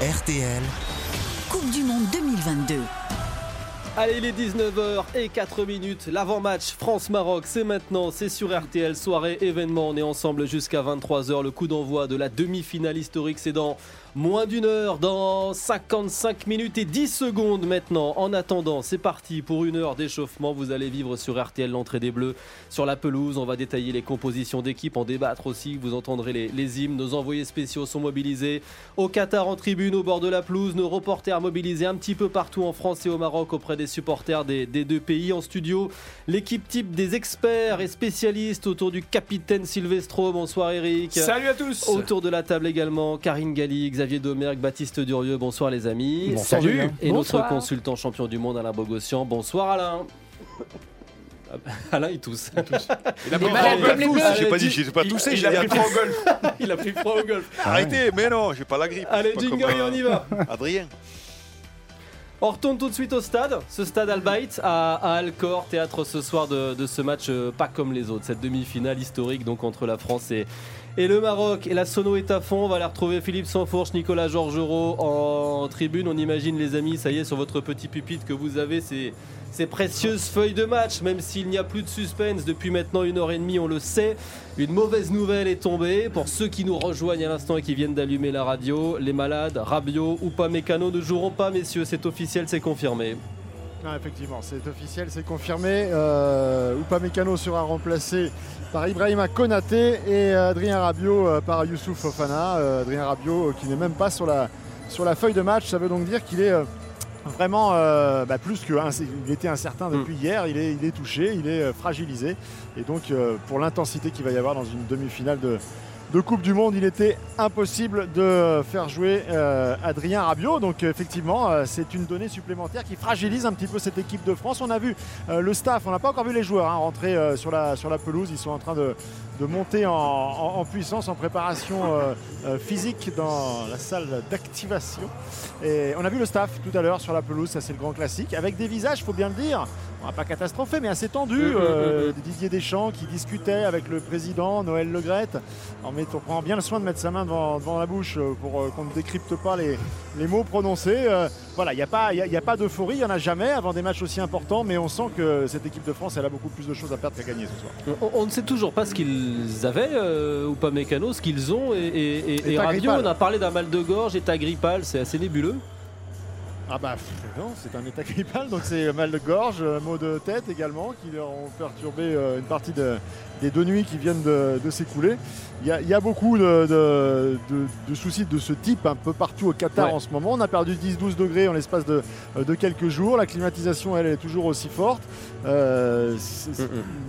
RTL. Coupe du Monde 2022. Allez, il est 19h et 4 minutes. L'avant-match France-Maroc, c'est maintenant, c'est sur RTL, soirée événement. On est ensemble jusqu'à 23h. Le coup d'envoi de la demi-finale historique, c'est dans Moins d'une heure dans 55 minutes et 10 secondes maintenant. En attendant, c'est parti pour une heure d'échauffement. Vous allez vivre sur RTL l'entrée des Bleus sur la pelouse. On va détailler les compositions d'équipe, en débattre aussi. Vous entendrez les, hymnes. Nos envoyés spéciaux sont mobilisés au Qatar en tribune, au bord de la pelouse. Nos reporters mobilisés un petit peu partout en France et au Maroc auprès des supporters des, deux pays. En studio, l'équipe type des experts et spécialistes autour du capitaine Silvestro. Bonsoir Eric. Salut à tous. Autour de la table également, Karine Galli, Xavier Domergue, Baptiste Durieux, bonsoir les amis. Salut. Et notre consultant champion du monde Alain Bogossian, bonsoir Alain. Alain il tousse. Il a pris froid au golf. J'ai pas dit, j'ai pas toussé, il a pris froid au golf. Il a pris froid au golf. Arrêtez, mais non, j'ai pas la grippe. Allez, jingle, on y va. Adrien. On retourne tout de suite au stade, ce stade Albaït à, Alcor, théâtre ce soir de, de ce match euh, pas comme les autres, cette demi-finale historique donc entre la France et, et le Maroc. Et la sono est à fond. On va aller retrouver Philippe Sanfourche, Nicolas Georgerot en tribune. On imagine, les amis, ça y est, sur votre petit pupitre que vous avez ces, précieuses feuilles de match. Même s'il n'y a plus de suspense depuis maintenant une heure et demie, on le sait. Une mauvaise nouvelle est tombée. Pour ceux qui nous rejoignent à l'instant et qui viennent d'allumer la radio, les malades, Rabiot ou pas Mécano ne joueront pas, messieurs. C'est officiel, c'est confirmé. Ah, effectivement, c'est officiel, c'est confirmé. Euh, Mécano sera remplacé par Ibrahima Konaté et Adrien Rabiot euh, par Youssouf Fofana. Euh, Adrien Rabiot qui n'est même pas sur la, sur la feuille de match. Ça veut donc dire qu'il est vraiment bah, plus que il était incertain mm. depuis hier. Il est, il est touché, il est fragilisé. Et donc pour l'intensité qu'il va y avoir dans une demi-finale de, de Coupe du Monde, il était impossible de faire jouer euh, Adrien Rabiot. Donc effectivement, euh, c'est une donnée supplémentaire qui fragilise un petit peu cette équipe de France. On a vu euh, le staff, on n'a pas encore vu les joueurs hein, rentrer sur, la, sur la pelouse. Ils sont en train de, monter en, puissance, en préparation physique dans la salle d'activation. Et on a vu le staff tout à l'heure sur la pelouse, ça c'est le grand classique, avec des visages, il faut bien le dire, pas catastrophé, mais assez tendu. Mm, mm, euh, mm, Didier Deschamps qui discutait avec le président Noël Legrette. En on prend bien le soin de mettre sa main devant, la bouche euh, pour euh, qu'on ne décrypte pas les, mots prononcés. voilà, il n'y a pas, a pas d'euphorie, il n'y en a jamais avant des matchs aussi importants, mais on sent que cette équipe de France, elle a beaucoup plus de choses à perdre qu'à gagner ce soir. On, ne sait toujours pas ce qu'ils avaient, ou pas Mécano, ce qu'ils ont. Et, et, on a parlé d'un mal de gorge, état grippal, c'est assez nébuleux. Ah bah non, c'est un état grippal, donc c'est mal de gorge, maux de tête également qui ont perturbé euh, une partie des deux nuits qui viennent de s'écouler il y, a beaucoup de, soucis de ce type un peu partout au Qatar en ce moment. On a perdu 10-12 degrés en l'espace de, quelques jours. La climatisation, elle, est toujours aussi forte. Euh,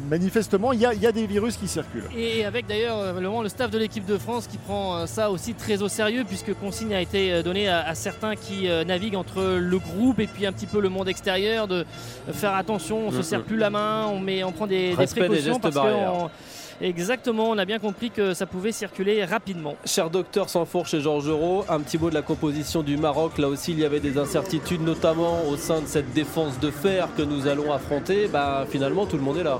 manifestement, il y, a des virus qui circulent. Et avec d'ailleurs euh, le staff de l'équipe de France qui prend euh, ça aussi très au sérieux, puisque consigne a été donnée à, certains qui naviguent entre le groupe et puis un petit peu le monde extérieur de faire attention, on ne se serre plus la main, on, met, on prend des, des précautions parce que Exactement, on a bien compris que ça pouvait circuler rapidement. Cher docteur Sanfourche et Georges Euro, un petit mot de la composition du Maroc. Là aussi, il y avait des incertitudes, notamment au sein de cette défense de fer que nous allons affronter. Bah, finalement, tout le monde est là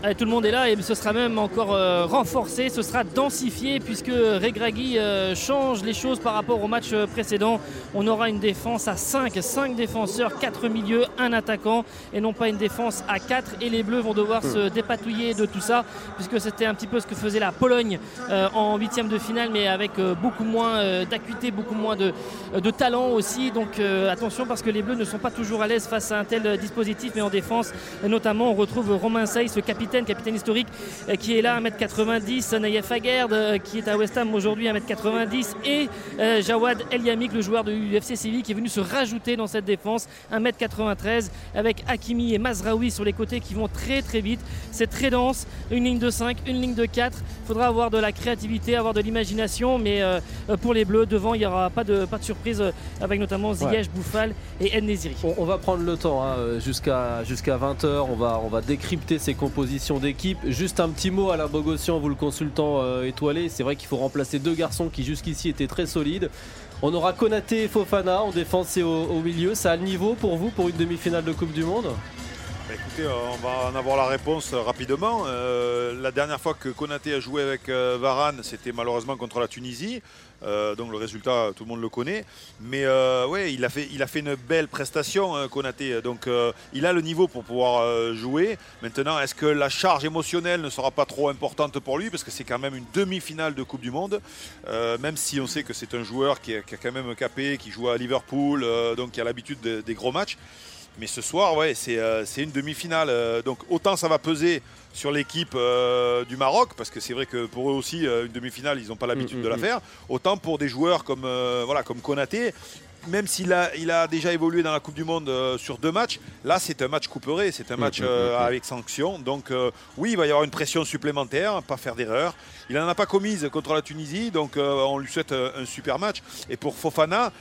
tout le monde est là et ce sera même encore euh, renforcé, ce sera densifié puisque Regragui euh, change les choses par rapport au match euh, précédent. On aura une défense à 5, 5 défenseurs, 4 milieux, un attaquant et non pas une défense à 4 et les Bleus vont devoir se dépatouiller de tout ça puisque c'était un petit peu ce que faisait la Pologne en huitième de finale mais avec beaucoup moins d'acuité, beaucoup moins de, de, talent aussi. Donc attention parce que les Bleus ne sont pas toujours à l'aise face à un tel dispositif mais en défense notamment on retrouve Romain Seyss, le capitaine capitaine, historique, euh, qui est là, 1m90, Naïef Aguerd, euh, qui est à West Ham aujourd'hui, 1m90, et euh, Jawad El Yamik, le joueur de UFC Séville, qui est venu se rajouter dans cette défense, 1m93, avec Hakimi et Mazraoui sur les côtés qui vont très très vite. C'est très dense, une ligne de 5, une ligne de 4. Il faudra avoir de la créativité, avoir de l'imagination, mais pour les Bleus, devant, il n'y aura pas de, pas de surprise avec notamment Ziyech, Bouffal et El On, va prendre le temps hein, jusqu'à jusqu'à 20h, on va, on va décrypter ces compositions d'équipe. Juste un petit mot à la Bogossian, vous le consultant euh, étoilé. C'est vrai qu'il faut remplacer deux garçons qui jusqu'ici étaient très solides. On aura Konaté et Fofana en défense et au, milieu. Ça a le niveau pour vous pour une demi-finale de Coupe du Monde? Bah, écoutez, euh, on va en avoir la réponse euh, rapidement. Euh, la dernière fois que Konaté a joué avec Varane, c'était malheureusement contre la Tunisie. Donc le résultat, tout le monde le connaît. Mais euh, ouais, il a fait, une belle prestation, hein, Konaté. Donc il a le niveau pour pouvoir jouer. Maintenant, est-ce que la charge émotionnelle ne sera pas trop importante pour lui? Parce que c'est quand même une demi-finale de Coupe du Monde. Même si on sait que c'est un joueur qui, a quand même capé, qui joue à Liverpool, donc qui a l'habitude de- des gros matchs. Mais ce soir, ouais, c'est euh, une demi-finale. Euh, donc autant ça va peser sur l'équipe euh, du Maroc, parce que c'est vrai que pour eux aussi, euh, une demi-finale, ils n'ont pas l'habitude Mm, de la mm, faire. Autant pour des joueurs comme, euh, voilà, comme Konaté, même s'il a, il a déjà évolué dans la Coupe du Monde sur deux matchs, là c'est un match couperé, c'est un Mm, match mm, mm, mm. avec sanction. Donc oui, il va y avoir une pression supplémentaire, pas faire d'erreur. Il n'en a pas commise contre la Tunisie, donc on lui souhaite un super match. Et pour Fofana,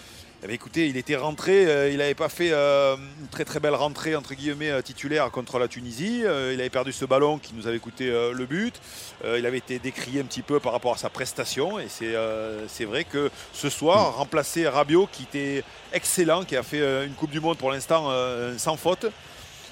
eh bien, écoutez, il était rentré, euh, il n'avait pas fait euh, une très très belle rentrée entre guillemets euh, titulaire contre la Tunisie. Il avait perdu ce ballon qui nous avait coûté le but. Il avait été décrié un petit peu par rapport à sa prestation et c'est vrai que ce soir, remplacer Rabiot qui était excellent, qui a fait une Coupe du Monde pour l'instant sans faute.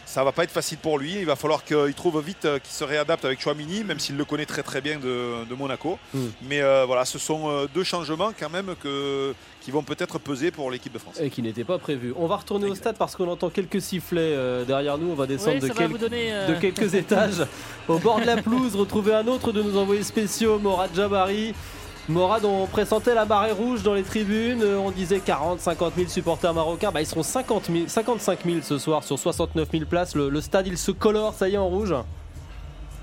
Ça va pas être facile pour lui. Il va falloir qu'il trouve vite qu'il se réadapte avec Chouamini, même s'il le connaît très très bien de, de Monaco. Mm. Mais voilà, ce sont deux changements quand même que, qui vont peut-être peser pour l'équipe de France. Et qui n'était pas prévu. On va retourner au stade parce qu'on entend quelques sifflets euh, derrière nous. On va descendre Oui, de, ça va quelques- vous donner. euh, de quelques étages au bord de la pelouse. Retrouver un autre de nos envoyés spéciaux, Morad Jabari. Morad, on pressentait la marée rouge dans les tribunes. Euh, On disait 40, 50 000 supporters marocains. Bah, ils seront 50 000, 55 000 ce soir sur 69 000 places. Le, le stade, il se colore, ça y est, en rouge.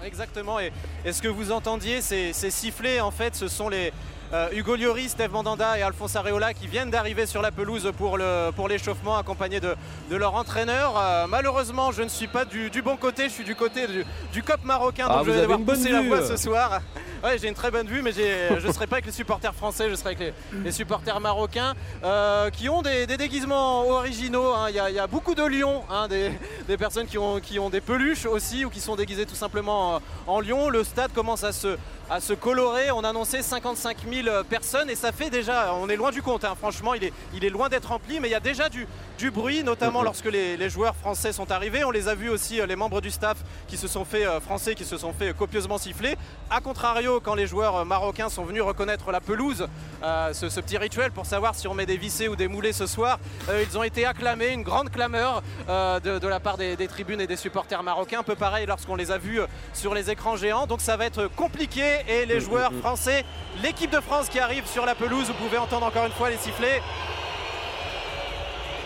Exactement. Et, et ce que vous entendiez, ces, ces sifflets, en fait, ce sont les euh, Hugo Lloris, Steve Mandanda et Alphonse Areola qui viennent d'arriver sur la pelouse pour le pour l'échauffement, accompagnés de, de leur entreeneur. Euh, malheureusement, je ne suis pas du, du bon côté, je suis du côté du, du COP marocain, Ah, donc je vais devoir pousser la voix ce soir. Ouais, j'ai une très bonne vue, mais je ne serai pas avec les supporters français, je serai avec les, les supporters marocains euh, qui ont des, des déguisements originaux. hein. Il y, a- il y a beaucoup de lions, hein, des, des personnes qui ont, qui ont des peluches aussi ou qui sont déguisées tout simplement en lion. Le stade commence à se, à se colorer. On a annoncé 55 000 personnes et ça fait déjà, on est loin du compte. hein. Franchement, il est, il est loin d'être rempli, mais il y a déjà du, du bruit, notamment lorsque les, les joueurs français sont arrivés. On les a vus aussi, euh, les membres du staff qui se sont fait euh, français, qui se sont fait copieusement siffler. A contrario, quand les joueurs marocains sont venus reconnaître la pelouse, euh, ce, ce petit rituel pour savoir si on met des vissés ou des moulés ce soir, euh, ils ont été acclamés, une grande clameur euh, de, de la part des, des tribunes et des supporters marocains. Un peu pareil lorsqu'on les a vus sur les écrans géants. Donc ça va être compliqué et les joueurs français, l'équipe de France qui arrive sur la pelouse, vous pouvez entendre encore une fois les sifflets.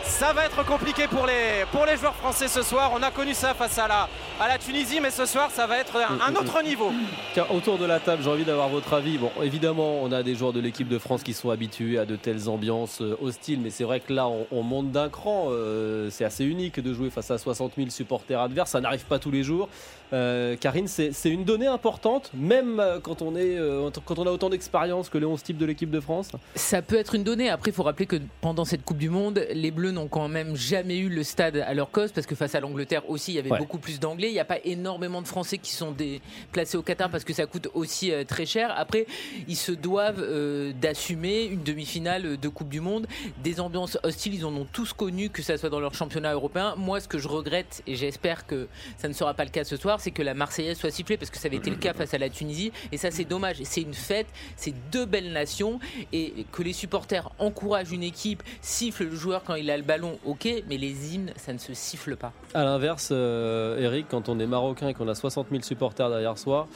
Ça va être compliqué pour les, pour les joueurs français ce soir. On a connu ça face à la, à la Tunisie, mais ce soir, ça va être un, un autre niveau. Tiens, autour de la table, j'ai envie d'avoir votre avis. Bon, évidemment, on a des joueurs de l'équipe de France qui sont habitués à de telles ambiances euh, hostiles, mais c'est vrai que là, on, on monte d'un cran. Euh, c'est assez unique de jouer face à 60 000 supporters adverses. Ça n'arrive pas tous les jours. Euh, Karine, c'est c'est une donnée importante, même quand on, est, euh, quand on a autant d'expérience que les 11 types de l'équipe de France? Ça peut être une donnée. Après, il faut rappeler que pendant cette Coupe du Monde, les Bleus n'ont quand même jamais eu le stade à leur cause parce que face à l'Angleterre aussi, il y avait Ouais. beaucoup plus d'Anglais. Il n'y a pas énormément de Français qui sont déplacés au Qatar parce que ça coûte aussi euh, très cher. Après, ils se doivent euh, d'assumer une demi-finale de Coupe du Monde. Des ambiances hostiles, ils en ont tous connu, que ça soit dans leur championnat européen. Moi, ce que je regrette, et j'espère que ça ne sera pas le cas ce soir, c'est que la Marseillaise soit sifflée parce que ça avait été le cas face à la Tunisie. Et ça, c'est dommage. C'est une fête, c'est deux belles nations et que les supporters encouragent une équipe, sifflent le joueur quand il a le ballon, ok, mais les hymnes, ça ne se siffle pas. À l'inverse, euh, Eric, quand on est marocain et qu'on a 60 000 supporters derrière soi,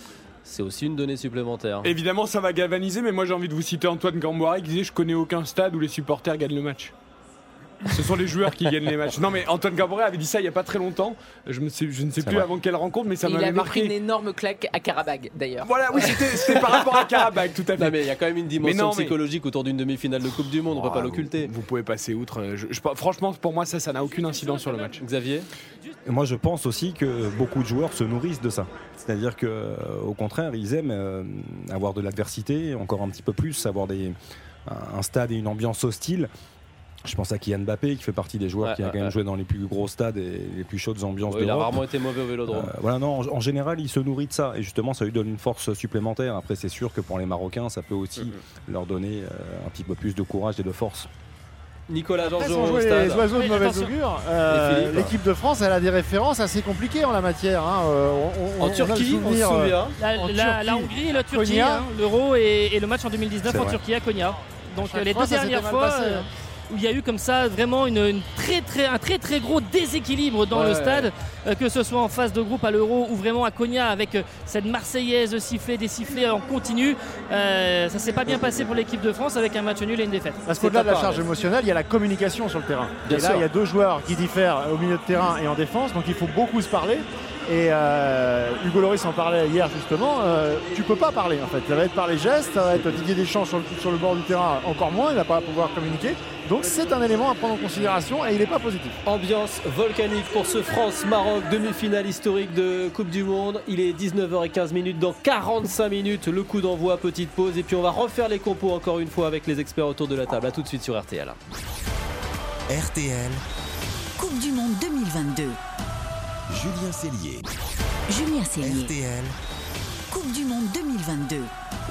c'est aussi une donnée supplémentaire. Évidemment, ça va galvaniser, mais moi j'ai envie de vous citer Antoine Gamboiré qui disait Je connais aucun stade où les supporters gagnent le match. Ce sont les joueurs qui gagnent les matchs. Non, mais Antoine Gamboiré avait dit ça il n'y a pas très longtemps. Je, me sais, je ne sais plus vrai. avant quelle rencontre, mais ça il m'avait avait pris une marqué. énorme claque à Karabag d'ailleurs. Voilà, oui, c'était par rapport à Karabakh, tout à Non, fait. mais il y a quand même une dimension non, mais- psychologique autour d'une demi-finale de Coupe du Monde, on peut Ah, pas vous- l'occulter. Vous, pouvez passer outre. euh, je- je- franchement, pour moi, ça, ça n'a aucune incidence sur le match. Xavier Moi, je pense aussi que beaucoup de joueurs se nourrissent de ça. C'est-à-dire que, euh, au contraire, ils aiment euh, avoir de l'adversité, encore un petit peu plus, avoir des, un un stade et une ambiance hostile. Je pense à Kylian Mbappé, qui fait partie des joueurs Ouais, qui a ouais, quand même ouais. joué dans les plus gros stades et les plus chaudes ambiances Ouais, Il a rarement été mauvais au vélodrome. Euh, voilà, non, en, en général, il se nourrit de ça et justement, ça lui donne une force supplémentaire. Après, c'est sûr que pour les Marocains, ça peut aussi Mhm. leur donner euh, un petit peu plus de courage et de force. Nicolas sans au stade. les oiseaux de Oui, mauvaise augure, euh, l'équipe de France, elle a des références assez compliquées en la matière. hein. Euh, on- on- on En Turquie, on se souvenir, souvient. La, En la- Turquie, la Hongrie et la Turquie, hein, l'Euro et, et le match en 2019 C'est en vrai. Turquie à Konya. Donc les fois, deux dernières fois passé, euh, hein. Où il y a eu comme ça vraiment une, une très, très, un très très gros déséquilibre dans Ouais. le stade, euh, que ce soit en phase de groupe à l'Euro ou vraiment à Konya avec euh, cette Marseillaise sifflée, des sifflets en continu. Euh, ça s'est pas bien passé pour l'équipe de France avec un match nul et une défaite. Parce qu'au-delà de la charge émotionnelle, il y a la communication sur le terrain. Bien et là, sûr. il y a deux joueurs qui diffèrent au milieu de terrain et en défense, donc il faut beaucoup se parler. Et euh, Hugo Loris en parlait hier justement. euh, tu peux pas parler en fait. Ça va être par les gestes, ça va être Didier Deschamps sur le, sur le bord du terrain encore moins. Il va pas pouvoir communiquer. Donc c'est un élément à prendre en considération et il n'est pas positif. Ambiance volcanique pour ce France-Maroc, demi-finale historique de Coupe du Monde. Il est 19h15 minutes, dans 45 minutes, le coup d'envoi, petite pause. Et puis on va refaire les compos encore une fois avec les experts autour de la table. A tout de suite sur RTL. RTL, Coupe du Monde 2022. Julien Cellier. Julien Cellier. RTL, Coupe du Monde 2022.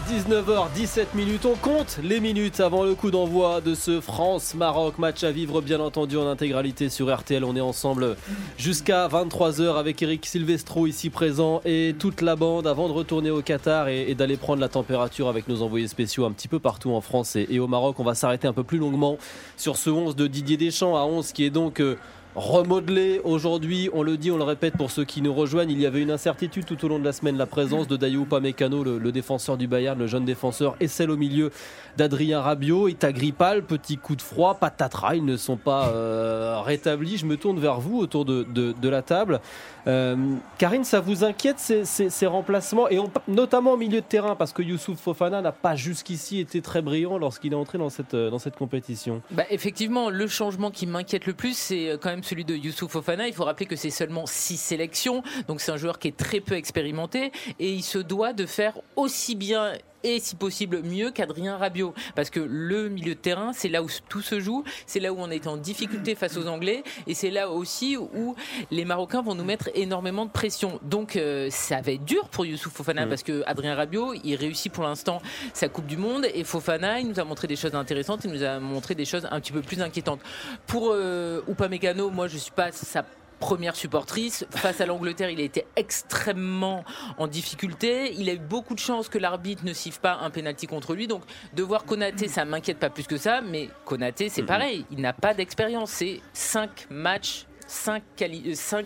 19h17 minutes, on compte les minutes avant le coup d'envoi de ce France-Maroc. Match à vivre bien entendu en intégralité sur RTL. On est ensemble jusqu'à 23h avec Eric Silvestro ici présent et toute la bande avant de retourner au Qatar et, et d'aller prendre la température avec nos envoyés spéciaux un petit peu partout en France et, et au Maroc. On va s'arrêter un peu plus longuement sur ce 11 de Didier Deschamps à 11 qui est donc... euh, remodelé aujourd'hui, on le dit, on le répète pour ceux qui nous rejoignent, il y avait une incertitude tout au long de la semaine, la présence de Dayou Upamecano, le, défenseur du Bayern, le jeune défenseur, et celle au milieu d'Adrien Rabiot et Tagripal, petit coup de froid, patatras, ils ne sont pas euh, rétablis. Je me tourne vers vous autour de la table. Euh, Karine, ça vous inquiète ces, remplacements, et notamment au milieu de terrain, parce que Youssouf Fofana n'a pas jusqu'ici été très brillant lorsqu'il est entré dans cette, euh, dans cette compétition. Bah, effectivement, le changement qui m'inquiète le plus, c'est euh, quand même celui de Youssouf Fofana. Il faut rappeler que c'est seulement six sélections, donc c'est un joueur qui est très peu expérimenté et il se doit de faire aussi bien et si possible mieux qu'Adrien Rabiot. Parce que le milieu de terrain c'est là où tout se joue c'est là où on est en difficulté face aux Anglais et c'est là aussi où les Marocains vont nous mettre énormément de pression. Donc euh, ça va être dur pour Youssouf Fofana Mm. parce que Adrien Rabiot il réussit pour l'instant sa Coupe du Monde et Fofana il nous a montré des choses intéressantes il nous a montré des choses un petit peu plus inquiétantes. Pour euh, Upamecano moi je suis pas sa première supportrice. Face à l'Angleterre, il a été extrêmement en difficulté. Il a eu beaucoup de chance que l'arbitre ne siffle pas un penalty contre lui. Donc, de voir Konaté, ça m'inquiète pas plus que ça. Mais Konaté, c'est pareil. Il n'a pas d'expérience. C'est 5 matchs. 5,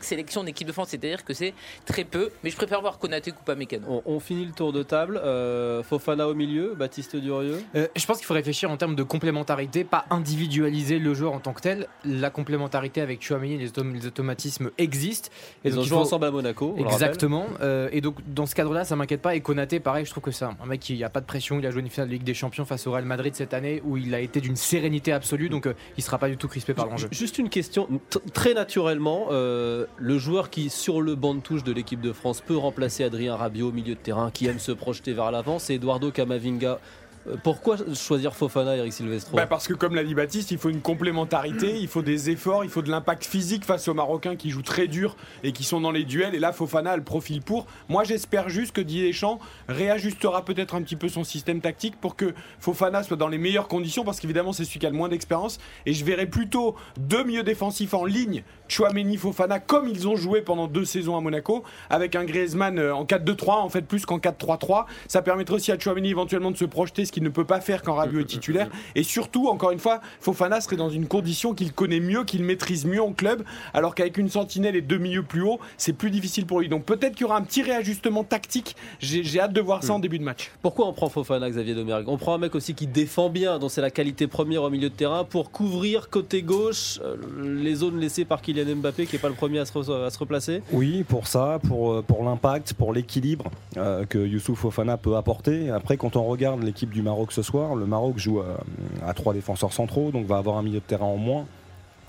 sélections en équipe de France, c'est-à-dire que c'est très peu, mais je préfère voir Konaté couper Mécano. On, on finit le tour de table. Euh, Fofana au milieu, Baptiste Durieux? Euh, je pense qu'il faut réfléchir en termes de complémentarité, pas individualiser le joueur en tant que tel. La complémentarité avec Chouameni, les, autom- les automatismes existent. Et Ils donc ont joué faut- ensemble à Monaco. on. Exactement. Euh, et donc dans ce cadre-là, ça m'inquiète pas. Et Konaté, pareil, je trouve que c'est un mec qui a pas de pression. Il a joué une finale de Ligue des Champions face au Real Madrid cette année où il a été d'une sérénité absolue. Donc euh, il sera pas du tout crispé par l'enjeu. Juste une question, t- très naturellement, euh, le joueur qui sur le banc de touche de l'équipe de France peut remplacer Adrien Rabiot au milieu de terrain, qui aime se projeter vers l'avant, c'est Eduardo Camavinga. Euh, Pourquoi choisir Fofana, Eric Silvestro? Bah, parce que comme l'a dit Baptiste, il faut une complémentarité, il faut des efforts, il faut de l'impact physique face aux Marocains qui jouent très dur et qui sont dans les duels. Et là, Fofana a le profil pour. Moi, j'espère juste que Didier Deschamps réajustera peut-être un petit peu son système tactique pour que Fofana soit dans les meilleures conditions, parce qu'évidemment, c'est celui qui a le moins d'expérience. Et je verrai plutôt deux milieux défensifs en ligne, Chouameni, Fofana, comme ils ont joué pendant deux saisons à Monaco, avec un Griezmann euh, en 4-2-3, en fait plus qu'en 4-3-3. Ça permettrait aussi à Chouameni éventuellement de se projeter, ce qu'il ne peut pas faire quand Rabiot est titulaire. Et surtout, encore une fois, Fofana serait dans une condition qu'il connaît mieux, qu'il maîtrise mieux en club, alors qu'avec une sentinelle et deux milieux plus hauts, c'est plus difficile pour lui. Donc peut-être qu'il y aura un petit réajustement tactique. J'ai hâte de voir ça en début de match. Pourquoi on prend Fofana, Xavier Domergue? On prend un mec aussi qui défend bien, dont c'est la qualité première au milieu de terrain, pour couvrir côté gauche euh, les zones laissées par Kylian Mbappé, qui n'est pas le premier à se, re- à se replacer? Oui, pour ça, pour, euh, pour l'impact, pour l'équilibre euh, que Youssouf Fofana peut apporter. Après, quand on regarde l'équipe du Maroc ce soir, le Maroc joue à, à trois défenseurs centraux, donc va avoir un milieu de terrain en moins.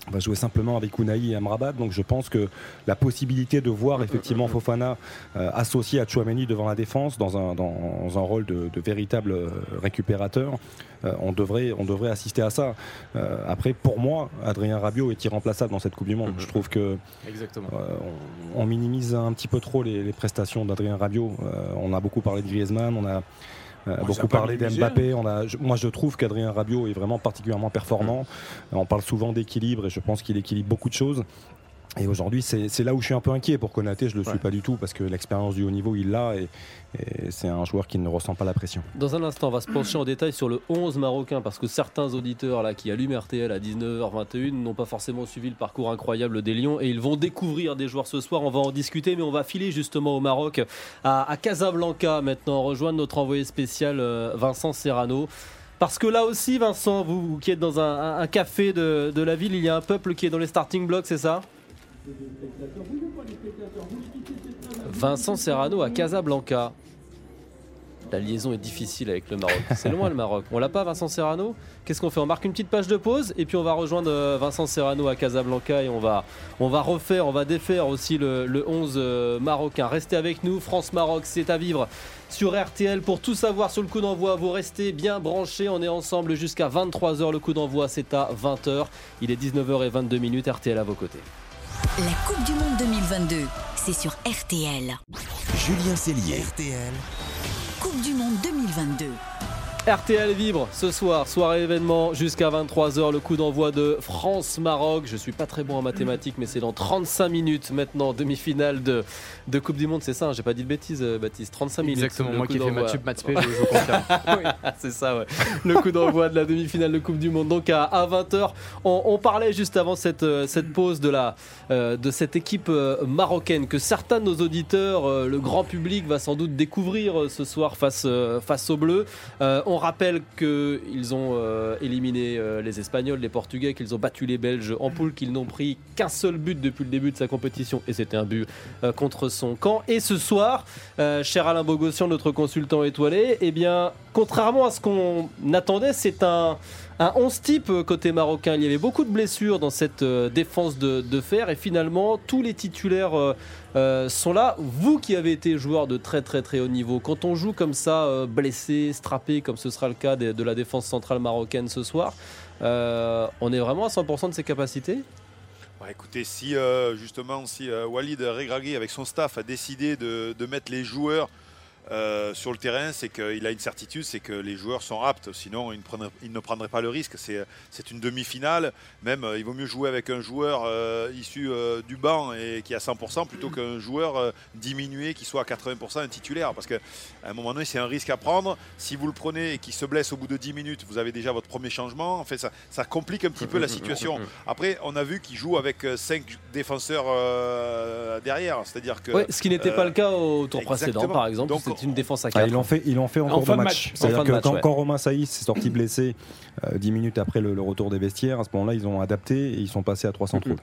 On va jouer simplement avec Ounaï et Amrabat, donc je pense que la possibilité de voir effectivement Fofana euh, associé à Chouameni devant la défense dans un, dans un rôle de, de véritable euh, récupérateur, euh, on, devrait, on devrait assister à ça. Euh, après, pour moi, Adrien Rabiot est irremplaçable dans cette Coupe du Monde. Je trouve que Exactement. euh, on, on minimise un petit peu trop les, les prestations d'Adrien Rabiot. Euh, on a beaucoup parlé de Griezmann, on a, Euh, beaucoup parlé d'Mbappé. On a, je- moi, je trouve qu'Adrien Rabiot est vraiment particulièrement performant. On parle souvent d'équilibre et je pense qu'il équilibre beaucoup de choses. Et aujourd'hui, c'est là où je suis un peu inquiet pour Konaté. Je ne le suis pas du tout parce que l'expérience du haut niveau, il l'a et, et c'est un joueur qui ne ressent pas la pression. Dans un instant, on va se pencher en détail sur le 11 marocain parce que certains auditeurs là qui allument RTL à 19h21 n'ont pas forcément suivi le parcours incroyable des Lions et ils vont découvrir des joueurs ce soir. On va en discuter, mais on va filer justement au Maroc à, à Casablanca maintenant, rejoindre notre envoyé spécial euh, Vincent Serrano. Parce que là aussi, Vincent, vous, vous qui êtes dans un, un- un café de, de la ville, il y a un peuple qui est dans les starting blocks, c'est ça? Vincent Serrano à Casablanca. La liaison est difficile avec le Maroc. C'est loin le Maroc. On l'a pas, Vincent Serrano? Qu'est-ce qu'on fait? On marque une petite page de pause et puis on va rejoindre euh, Vincent Serrano à Casablanca et on va, refaire, on va défaire aussi le, le 11 euh, marocain. Restez avec nous. France-Maroc, c'est à vivre sur RTL. Pour tout savoir sur le coup d'envoi, vous restez bien branchés. On est ensemble jusqu'à 23h. Le coup d'envoi, c'est à 20h. Il est 19h22 minutes. RTL à vos côtés. La Coupe du Monde 2022, c'est sur RTL. Julien Cellier. RTL. Coupe du Monde 2022. RTL Vibre ce soir, soirée événement jusqu'à 23h, le coup d'envoi de France-Maroc. Je suis pas très bon en mathématiques, mais c'est dans 35 minutes maintenant, demi-finale de, de Coupe du Monde. C'est ça, hein, j'ai pas dit de bêtises, euh, Baptiste. 35 minutes. Exactement, le moi coup qui ai fait d'envoi. maths je- confirme. Oui, c'est ça, ouais. Le coup d'envoi de la demi-finale de Coupe du Monde. Donc à, 20h, on, on parlait juste avant cette, euh, cette pause de, la, euh, de cette équipe euh, marocaine que certains de nos auditeurs, le grand public, va sans doute découvrir ce soir face, face aux Bleus. Euh, on rappelle qu'ils ont euh, éliminé euh, les Espagnols, les Portugais, qu'ils ont battu les Belges en poule, qu'ils n'ont pris qu'un seul but depuis le début de sa compétition, et c'était un but euh, contre son camp. Et ce soir, cher Alain Bogossian, notre consultant étoilé, eh bien, contrairement à ce qu'on attendait, c'est un, un 11 type euh, côté marocain. Il y avait beaucoup de blessures dans cette euh, défense de, fer, et finalement, tous les titulaires euh, sont là. Vous qui avez été joueur de très très très haut niveau, quand on joue comme ça, blessé, strappé, comme ce sera le cas de, la défense centrale marocaine ce soir, on est vraiment à 100% de ses capacités? Bah, écoutez, si justement Walid Regragui avec son staff a décidé de mettre les joueurs euh, sur le terrain, c'est qu'il a une certitude, c'est que les joueurs sont aptes. Sinon, il ne prendrait, il ne pas le risque. C'est une demi-finale. Même, euh, il vaut mieux jouer avec un joueur euh, issu euh, du banc et qui est à 100% plutôt qu'un joueur diminué qui soit à 80% un titulaire. Parce qu'à un moment donné, c'est un risque à prendre. Si vous le prenez et qu'il se blesse au bout de 10 minutes, vous avez déjà votre premier changement. En fait, ça, ça complique un petit peu la situation. Après, on a vu qu'il joue avec 5 défenseurs derrière. C'est-à-dire que. Ouais, ce qui n'était pas le cas au tour précédent, par exemple. Donc, C'est une défense à Ah, 4. ils l'ont fait, ils l'ont fait en, En cours fin de match. match. C'est-à-dire que match, quand, ouais. quand Romain Saïs s'est sorti blessé euh, 10 minutes après le, le retour des vestiaires, à ce moment-là, ils ont adapté et ils sont passés à 300 troupes.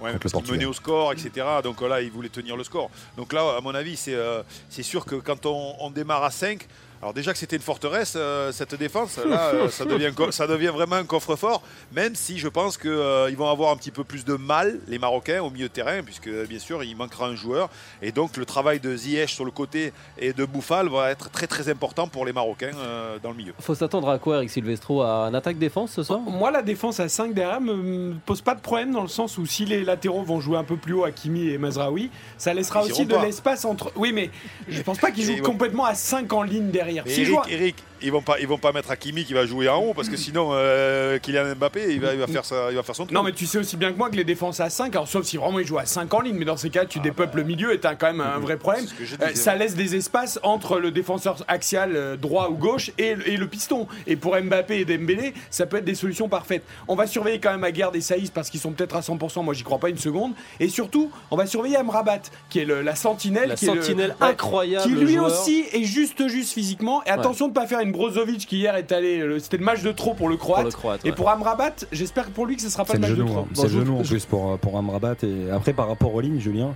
Ouais, contre le parce qu'il Portugal. menait au score, etc. Donc là, il voulait tenir le score. Donc là, à mon avis, c'est euh, c'est sûr que quand on, on démarre à 5, alors déjà que c'était une forteresse, euh, cette défense, là, euh, ça, devient, co- ça devient vraiment un coffre-fort, même si je pense qu'ils vont avoir un petit peu plus de mal, les Marocains, au milieu de terrain, puisque bien sûr, il manquera un joueur. Et donc, le travail de Ziyech sur le côté et de Bouffal va être très très important pour les Marocains euh, dans le milieu. Faut s'attendre à quoi, Eric Silvestro? À un attaque-défense ce soir? Moi, la défense à 5 derrière me me pose pas de problème dans le sens où si les latéraux vont jouer un peu plus haut, Hakimi et Mazraoui, ça laissera Ils aussi de l'espace entre. Oui, mais je pense pas qu'ils jouent complètement à 5 en ligne derrière. Si Eric, Eric, ils vont pas, ils vont pas mettre Hakimi qui va jouer en haut parce que sinon euh, Kylian Mbappé il va, il va faire ça, il va faire son truc. Non, mais tu sais aussi bien que moi que les défenses à 5, alors sauf si vraiment ils jouent à 5 en ligne, mais dans ces cas, tu dépeuples le milieu et t'as quand même un vrai problème. Ah, Euh, ça laisse des espaces entre le défenseur axial euh, droit ou gauche et, et le piston. Et pour Mbappé et Dembélé, ça peut être des solutions parfaites. On va surveiller quand même Aguerd et Saïs parce qu'ils sont peut-être à 100%, moi j'y crois pas une seconde. Et surtout, on va surveiller Amrabat, qui est le- la sentinelle. La qui est le- sentinelle Ouais, incroyable, Qui lui joueur. aussi est juste juste physiquement. Et attention de pas faire une Brozovic qui hier est allé, le- c'était le match de trop pour le Croate. Pour le Croate, Et pour Amrabat, j'espère pour lui que ce sera pas le match de genou, trop. hein. c'est le genou en plus pour, pour Amrabat. Et après, par rapport aux lignes, Julien,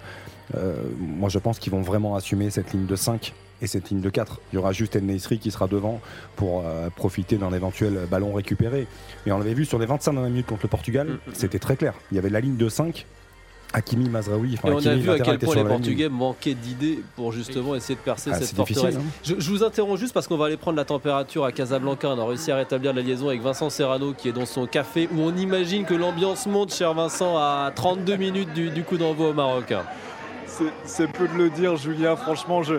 euh, moi je pense qu'ils vont vraiment assumer cette ligne de 5 et cette ligne de 4. Il y aura juste El Nesri qui sera devant pour euh, profiter d'un éventuel ballon récupéré. Mais on l'avait vu sur les 25 dernières minutes contre le Portugal, c'était très clair. Il y avait la ligne de 5. Hakimi, Mazraoui, enfin, Et on a vu à quel point les. Portugais manquaient d'idées pour justement essayer de percer Ah, cette forteresse. hein. Je, je vous interromps juste parce qu'on va aller prendre la température à Casablanca. On a réussi à rétablir la liaison avec Vincent Serrano qui est dans son café où on imagine que l'ambiance monte, cher Vincent, à 32 minutes du, du coup d'envoi au Maroc. C'est- peu de le dire, Julien. Franchement, je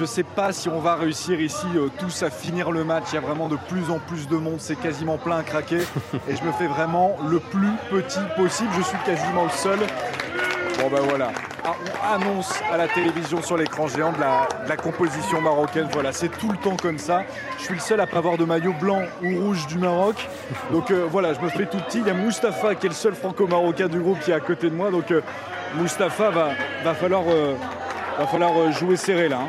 ne sais pas si on va réussir ici euh, tous à finir le match. Il y a vraiment de plus en plus de monde. C'est quasiment plein à craquer. Et je me fais vraiment le plus petit possible. Je suis quasiment le seul. Bon ben voilà, Ah, on annonce à la télévision sur l'écran géant de la, de la composition marocaine. Voilà, c'est tout le temps comme ça. Je suis le seul à pas avoir de maillot blanc ou rouge du Maroc. Donc euh, voilà, je me fais tout petit. Il y a Mustapha qui est le seul franco-marocain du groupe qui est à côté de moi. Donc euh, Mustapha va, va falloir, euh, va falloir euh, jouer serré là. hein.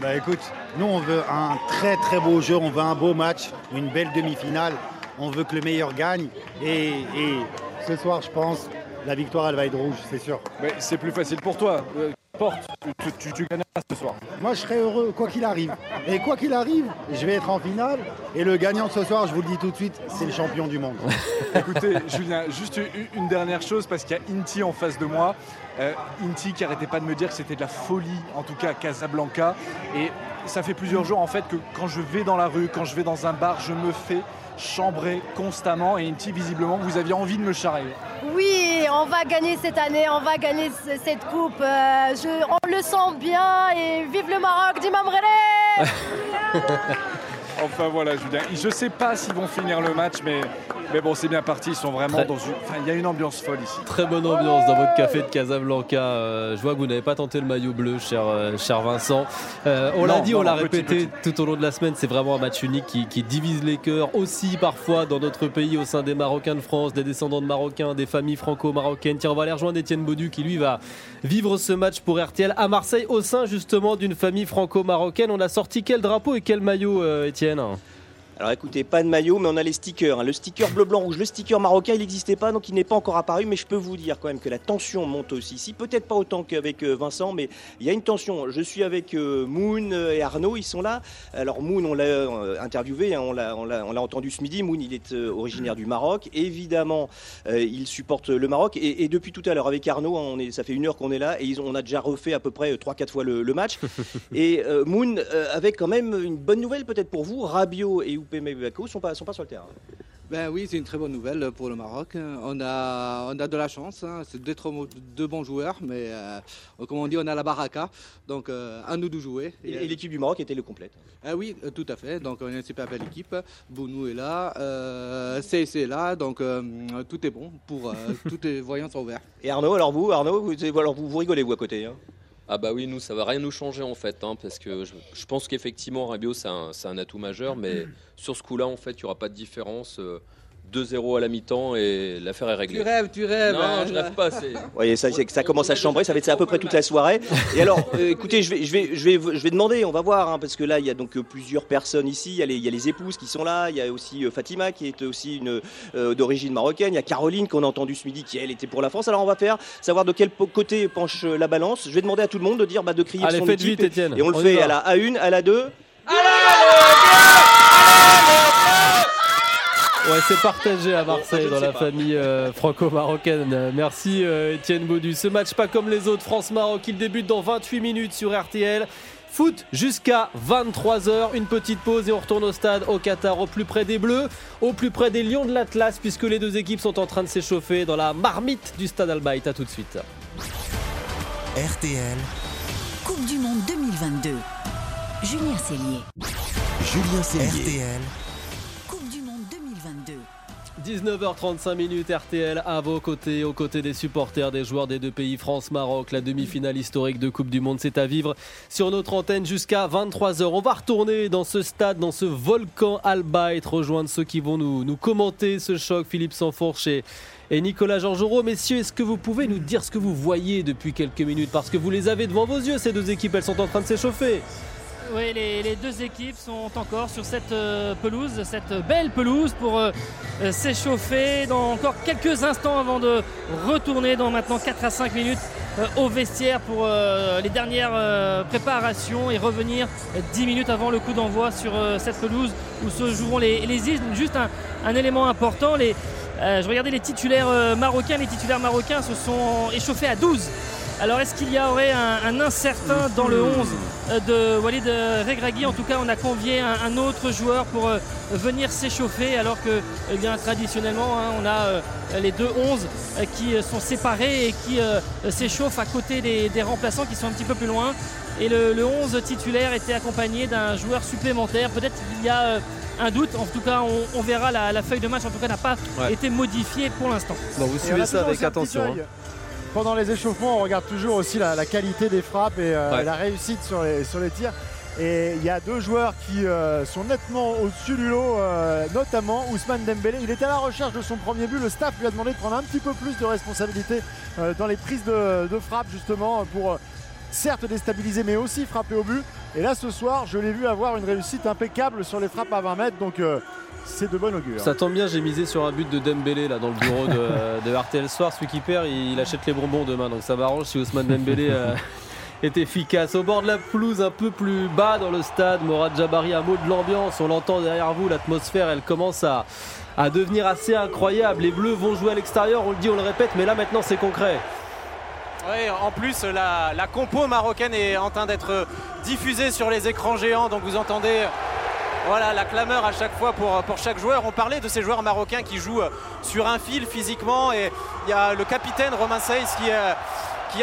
Bah écoute, nous on veut un très très beau jeu, on veut un beau match, une belle demi-finale. On veut que le meilleur gagne. Et, et ce soir, je pense, la victoire elle va être rouge, c'est sûr. Mais c'est plus facile pour toi. Porte, tu, tu, tu gagneras ce soir. Moi, je serai heureux quoi qu'il arrive. Et quoi qu'il arrive, je vais être en finale. Et le gagnant de ce soir, je vous le dis tout de suite, c'est le champion du monde. Écoutez, Julien, juste une dernière chose, parce qu'il y a Inti en face de moi. Euh, Inti qui arrêtait pas de me dire que c'était de la folie, en tout cas à Casablanca. Et ça fait plusieurs jours en fait que quand je vais dans la rue, quand je vais dans un bar, je me fais chambrer constamment. Et Inti, visiblement, vous aviez envie de me charrer. Oui, on va gagner cette année, on va gagner ce- cette coupe. Euh, on le sent bien et vive le Maroc d'Imam Rélé Enfin voilà, Julien. Je sais pas s'ils vont finir le match, mais, mais bon, c'est bien parti. Ils sont vraiment Très- dans une. Enfin, il y a une ambiance folle ici. Très bonne ambiance dans votre café de Casablanca. Euh, je vois que vous n'avez pas tenté le maillot bleu, cher, euh, cher Vincent. Euh, on l'a dit, on l'a petit, répété tout au long de la semaine. C'est vraiment un match unique qui, qui divise les cœurs aussi parfois dans notre pays au sein des Marocains de France, des descendants de Marocains, des familles franco-marocaines. Tiens, on va aller rejoindre Étienne Baudu qui lui va vivre ce match pour RTL à Marseille au sein justement d'une famille franco-marocaine. On a sorti quel drapeau et quel maillot, euh, Étienne Alors écoutez, pas de maillot, mais on a les stickers. hein. Le sticker bleu, blanc, rouge. Le sticker marocain, il n'existait pas, donc il n'est pas encore apparu. Mais je peux vous dire quand même que la tension monte aussi ici. Peut-être pas autant qu'avec euh, Vincent, mais il y a une tension. Je suis avec euh, Moon euh, et Arnaud, ils sont là. Alors Moon, on l'a interviewé, hein, on l'a- entendu ce midi. Moon, il est originaire du Maroc. Évidemment, euh, il supporte le Maroc. Et, et depuis tout à l'heure, avec Arnaud, hein, on est, ça fait une heure qu'on est là, et ils ont- on a déjà refait à peu près 3-4 fois le, le match. Et euh, Moon euh, avec quand même une bonne nouvelle peut-être pour vous. Rabiot et Oupeme Bako sont pas, sont pas sur le terrain. Ben oui, c'est une très bonne nouvelle pour le Maroc. On a, on a de la chance, hein. c'est deux, deux bons joueurs, mais euh, comme on dit, on a la baraka, donc euh, à nous de jouer. Et, et l'équipe du Maroc était le complète. Ah oui, euh, tout à fait, donc on a une super belle équipe. Bounou est là, euh, CC est là, donc tout est bon, pour, tous les voyants sont ouverts. Et Arnaud, alors vous, Arnaud, vous, alors vous, vous rigolez vous à côté. hein? Ah bah oui, nous, ça va rien nous changer en fait, hein, parce que je, je pense qu'effectivement, Rabiot, c'est un, c'est un atout majeur, mais sur ce coup-là, en fait, il n'y aura pas de différence. euh, 2-0 à la mi-temps et l'affaire est réglée. Tu rêves, tu rêves, Non, hein, je rêve pas. c'est- Oui, ça, commence à chambrer, ça va être ça à peu près toute la soirée. Et alors, euh, écoutez, je vais, je, vais, je, vais, je vais demander, on va voir, hein, parce que là, il y a donc euh, plusieurs personnes ici. Il y, a les, il y a les épouses qui sont là, il y a aussi euh, Fatima qui est aussi une euh, d'origine marocaine, il y a Caroline qu'on a entendu ce midi qui, elle, était pour la France. Alors, on va faire savoir de quel côté penche la balance. Je vais demander à tout le monde de dire, bah, de crier Allez, son faites équipe. vite, Étienne. Et on le On y fait va. à la A1, à la 2. Ouais, c'est partagé à Marseille dans la famille euh, franco-marocaine. Merci euh, Étienne Baudu. Ce match pas comme les autres, France-Maroc, il débute dans 28 minutes sur RTL. Foot jusqu'à 23h, une petite pause et on retourne au stade au Qatar, au plus près des Bleus, au plus près des Lions de l'Atlas, puisque les deux équipes sont en train de s'échauffer dans la marmite du stade Albaït. À tout de suite. RTL, Coupe du Monde 2022. Julien Cellier. Julien Cellier. RTL, 19h35 minutes RTL à vos côtés, aux côtés des supporters, des joueurs des deux pays, France-Maroc, la demi-finale historique de Coupe du Monde, c'est à vivre sur notre antenne jusqu'à 23h. On va retourner dans ce stade, dans ce volcan Albaït, rejoindre ceux qui vont nous, nous commenter ce choc, Philippe Sanfourche et, et Nicolas Georgerot. Messieurs, est-ce que vous pouvez nous dire ce que vous voyez depuis quelques minutes? Parce que vous les avez devant vos yeux, ces deux équipes, elles sont en train de s'échauffer. Oui, les, deux équipes sont encore sur cette euh, pelouse, cette belle pelouse pour euh, euh, s'échauffer dans encore quelques instants avant de retourner dans maintenant 4 à 5 minutes au vestiaire pour les dernières préparations et revenir euh, 10 minutes avant le coup d'envoi sur cette pelouse où se joueront les, les îles. Juste un, élément important, je regardais les titulaires marocains, les titulaires marocains se sont échauffés à 12 Alors est-ce qu'il y aurait un, un incertain dans le 11 euh, de Walid euh, Regragui? En tout cas, on a convié un, un autre joueur pour euh, venir s'échauffer alors que eh bien, traditionnellement, hein, on a euh, les deux 11 euh, qui sont séparés et qui euh, s'échauffent à côté des, des remplaçants qui sont un petit peu plus loin. Et le, le 11 titulaire était accompagné d'un joueur supplémentaire. Peut-être qu'il y a euh, un doute. En tout cas, on, on verra la, la feuille de match. En tout cas, n'a pas Ouais. été modifiée pour l'instant. Bon, vous suivez ça avec attention. hein. Pendant les échauffements, on regarde toujours aussi la, la qualité des frappes et euh, Ouais. la réussite sur les, sur les tirs. Et il y a deux joueurs qui euh, sont nettement au-dessus du lot, euh, notamment Ousmane Dembélé. Il était à la recherche de son premier but. Le staff lui a demandé de prendre un petit peu plus de responsabilité euh, dans les prises de, de frappe, justement, pour certes déstabiliser, mais aussi frapper au but. Et là, ce soir, je l'ai vu avoir une réussite impeccable sur les frappes à 20 mètres. Donc, c'est de bon augure. Ça tombe bien, j'ai misé sur un but de Dembélé là dans le bureau de, de RTL Soir. Celui qui perd, il achète les bonbons demain. Donc ça m'arrange si Ousmane Dembélé euh, est efficace. Au bord de la pelouse, un peu plus bas dans le stade, Morad Jabari, un mot de l'ambiance. On l'entend derrière vous, l'atmosphère, elle commence à, à devenir assez incroyable. Les Bleus vont jouer à l'extérieur, on le dit, on le répète, mais là maintenant c'est concret. Oui, en plus, la, la compo marocaine est en train d'être diffusée sur les écrans géants. Donc vous entendez voilà, la clameur à chaque fois pour, chaque joueur. On parlait de ces joueurs marocains qui jouent sur un fil physiquement. Et il y a le capitaine Romain Seyss qui, euh,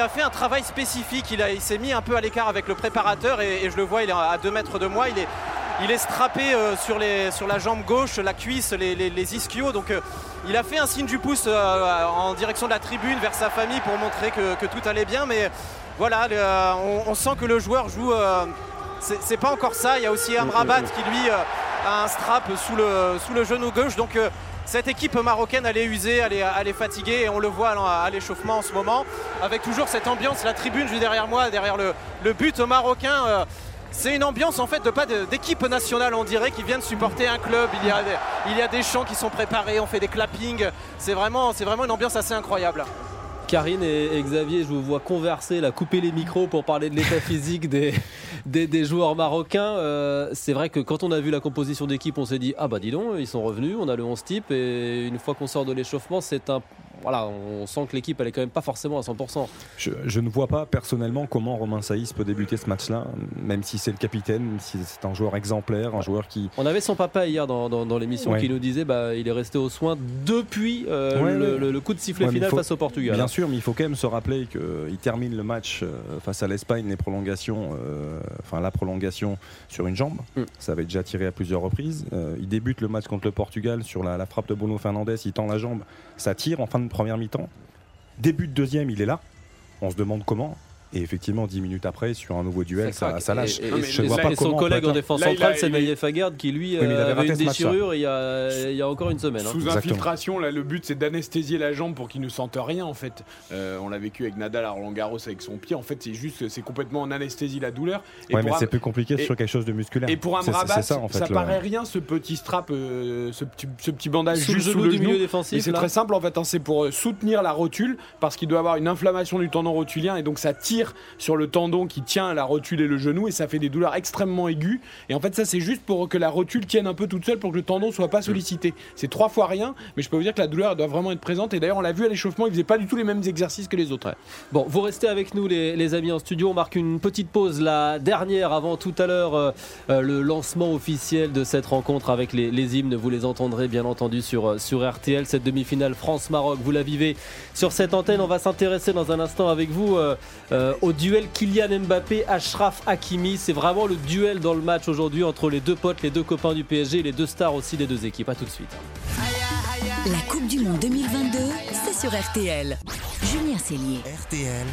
a fait un travail spécifique. Il, s'est mis un peu à l'écart avec le préparateur. Et, je le vois, il est à 2 mètres de moi. Il est, il strappé euh, sur, la jambe gauche, la cuisse, les, les- ischios. Donc euh, il a fait un signe du pouce euh, en direction de la tribune vers sa famille pour montrer que, tout allait bien. Mais voilà, euh, on sent que le joueur joue. C'est pas encore ça. Il y a aussi Amrabat qui lui euh, a un strap sous le, sous le genou gauche. Donc euh, cette équipe marocaine, elle est usée, elle est, elle est fatiguée et on le voit à, à l'échauffement en ce moment. Avec toujours cette ambiance, la tribune juste derrière moi, derrière le, le but marocain. euh, c'est une ambiance en fait de pas d'équipe nationale, on dirait, qui viennent supporter un club. Il y, a, des- il y a des chants qui sont préparés, on fait des clappings. C'est vraiment, c'est vraiment une ambiance assez incroyable. Karine et, Xavier, je vous vois converser, couper les micros pour parler de l'état physique des joueurs marocains. Euh, c'est vrai que quand on a vu la composition d'équipe, on s'est dit ah bah dis donc, ils sont revenus, on a le 11 type et une fois qu'on sort de l'échauffement, c'est un voilà, on sent que l'équipe elle est quand même pas forcément à 100%. Je, je ne vois pas personnellement comment Romain Saïs peut débuter ce match-là, même si c'est le capitaine, même si c'est un joueur exemplaire, un joueur qui. On avait son papa hier dans, dans- dans l'émission Ouais. qui nous disait bah il est resté aux soins depuis euh, Ouais, le, ouais. le- le coup de sifflet Ouais, final faut- face au Portugal. Bien sûr, mais il faut quand même se rappeler qu'il termine le match euh, face à l'Espagne, les prolongations, euh, enfin la prolongation sur une jambe. Mm. Ça avait déjà tiré à plusieurs reprises. Euh, il débute le match contre le Portugal sur la, la frappe de Bruno Fernandez, il tend la jambe, ça tire en fin de première mi-temps. Début de deuxième, il est là. On se demande comment. Et effectivement, dix minutes après, sur un nouveau duel, Ça ça, craque. ça lâche. Et, et- Je et- vois et pas son collègue en défense centrale, c'est Naïef Agard, qui lui Oui, euh, avait avait raté une déchirure il y, a, il y a encore une semaine. hein. Sous infiltration, là, le but c'est d'anesthésier la jambe pour qu'il ne sente rien en fait. Euh, on l'a vécu avec Nadal à Roland Garros avec son pied. En fait, c'est juste, c'est complètement en anesthésie la douleur. Et Ouais, mais un- c'est plus compliqué et- sur quelque chose de musculaire. Et pour un Rabat, ça, en fait, le- paraît rien ce petit strap, euh, ce, petit, ce petit bandage Sous juste sous le du milieu défensif, Mais c'est très simple en fait, hein, c'est pour euh, soutenir la rotule parce qu'il doit avoir une inflammation du tendon rotulien et donc ça tire sur le tendon qui tient la rotule et le genou et ça fait des douleurs extrêmement aiguës. Et en fait, ça c'est juste pour que la rotule tienne un peu toute seule pour que le tendon soit pas sollicité. C'est trois fois rien, mais je peux vous dire que la douleur doit vraiment être présente. Et d'ailleurs, on l'a vu à l'échauffement, il faisait pas du tout les mêmes exercices que les autres. Bon, vous restez avec nous les, amis en studio, on marque une petite pause, la dernière avant tout à l'heure euh, euh, le lancement officiel de cette rencontre avec les, les hymnes, vous les entendrez bien entendu sur, euh, sur RTL, cette demi-finale France-Maroc, vous la vivez sur cette antenne, on va s'intéresser dans un instant avec vous au duel Kylian Mbappé-Ashraf Hakimi, c'est vraiment le duel dans le match aujourd'hui entre les deux potes, les deux copains du PSG et les deux stars aussi des deux équipes, à tout de suite. La Coupe du Monde 2022, c'est sur RTL. Julien Cellier. RTL.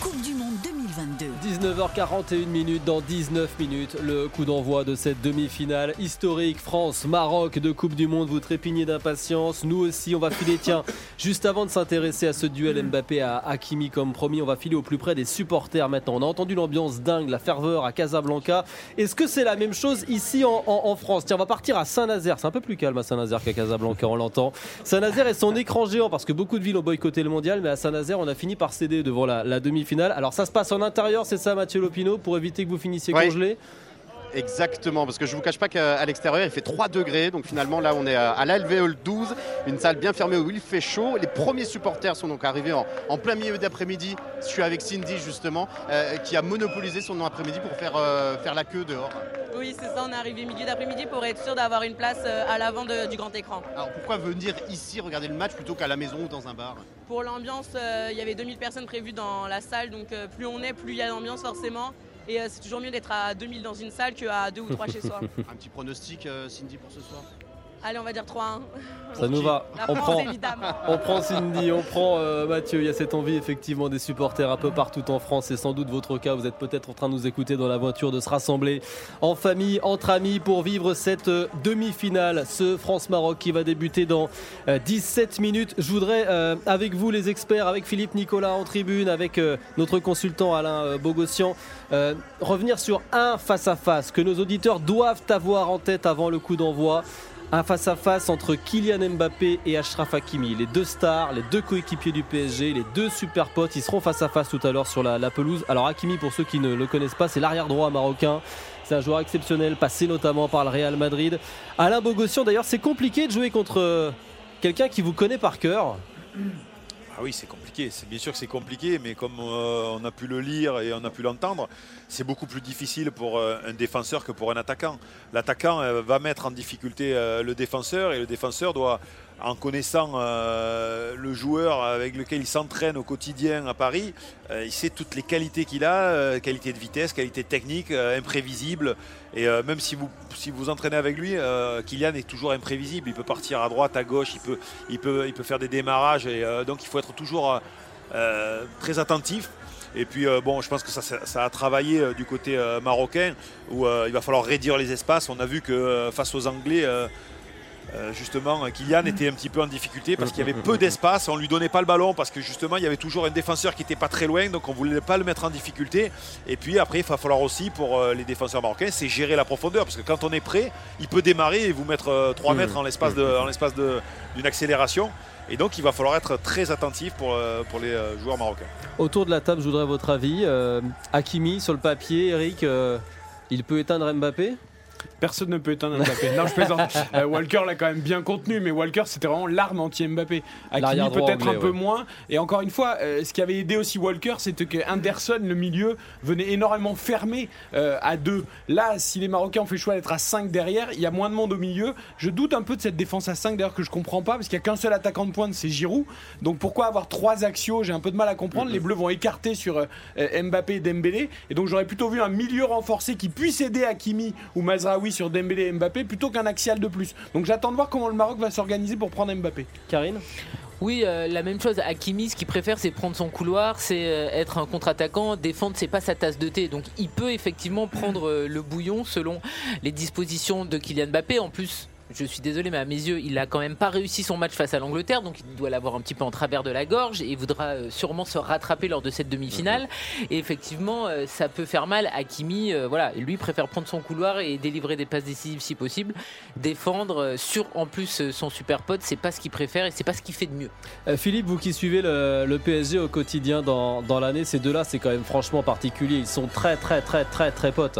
Coupe du Monde 2022. 19h41 minutes dans 19 minutes, le coup d'envoi de cette demi-finale historique France-Maroc de Coupe du Monde. Vous trépignez d'impatience, nous aussi on va filer, tiens, juste avant de s'intéresser à ce duel Mbappé à Hakimi comme promis, on va filer au plus près des supporters maintenant. On a entendu l'ambiance dingue, la ferveur à Casablanca. Est-ce que c'est la même chose ici en, en- en France? Tiens, on va partir à Saint-Nazaire, c'est un peu plus calme à Saint-Nazaire qu'à Casablanca, on l'entend. Saint-Nazaire et son écran géant parce que beaucoup de villes ont boycotté le mondial, mais à Saint-Nazaire on a fini par céder devant la, la demi-finale. Alors ça se passe en intérieur, c'est ça Mathieu Lopino, pour éviter que vous finissiez Oui. congelé Exactement, parce que je vous cache pas qu'à l'extérieur il fait 3 degrés, donc finalement là on est à, l'Alvéole 12, une salle bien fermée où il fait chaud. Les premiers supporters sont donc arrivés en, en plein milieu d'après-midi. Je suis avec Cindy justement, euh, qui a monopolisé son après-midi pour faire, euh, faire la queue dehors. Oui, c'est ça, on est arrivé milieu d'après-midi pour être sûr d'avoir une place euh, à l'avant du grand écran. Alors pourquoi venir ici regarder le match plutôt qu'à la maison ou dans un bar? Pour l'ambiance, euh, il y avait 2000 personnes prévues dans la salle, donc plus on est, plus il y a d'ambiance forcément. Et euh, c'est toujours mieux d'être à 2000 dans une salle qu'à 2 ou 3 chez soi. Un petit pronostic euh, Cindy pour ce soir? Allez, on va dire 3-1. Ça nous va. La On France, prend, évidemment. on prend Cindy, on prend euh, Mathieu. Il y a cette envie effectivement des supporters un peu partout en France. C'est sans doute votre cas. Vous êtes peut-être en train de nous écouter dans la voiture, de se rassembler en famille, entre amis pour vivre cette euh, demi-finale, ce France-Maroc qui va débuter dans euh, 17 minutes. Je voudrais, euh, avec vous les experts, avec Philippe Nicolas en tribune, avec euh, notre consultant Alain euh, Bogossian, euh, revenir sur un face-à-face que nos auditeurs doivent avoir en tête avant le coup d'envoi. Un face-à-face entre Kylian Mbappé et Ashraf Hakimi. Les deux stars, les deux coéquipiers du PSG, les deux super potes, ils seront face-à-face tout à l'heure sur la, la pelouse. Alors Hakimi, pour ceux qui ne le connaissent pas, c'est l'arrière droit marocain. C'est un joueur exceptionnel, passé notamment par le Real Madrid. Alain Bogossian, d'ailleurs, c'est compliqué de jouer contre euh, quelqu'un qui vous connaît par cœur. Ah oui, c'est compliqué. C'est bien sûr que c'est compliqué, mais comme euh, on a pu le lire et on a pu l'entendre, c'est beaucoup plus difficile pour euh, un défenseur que pour un attaquant. L'attaquant euh, va mettre en difficulté le défenseur et le défenseur doit, en connaissant euh, le joueur avec lequel il s'entraîne au quotidien à Paris, euh, il sait toutes les qualités qu'il a, euh, qualité de vitesse, qualité technique, imprévisible. Et même si vous vous entraînez avec lui, Kylian est toujours imprévisible. Il peut partir à droite, à gauche, il peut, faire des démarrages. Donc il faut être toujours très attentif. Et puis bon, je pense que ça, a travaillé du côté marocain où il va falloir réduire les espaces. On a vu que face aux Anglais, euh, euh, justement, Kylian était un petit peu en difficulté parce qu'il y avait peu d'espace. On lui donnait pas le ballon parce que justement, il y avait toujours un défenseur qui était pas très loin, donc on voulait pas le mettre en difficulté. Et puis après, il va falloir aussi pour euh, les défenseurs marocains, c'est gérer la profondeur parce que quand on est prêt, il peut démarrer et vous mettre euh, 3 Mhm. mètres en l'espace d'une accélération. Et donc, il va falloir être très attentif pour, euh, pour les euh, joueurs marocains. Autour de la table, je voudrais votre avis. Euh, Hakimi, sur le papier, Eric, euh, il peut éteindre Mbappé? Personne ne peut éteindre Mbappé. Non, je plaisante. Euh, Walker l'a quand même bien contenu, mais Walker c'était vraiment l'arme anti-Mbappé. Hakimi peut-être un peu moins. Et encore une fois, euh, ce qui avait aidé aussi Walker, c'était que Anderson, le milieu, venait énormément fermé euh, à deux. Là, si les Marocains ont fait le choix d'être à 5 derrière, il y a moins de monde au milieu. Je doute un peu de cette défense à 5 d'ailleurs que je comprends pas, parce qu'il n'y a qu'un seul attaquant de pointe, c'est Giroud. Donc pourquoi avoir trois axios? J'ai un peu de mal à comprendre. Les Bleus vont écarter sur Mbappé et Dembélé. Et donc j'aurais plutôt vu un milieu renforcé qui puisse aider Hakimi ou Mazraoui sur Dembélé et Mbappé plutôt qu'un axial de plus. Donc j'attends de voir comment le Maroc va s'organiser pour prendre Mbappé. Karine Oui, euh, la même chose. Hakimi, ce qu'il préfère, c'est prendre son couloir, c'est euh, être un contre-attaquant. Défendre, c'est pas sa tasse de thé. Donc, il peut effectivement prendre euh, le bouillon selon les dispositions de Kylian Mbappé. En plus. Je suis désolé, mais à mes yeux, il a quand même pas réussi son match face à l'Angleterre, donc il doit l'avoir un petit peu en travers de la gorge et il voudra euh, sûrement se rattraper lors de cette demi-finale. Et effectivement, euh, ça peut faire mal. Hakimi, euh, voilà, lui préfère prendre son couloir et délivrer des passes décisives si possible. Défendre sur en plus son super pote, c'est pas ce qu'il préfère et c'est pas ce qu'il fait de mieux. Euh, Philippe, vous qui suivez le, le PSG au quotidien dans, dans l'année, ces deux-là, c'est quand même franchement particulier. Ils sont très, très, très, très, très potes.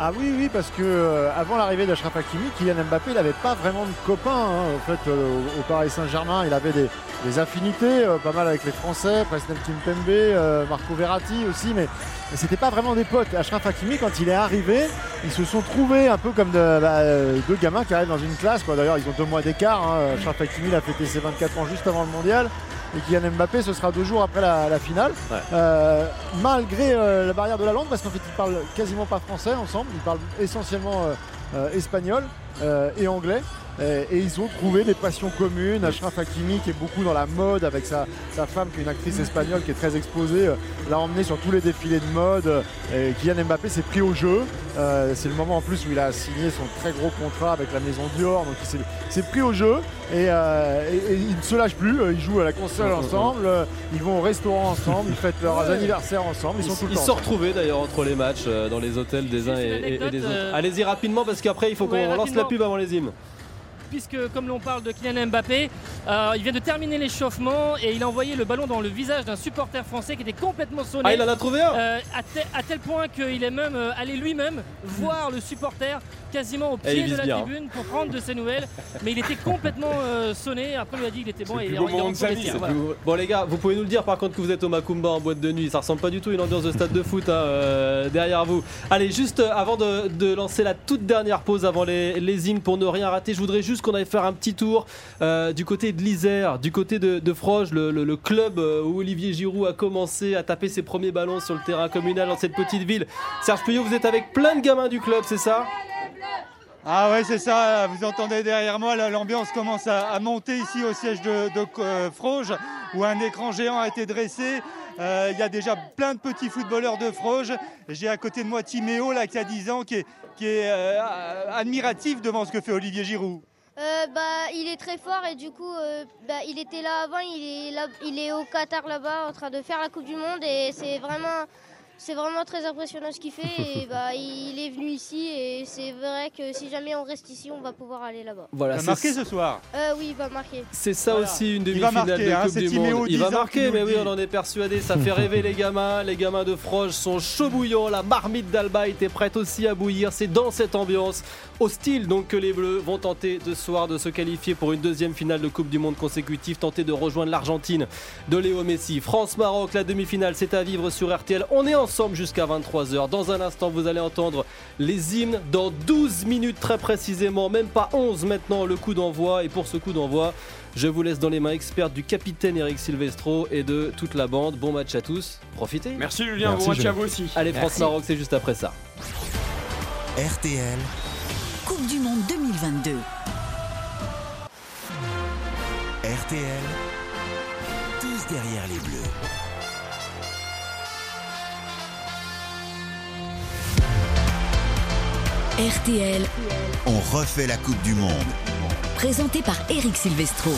Ah oui, oui, parce que euh, avant l'arrivée d'Achraf Hakimi, Kylian Mbappé, n'avait pas vraiment de copains. hein. Fait, euh, au, Paris Saint-Germain, il avait des, affinités, euh, pas mal avec les Français, Presnel Kimpembe, Marco Verratti aussi, mais, mais c'était pas vraiment des potes. Achraf Hakimi, quand il est arrivé, ils se sont trouvés un peu comme bah, deux gamins qui arrivent dans une classe. D'ailleurs, ils ont deux mois d'écart. Hein. Achraf Hakimi, il a fêté ses 24 ans juste avant le mondial. Et Kylian Mbappé, ce sera deux jours après la, la finale. Euh, malgré euh, la barrière de la langue, parce qu'en fait, ils parlent quasiment pas français ensemble, ils parlent essentiellement euh, espagnol et anglais. Euh, Et, ils ont trouvé des passions communes. Ashraf Hakimi, qui est beaucoup dans la mode avec sa, sa femme, qui est une actrice espagnole qui est très exposée, euh, l'a emmené sur tous les défilés de mode. Euh, Et Kylian Mbappé s'est pris au jeu. Euh, C'est le moment en plus où il a signé son très gros contrat avec la maison Dior. Donc il s'est- pris au jeu et, euh, et- et il ne se lâche plus. Ils jouent à la console ensemble, euh, ils vont au restaurant ensemble, ils fêtent leurs Ouais. anniversaires ensemble. Ils, sont tout le Ils temps se sont ensemble. retrouvés d'ailleurs entre les matchs dans les hôtels des uns et, et- et anecdote, des autres. Allez-y rapidement parce qu'après il faut qu'on Ouais, lance la pub avant les hymnes. Puisque comme l'on parle de Kylian Mbappé, Euh, il vient de terminer l'échauffement et il a envoyé le ballon dans le visage d'un supporter français qui était complètement sonné. Ah, il en a trouvé un Euh, à, tel- à tel point qu'il est même euh, allé lui-même voir le supporter quasiment au pied de la bien, hein. tribune pour prendre de ses nouvelles. Mais il était complètement euh, sonné. Après, on lui a dit qu'il était bon et vestiaire, c'est voilà. Bon les gars, vous pouvez nous le dire par contre que vous êtes au Macumba en boîte de nuit, ça ressemble pas du tout à une ambiance de stade de foot hein, euh, derrière vous. Allez, juste euh, avant de, de lancer la toute dernière pause avant les, les hymnes pour ne rien rater, je voudrais juste qu'on aille faire un petit tour euh, du côté de l'Isère, du côté de, de Froge, le, le- le club où Olivier Giroud a commencé à taper ses premiers ballons sur le terrain communal dans cette petite ville. Serge Puyot, vous êtes avec plein de gamins du club, c'est ça? Ah ouais, c'est ça. Vous entendez derrière moi, l'ambiance commence à, monter ici au siège de, euh, Froge, où un écran géant a été dressé. Euh, Il y a déjà plein de petits footballeurs de Froge. J'ai à côté de moi Timéo, là, qui a 10 ans, qui est, euh, admiratif devant ce que fait Olivier Giroud. Bah, il est très fort et du coup, bah, il était là avant, il est au Qatar là-bas en train de faire la Coupe du Monde et c'est vraiment, c'est vraiment très impressionnant ce qu'il fait. Et bah, il est venu ici et c'est vrai que si jamais on reste ici, on va pouvoir aller là-bas. Voilà, Il va c'est- marquer ce soir. Euh, oui, il va marquer. C'est ça Voilà. aussi une demi-finale de hein, Coupe du Monde. Il va 10 ans, marquer, mais oui, on en est persuadé. Ça fait rêver les gamins. Les gamins de Froge sont chauds bouillants. La marmite d'Alba était prête aussi à bouillir. C'est dans cette ambiance hostile donc que les Bleus vont tenter de ce soir de se qualifier pour une deuxième finale de Coupe du Monde consécutive, tenter de rejoindre l'Argentine de Léo Messi. France-Maroc, la demi-finale, c'est à vivre sur RTL. On est ensemble jusqu'à 23h. Dans un instant, vous allez entendre les hymnes dans 12 minutes très précisément, même pas 11 maintenant, le coup d'envoi. Et pour ce coup d'envoi, je vous laisse dans les mains expertes du capitaine Eric Silvestro et de toute la bande. Bon match à tous, profitez. Merci Julien, bon match à vous aussi. Allez. France-Maroc, c'est juste après ça. RTL, Coupe du Monde 2022. RTL, tous derrière les Bleus. RTL, On refait la Coupe du Monde. présenté par Eric Silvestro.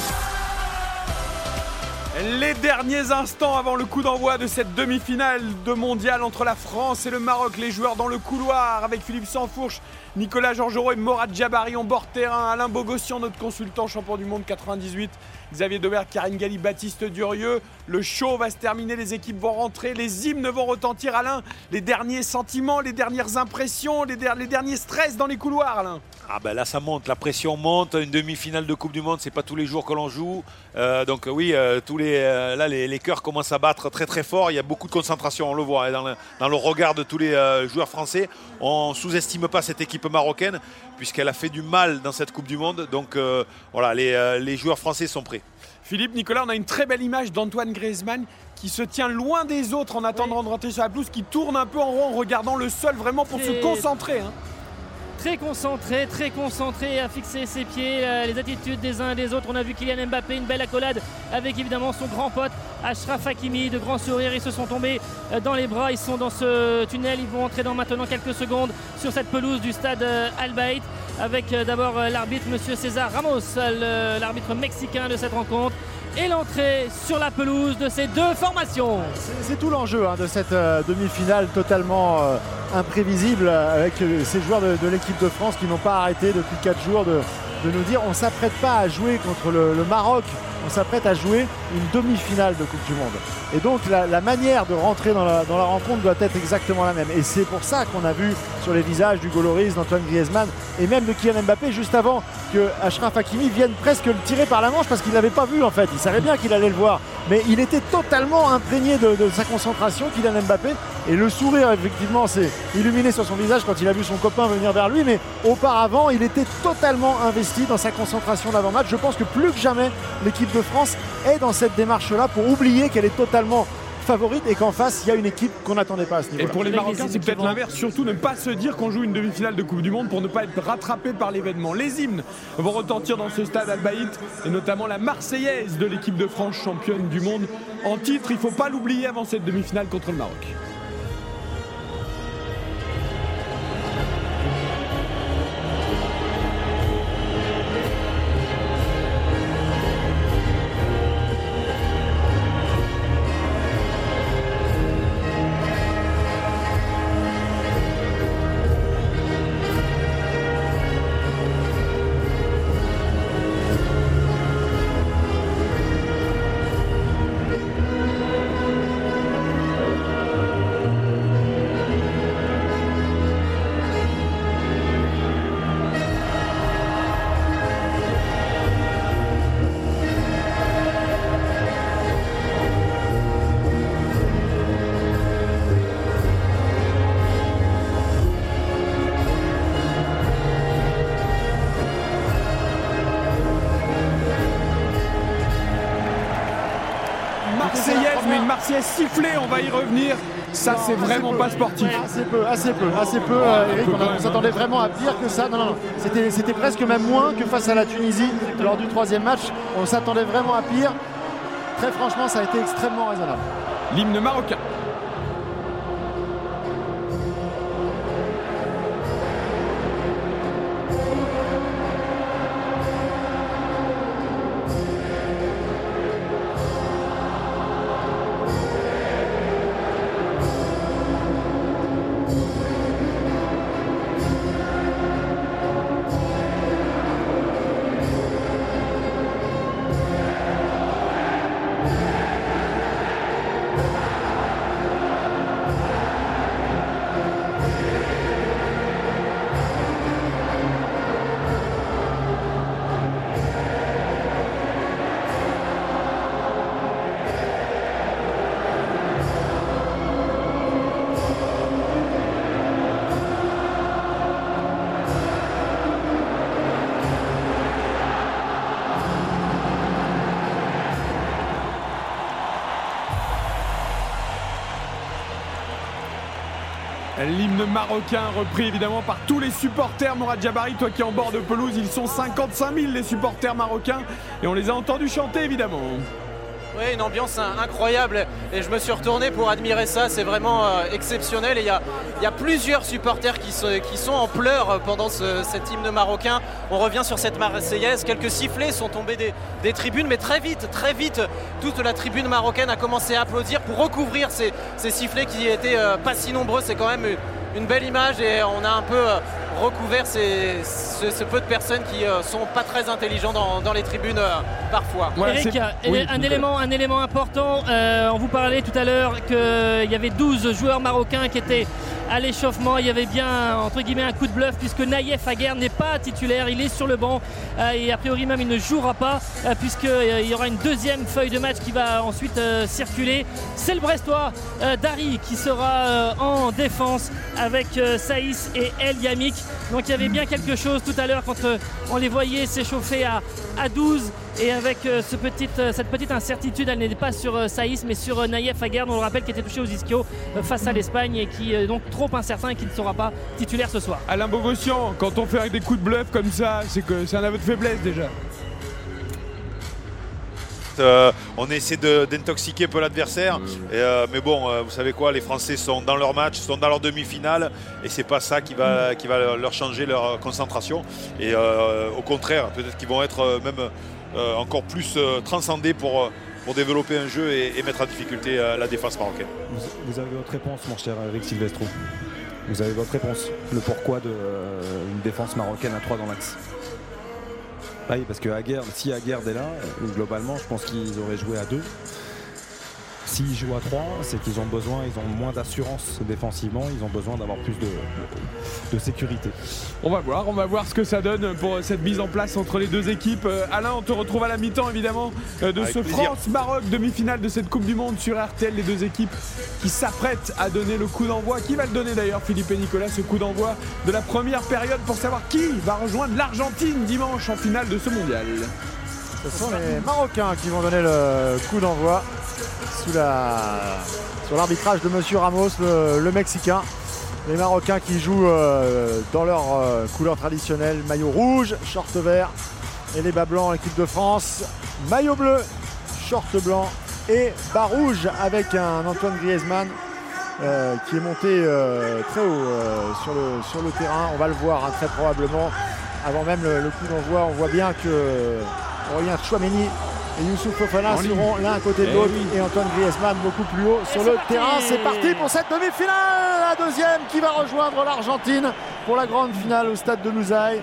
Les derniers instants avant le coup d'envoi de cette demi-finale de mondial entre la France et le Maroc. Les joueurs dans le couloir avec Philippe Sansfourche, Nicolas Georgerot et Morad Jabari en bord terrain. Alain Bogossian, notre consultant champion du monde 98. Xavier Domergue, Karine Galli, Baptiste Durieux. Le show va se terminer, les équipes vont rentrer, les hymnes vont retentir. Alain, les derniers sentiments, les dernières impressions, les, les derniers stress dans les couloirs, Alain? Ah ben là ça monte, la pression monte, une demi-finale de Coupe du Monde, c'est pas tous les jours que l'on joue. Euh, donc oui, euh, tous les, euh, là les, les cœurs commencent à battre très très fort, il y a beaucoup de concentration, on le voit hein, dans, le, dans le regard de tous les euh, joueurs français. On sous-estime pas cette équipe marocaine puisqu'elle a fait du mal dans cette Coupe du Monde. Donc euh, voilà, les, euh, les joueurs français sont prêts. Philippe, Nicolas, on a une très belle image d'Antoine Griezmann qui se tient loin des autres en attendant de rentrer sur la pelouse, qui tourne un peu en rond en regardant le sol vraiment pour se concentrer. hein. Très concentré, très concentré à fixer ses pieds, euh, les attitudes des uns et des autres. On a vu Kylian Mbappé, une belle accolade avec évidemment son grand pote Ashraf Hakimi, de grands sourires. Ils se sont tombés euh, dans les bras, ils sont dans ce tunnel. Ils vont entrer dans maintenant quelques secondes sur cette pelouse du stade euh, Al Bayt avec d'abord l'arbitre Monsieur César Ramos, l'arbitre mexicain de cette rencontre. Et l'entrée sur la pelouse de ces deux formations. C'est tout l'enjeu hein, de cette euh, demi-finale totalement euh, imprévisible euh, avec ces joueurs de, l'équipe de France qui n'ont pas arrêté depuis 4 jours de, nous dire on ne s'apprête pas à jouer contre le Maroc, on s'apprête à jouer une demi-finale de Coupe du Monde. Et donc la, manière de rentrer dans la, dans la rencontre doit être exactement la même. Et c'est pour ça qu'on a vu sur les visages du Goloris, d'Antoine Griezmann et même de Kylian Mbappé juste avant que Ashraf Hakimi vienne presque le tirer par la manche parce qu'il ne l'avait pas vu en fait. Il savait bien qu'il allait le voir. Mais il était totalement imprégné de, de sa concentration, Kylian Mbappé. Et le sourire, effectivement, s'est illuminé sur son visage quand il a vu son copain venir vers lui. Mais auparavant, il était totalement investi dans sa concentration d'avant-match. Je pense que plus que jamais, l'équipe de France est dans cette démarche-là pour oublier qu'elle est totalement favorite et qu'en face, il y a une équipe qu'on n'attendait pas à ce niveau-là. Et pour les Marocains, c'est peut-être l'inverse. Surtout ne pas se dire qu'on joue une demi-finale de Coupe du Monde pour ne pas être rattrapé par l'événement. Les hymnes vont retentir dans ce stade Al Baït et notamment la Marseillaise de l'équipe de France championne du monde en titre. Il ne faut pas l'oublier avant cette demi-finale contre le Maroc. Marseillaise sifflée, on va y revenir. Ça, c'est vraiment pas sportif. Assez peu, assez peu, assez peu, euh, Eric. On, on s'attendait vraiment à pire que ça. Non, non, non. C'était, c'était presque même moins que face à la Tunisie lors du troisième match. On s'attendait vraiment à pire. Très franchement, ça a été extrêmement raisonnable. L'hymne marocain. L'hymne marocain repris évidemment par tous les supporters. Mourad Jabari, toi qui es en bord de pelouse, ils sont 55 000 les supporters marocains et on les a entendus chanter évidemment. Oui, une ambiance in- incroyable. Et je me suis retourné pour admirer ça, c'est vraiment euh, exceptionnel. Et il y a, plusieurs supporters qui, sont en pleurs pendant ce- cet hymne marocain. On revient sur cette Marseillaise, quelques sifflets sont tombés des, tribunes mais très vite, très vite, toute la tribune marocaine a commencé à applaudir pour recouvrir ces, ces sifflets qui étaient euh, pas si nombreux, c'est quand même une, une belle image et on a un peu euh, recouvert ces- ce, ce peu de personnes qui euh, sont pas très intelligents dans, dans les tribunes euh, parfois. Eric, un, élément, un élément important, euh, on vous parlait tout à l'heure qu'il y avait 12 joueurs marocains qui étaient à l'échauffement. Il y avait bien, entre guillemets, un coup de bluff puisque Naïef Aguer n'est pas titulaire, il est sur le banc euh, et a priori même il ne jouera pas euh, puisqu'il y aura une deuxième feuille de match qui va ensuite euh, circuler. C'est le Brestois euh, Dari qui sera euh, en défense avec euh, Saïs et El Yamik. Donc il y avait bien quelque chose tout à l'heure quand euh, on les voyait s'échauffer à 12 et avec euh, ce euh, cette petite incertitude, elle n'est pas sur euh, Saïs mais sur euh, Naïef Aguerd, on le rappelle, qui était touché aux ischios euh, face à l'Espagne et qui est donc trop incertain et qui ne sera pas titulaire ce soir. Alain Bogossian, quand on fait avec des coups de bluff comme ça, c'est que c'est un aveu de faiblesse déjà. Euh, on essaie de- d'intoxiquer un peu l'adversaire. Euh, mais bon, euh, vous savez quoi, les Français sont dans leur match, sont dans leur demi-finale, et c'est pas ça qui va, qui va leur changer leur concentration. Et euh, au contraire, peut-être qu'ils vont être euh, même euh, encore plus euh, transcendés pour, euh, pour développer un jeu et, et mettre en difficulté euh, la défense marocaine. Vous, avez votre réponse, mon cher Eric Silvestro. Vous avez votre réponse. Le pourquoi d'une défense marocaine à 3 dans l'axe. Ah oui, parce que si Aguerd est là, euh, globalement, je pense qu'ils auraient joué à 2. S'ils jouent à 3, c'est qu'ils ont besoin, ils ont moins d'assurance défensivement, ils ont besoin d'avoir plus de, de sécurité. On va voir, on va voir ce que ça donne pour cette mise en place entre les deux équipes. Euh, Alain, on te retrouve à la mi-temps évidemment euh, de Avec ce. France-Maroc demi-finale de cette Coupe du Monde sur RTL. Les deux équipes qui s'apprêtent à donner le coup d'envoi. Qui va le donner d'ailleurs, Philippe et Nicolas, ce coup d'envoi de la première période pour savoir qui va rejoindre l'Argentine dimanche en finale de ce mondial? Ce sont les Marocains qui vont donner le coup d'envoi sous sur l'arbitrage de Monsieur Ramos, le, Mexicain. Les Marocains qui jouent euh, dans leur euh, couleur traditionnelle, maillot rouge, short vert et les bas blancs, l'équipe de France, maillot bleu, short blanc et bas rouge avec un Antoine Griezmann euh, qui est monté très haut sur, le, terrain. On va le voir hein, très probablement avant même le, le coup d'envoi. On voit bien que Aurélien Chouameni et Youssouf Fofana seront l'un à côté de Eh l'autre oui. et Antoine Griezmann beaucoup plus haut sur le parti terrain. C'est parti pour cette demi-finale, la deuxième qui va rejoindre l'Argentine pour la grande finale au stade de Lusail.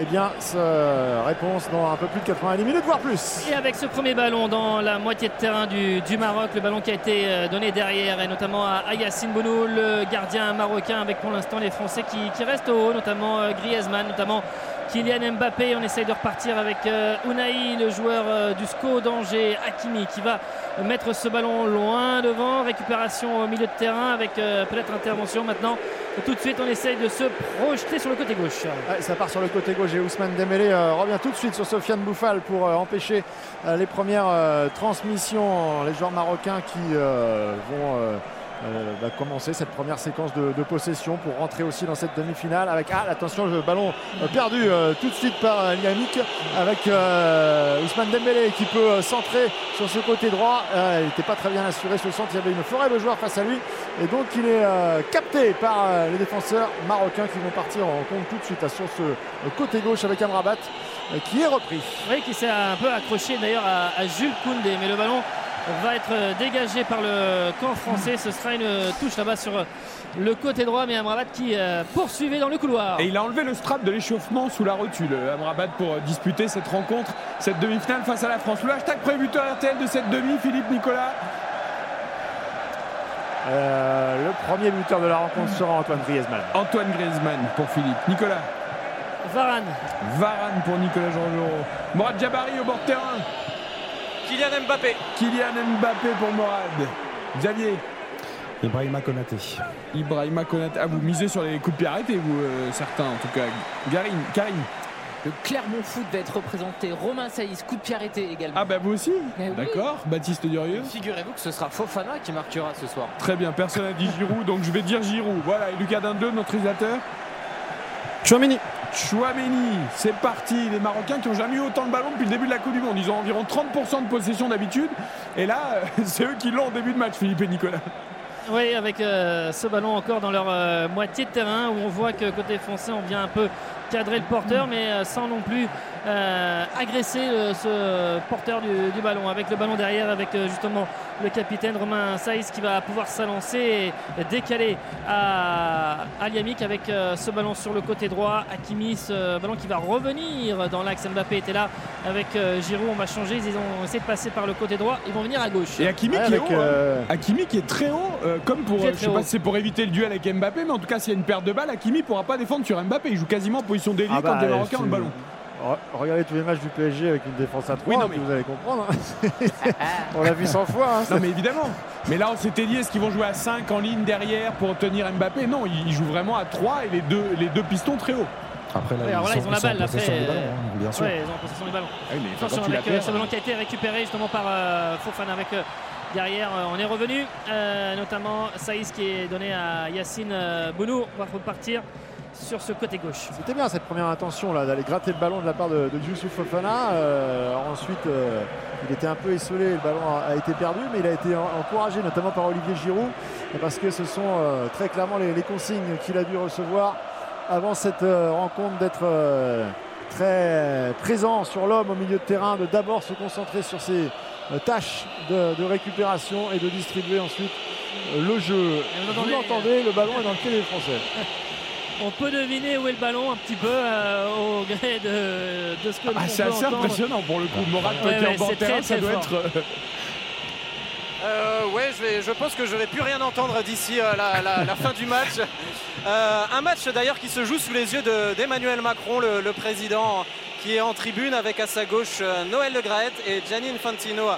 Eh bien, ce- réponse dans un peu plus de 90 minutes, voire plus. Et avec ce premier ballon dans la moitié de terrain du, du Maroc, le ballon qui a été euh, donné derrière et notamment à à Yassine Bounou, le gardien marocain avec pour l'instant les Français qui, qui restent au haut, notamment euh, Griezmann, notamment Kylian Mbappé. On essaye de repartir avec euh, Unai, le joueur euh, du SCO d'Angers, Hakimi, qui va mettre ce ballon loin devant. Récupération au milieu de terrain avec euh, peut-être intervention maintenant. Tout de suite, on essaye de se projeter sur le côté gauche. Ouais, ça part sur le côté gauche et Ousmane Dembélé revient tout de suite sur Sofiane Bouffal pour empêcher les premières transmissions. Les joueurs marocains qui vont euh, bah, commencer cette première séquence de, possession pour rentrer aussi dans cette demi-finale avec ah attention le ballon euh, perdu euh, tout de suite par Yannick avec euh, Ousmane Dembélé qui peut centrer sur ce côté droit. Il n'était pas très bien assuré ce centre, il y avait une forêt de joueurs face à lui et donc il est capté par les défenseurs marocains qui vont partir en compte tout de suite sur ce côté gauche avec Amrabat qui est repris. Oui, qui s'est un peu accroché d'ailleurs à, à Jules Koundé, mais le ballon va être euh, dégagé par le camp français. Ce sera une touche là-bas sur euh, le côté droit, mais Amrabat qui euh, poursuivait dans le couloir. Et il a enlevé le strap de l'échauffement sous la rotule, euh, Amrabat, pour euh, disputer cette rencontre, cette demi-finale face à la France. Le hashtag prébuteur RTL de cette demi, Philippe Nicolas. Euh, le premier buteur de la rencontre sera Antoine Griezmann. Antoine Griezmann pour Philippe. Nicolas. Varane. Varane pour Nicolas Jean-Jean. Morad Jabari au bord de terrain. Kylian Mbappé. Kylian Mbappé pour Morad. Xavier. Ibrahima Konaté. Ibrahima Konaté. Ah, vous misez sur les coups de pied arrêtés, vous, euh, certains en tout cas. Karim. Karim. Le Clermont Foot va être représenté. Romain Saïs, coup de pied arrêté également. Ah, bah vous aussi Eh oui. D'accord. Baptiste Durieux. Figurez-vous que ce sera Fofana qui marquera ce soir. Très bien, personne n'a dit Giroud, donc je vais dire Giroud. Voilà, et Lucas Dindeux, notre réalisateur. Chouameni. Chouameni, c'est parti. Les Marocains qui ont jamais eu autant de ballons depuis le début de la Coupe du Monde. Ils ont environ 30% de possession d'habitude. Et là, c'est eux qui l'ont en début de match, Philippe et Nicolas. Oui, avec euh, ce ballon encore dans leur euh, moitié de terrain où on voit que côté français, on vient un peu cadrer le porteur, mais euh, sans non plus euh, agresser euh, ce porteur du, du ballon. Avec le ballon derrière, avec euh, justement le capitaine Romain Saïs qui va pouvoir s'alancer et décaler à, Liamik avec euh, ce ballon sur le côté droit. Hakimi, ce ballon qui va revenir dans l'axe. Mbappé était là avec euh, Giroud. On va changer. Ils ont essayé de passer par le côté droit. Ils vont venir à gauche. Et Hakimi qui est haut. hein. Hakimi qui est très haut, euh, comme pour. Je sais pas si c'est pour éviter le duel avec Mbappé, mais en tout cas, s'il y a une perte de balle, Hakimi pourra pas défendre sur Mbappé. Il joue quasiment en position d'ailier Ah bah, quand les Marocains ont le ballon. Re- Regardez tous les matchs du PSG avec une défense à 3, Oui, non, mais- vous allez comprendre. hein. On l'a vu 100 fois. hein. Non mais évidemment. Mais là on s'était dit est-ce qu'ils vont jouer à 5 en ligne derrière pour tenir Mbappé? Non, ils ils jouent vraiment à 3 et les deux, les deux pistons très haut. Après là, Ouais, alors là, ils ont la balle. Après, possession du euh, ballon, hein, bien sûr. ouais, ils ont en possession du ballon. Ah oui, mais Attention avec la euh, ce ballon qui a été récupéré justement par euh, Fofana avec euh, derrière. euh, on est revenu, euh, notamment Saïs qui est donné à Yacine euh, Bounou. On va repartir sur ce côté gauche. C'était bien cette première intention là d'aller gratter le ballon de la part de, de Youssouf Fofana. Euh, ensuite, euh, il était un peu esselé, le ballon a, a été perdu, mais il a été en- encouragé notamment par Olivier Giroud parce que ce sont euh, très clairement les, les consignes qu'il a dû recevoir avant cette rencontre d'être très présent sur l'homme au milieu de terrain, de d'abord se concentrer sur ses tâches de, de récupération et de distribuer ensuite le jeu. vous Vous entendez- l'entendez, le ballon est dans le pied des Français. On peut deviner où est le ballon un petit peu euh, au gré de, de ce que Ah, l'on c'est assez entendre. impressionnant pour le coup. Morad, Ouais, ouais, en terrain, ça doit fort. être. euh, Euh, ouais, je, vais, je pense que je vais plus rien entendre d'ici euh, la, la- la fin du match. Euh, un match d'ailleurs qui se joue sous les yeux de- d'Emmanuel Macron, le, le président, qui est en tribune avec à sa gauche Noël Le Graët et Gianni Infantino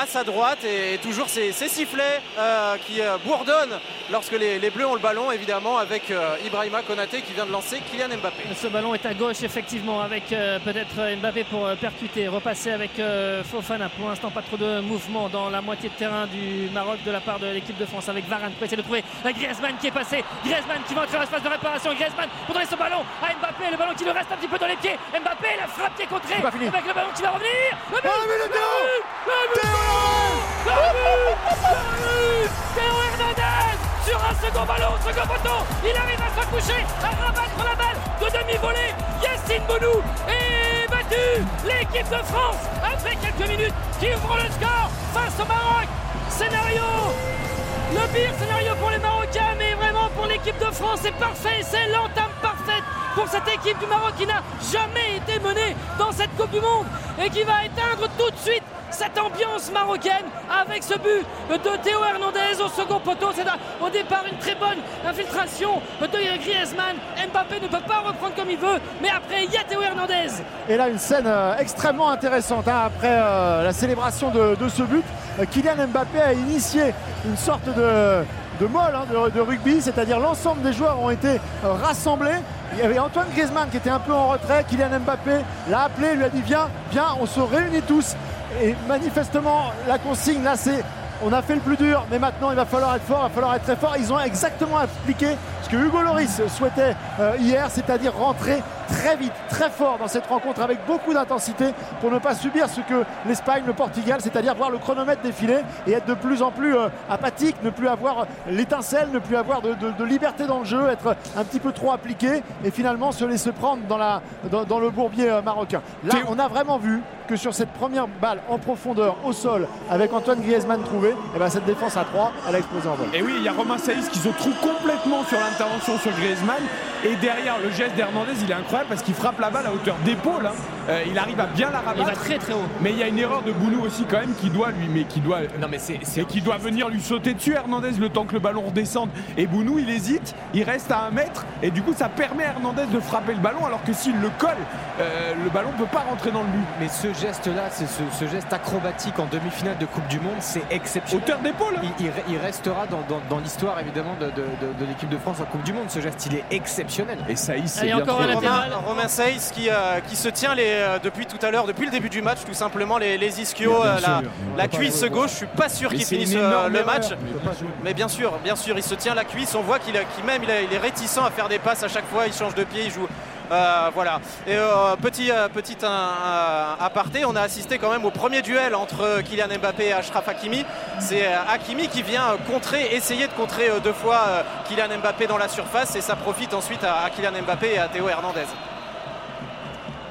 à sa droite et, toujours ces, ces sifflets euh, qui euh, bourdonnent lorsque les, les Bleus ont le ballon évidemment avec euh, Ibrahima Konaté qui vient de lancer Kylian Mbappé. Ce ballon est à gauche effectivement avec euh, peut-être Mbappé pour euh, percuter, repasser avec euh, Fofana. Pour l'instant pas trop de mouvement dans la moitié de terrain du Maroc de la part de l'équipe de France avec Varane pour essayer de trouver la Griezmann qui est passé. Griezmann qui va entrer dans l'espace de réparation. Griezmann pour donner ce ballon à Mbappé. Le ballon qui lui reste un petit peu dans les pieds. Mbappé la frappe qui est contrée avec le ballon qui va revenir. Le but Le but Le but Le but Le but Théo Hernandez sur un second ballon, second poteau. Il arrive à s'accoucher, à rabattre la balle de demi-volée. Yacine Bonou est battu. L'équipe de France, après quelques minutes, qui ouvre le score face au Maroc. Scénario le pire scénario pour les Marocains, mais vraiment pour l'équipe de France, c'est parfait. C'est l'entame parfaite pour cette équipe du Maroc qui n'a jamais été menée dans cette Coupe du Monde et qui va éteindre tout de suite cette ambiance marocaine avec ce but de Théo Hernandez au second poteau. C'est au départ une très bonne infiltration de Griezmann. Mbappé ne peut pas reprendre comme il veut, mais après il y a Théo Hernandez. Et là, une scène euh, extrêmement intéressante. hein, après euh, la célébration de, de ce but, Euh, Kylian Mbappé a initié une sorte de, de molle hein, de, rugby, c'est-à-dire l'ensemble des joueurs ont été euh, rassemblés. Il y avait Antoine Griezmann qui était un peu en retrait. Kylian Mbappé l'a appelé, lui a dit Viens, viens, on se réunit tous. Et manifestement, la consigne là, c'est on a fait le plus dur, mais maintenant il va falloir être fort, il va falloir être très fort. Ils ont exactement appliqué ce que Hugo Loris souhaitait euh, hier, c'est-à-dire rentrer très vite, très fort dans cette rencontre avec beaucoup d'intensité pour ne pas subir ce que l'Espagne, le Portugal, c'est-à-dire voir le chronomètre défiler et être de plus en plus euh, apathique, ne plus avoir l'étincelle, ne plus avoir de, de- de liberté dans le jeu, être un petit peu trop appliqué et finalement se laisser prendre dans, la, dans, dans le bourbier euh, marocain. Là, on a vraiment vu que sur cette première balle en profondeur au sol avec Antoine Griezmann trouvé, eh ben, cette défense à 3, elle a explosé en vol. Et oui, il y a Romain Saïs qui se trouve complètement sur l'intervention sur Griezmann. Et derrière, le geste d'Hernandez, il est incroyable parce qu'il frappe la balle à hauteur d'épaule. hein. Euh, il arrive à bien la rabattre. Il va très très haut. Mais il y a une erreur de Bounou aussi quand même qui doit lui, mais qui doit, non mais c'est, qui doit venir lui sauter dessus Hernandez le temps que le ballon redescende. Et Bounou il hésite, il reste à un mètre et du coup ça permet à Hernandez de frapper le ballon alors que s'il le colle, euh, le ballon peut pas rentrer dans le but. Mais ce geste-là, c'est ce, ce geste acrobatique en demi-finale de Coupe du Monde, c'est exceptionnel. Hauteur d'épaule il, il- il restera dans, dans- dans l'histoire évidemment de, de- de- de l'équipe de France en Coupe du Monde. Ce geste, il est exceptionnel. Et Saïs, Allez, encore un latéral. Romain, qui, euh, qui se tient les, euh, depuis tout à l'heure, depuis le début du match, tout simplement les, les ischios, euh, la, cuisse gauche. Je suis pas sûr qu'il finisse euh, le match. Mais bien sûr, bien sûr, il se tient la cuisse. On voit qu'il a- qu'il même il est réticent à faire des passes à chaque fois. Il change de pied, il joue. Euh, voilà. Et euh, petit, euh, petit aparté, on a assisté quand même au premier duel entre Kylian Mbappé et Achraf Hakimi. C'est Hakimi qui vient contrer, essayer de contrer deux fois Kylian Mbappé dans la surface et ça profite ensuite à, Kylian Mbappé et à Théo Hernandez.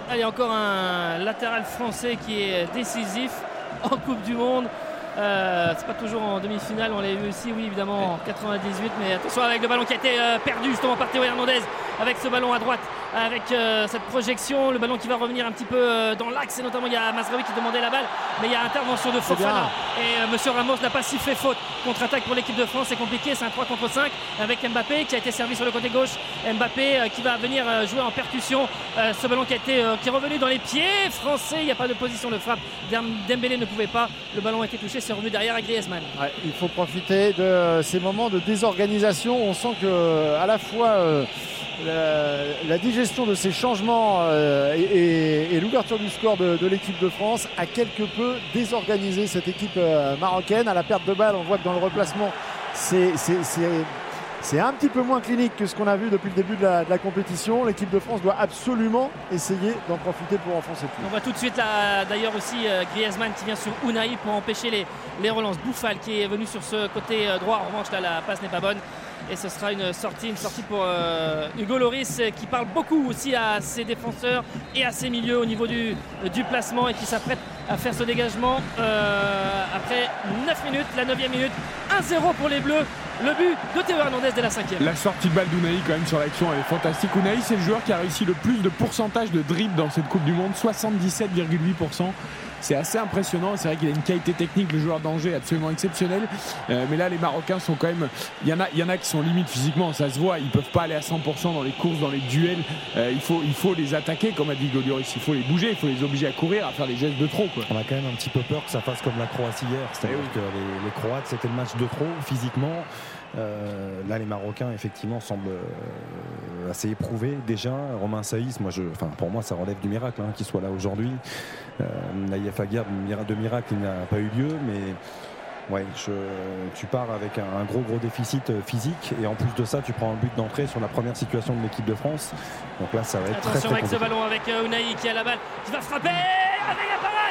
Allez, encore un latéral français qui est décisif en Coupe du Monde. Euh, c'est pas toujours en demi-finale, on l'a vu aussi, oui, évidemment, en 98. Mais attention avec le ballon qui a été euh, perdu justement par Théo Hernandez, avec ce ballon à droite, avec euh, cette projection, le ballon qui va revenir un petit peu dans l'axe. Et notamment, il y a Masraoui qui demandait la balle, mais il y a intervention de. Fofana. Et Monsieur Ramos n'a pas sifflé faute. Contre-attaque pour l'équipe de France, c'est compliqué, c'est un 3 contre 5 avec Mbappé qui a été servi sur le côté gauche. Mbappé qui va venir jouer en percussion. Ce ballon qui, a été, qui est revenu dans les pieds français. Il n'y a pas de position de frappe. Dem- Dembélé ne pouvait pas. Le ballon a été touché, derrière à Griezmann. Il faut profiter de ces moments de désorganisation. On sent que à la fois euh, la, digestion de ces changements euh, et, l'ouverture du score de, l'équipe de France a quelque peu désorganisé cette équipe euh, marocaine. À la perte de balle, on voit que dans le replacement, c'est c'est- un petit peu moins clinique que ce qu'on a vu depuis le début de la, compétition. L'équipe de France doit absolument essayer d'en profiter pour enfoncer le On voit tout de suite d'ailleurs aussi euh, Griezmann qui vient sur Unai pour empêcher les, les relances. Bouffal qui est venu sur ce côté euh, droit. En revanche là la passe n'est pas bonne. Et ce sera une sortie, une sortie pour euh, Hugo Loris euh, qui parle beaucoup aussi à ses défenseurs et à ses milieux au niveau du, du placement et qui s'apprête à faire ce dégagement euh, après 9 minutes, la 9 minute. 1-0 pour les Bleus. Le but de Théo Hernandez dès la 5 La sortie de balle d'Unai quand même sur l'action est fantastique. Unai c'est le joueur qui a réussi le plus de pourcentage de dribble dans cette Coupe du Monde, 77,8%. C'est assez impressionnant. C'est vrai qu'il a une qualité technique, le joueur d'Angers, absolument exceptionnel. Euh, mais là, les Marocains sont quand même. Il y, en a, il y en a qui sont limite physiquement, ça se voit. Ils peuvent pas aller à 100% dans les courses, dans les duels. Euh, il, faut, il faut les attaquer, comme a dit Golioris. Il faut les bouger, il faut les obliger à courir, à faire des gestes de trop. Quoi. On a quand même un petit peu peur que ça fasse comme la Croatie hier. C'est-à-dire que les, les Croates, c'était le match de trop physiquement. Euh, là, les Marocains, effectivement, semblent euh, assez éprouvés déjà. Romain Saïs, moi, je, enfin, pour moi, ça relève du miracle hein, qu'il soit là aujourd'hui. Euh, Naïef Aguerd, mira- de miracle, il n'a pas eu lieu, mais. Ouais, je- tu pars avec un, un gros gros déficit euh, physique et en plus de ça tu prends un but d'entrée sur la première situation de l'équipe de France donc là ça va être très Attention très avec ce ballon avec Unai qui a la balle, qui va frapper avec la parade.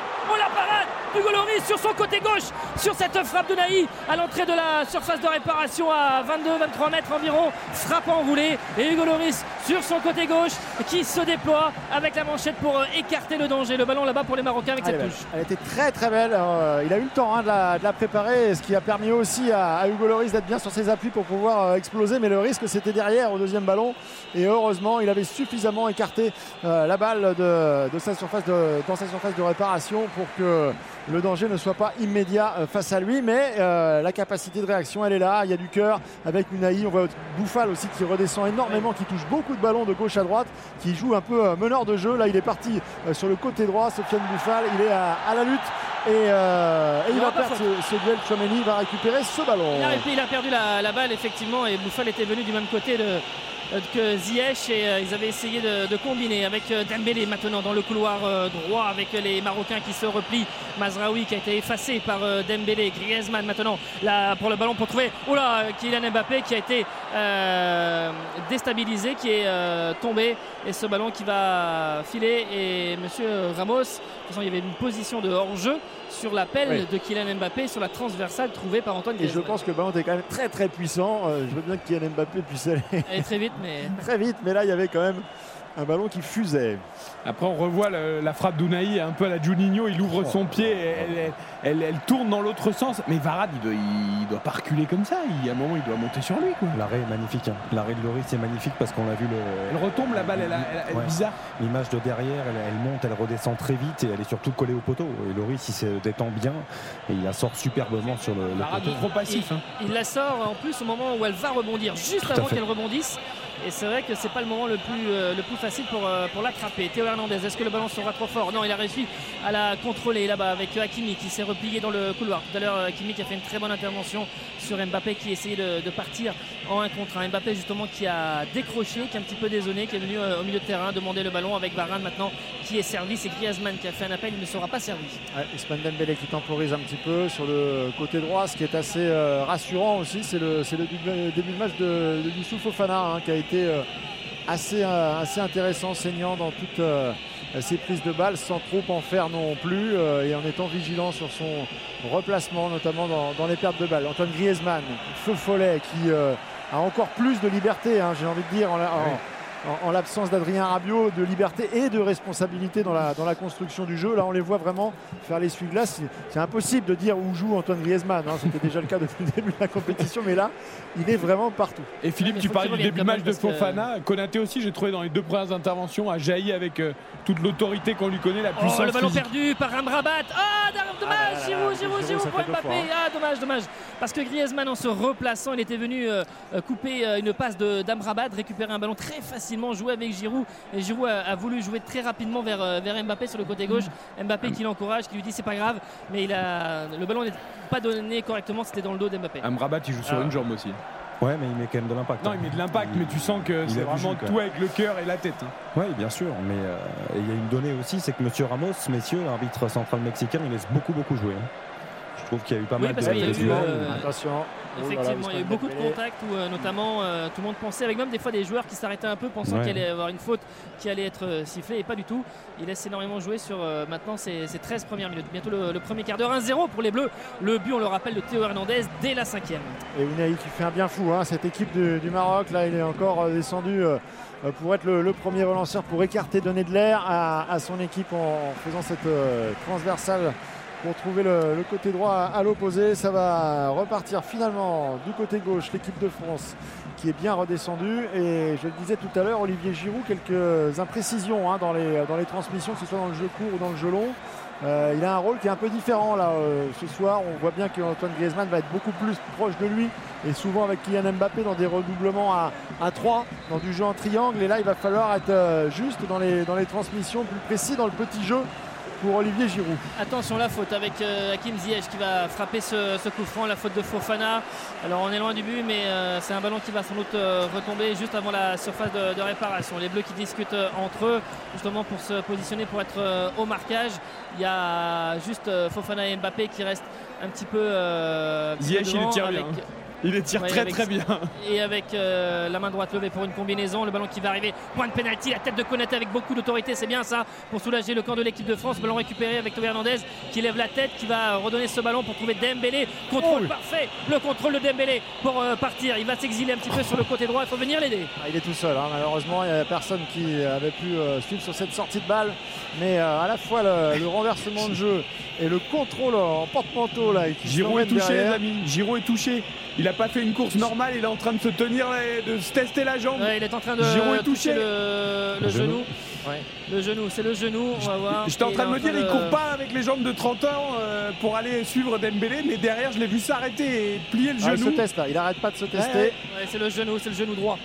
Hugo Loris sur son côté gauche, sur cette frappe de Naï à l'entrée de la surface de réparation à 22-23 mètres environ. Frappe enroulée et Hugo Loris sur son côté gauche qui se déploie avec la manchette pour euh, écarter le danger. Le ballon là-bas pour les Marocains avec cette touche. Elle était très très belle. Euh, il a eu le temps hein, de, la, de la préparer, ce qui a permis aussi à, à Hugo Loris d'être bien sur ses appuis pour pouvoir euh, exploser. Mais le risque c'était derrière au deuxième ballon. Et heureusement, il avait suffisamment écarté euh, la balle de, de sa surface de, dans sa surface de réparation pour que le danger ne soit pas immédiat euh, face à lui. Mais euh, la capacité de réaction, elle est là. Il y a du cœur avec Unai. On voit Bouffal aussi qui redescend énormément, qui touche beaucoup de ballons de gauche à droite, qui joue un peu euh, meneur de jeu. Là, il est parti sur le côté droit. Sofiane Bouffal, il est à, à la lutte. Et, euh, et il va perdre ce, ce duel. Chouameni va récupérer ce ballon. Il a, il a perdu la, la balle effectivement et Bouffal était venu du même côté de, que Ziyech et euh, ils avaient essayé de, combiner avec euh, Dembélé maintenant dans le couloir euh, droit avec les Marocains qui se replient. Mazraoui qui a été effacé par euh, Dembélé, Griezmann maintenant pour le ballon pour trouver oh là, Kylian Mbappé qui a été euh, déstabilisé, qui est euh, tombé. Et ce ballon qui va filer. Et Monsieur Ramos, de toute façon il y avait une position de hors-jeu sur l'appel Oui. de Kylian Mbappé sur la transversale trouvée par Antoine Et je Griezmann. pense que le ballon était quand même très très puissant. Euh, je veux bien que Kylian Mbappé puisse aller est très vite, mais. très vite, mais là il y avait quand même un ballon qui fusait. Après, on revoit le- la frappe d'Unai un peu à la Juninho. Il ouvre son pied, et elle, elle- elle- elle tourne dans l'autre sens. Mais Varane, il doit, il doit pas reculer comme ça. Il, à un moment, il doit monter sur lui. L'arrêt est magnifique. hein. L'arrêt de Loris est magnifique parce qu'on l'a vu le. Elle retombe, la balle, elle, est Ouais. bizarre. L'image de derrière, elle, elle monte, elle redescend très vite et elle est surtout collée au poteau. Et Loris, il se détend bien et il la sort superbement sur le, le poteau. hein. Il, il la sort en plus au moment où elle va rebondir, juste Tout avant qu'elle rebondisse. Et c'est vrai que c'est pas le moment le plus, euh, le plus facile pour, euh, pour l'attraper. Théo Hernandez, est-ce que le ballon sera trop fort? Non, il a réussi à la contrôler là-bas avec Hakimi qui s'est replié dans le couloir. Tout à l'heure, euh, Hakimi qui a fait une très bonne intervention sur Mbappé qui essayait de, de partir en un contre un. Mbappé justement qui a décroché, qui est un petit peu désonné, qui est venu euh, au milieu de terrain demander le ballon avec Varane maintenant qui est servi. C'est Griezmann qui a fait un appel, il ne sera pas servi. Ouais, Ousmane Dembélé qui temporise un petit peu sur le côté droit, ce qui est assez euh, rassurant aussi, c'est le, le début, de match de, de Youssouf hein, qui a euh, assez, euh, assez intéressant, saignant dans toutes euh, ses prises de balles, sans trop en faire non plus, et en étant vigilant sur son replacement, notamment dans, les pertes de balles. Antoine Griezmann, feu follet, qui a encore plus de liberté, hein, j'ai envie de dire, en, en l'absence d'Adrien Rabiot, de liberté et de responsabilité dans la, dans la construction du jeu. Là, on les voit vraiment faire l'essuie-glace. C'est- C'est impossible de dire où joue Antoine Griezmann. hein. C'était déjà le cas depuis le début de la compétition, mais là, il est vraiment partout. Et Philippe, tu parlais du début match de que- Fofana. Konaté aussi, j'ai trouvé dans les deux premières interventions, a jailli avec euh, toute l'autorité qu'on lui connaît, la puissance Oh, le ballon physique. perdu par Amrabat. Ah, dommage, Ah là là, Giroud, Giroud, Giroud, Giroud Mbappé. hein. Ah, dommage, dommage. Parce que Griezmann, en se replaçant, il était venu euh, euh, couper euh, une passe de d'Amrabat, récupérer un ballon très facilement, jouer avec Giroud. Et Giroud a, a voulu jouer très rapidement vers, vers Mbappé sur le côté gauche. Mbappé qui l'encourage, qui lui dit c'est pas grave. Mais il a, le ballon n'est pas donné correctement, c'était dans le dos d'Mbappé. Amrabat, il joue sur Ah. une jambe aussi. Ouais, mais il met quand même de l'impact. Non, hein. il met de l'impact, mais tu sens que c'est vraiment tout avec le cœur et la tête. hein. Oui, bien sûr, mais euh, il y a une donnée aussi, c'est que Monsieur Ramos, messieurs, l'arbitre central mexicain, il laisse beaucoup, beaucoup jouer. hein. Je trouve qu'il y a eu pas Oui, mal parce de, de duels. euh, Attention. Oh là là, Effectivement, il y a eu beaucoup de contacts où euh, notamment euh, tout le monde pensait, avec même des fois des joueurs qui s'arrêtaient un peu pensant Ouais. qu'il allait y avoir une faute qui allait être euh, sifflée et pas du tout. Il laisse énormément jouer sur euh, maintenant ces, ces 13 premières minutes. Bientôt le, le premier quart d'heure, 1-0 pour les Bleus. Le but, on le rappelle, de Théo Hernandez dès la cinquième. Et Unai qui fait un bien fou, hein, cette équipe du, du Maroc. Là, il est encore descendu pour être le, le premier relanceur, pour écarter, donner de l'air à, à son équipe en, faisant cette euh, transversale pour trouver le, côté droit à, à l'opposé. Ça va repartir finalement du côté gauche, l'équipe de France qui est bien redescendue. Et je le disais tout à l'heure, Olivier Giroud, quelques imprécisions hein, dans, les, dans les transmissions, que ce soit dans le jeu court ou dans le jeu long. Euh, il a un rôle qui est un peu différent là euh, ce soir. On voit bien qu'Antoine Griezmann va être beaucoup plus proche de lui et souvent avec Kylian Mbappé dans des redoublements à, à 3, dans du jeu en triangle. Et là, il va falloir être euh, juste dans les, dans les transmissions, plus précis dans le petit jeu pour Olivier Giroud. Attention la faute avec euh, Hakim Ziyech qui va frapper ce, ce coup franc, la faute de Fofana. Alors on est loin du but mais euh, c'est un ballon qui va sans doute euh, retomber juste avant la surface de, de réparation. Les Bleus qui discutent euh, entre eux justement pour se positionner pour être euh, au marquage. Il y a juste euh, Fofana et Mbappé qui restent un petit peu euh, Ziyech, il tire avec- bien. hein. Il les tire Ouais, très avec- très bien. Et avec euh, la main droite levée pour une combinaison, le ballon qui va arriver, point de pénalty, la tête de Konaté avec beaucoup d'autorité, c'est bien ça pour soulager le camp de l'équipe de France. Ballon récupéré avec Théo Hernandez qui lève la tête, qui va redonner ce ballon pour trouver Dembélé. Contrôle parfait, le contrôle de Dembélé pour euh, partir. Il va s'exiler un petit peu sur le côté droit, il faut venir l'aider. Ah, il est tout seul, hein. malheureusement, il n'y avait personne qui avait pu euh, suivre sur cette sortie de balle. Mais euh, à la fois le, le renversement de jeu et le contrôle en porte-manteau là, Giroud est touché, les derrière. amis. Giroud est touché. Il a pas fait une course normale, il est en train de se tenir et de se tester la jambe. Ouais, il est en train de Giroud est toucher touché. le, le genou. Ouais. Le genou, c'est le genou, on va voir. J'étais en train de me dire, il court pas avec les jambes de 30 ans euh, pour aller suivre Dembélé, mais derrière, je l'ai vu s'arrêter et plier le Ah, il genou. se teste là, il arrête pas de se tester. Ouais, ouais, c'est le genou, c'est le genou droit.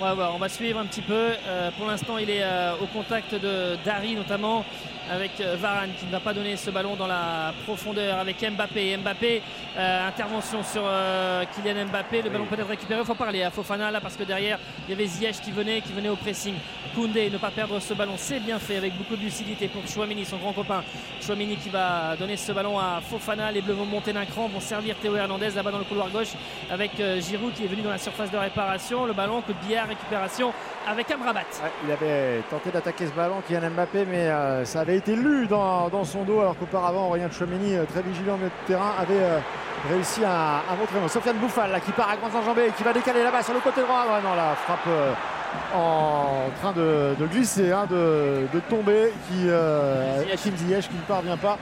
On va voir, on va suivre un petit peu. Euh, pour l'instant, il est euh, au contact de Dari notamment avec euh, Varane qui ne va pas donner ce ballon dans la profondeur avec Mbappé. Mbappé, euh, intervention sur euh, Kylian Mbappé. Le ballon peut être récupéré. Il faut parler à Fofana là parce que derrière il y avait Ziyech qui venait, qui venait au pressing. Koundé, ne pas perdre ce ballon, c'est bien fait avec beaucoup de lucidité pour Chouamini, son grand copain. Chouamini qui va donner ce ballon à Fofana. Les Bleus vont monter d'un cran, vont servir Théo Hernandez là-bas dans le couloir gauche avec euh, Giroud qui est venu dans la surface de réparation. Le ballon, coup de billard, récupération avec Amrabat. Ouais, il avait tenté d'attaquer ce ballon, Kylian Mbappé, mais euh, ça avait été lu dans, dans son dos, alors qu'auparavant, Aurélien Chouameni, euh, très vigilant au milieu de terrain, avait euh, réussi à, à montrer. Sofiane Bouffal, là, qui part à grands enjambées, et qui va décaler là-bas sur le côté droit. Ouais, non, la frappe euh, en train de, de glisser, hein, de, de tomber, qui, Ziyech qui ne parvient pas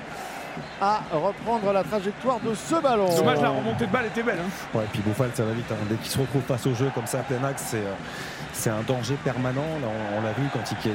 à reprendre la trajectoire de ce ballon. Dommage, la remontée de balle était belle. hein. Ouais, puis Bouffal, ça va vite. hein. Dès qu'il se retrouve face au jeu comme ça à plein axe, c'est, euh, c'est un danger permanent. Là, on, on l'a vu quand il,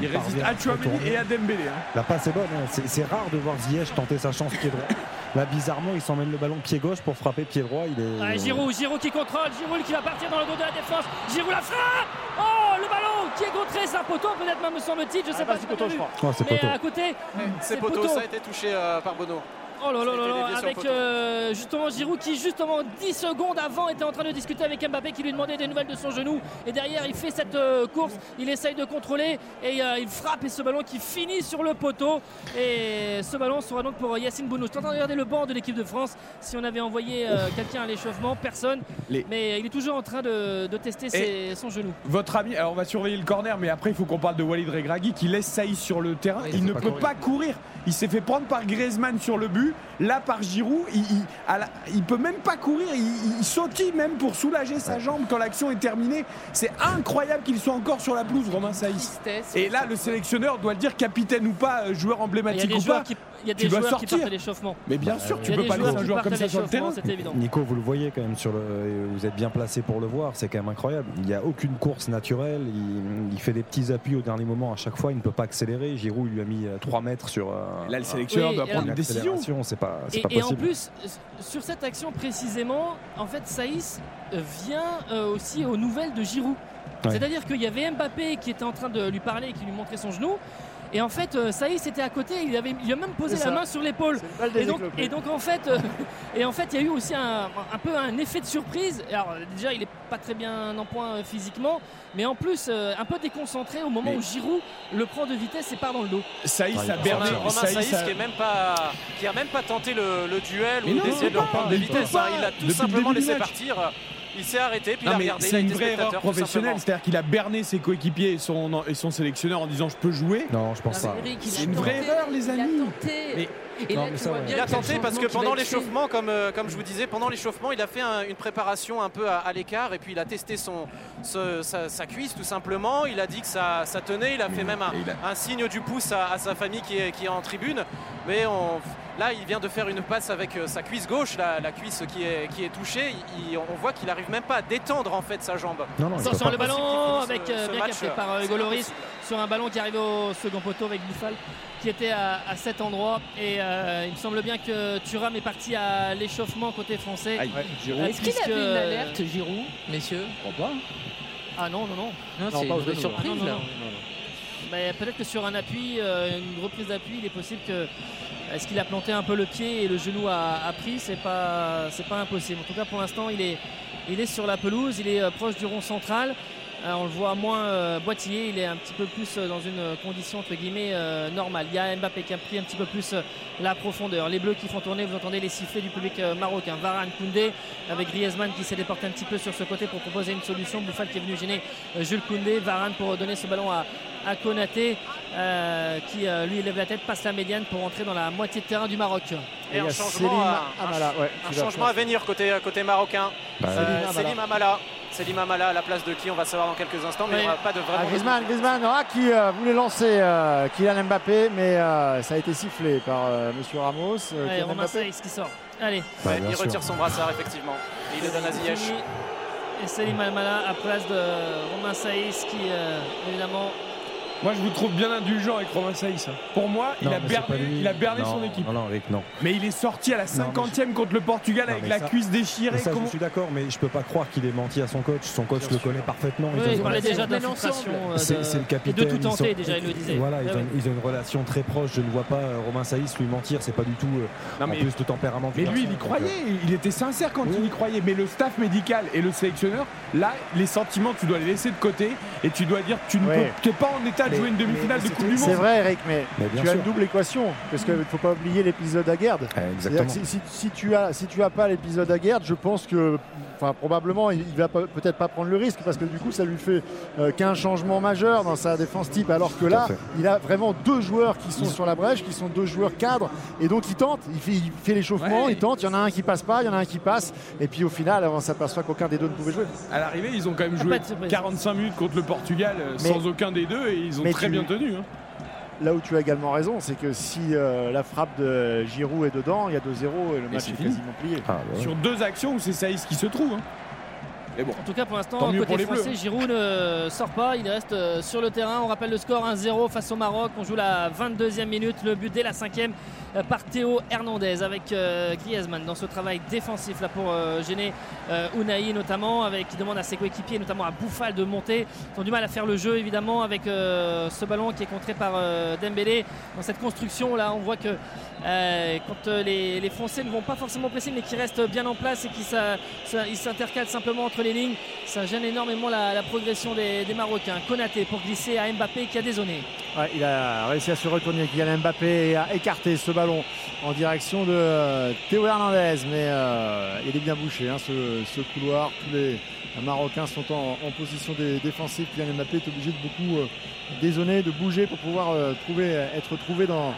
Il résiste parvient à Chouameni et à Dembélé. hein. La passe est bonne. hein. C'est, c'est rare de voir Ziyech tenter sa chance pied droit. Là, bizarrement, il s'emmène le ballon pied gauche pour frapper pied droit. Il est. Ouais, Giroud, Giroud qui contrôle, Giroud qui va partir dans le dos de la défense. Giroud la frappe Oh, le ballon qui est contré, c'est un poteau peut-être même me semble-t-il, je sais pas si poteau, je crois. Oh, c'est Mais poteau. à côté, C'est poteau, ça a été touché euh, par Bono. Oh là là là là, avec euh, justement Giroud qui justement 10 secondes avant était en train de discuter avec Mbappé qui lui demandait des nouvelles de son genou et derrière il fait cette euh, course, il essaye de contrôler et euh, il frappe et ce ballon qui finit sur le poteau et ce ballon sera donc pour Yacine Bounou. Je suis en train de regarder le banc de l'équipe de France si on avait envoyé quelqu'un à l'échauffement, personne Les- mais il est toujours en train de, de tester ses- son genou. Votre ami, alors on va surveiller le corner, mais après il faut qu'on parle de Walid Regragui qui laisse Saïs sur le terrain. il ne pas peut courir. pas courir. Il s'est fait prendre par Griezmann sur le but, là par Giroud. Il, il, la- il peut même pas courir. Il, il sautille même pour soulager sa jambe quand l'action est terminée. C'est incroyable qu'il soit encore sur la pelouse, Romain Saïs. Et là, le sélectionneur doit le dire, capitaine ou pas, euh, joueur emblématique ou pas. qui, il y a tu des dois joueurs qui sortir. partent à l'échauffement. Mais bien sûr, tu peux pas laisser un joueur comme ça sur le terrain. l'échauffement, c'est évident. Nico, vous le voyez quand même sur le. Vous êtes bien placé pour le voir. C'est quand même incroyable. Il n'y a aucune course naturelle. Il, il fait des petits appuis au dernier moment à chaque fois. Il ne peut pas accélérer. Giroud il lui a mis 3 mètres sur. euh, Là, le sélectionneur Oui, doit et prendre alors- une décision. accélération. C'est pas, c'est Et, pas et en possible. plus, sur cette action précisément, en fait, Saïs euh, vient euh, aussi aux nouvelles de Giroud. Ouais. C'est-à-dire qu'il y avait Mbappé qui était en train de lui parler et qui lui montrait son genou. Et en fait, euh, Saïs était à côté, il, avait, il a même posé la main sur l'épaule. Et donc, déséclopée. et donc en fait, euh, et en fait, il y a eu aussi un, un peu un effet de surprise. Alors déjà, il est pas très bien en point euh, physiquement, mais en plus euh, un peu déconcentré au moment Mais- où Giroud le prend de vitesse et part dans le dos. Saïs a berné. Romain, Saïs Saïs a- qui, est même pas, qui a même pas tenté le, le duel Mais ou d'essayer de le pas, de vitesse. hein. Il a tout Depuis simplement laissé partir. Il s'est arrêté, puis Non, il a regardé. c'est une vraie erreur professionnelle, c'est-à-dire qu'il a berné ses coéquipiers et son, et son sélectionneur en disant je peux jouer. Non, je pense pas. C'est une vraie erreur, les amis. Mais- Et Non, là, mais tu ça, vois ouais. bien Il a tenté parce que pendant l'échauffement, comme, euh, comme je vous disais, pendant l'échauffement, il a fait un- une préparation un peu à, à l'écart et puis il a testé son, ce- sa, sa cuisse tout simplement. Il a dit que ça, ça tenait, il a fait même un, a- signe du pouce à, à sa famille qui est, qui est en tribune. Mais on- là, il vient de faire une passe avec euh, sa cuisse gauche, la, la cuisse qui est, qui est touchée. Il- on voit qu'il n'arrive même pas à détendre en fait sa jambe. Non, non, Attention le ballon avec ce- bien capté par euh, impossible. sur un ballon qui arrive au second poteau avec Bouffal qui était à, à cet endroit et euh, il me semble bien que Thuram est parti à l'échauffement côté français. Aïe, Giroud. Euh, Est-ce qu'il avait une alerte, Giroud, messieurs? Ah non non non. Non, Non, c'est pas une vraie surprise non, non, là. Mais peut-être que sur un appui, euh, une reprise d'appui, il est possible que est-ce qu'il a planté un peu le pied et le genou a, a pris, c'est pas c'est pas impossible. En tout cas pour l'instant il est il est sur la pelouse, il est proche du rond central. Euh, on le voit moins euh, boitiller, il est un petit peu plus euh, dans une condition entre guillemets normale. Il y a Mbappé qui a pris un petit peu plus la profondeur. Les bleus qui font tourner, vous entendez les sifflets du public marocain. Varane, Koundé, avec Griezmann qui s'est déporté un petit peu sur ce côté pour proposer une solution. Bouffal qui est venu gêner Jules Koundé. Varane pour donner ce ballon à à Konaté euh, qui euh, lui lève la tête, passe la médiane pour entrer dans la moitié de terrain du Maroc. Et, un changement, à, Amala, ouais, un qui va changement à faire. venir côté, côté marocain. Bah, Euh, Selim Amala. Selim Amala. Amala à la place de qui on va savoir dans quelques instants, mais il n'y aura pas de Ah, vraiment. Griezmann, Griezmann ah, qui euh, voulait lancer euh, Kylian Mbappé, mais euh, ça a été sifflé par euh, Monsieur Ramos. euh, Allez, Romain Mbappé. Saïs qui sort. Allez. Ouais, il retire son brassard effectivement. Et il le donne à Ziyech. Et Selim Almala à place de Romain Saïs qui euh, évidemment Moi, je vous trouve bien indulgent avec Romain Saïs. hein. Pour moi, il, a berné, il a berné Non, son équipe. Non, non, Eric, non. Mais il est sorti à la Non, mais 50e contre le Portugal Non, avec la ça- cuisse déchirée. Mais ça, Comment- je suis d'accord, mais je peux pas croire qu'il ait menti à son coach. Son coach le connaît parfaitement. Oui, il parlait déjà de l'infiltration, euh, C'est le et de capitaine. tout tenter, sont- déjà, il le disait. Voilà, ils, Ah ont, oui. ils ont une relation très proche. Je ne vois pas euh, Romain Saïs lui mentir. C'est pas du tout. euh, Non, en plus le tempérament. du Mais lui, il y croyait, il était sincère quand il y croyait. Mais le staff médical et le sélectionneur, là, les sentiments, tu dois les laisser de côté et tu dois dire que tu Ouais. n'es pas en état de jouer une demi-finale de Coupe du Monde. C'est vrai, Eric, mais, Mais tu as une double équation. Parce qu'il ne faut pas oublier l'épisode exactement. C'est-à-dire que Si, si- si tu as, si tu as pas l'épisode Aguerd, je pense que, enfin, probablement, il, il va peut-être pas prendre le risque parce que du coup, ça lui fait euh, qu'un changement majeur dans sa défense type. Alors que à là, il a vraiment deux joueurs qui sont sur la brèche, qui sont deux joueurs cadres, et donc il tente. Il fait, il fait l'échauffement, Ouais. il tente. Il y en a un qui passe pas, il y en a un qui passe, et puis au final, on s'aperçoit qu'aucun des deux ne pouvait jouer. À l'arrivée, ils ont quand même joué pas de surprise. 45 minutes contre le Portugal euh, Mais- sans aucun des deux et ils ont mais très tu- bien tenu. hein. Là où tu as également raison, c'est que si euh, la frappe de Giroud est dedans, il y a 2-0 et le match est quasiment plié. Ah, bah Sur deux actions où c'est Saïs qui se trouve. hein. Mais bon. En tout cas, pour l'instant, pour côté les français. Giroud ne sort pas. Il reste euh, sur le terrain. On rappelle le score 1-0 face au Maroc. On joue la 22e minute. Le but dès la 5e euh, par Théo Hernandez avec euh, Griezmann dans ce travail défensif là pour gêner Unai notamment avec qui demande à ses coéquipiers notamment à Bouffal de monter ils ont du mal à faire le jeu évidemment avec ce ballon qui est contré par Dembélé dans cette construction là on voit que euh, quand euh, les, Français ne vont pas forcément presser mais qui restent bien en place et qui s'intercalent simplement entre les lignes ça gêne énormément la, progression des, Marocains Konaté pour glisser à Mbappé qui a dézonné Ouais, il a réussi à se retourner Kylian Mbappé et à écarter ce ballon en direction de euh, Théo Hernandez. Mais il est bien bouché hein, ce, couloir. Tous les Marocains sont en, position dé- défensive. Kylian Mbappé est obligé de beaucoup euh, dézonner, de bouger pour pouvoir être trouvé dans,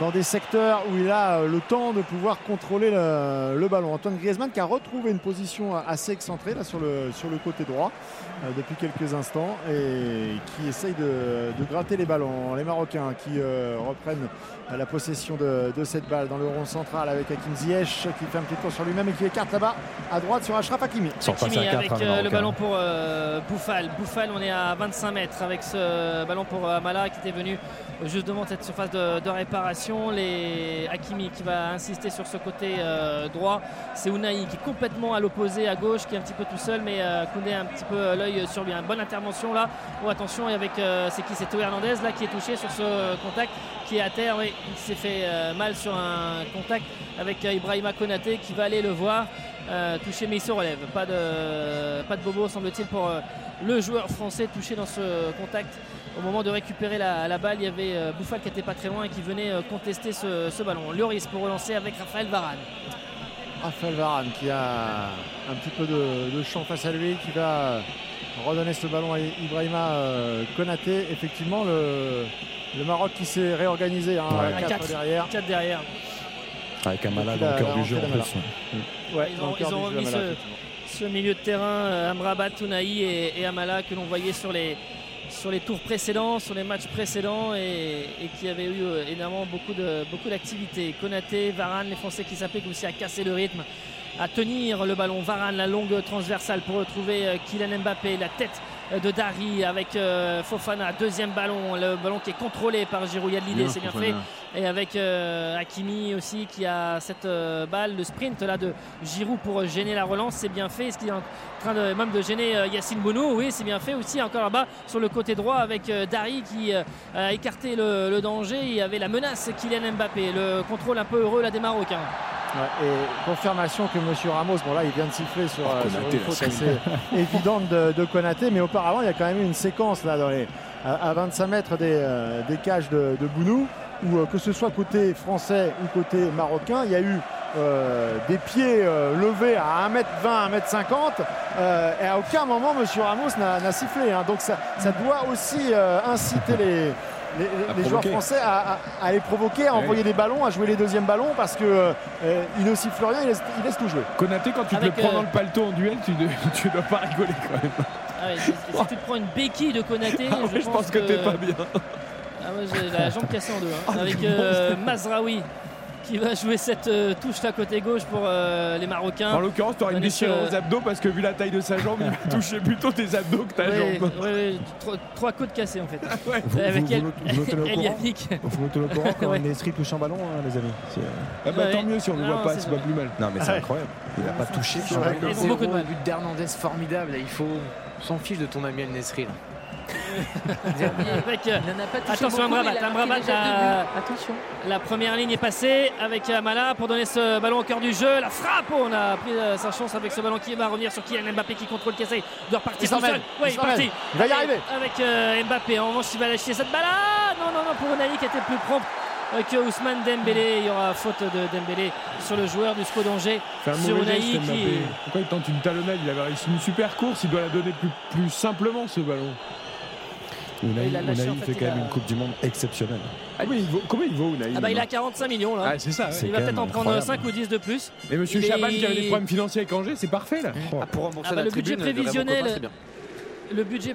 dans des secteurs où il a euh, le temps de pouvoir contrôler le, le ballon. Antoine Griezmann qui a retrouvé une position assez excentrée là, sur, le, sur le côté droit euh, depuis quelques instants et qui essaye de, de gratter les ballons. Les Marocains qui euh, reprennent euh, la possession de, de cette balle dans le rond central avec Hakim Ziyech qui fait un petit tour sur lui-même et qui écarte là-bas à droite sur Ashraf Hakimi. Hakimi avec euh, le ballon pour euh, Bouffal. Bouffal, on est à 25 mètres avec ce ballon pour euh, Amala qui était venu juste devant cette surface de, de réparation. Les Hakimi qui va insister sur ce côté euh, droit. C'est Unai qui est complètement à l'opposé à gauche, qui est un petit peu tout seul, mais euh, Koundé a un petit peu euh, l'œil sur lui. Une bonne intervention là. Oh, attention, et avec euh, c'est qui? C'est Théo Hernandez là qui est touché sur ce contact, qui est à terre. Oui, il s'est fait mal sur un contact avec Ibrahima Konaté qui va aller le voir. Touché mais il se relève. Pas de, bobo semble-t-il pour le joueur français touché dans ce contact. Au moment de récupérer la, la balle, il y avait euh, Bouffal qui était pas très loin et qui venait euh, contester ce, ce ballon. Lloris pour relancer avec Raphaël Varane. Raphaël Varane qui a un petit peu de, de champ face à lui, qui va redonner ce ballon à Ibrahima euh, Konaté. Effectivement, le, le Maroc qui s'est réorganisé hein, à Un 4 quatre- derrière. quatre derrière. Avec Amala Depuis dans le cœur du jeu en plus. Mm. Ouais, ils ont, ils jeu, remis Amala, ce, milieu de terrain, Amrabat, Tounaï et, et Amala que l'on voyait sur les, sur les tours précédents, sur les matchs précédents et, qui avaient eu euh, énormément beaucoup de beaucoup d'activités. Konaté, Varane, les Français qui s'appliquent aussi à casser le rythme, à tenir le ballon. Varane, la longue transversale pour retrouver euh, Kylian Mbappé, la tête de Dari avec euh, Fofana, deuxième ballon, le ballon qui est contrôlé par Giroud. Il y a de l'idée, c'est bien fait. Et avec euh, Hakimi aussi qui a cette euh, balle, le sprint là de Giroud pour gêner la relance, c'est bien fait. Est-ce qu'il est en train de, même de gêner euh, Yacine Bounou Oui, c'est bien fait aussi. Encore là-bas sur le côté droit avec euh, Dari qui euh, a écarté le, le danger. Il y avait la menace Kylian Mbappé, le contrôle un peu heureux là des Marocains. Ouais, et confirmation que M. Ramos, bon là il vient de siffler sur, Oh, euh, sur Konaté, une faute assez évidente de, de Konaté, mais auparavant il y a quand même eu une séquence là dans les, à, à 25 mètres des, euh, des cages de, de Bounou, où euh, que ce soit côté français ou côté marocain, il y a eu euh, des pieds levés à 1m20, 1m50. euh, et à aucun moment, M. Ramos n'a sifflé. hein. Donc ça, ça doit aussi inciter les, les- les joueurs français à, à- à les provoquer, à Ouais. envoyer des ballons, à jouer les deuxièmes ballons parce que euh, il ne siffle rien, il laisse, il laisse tout jouer. Konaté, quand tu Avec, te le prends euh, dans le paletot en duel, tu ne tu dois pas rigoler quand même. Ah ouais, si si tu te prends une béquille de Konaté, Ah ouais, je pense que t'es pas bien. Ah ouais, j'ai la jambe cassée en deux. hein. Oh, Avec euh, Mazraoui qui va jouer cette euh, touche là côté gauche pour euh, les Marocains. En l'occurrence, tu aurais une déchirure sur, aux abdos parce que vu la taille de sa jambe, il va toucher plutôt tes abdos que ta Ouais, jambe. ouais, ouais, trois, trois côtes cassées en fait. Vous, Avec vous- El, vous notez- vous notez le El courant Yannick. Vous notez le courant quand Ouais. Nesri touche un ballon, hein, les amis Ah bah, Ouais. tant mieux si on ne voit pas, c'est pas plus mal. Non, mais c'est Ouais. incroyable. Il n'a pas touché. C'est beaucoup de but d'Hernandez formidable. Il faut. S'en fiche de ton ami El Nesri. Avec, euh, Il n'en a pas touché attention Amrabat. Attention. La première ligne est passée avec Amala pour donner ce ballon au cœur du jeu. La frappe, oh, on a pris euh, sa chance avec ce ballon qui va revenir sur Kylian Mbappé qui contrôle, qui essaye de repartir Il tout seul. il Ouais, il est parti. Il va y arriver. Avec euh, Mbappé. En revanche, il va lâcher cette balle. Ah, non, non, non, pour Unai qui était plus prompt euh, que Ousmane Dembélé. Il y aura faute de Dembélé sur le joueur du SCO d'Angers. Sur Unai qui. Pourquoi il tente une talonnade? Il avait réussi une super course, il doit la donner plus, plus simplement ce ballon. Unai, Il a lâché, Unai en fait, fait il quand même a- une Coupe du Monde exceptionnelle. Ah il vaut- combien il vaut Unai Ah bah il a maintenant 45 millions là. Ah, c'est ça, ouais. Il va peut-être en prendre incroyable. 5 ou 10 de plus. Et monsieur Il Chaban est- qui avait des problèmes financiers avec Angers, c'est parfait là. Ah, pour rembourser Ah bah, la le budget tribune prévisionnel, le budget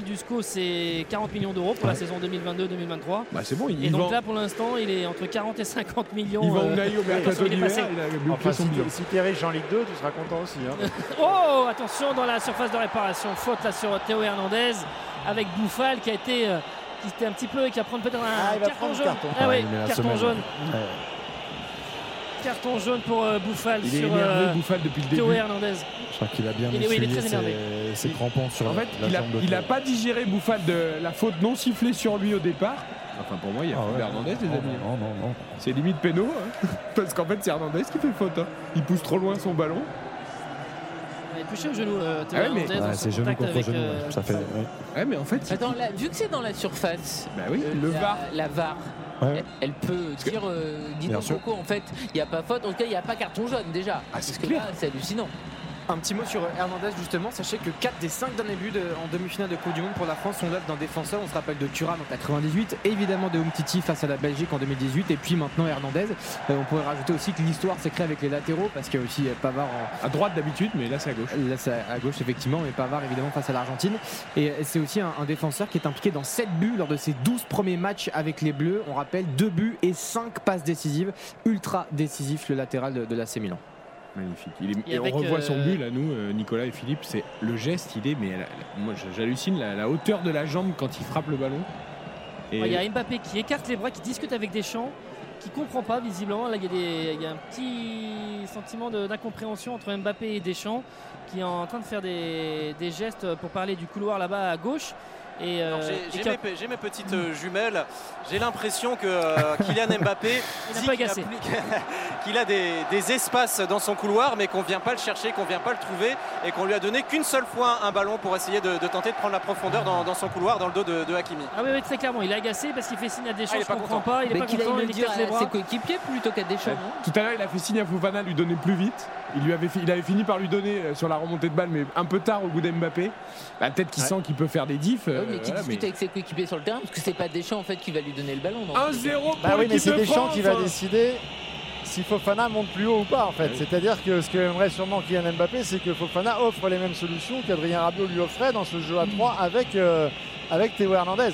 du SCO c'est 40 millions d'euros pour la saison 2022-2023. Bah c'est bon, il, Et il donc vend, là pour l'instant il est entre 40 et 50 millions. il vend euh, Unai au mercato façon, il est d'hiver, passé. il a bouclé Enfin, son si, bilan. si t'es riche en Ligue 2, tu seras content aussi. hein. Oh attention dans la surface de réparation. Faute là sur Théo Hernandez avec Bouffal qui a été euh, qui était un petit peu qui va prendre peut-être un Ah, carton jaune. carton. Ah oui, carton semaine. jaune. Ouais. Carton jaune pour euh, Bouffal Il est sur énervé, euh, Bouffal, depuis le Théo début. Hernandez. Je crois qu'il a bien Il est- oui, il est très énervé. ses, ses crampons sur En fait, la il a, il pas digéré Bouffal de la faute non sifflée sur lui au départ. Enfin, pour moi, il y a Ah ouais. d'Hernandez, les Non, amis. Non, non, non. C'est limite péno, hein. parce qu'en fait, c'est Hernandez qui fait faute. hein. Il pousse trop loin son ballon. Il est touché au genou euh, Ah ouais, mais- c'est genou contre genou. euh. Ça fait. ouais. Ouais, mais en fait, il- Attends, là, vu que c'est dans la surface, bah oui, euh, le la, VAR. la VAR, Ouais. elle, peut dire euh. Coco, en fait, il n'y a pas faute, en tout cas, il n'y a pas carton jaune déjà. Ah, Parce c'est que clair. là, c'est hallucinant. Un petit mot sur Hernandez justement. Sachez que 4 des 5 derniers buts de- en demi-finale de Coupe du Monde pour la France sont l'œuvre d'un défenseur. On se rappelle de Thuram en 98, évidemment de Umtiti face à la Belgique en 2018 et puis maintenant Hernandez. Euh, on pourrait rajouter aussi que l'histoire s'est créée avec les latéraux parce qu'il y a aussi euh, Pavard en, À droite d'habitude, mais là, c'est à gauche. Là, c'est à gauche, effectivement, mais Pavard, évidemment, face à l'Argentine. Et c'est aussi un, un défenseur qui est impliqué dans 7 buts lors de ses 12 premiers matchs avec les Bleus. On rappelle 2 buts et 5 passes décisives. Ultra décisif, le latéral de, de l'AC Milan. Magnifique. Il est- Et on revoit son euh, but là, nous, euh, Nicolas et Philippe. C'est le geste, il est. Mais moi, j'hallucine la, la hauteur de la jambe quand il frappe le ballon. Et Il y a Mbappé qui écarte les bras, qui discute avec Deschamps, qui comprend pas visiblement. Là, il y a, des- il y a un petit sentiment d'incompréhension entre Mbappé et Deschamps, qui est en train de faire des, des gestes pour parler du couloir là-bas à gauche. Et, euh, j'ai- a- mes, pe- j'ai mes petites euh, jumelles. J'ai l'impression que euh, Kylian Mbappé dit qu'il a, agacé. plus- qu'il a des, des espaces dans son couloir, mais qu'on vient pas le chercher, qu'on vient pas le trouver, et qu'on lui a donné qu'une seule fois un ballon pour essayer de, de tenter de prendre la profondeur dans, dans son couloir, dans le dos de, de Hakimi. Ah oui, oui, très clairement, il est agacé parce qu'il fait signe à Deschamps, Ah, il est je pas comprends content. pas, il est Mais pas content, il dire à bras. ses coéquipiers plutôt qu'à Deschamps. non Tout à l'heure, il a fait signe à Fofana de lui donner plus vite. Il, lui avait, il avait fini par lui donner euh, sur la remontée de balle, mais un peu tard au goût d'Mbappé. Bah, Peut-être qu'il Ouais. sent qu'il peut faire des diffs. euh, Ouais, mais qui voilà, discute mais- avec ses coéquipiers sur le terrain, parce que c'est pas Deschamps en fait qui va lui donner le ballon. non 1-0 pour Bah oui, mais c'est de Deschamps qui va décider si Fofana monte plus haut ou pas en fait. C'est-à-dire que ce que aimerait sûrement Kylian Mbappé, c'est que Fofana offre les mêmes solutions qu'Adrien Rabiot lui offrait dans ce jeu à 3 avec, euh, avec Théo Hernandez.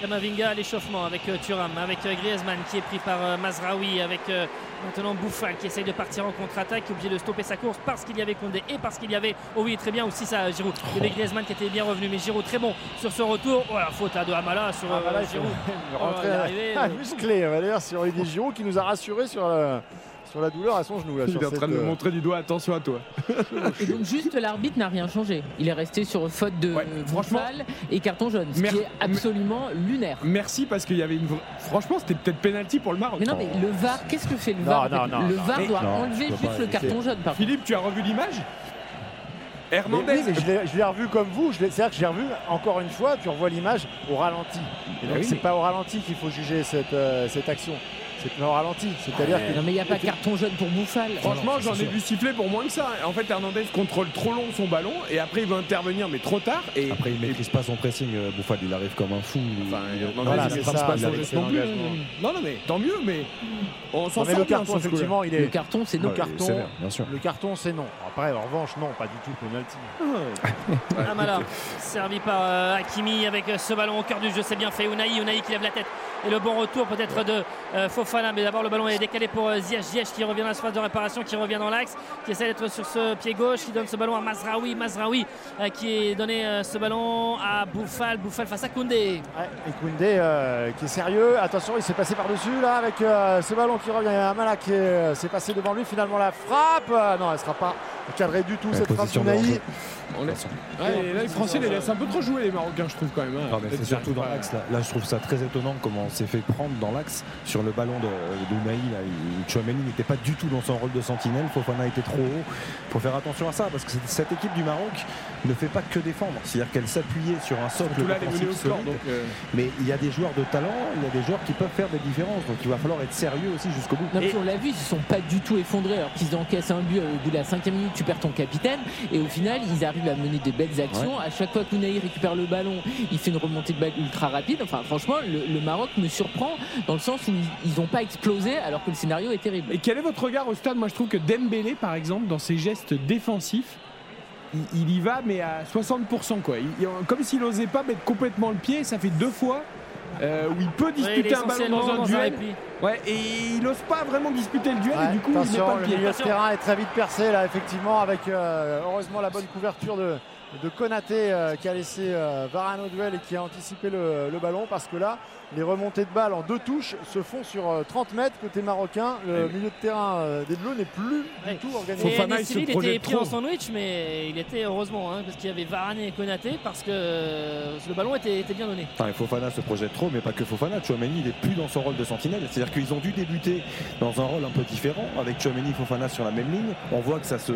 Kamavinga à l'échauffement avec euh, Thuram, avec euh, Griezmann qui est pris par euh, Mazraoui, avec euh, maintenant Bouffal qui essaye de partir en contre-attaque, qui est obligé de stopper sa course parce qu'il y avait Condé et parce qu'il y avait, oh oui très bien aussi ça Giroud, il y avait Griezmann qui était bien revenu, mais Giroud très bon sur ce retour, oh la faute à de Hamala sur euh, Giroud. même Oh, à euh, musclé, on va dire, sur Olivier Giroud qui nous a rassuré sur la, sur la douleur à son genou. Là, Il sur est en train de me euh, montrer du doigt, attention à toi. Et donc juste l'arbitre n'a rien changé. Il est resté sur faute de Ouais, franchement, et carton jaune, ce mer- qui est absolument lunaire. Merci parce qu'il y avait une. Franchement, c'était peut-être penalty pour le Maroc. Mais non, mais le VAR, qu'est-ce que fait le VAR non, non, Le. VAR doit Non, enlever juste pas le carton jaune. Par. Philippe, tu as revu l'image? Mais Hernandez. oui, mais je l'ai- revu comme vous. je l'ai- C'est-à-dire que j'ai revu encore une fois, tu revois l'image au ralenti. Et donc oui, c'est mais- pas au ralenti qu'il faut juger cette, euh, cette action. C'est au ralenti. C'est-à-dire que. Non, mais il n'y a pas carton jaune pour Bouffal. Franchement, j'en ai vu siffler pour moins que ça. En fait, Hernandez contrôle trop long son ballon et après il veut intervenir, mais trop tard. Et Après, il maîtrise pas son pressing, euh, Bouffal, il arrive comme un fou. Enfin, il- Voilà, maîtrise pas il son geste non plus. Non, non, mais tant mieux, mais on s'en sort le carton, effectivement, il est. Le carton, c'est non. Ouais, carton, sévère, bien sûr. Le carton, c'est non. Après, en revanche, non, pas du tout penalty. Amala, servi par euh, Hakimi avec euh, ce ballon au cœur du jeu, c'est bien fait. Unai, Unai qui lève la tête. Et le bon retour peut-être de euh, Fofana, mais d'abord le ballon est décalé pour euh, Ziyech. Ziyech qui revient dans la phase de réparation, qui revient dans l'axe, qui essaie d'être sur ce pied gauche, qui donne ce ballon à Mazraoui. Mazraoui euh, qui est donné euh, ce ballon à Bouffal. Bouffal face à Koundé. Ouais, et Koundé euh, qui est sérieux. Attention, il s'est passé par-dessus là avec euh, ce ballon qui revient. Amala qui euh, s'est passé devant lui. Finalement, la frappe. euh, non, elle ne sera pas cadrée du tout cette frappe On laisse- Ouais, et là, les Français les laissent un peu trop jouer, les Marocains, je trouve quand même. hein. C'est surtout dans l'axe. Là. Là, je trouve ça très étonnant comment on s'est fait prendre dans l'axe sur le ballon de, de. Il- Chouameni n'était pas du tout dans son rôle de sentinelle. Fofana était trop haut. Il faut faire attention à ça parce que cette- équipe du Maroc ne fait pas que défendre. C'est-à-dire qu'elle s'appuyait sur un socle là, score, solide. donc, euh, Mais il y a des joueurs de talent, il y a des joueurs qui peuvent faire des différences. Donc il va falloir être sérieux aussi jusqu'au bout. Non, puis on l'a vu, ils ne sont pas du tout effondrés. Alors qu'ils encaissent un but euh, au bout de la cinquième minute, tu perds ton capitaine. Et au final, ils arrivent à mener des belles actions. À chaque fois qu'Unai récupère le ballon, il fait une remontée de balle ultra rapide. Enfin, franchement, le, le Maroc me surprend dans le sens où ils n'ont pas explosé alors que le scénario est terrible. Et quel est votre regard au stade? Moi, je trouve que Dembélé, par exemple, dans ses gestes défensifs, il, il y va, mais à 60%. Quoi. Il- il- comme s'il n'osait pas mettre complètement le pied, ça fait deux fois euh, où il peut il disputer est un ballon dans un dans un duel. Ouais, et il n'ose pas vraiment disputer le duel, et du coup, il met pas le le pied. milieu de terrain est très vite percé là, effectivement, avec euh, heureusement la bonne couverture de, de Konaté euh, qui a laissé euh, Varane au duel et qui a anticipé le, le ballon parce que là, les remontées de balles en deux touches se font sur euh, 30 mètres côté marocain. Le milieu de terrain euh, des Bleus n'est plus Ouais. du tout organisé. Fofana, il se il était pris en sandwich, mais il était heureusement, hein, parce qu'il y avait Varane et Konaté, parce que euh, le ballon était, était bien donné. Enfin, Fofana se projette trop, mais pas que Fofana. Chouameni, il est plus dans son rôle de sentinelle. C'est-à-dire qu'ils ont dû débuter dans un rôle un peu différent, avec Chouameni et Fofana sur la même ligne. On voit que ça se,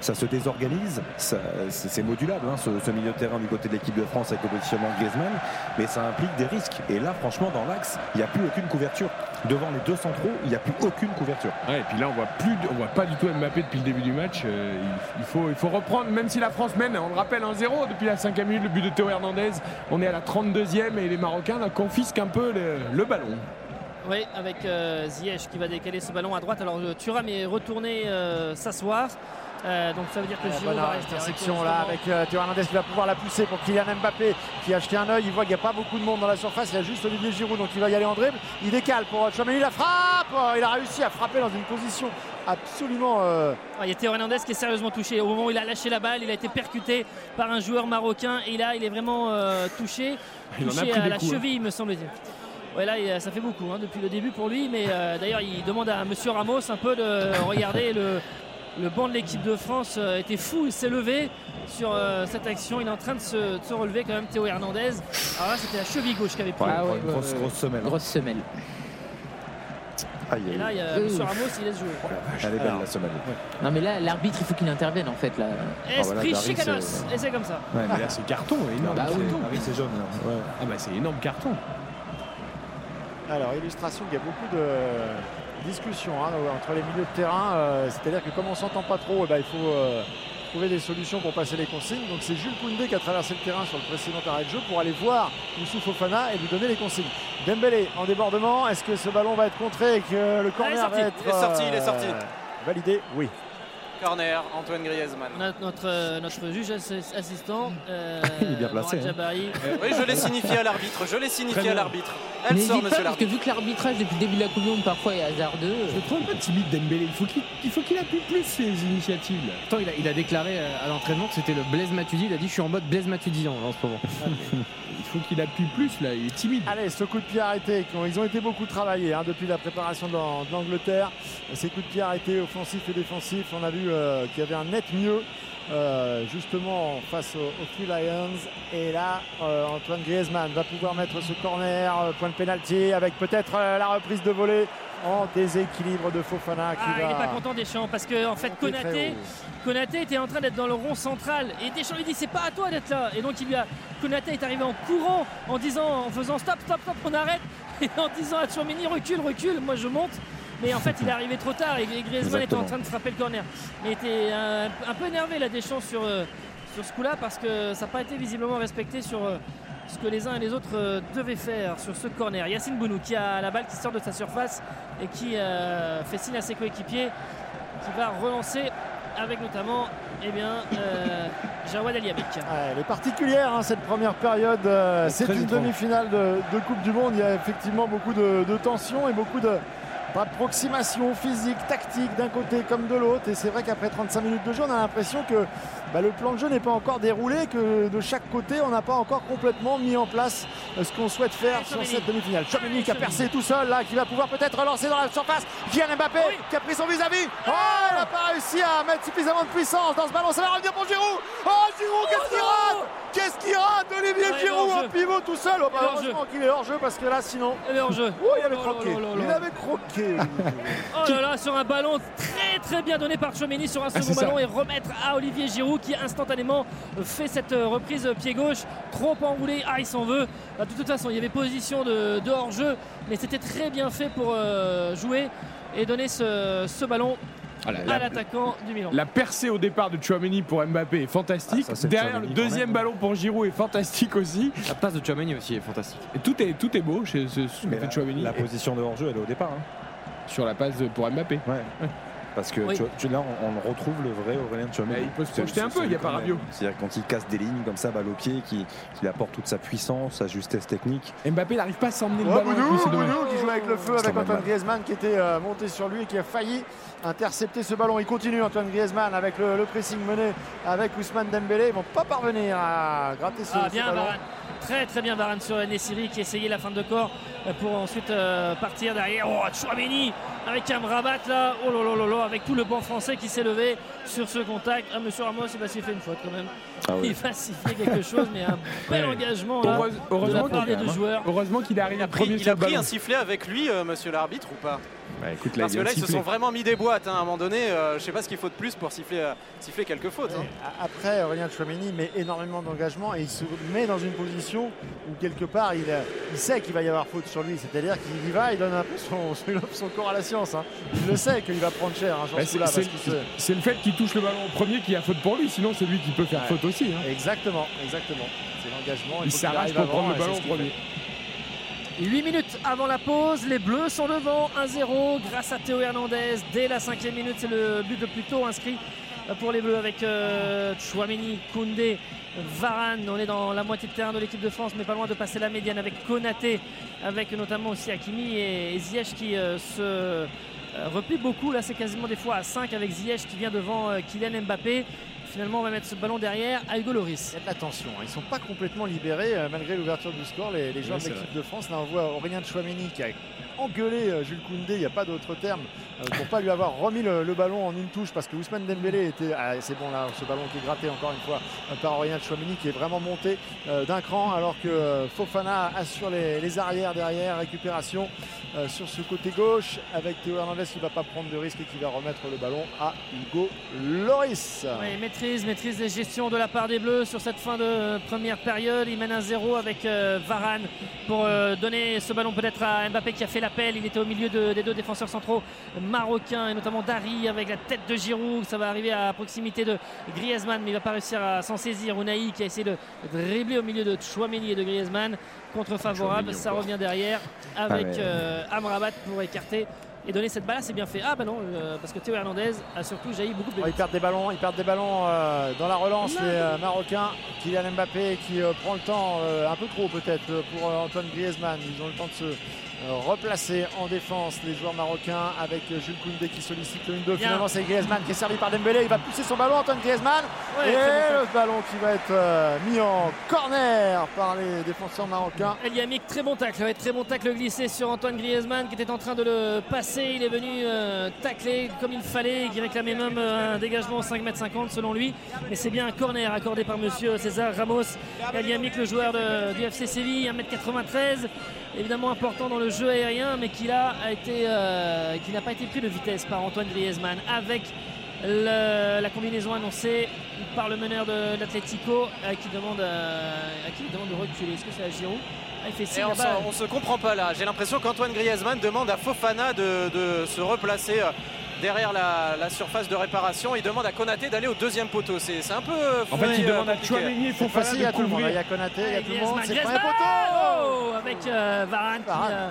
ça se désorganise. C'est c'est modulable, hein, ce, ce milieu de terrain du côté de l'équipe de France avec le positionnement de Griezmann, mais ça implique des risques. Et là, franchement, dans l'axe, il n'y a plus aucune couverture. Devant les deux centraux, il n'y a plus aucune couverture. Ouais, et puis là, on voit plus, de- on voit pas du tout Mbappé depuis le début du match. Euh, il, il faut, il faut reprendre, même si la France mène, on le rappelle, 1-0 depuis la 5 minute, le but de Théo Hernandez. On est à la 32e et les Marocains là, confisquent un peu le, le ballon. Oui, avec euh, Ziyech qui va décaler ce ballon à droite. Alors euh, Thuram est retourné euh, s'asseoir. Euh, donc ça veut dire que La Giroud bonne va rester. intersection là avec euh, Théo Hernandez qui va pouvoir la pousser pour Kylian Mbappé qui a jeté un œil. Il voit qu'il n'y a pas beaucoup de monde dans la surface. Il y a juste Olivier Giroud donc il va y aller en dribble. Il décale pour Chouameni. La frappe Oh, Il a réussi à frapper dans une position absolument. euh, Ah, il y a Théo Hernandez qui est sérieusement touché. Au moment où il a lâché la balle, il a été percuté par un joueur marocain et là il est vraiment euh, touché, Il touché à la coups, hein. cheville, me semble-t-il. Ouais, là ça fait beaucoup hein, depuis le début pour lui, mais euh, d'ailleurs il demande à Monsieur Ramos un peu de regarder le, le banc de l'équipe de France euh, était fou, il s'est levé sur euh, cette action, il est en train de se, de se relever quand même Théo Hernandez. Alors là c'était la cheville gauche qui avait pris. Ouais, une grosse, grosse semelle. hein. Grosse semelle. Aïe, Et là il y a Monsieur Ramos, il laisse jouer. Elle est belle la semelle. Non, mais là, l'arbitre, il faut qu'il intervienne en fait. Là. Esprit Darius, chicanos, euh, et c'est comme ça. Ouais, Ah, là, c'est carton, énorme. Bah oui. Ah oui, c'est jaune. Ouais. Ah bah c'est énorme carton. Alors, illustration, il y a beaucoup de discussions hein, entre les milieux de terrain. euh, C'est-à-dire que comme on s'entend pas trop, eh ben, il faut euh, trouver des solutions pour passer les consignes. Donc c'est Jules Koundé qui a traversé le terrain sur le précédent arrêt de jeu pour aller voir Youssouf Fofana et lui donner les consignes. Dembélé en débordement. Est-ce que ce ballon va être contré et que le corner sorti, va être il est sorti, il est sorti. validé? Oui. Corner, Antoine Griezmann. Notre, notre, euh, notre juge assi- assistant, euh, Il est bien placé, hein. Jabari. Oui, je l'ai signifié à l'arbitre. Je l'ai signifié à l'arbitre. Elle N'hésite sort, pas, monsieur parce que l'arbitre. vu que l'arbitrage depuis le début de la Coupe du Monde parfois est hasardeux. Je le trouve un peu timide Dembélé. Il faut qu'il il faut qu'il appuie plus ses initiatives. là. Pourtant, il a, il a déclaré euh, à l'entraînement que c'était le Blaise Matuidi. Il a dit Je suis en mode Blaise Matuidi en, en ce moment. Il faut qu'il appuie plus là. Il est timide. Allez, ce coup de pied arrêté, qui ont- ils ont été beaucoup travaillés hein, depuis la préparation de l'Angleterre. Ces coups de pied arrêtés, offensifs et défensifs. On a vu euh, qui avait un net mieux. euh, justement face aux, aux Three Lions et là euh, Antoine Griezmann va pouvoir mettre ce corner point de pénalty avec peut-être la reprise de volée en déséquilibre de Fofana qui Ah, il va n'est pas content Deschamps parce que en fait Konaté. Konaté était en train d'être dans le rond central et Deschamps lui dit c'est pas à toi d'être là et donc il lui a Konaté est arrivé en courant en disant en faisant stop stop stop on arrête et en disant à Tchouameni recule recule moi je monte mais en fait il est arrivé trop tard et Griezmann était en train de frapper le corner mais il était un, un peu énervé là Deschamps sur, euh, sur ce coup là parce que ça n'a pas été visiblement respecté sur euh, ce que les uns et les autres euh, devaient faire sur ce corner. Yacine Bounou qui a la balle qui sort de sa surface et qui euh, fait signe à ses coéquipiers qui va relancer avec notamment eh bien, euh, Jawad Aliabek. Elle est particulière hein, cette première période. euh, c'est une demi-finale de, de Coupe du Monde. Il y a effectivement beaucoup de, de tension et beaucoup de d'approximation physique, tactique d'un côté comme de l'autre. Et c'est vrai qu'après 35 minutes de jeu, on a l'impression que bah, le plan de jeu n'est pas encore déroulé, que de chaque côté, on n'a pas encore complètement mis en place euh, ce qu'on souhaite faire sur cette demi-finale. Chouameni qui a percé tout seul là, qui va pouvoir peut-être relancer dans la surface. Kylian Mbappé qui a pris son vis-à-vis. Oh, il n'a pas réussi à mettre suffisamment de puissance dans ce ballon. Ça va revenir pour Giroud. Oh, Giroud, qu'est-ce qu'il rate? Qu'est-ce qu'il rate Olivier est Giroud en pivot tout seul. Oh, bah, heureusement qu'il est hors jeu parce que là, sinon. Il est hors jeu. Oh, il avait Oh croqué. là. Il avait croqué. Oh là là, sur un ballon très très bien donné par Chomeni sur un second c'est ça. ballon et remettre à Olivier Giroud qui instantanément fait cette euh, reprise pied gauche, trop enroulé, ah il s'en veut. Bah, de toute façon, il y avait position de, de hors-jeu, mais c'était très bien fait pour euh, jouer et donner ce, ce ballon Ah, à la- l'attaquant du Milan. La percée au départ de Chouameni pour Mbappé est fantastique. Ah, ça, Derrière le deuxième même. ballon pour Giroud est fantastique aussi. La passe de Chouameni aussi est fantastique. Et tout est, tout est beau chez ce, ce que Mais fait la, Chouameni. la position de hors-jeu, elle est au départ. hein. Sur la passe pour Mbappé. Ouais. Parce que Oui. tu, tu- là, on, on retrouve le vrai Aurélien Tchouameni. Mais il peut se projeter un peu, il y a pas Rabiot. même- C'est-à-dire quand il casse des lignes comme ça, balle au pied, qu'il qu'il apporte toute sa puissance, sa justesse technique. Mbappé n'arrive pas à s'emmener le Oh, ballon. plus. Bounou qui joue avec le feu avec Antoine. Griezmann qui était euh, monté sur lui et qui a failli intercepter ce ballon. Il continue Antoine Griezmann avec le, le pressing mené avec Ousmane Dembélé. Ils vont pas parvenir à gratter ce, Ah ce ballon. Varane. Très très bien Varane sur Nessiri qui essayait la fin de corps euh, pour ensuite euh, partir derrière. Oh Chouameni avec Amrabat là. Oh là là là là avec tout le banc français qui s'est levé sur ce contact. Ah monsieur Ramos il va siffler une faute quand même. Ah oui. Il va siffler quelque chose mais un bel Ouais. engagement là, Heureuse- de la heureusement part des qu'il deux joueurs. heureusement qu'il est arrivé Il a pris, il a un sifflet avec lui, euh, monsieur l'arbitre, ou pas? Bah, écoute, là, Parce il que là, ils se sont vraiment mis des boîtes. hein. À un moment donné, euh, je sais pas ce qu'il faut de plus pour siffler, euh, siffler quelques fautes. hein. A- Après, Aurélien Chouameni met énormément d'engagement et il se met dans une position où quelque part il, euh, il sait qu'il va y avoir faute sur lui. C'est-à-dire qu'il y va, il donne un peu son, son- son corps à la science. hein. Il le sait qu'il va prendre cher hein, Bah, ce c'est- le fait qu'il touche le ballon au premier qui a faute pour lui, sinon c'est lui qui peut faire Ouais. faute aussi. hein. Exactement, exactement. C'est l'engagement. Il qu'il s'arrache arrive pour avant, prendre le ballon au premier. fait. 8 minutes avant la pause, les Bleus sont devant 1-0 grâce à Théo Hernandez. Dès la cinquième minute, c'est le but le plus tôt inscrit pour les Bleus avec euh, Chouameni, Koundé, Varane. On est dans la moitié de terrain de l'équipe de France, mais pas loin de passer la médiane avec Konaté, avec notamment aussi Hakimi et, Ziyech qui euh, se euh, replie beaucoup. Là, c'est quasiment des fois à 5 avec Ziyech qui vient devant euh, Kylian Mbappé. Finalement, on va mettre ce ballon derrière à Hugo Loris. Il y a de la tension. hein. Ils ne sont pas complètement libérés euh, malgré l'ouverture du score. Les, les joueurs Oui, de l'équipe de France, là on voit Aurélien Chouameni qui a engueulé euh, Jules Koundé, il n'y a pas d'autre terme, euh, pour pas lui avoir remis le, ballon en une touche parce que Ousmane Dembélé était. ah, c'est bon là, ce ballon qui est gratté encore une fois euh, par Aurélien Chouameni qui est vraiment monté d'un cran alors que Fofana assure les, arrières derrière, récupération sur ce côté gauche avec Théo Hernandez qui ne va pas prendre de risque et qui va remettre le ballon à Hugo Loris. Oui, maîtrise, maîtrise des gestions de la part des Bleus sur cette fin de première période. Il mène un 0 avec Varane pour donner ce ballon peut-être à Mbappé qui a fait l'appel. Il était au milieu de- des deux défenseurs centraux marocains et notamment Dari avec la tête de Giroud. Ça va arriver à proximité de Griezmann, mais il va pas réussir à s'en saisir. Unai qui a essayé de dribbler au milieu de Chouameni et de Griezmann. Contre favorable, ça revient derrière avec mais- euh, Amrabat pour écarter et donner cette balle. C'est bien fait. Ah bah non, euh, parce que Théo Hernandez a surtout jailli beaucoup de Oh, ils perdent des ballons, ils perdent des ballons euh, dans la relance, les euh, Marocains. Kylian Mbappé qui euh, prend le temps, euh, un peu trop peut-être, pour euh, Antoine Griezmann. Ils ont le temps de se, replacés en défense les joueurs marocains avec Jules Koundé qui sollicite le 1-2. Finalement, c'est Griezmann qui est servi par Dembélé. Il va pousser son ballon, Antoine Griezmann. Ouais, et le ballon qui va être euh, mis en corner par les défenseurs marocains. El Yamik, très bon tacle, ouais, très bon tacle glissé sur Antoine Griezmann qui était en train de le passer. Il est venu euh, tacler comme il fallait, qui réclamait même euh, un dégagement 5m50 selon lui. Mais c'est bien un corner accordé par monsieur César Ramos. El Yamik, le joueur de- du FC Séville, 1m93, évidemment important dans le jeu aérien, mais qui, là, a été, euh, qui n'a pas été pris de vitesse par Antoine Griezmann avec le- la combinaison annoncée par le meneur de l'Atlético euh, qui, demande, euh, à qui il demande de reculer. Est-ce que c'est à Giroud? Ah, il fait Et signe on, on se comprend pas là. J'ai l'impression qu'Antoine Griezmann demande à Fofana de, de se replacer euh, derrière la, la surface de réparation. Il demande à Konaté d'aller au deuxième poteau. C'est un peu. En fait, il euh, demande à. Chouameni et Fofana de tout le monde. Il y couvrir. a Konaté, il y a tout le monde. C'est le premier Griezmann, poteau. oh, avec euh, Varane qui euh,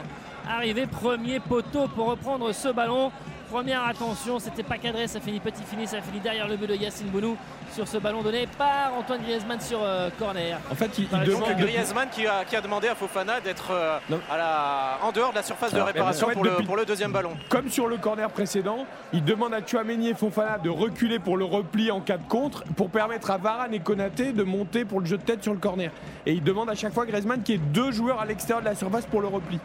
arrivé premier poteau pour reprendre ce ballon. Première attention, c'était pas cadré, ça finit petit fini, ça finit derrière le but de Yacine Bounou sur ce ballon donné par Antoine Griezmann sur euh, corner. En fait, il, il Par Donc demande. Griezmann qui a, qui a demandé à Fofana d'être euh, à la, en dehors de la surface de réparation pour, le, depuis- pour le deuxième ballon. Comme sur le corner précédent, il demande à Chouameni et Fofana de reculer pour le repli en cas de contre pour permettre à Varane et Konaté de monter pour le jeu de tête sur le corner. Et il demande à chaque fois Griezmann qu'il y ait deux joueurs à l'extérieur de la surface pour le repli.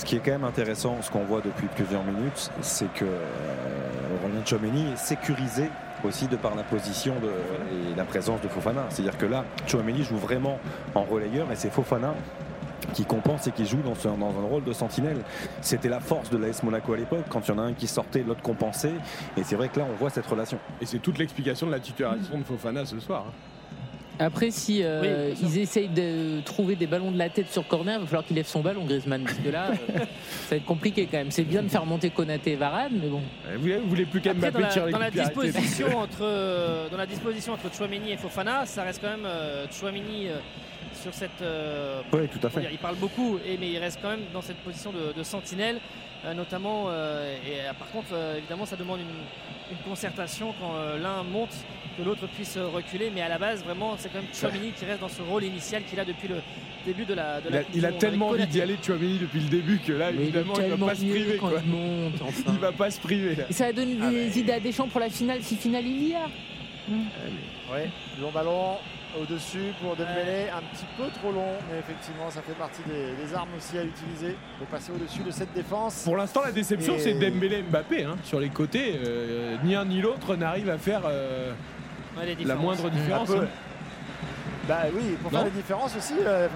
Ce qui est quand même intéressant, ce qu'on voit depuis plusieurs minutes, c'est que euh, Aurélien Chouameni est sécurisé aussi de par la position et la présence de Fofana. C'est-à-dire que là, Chouameni joue vraiment en relayeur et c'est Fofana qui compense et qui joue dans, dans un rôle de sentinelle. C'était la force de l'AS Monaco à l'époque, quand il y en a un qui sortait, l'autre compensait. Et c'est vrai que là, on voit cette relation. Et c'est toute l'explication de la titularisation de Fofana ce soir. Après, si euh, Oui, ils essayent de trouver des ballons de la tête sur corner, il va falloir qu'il lève son ballon, Griezmann. Parce que là, euh, ça va être compliqué quand même. C'est bien de faire monter Konaté et Varane, mais bon. Eh, Vous, vous voulez plus Après, qu'Mbappé dans, la, les dans la disposition entre, euh, dans la disposition entre Chouameni et Fofana, ça reste quand même euh, Chouameni euh, sur cette. euh, Oui, tout à fait. dire, il parle beaucoup, et, mais il reste quand même dans cette position de, de sentinelle, euh, notamment. euh, et euh, par contre, euh, évidemment, ça demande une, une concertation quand euh, l'un monte, que l'autre puisse euh, reculer. Mais à la base, vraiment, c'est quand même Chouameni qui reste dans ce rôle initial qu'il a depuis le début de la. De Il la a, il tellement envie d'y aller, Chouameni, depuis le début, que là, Mais il évidemment, il va pas se priver. quand Quoi. il monte, enfin. Il va pas se priver. Là. Et ça va donner Ah, des mais- idées à Deschamps pour la finale, si finale il y a. Ouais, long ballon au-dessus pour Dembélé, un petit peu trop long, mais effectivement, ça fait partie des, des armes aussi à utiliser de passer au-dessus de cette défense. Pour l'instant, la déception, Et- c'est Dembélé et Mbappé. hein. Sur les côtés, euh, ni un ni l'autre n'arrive à faire euh, Ouais, la moindre différence. Hein. Bah oui, pour Non faire les différences aussi, euh,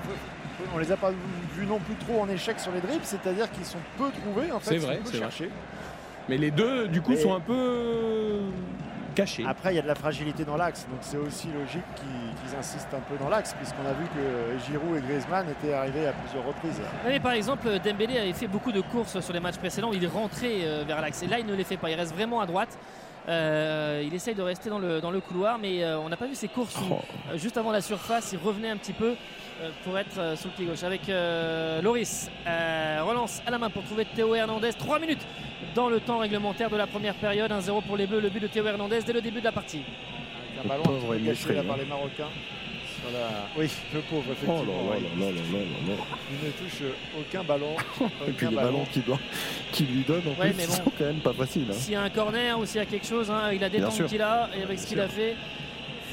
on les a pas vus non plus trop en échec sur les dribbles, c'est-à-dire qu'ils sont peu trouvés en fait, C'est ils sont vrai, c'est vrai. cherchés. Mais les deux, du coup, sont un peu Après, il y a de la fragilité dans l'axe, donc c'est aussi logique qu'ils insistent un peu dans l'axe, puisqu'on a vu que Giroud et Griezmann étaient arrivés à plusieurs reprises. Oui, mais par exemple, Dembélé avait fait beaucoup de courses sur les matchs précédents. Il est rentré euh, vers l'axe. Et là, il ne les fait pas. Il reste vraiment à droite. Euh, il essaye de rester dans le, dans le couloir, mais euh, on n'a pas vu ses courses euh, juste avant la surface. Il revenait un petit peu pour être euh, sur le pied gauche. Avec euh, Loris, euh, relance à la main pour trouver Théo Hernandez. 3 minutes dans le temps réglementaire de la première période. 1-0 pour les Bleus. Le but de Théo Hernandez dès le début de la partie. Un ballon un petit peu gâché là par les Marocains. Sur la... Oui, le pauvre, effectivement. Oh là là oui. là là là là là. Il ne touche aucun ballon. Et puis aucun les ballons qu'il lui donne en Ouais, plus, bon. sont quand même pas faciles. hein. S'il y a un corner ou s'il y a quelque chose, hein, il a des Bien temps sûr. qu'il a et avec ce qu'il a fait,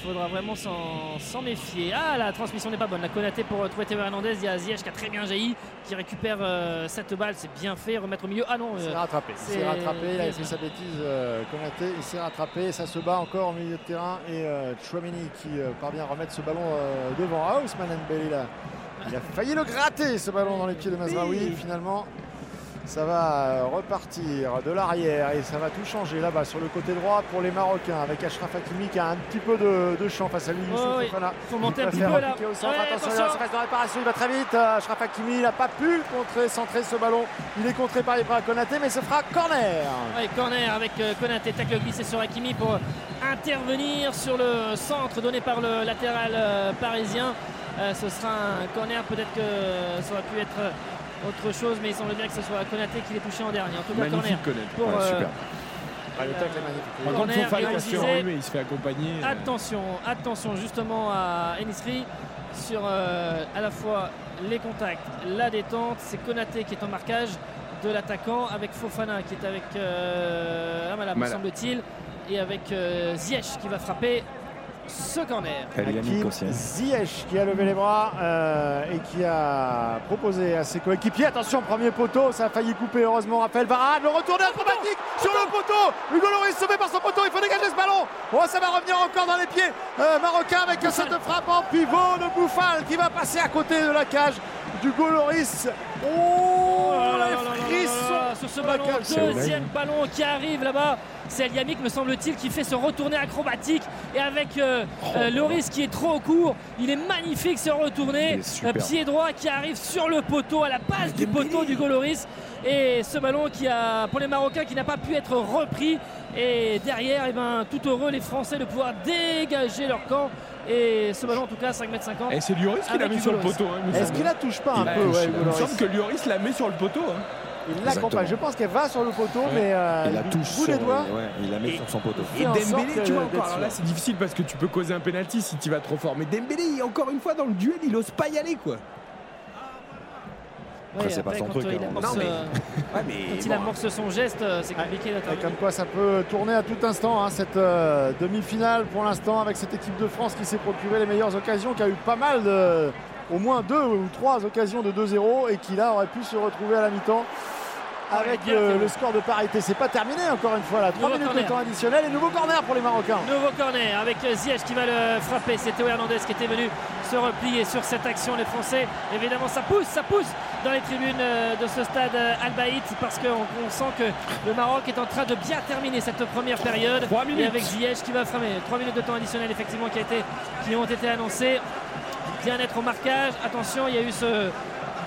faudra vraiment s'en méfier. Ah, la transmission n'est pas bonne. La Konaté pour euh, trouver Théo Hernandez. Il y a Ziyech qui a très bien jailli, qui récupère euh, cette balle. C'est bien fait. Remettre au milieu. Ah non, Il euh, s'est rattrapé. Il s'est rattrapé. Il a fait sa bêtise. euh, Konaté. Il s'est rattrapé. Ça se bat encore au milieu de terrain. Et euh, Chouameni qui euh, parvient à remettre ce ballon euh, devant. Ah, Ousmane là. Il a failli le gratter ce ballon dans les pieds de Mazraoui. Finalement, ça va euh, repartir de l'arrière et ça va tout changer là-bas sur le côté droit pour les Marocains avec Ashraf Hakimi qui a un petit peu de, de champ face à lui. Oh, oui. Fofana. Faut monter Il un petit peu, là. appliquer au centre. Ouais, attention, attention. il réparation. Il va très vite. Euh, Ashraf Hakimi, il n'a pas pu contrer, centrer ce ballon. Il est contré par Ibrahim Konaté, mais ce fera corner. Ouais, corner avec euh, Konaté, tacle glissé sur Hakimi pour intervenir sur le centre donné par le latéral parisien. Euh, ce sera un corner, peut-être que ça aurait pu être autre chose, mais il semble bien que ce soit Konaté qui l'ait touché en dernier. En tout cas, Magnifique corner. Pour, Ouais, euh, super. Ah, le tacle est magnifique. Par contre, corner, Fofana et on il se fait disait- enrhumer, il se fait accompagner. euh, Attention, attention justement à Enisri. sur euh, à la fois les contacts, la détente. C'est Konaté qui est en marquage de l'attaquant avec Fofana qui est avec euh, Amala, me semble-t-il, et avec euh, Ziyech qui va frapper ce corner. Hakim Ziyech qui a levé les bras euh, et qui a proposé à ses coéquipiers. Attention, premier poteau, ça a failli couper. Heureusement, Raphaël Varane. Le retourné acrobatique sur le poteau. Hugo Loris sauvé par son poteau. Il faut dégager ce ballon. Oh, ça va revenir encore dans les pieds euh, marocains avec cette frappe en pivot de Bouffal qui va passer à côté de la cage d'Hugo Loris. Oh, la ballon, deuxième ballon qui arrive là-bas. C'est El Yamik, me semble-t-il, qui fait ce retourné acrobatique. Et avec euh, euh, Loris qui est trop court, il est magnifique ce retourné. Pied droit qui arrive sur le poteau, à la base du poteau d'Hugo Loris. Et ce ballon qui a, pour les Marocains, qui n'a pas pu être repris. Et derrière, eh ben, tout heureux les Français de pouvoir dégager leur camp. Et ce ballon, en tout cas, 5 m 50. Et c'est Lloris qui l'a mis sur le poteau. hein, Est-ce qu'il la touche pas un Il peu, ouais, Il me semble que Lloris la met sur le poteau. hein. Il l'accompagne. Je pense qu'elle va sur le poteau, mais euh, il la touche bout des doigts. ouais, il la met sur son poteau. Et sorte Dembélé, tu vois, encore, alors là c'est difficile parce que tu peux causer un penalty si tu vas trop fort. Mais Dembélé, encore une fois, dans le duel, il ose pas y aller, quoi. Après, c'est pas son quand truc, il amorce, Non, mais- Ouais, mais quand il amorce son geste, euh, c'est compliqué Et d'intervenir. comme quoi ça peut tourner à tout instant, hein, cette euh, demi-finale pour l'instant avec cette équipe de France qui s'est procuré les meilleures occasions, qui a eu pas mal de, au moins deux ou trois occasions de 2-0 et qui là aurait pu se retrouver à la mi-temps avec bien le, score de parité. C'est pas terminé encore une fois là. 3 Nouveau minutes de temps additionnel et nouveau corner pour les Marocains. Nouveau corner avec euh, Ziyech qui va le frapper. C'est Théo Hernandez qui était venu se replier sur cette action. Les Français, évidemment, ça pousse, ça pousse dans les tribunes euh, de ce stade euh, Al Baït parce qu'on on sent que le Maroc est en train de bien terminer cette première période. Trois Et minutes. avec Ziyech qui va frapper. 3 minutes de temps additionnel, effectivement, qui, a été, qui ont été annoncés. Bien être au marquage. Attention, il y a eu ce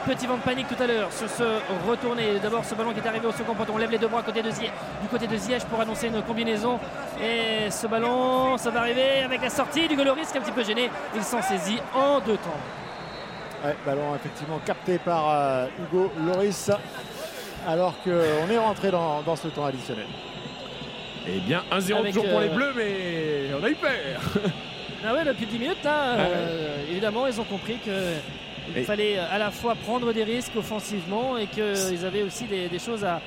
petit vent de panique tout à l'heure sur ce retourné. D'abord ce ballon qui est arrivé au second poteau. On lève les deux bras côté de du côté de Ziyech pour annoncer une combinaison. Et ce ballon, ça va arriver avec la sortie du Goloris qui est un petit peu gêné. Il s'en saisit en deux temps. Ouais, ballon effectivement capté par euh, Hugo Loris alors qu'on est rentré dans, dans ce temps additionnel. Eh bien, 1-0 Avec, toujours pour les euh, Bleus, mais on a eu peur. Ah ouais, depuis 10 minutes, là, euh, évidemment, ils ont compris qu'il Et- fallait à la fois prendre des risques offensivement et qu'ils avaient aussi des, des choses à,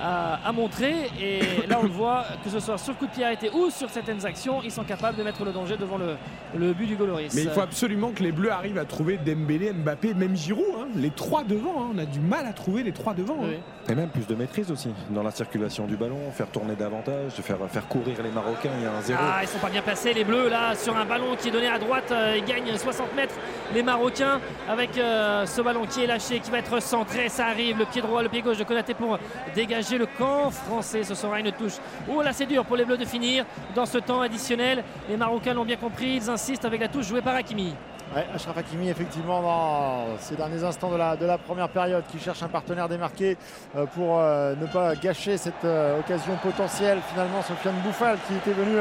à- à montrer. Et là, on le voit, que ce soit sur le coup de pied arrêté ou sur certaines actions, ils sont capables de mettre le danger devant le, le but du Goloris. Mais il faut absolument que les Bleus arrivent à trouver Dembélé, Mbappé, même Giroud. hein. Les trois devant, hein. on a du mal à trouver les trois devant. hein. Et même plus de maîtrise aussi dans la circulation du ballon, faire tourner davantage, faire, faire courir les Marocains, il y a un zéro. Ah, ils sont pas bien placés les bleus là sur un ballon qui est donné à droite. euh, ils gagnent 60 mètres les Marocains avec euh, ce ballon qui est lâché, qui va être centré. Ça arrive, le pied droit, le pied gauche de Konaté pour dégager le camp français. Ce sera une touche. Oh là, c'est dur pour les bleus de finir dans ce temps additionnel. Les Marocains l'ont bien compris. Ils insistent avec la touche jouée par Hakimi. Ouais, Achraf Hakimi, effectivement, dans ces derniers instants de la, première période, qui cherche un partenaire démarqué euh, pour euh, ne pas gâcher cette euh, occasion potentielle. Finalement, Sofiane Bouffal, qui était venu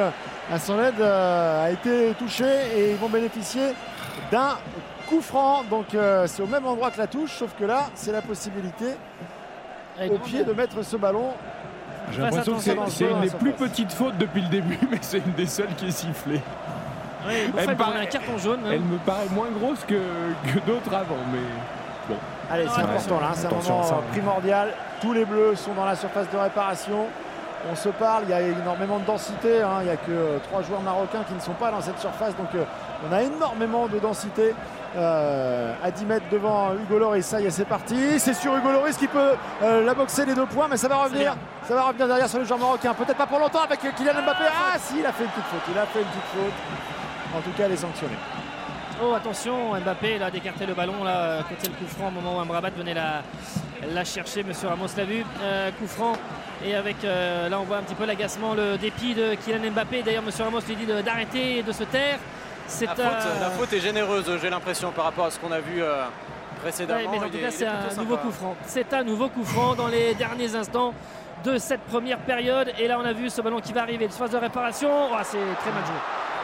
à son aide, a été touché et ils vont bénéficier d'un coup franc. Donc, c'est au même endroit que la touche, sauf que là, c'est la possibilité au pied de mettre ce ballon. J'ai l'impression que c'est une des plus petites fautes depuis le début, mais c'est une des seules qui est sifflée. Oui, Elle Bouffal me prend paraît- un carton jaune. hein. Elle me paraît moins grosse que, que d'autres avant, mais bon. Allez, c'est Ouais, important là, hein, c'est un moment ça. primordial. Tous les bleus sont dans la surface de réparation. On se parle, il y a énormément de densité. hein. Il n'y a que euh, trois joueurs marocains qui ne sont pas dans cette surface. Donc euh, on a énormément de densité euh, à 10 mètres devant Hugo Loris. Ça y est, c'est parti. C'est sur Hugo Loris qui peut euh, la boxer les deux points, mais ça va revenir. Ça va revenir derrière sur le joueur marocain. Peut-être pas pour longtemps avec Kylian Mbappé. Ah si, il a fait une petite faute. Il a fait une petite faute. En tout cas, elle est sanctionnée. Oh attention, Mbappé a d'écarter le ballon là côté le coup franc au moment où Amrabat venait la, la chercher, Monsieur Ramos l'a vu, Euh, coup franc et avec euh, là on voit un petit peu l'agacement, le dépit de Kylian Mbappé. D'ailleurs Monsieur Ramos lui dit de- d'arrêter et de se taire. La faute, la faute est généreuse, j'ai l'impression, par rapport à ce qu'on a vu euh, précédemment. Ouais, mais en tout cas, c'est est un nouveau coup franc. C'est un nouveau coup franc dans les derniers instants de cette première période. Et là, on a vu ce ballon qui va arriver, une phase de réparation. Oh, c'est très mal joué.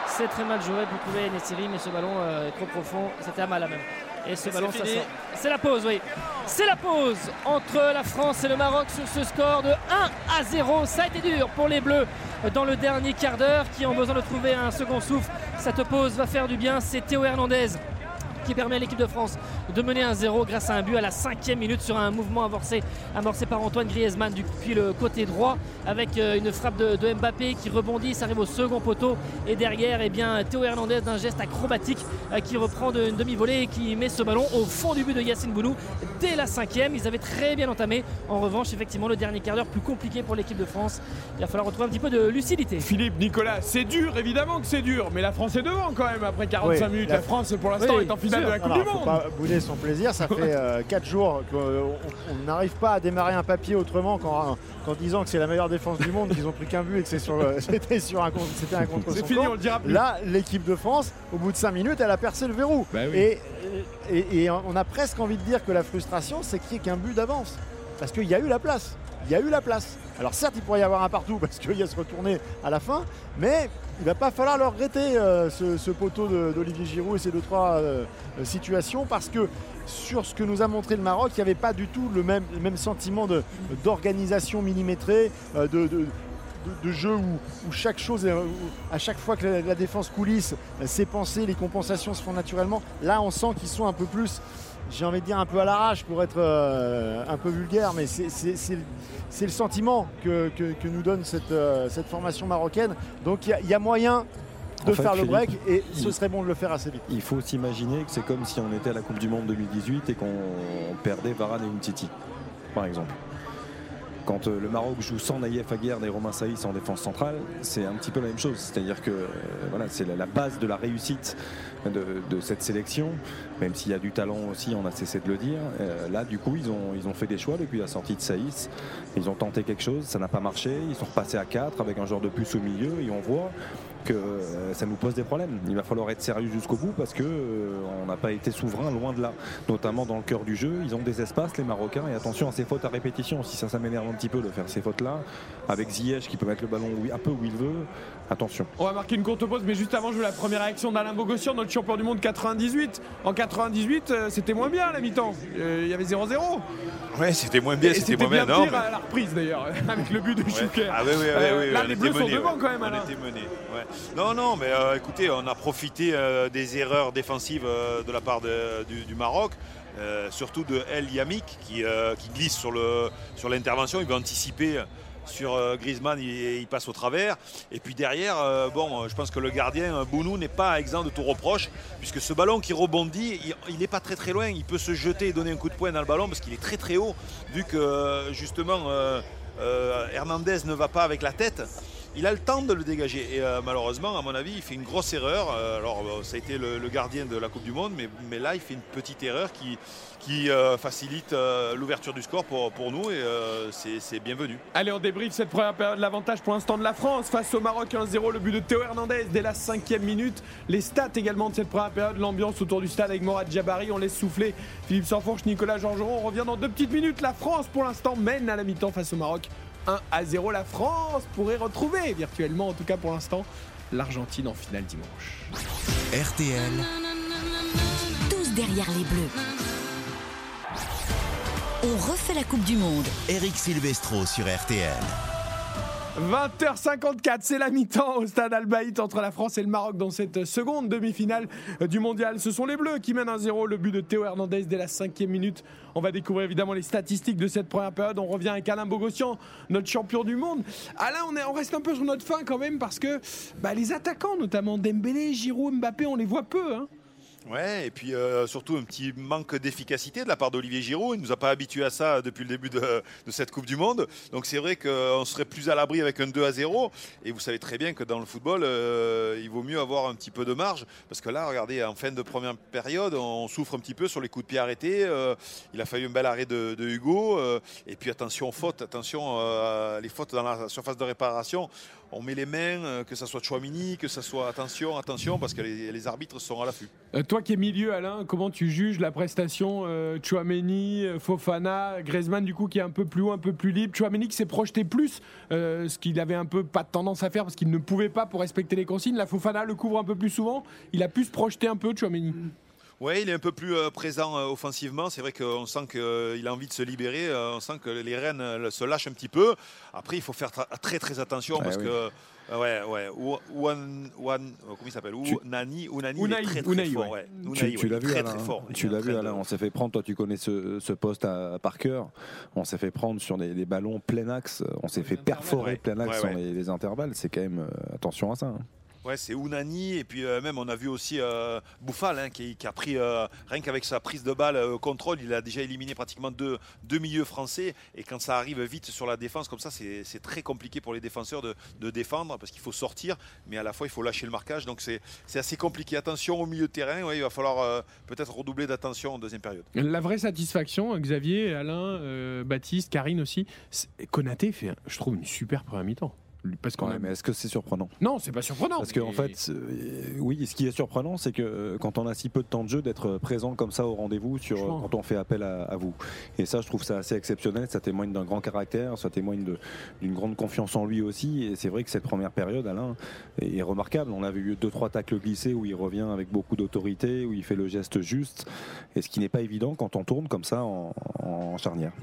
C'est très mal joué pour trouver Nessiri, mais ce ballon euh, est trop profond. C'était à mal à même. Et ce ballon, ça sort. C'est la pause, oui. C'est la pause entre la France et le Maroc sur ce score de 1 à 0. Ça a été dur pour les Bleus dans le dernier quart d'heure qui ont besoin de trouver un second souffle. Cette pause va faire du bien. C'est Théo Hernandez qui permet à l'équipe de France de mener 1-0 grâce à un but à la cinquième minute sur un mouvement amorcé, amorcé par Antoine Griezmann depuis le côté droit avec euh, une frappe de, de Mbappé qui rebondit, ça arrive au second poteau et derrière eh bien, Théo Hernandez d'un geste acrobatique euh, qui reprend de- une demi-volée et qui met ce ballon au fond du but de Yacine Bounou dès la cinquième. Ils avaient très bien entamé. En revanche, effectivement, le dernier quart d'heure plus compliqué pour l'équipe de France. Il va falloir retrouver un petit peu de lucidité. Philippe, Nicolas, c'est dur, évidemment que c'est dur, mais la France est devant quand même après 45 Oui, minutes. la- La France, pour l'instant, Oui, est en finale sûr. de la Coupe Alors, du faut Monde. pas bouder son plaisir. Ça fait 4 jours qu'on on n'arrive pas à démarrer un papier autrement qu'en disant que c'est la meilleure défense du monde, qu'ils ont pris qu'un but et que sur le- c'était sur un contre, c'était un contre C'est fini, on le dira plus. Là, l'équipe de France, au bout de 5 minutes, elle a percé le verrou. Bah oui. et, et- et on a presque envie de dire que la frustration, c'est qu'il n'y ait qu'un but d'avance. Parce qu'il y a eu la place. Il y a eu la place. Alors certes, il pourrait y avoir un partout parce qu'il y a se retourner à la fin, mais il va pas falloir le regretter euh, ce, poteau d'Olivier Giroud et ces deux trois euh, euh, situations parce que sur ce que nous a montré le Maroc, il n'y avait pas du tout le même, sentiment d'organisation millimétrée, euh, de, jeu où, chaque chose, à chaque fois que la, défense coulisse, ses pensées, les compensations se font naturellement. Là, on sent qu'ils sont un peu plus, j'ai envie de dire un peu à l'arrache pour être euh, un peu vulgaire, mais c'est- le- sentiment que, que- que nous donne cette, euh, cette formation marocaine. Donc il y a- il y, a moyen de En fait, faire le break Philippe, et ce serait bon de le faire assez vite. Il faut s'imaginer que c'est comme si on était à la Coupe du Monde 2018 et qu'on perdait Varane et Umtiti, par exemple. Quand euh, le Maroc joue sans Naïef Aguerd et Romain Saïs en défense centrale, c'est un petit peu la même chose. C'est-à-dire que euh, voilà, c'est la, la base de la réussite de, de cette sélection, même s'il y a du talent aussi, on a cessé de le dire. Euh, là, du coup, ils ont, ils ont fait des choix depuis la sortie de Saïs. Ils ont tenté quelque chose, ça n'a pas marché. Ils sont repassés à 4 avec un joueur de plus au milieu et on voit que euh, ça nous pose des problèmes. Il va falloir être sérieux jusqu'au bout parce que euh, on n'a pas été souverain loin de là, notamment dans le cœur du jeu. Ils ont des espaces les Marocains et attention à ces fautes à répétition. Si ça, ça m'énerve un petit peu de faire ces fautes là, avec Ziyech qui peut mettre le ballon un peu où il veut. Attention. On va marquer une courte pause, mais juste avant, je veux la première réaction d'Alain Bogossian, notre champion du monde 98. En 98, euh, c'était moins bien à la mi-temps. Euh, Il y avait 0-0. Ouais, c'était moins bien, c'était c'était moins bien. mais- à la reprise d'ailleurs, avec le but de Ouais. Chouquet. Ah oui, oui, oui, Euh, Là, on les Bleus sont devant quand même, On était menés, ouais. Non, non, mais écoutez, on a profité des erreurs défensives de la part du, Maroc. euh, surtout de El Yamik qui, euh, qui glisse sur l'intervention, il veut anticiper sur euh, Griezmann, il, passe au travers. Et puis derrière, euh, bon, euh, je pense que le gardien Bounou n'est pas exempt de tout reproche, puisque ce ballon qui rebondit, il n'est pas très très loin. Il peut se jeter et donner un coup de poing dans le ballon parce qu'il est très très haut, vu que justement Hernandez ne va pas avec la tête. Il a le temps de le dégager et euh, malheureusement, à mon avis, il fait une grosse erreur. Euh, alors, euh, ça a été le, gardien de la Coupe du Monde, mais, là, il fait une petite erreur qui, facilite l'ouverture du score pour, nous et c'est bienvenu. Allez, on débriefe cette première période. L'avantage pour l'instant de la France face au Maroc 1-0. Le but de Théo Hernandez dès la cinquième minute. Les stats également de cette première période. L'ambiance autour du stade avec Morad Jabari. On laisse souffler Philippe Sanfourche, Nicolas Georgeron. On revient dans deux petites minutes. La France pour l'instant mène à la mi-temps face au Maroc 1 à 0. La France pourrait retrouver virtuellement, en tout cas pour l'instant, l'Argentine en finale dimanche. RTL, Tous derrière les Bleus. On refait la Coupe du Monde. Eric Silvestro sur RTL. 20h54, c'est la mi-temps au stade Albaït entre la France et le Maroc dans cette seconde demi-finale du mondial. Ce sont les Bleus qui mènent 1-0, le but de Théo Hernandez dès la cinquième minute. On va découvrir évidemment les statistiques de cette première période. On revient avec Alain Bogossian, notre champion du monde. Alain, on, est- on reste un peu sur notre fin quand même parce que bah, les attaquants, notamment Dembélé, Giroud, Mbappé, on les voit peu. hein. Ouais, et puis euh, surtout un petit manque d'efficacité de la part d'Olivier Giroud. Il ne nous a pas habitués à ça depuis le début de, cette Coupe du Monde. Donc c'est vrai qu'on serait plus à l'abri avec un 2 à 0. Et vous savez très bien que dans le football, euh, il vaut mieux avoir un petit peu de marge. Parce que là, regardez, en fin de première période, on souffre un petit peu sur les coups de pied arrêtés. Euh, il a fallu un bel arrêt de, Hugo. Et puis attention aux fautes, attention les fautes dans la surface de réparation. On met les mains, euh, que ce soit Chouamini, que ce soit attention, attention, parce que les, arbitres sont à l'affût. Euh, toi qui es milieu, Alain, comment tu juges la prestation euh, euh, Fofana, Griezmann du coup qui est un peu plus haut, un peu plus libre? Chouameni qui s'est projeté plus, ce qu'il avait un peu pas de tendance à faire parce qu'il ne pouvait pas pour respecter les consignes. La Fofana le couvre un peu plus souvent. Il a pu se projeter un peu, Chouameni? Ouais, il est un peu plus euh, présent euh, offensivement. C'est vrai qu'on sent qu'il a envie de se libérer. euh, on sent que les rênes euh, se lâchent un petit peu. Après, il faut faire très très attention Ouais, parce oui. que. euh, Ouais, ouais. Ou- Ouan- Ouan- euh, comment il s'appelle? Tu- Unani, Unai, est très très Unai, fort. ouais. ouais. Tu, l'as vu, très Alain, très fort. Il Tu l'as vu, Alain. de- On s'est fait prendre. Toi, tu connais ce, ce poste à, par cœur. On s'est fait prendre sur des, des ballons plein axe. On s'est fait perforer Ouais. plein axe Ouais, sur les, les intervalles. C'est quand même euh, attention à ça. hein. Ouais, c'est Unani et puis euh, même on a vu aussi euh, Bouffal hein, qui, a pris euh, rien qu'avec sa prise de balle contrôle, il a déjà éliminé pratiquement deux, milieux français et quand ça arrive vite sur la défense comme ça, c'est très compliqué pour les défenseurs de, défendre parce qu'il faut sortir, mais à la fois il faut lâcher le marquage, donc c'est assez compliqué. Attention au milieu de terrain, il va falloir peut-être redoubler d'attention en deuxième période. La vraie satisfaction, Xavier, Alain, Baptiste, Karine aussi, Konaté fait, je trouve, une super première mi-temps. Parce qu'on Ouais, a- mais est-ce que c'est surprenant? Non, c'est pas surprenant. Parce qu'en mais- fait, euh, oui, ce qui est surprenant, c'est que euh, quand on a si peu de temps de jeu, d'être présent comme ça au rendez-vous sur, quand on fait appel à, à vous. Et ça, je trouve ça assez exceptionnel. Ça témoigne d'un grand caractère, ça témoigne d'une grande confiance en lui aussi. Et c'est vrai que cette première période, Alain, est, est remarquable. On a vu deux, trois tacles glissés où il revient avec beaucoup d'autorité, où il fait le geste juste. Et ce qui n'est pas évident quand on tourne comme ça en, en charnière.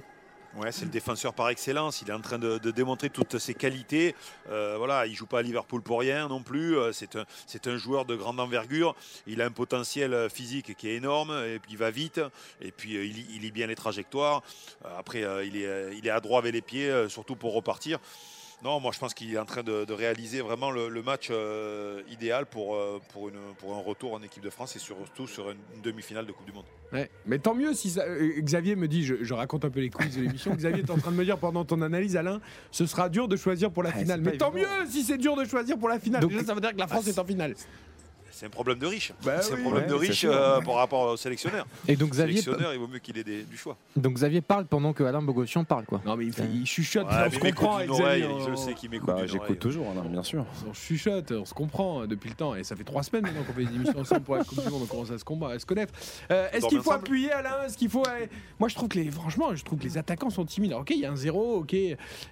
Ouais, c'est le défenseur par excellence. Il est en train de, démontrer toutes ses qualités. Euh, voilà, il joue pas à Liverpool pour rien non plus. Euh, C'est un, c'est un joueur de grande envergure. Il a un potentiel euh, physique qui est énorme et puis il va vite. Et puis euh, il, lit- il lit bien les trajectoires. Après, il, est, il est adroit avec les pieds, surtout pour repartir. Non, moi je pense qu'il est en train de, de réaliser vraiment le, le match euh, idéal pour, euh, pour, une, pour un retour en équipe de France et surtout sur une, une demi-finale de Coupe du Monde. Ouais, mais tant mieux si ça. euh, Xavier me dit, je, je raconte un peu les coulisses de l'émission. Xavier est en train de me dire pendant ton analyse, Alain, ce sera dur de choisir pour la Ouais, finale. Mais tant évident. mieux si c'est dur de choisir pour la finale. Donc- Déjà, ça veut dire que la France est en finale. C'est un problème de riche. Bah c'est oui. un problème de Ouais, riche euh, par rapport au sélectionneur. Et donc Le Xavier, sélectionneur, il vaut mieux qu'il ait des- du choix. donc Xavier parle pendant que Alain Bogossian parle quoi. Non, mais il, fait- il chuchote, Ouais, on mais se il m'écoute comprend je on- le sais qu'il m'écoute Bah. J'écoute toujours, Alain, bien sûr. On chuchote, on se comprend depuis le temps. Et ça fait trois semaines maintenant qu'on fait des émissions ensemble pour la Coupe du Monde. On commence à se, combattre, à se connaître. Euh, Est-ce qu'il faut ensemble appuyer Alain? Est-ce qu'il faut. euh, Moi, je trouve que les. Franchement, je trouve que les attaquants sont timides. Alors, ok, il y a un zéro, ok.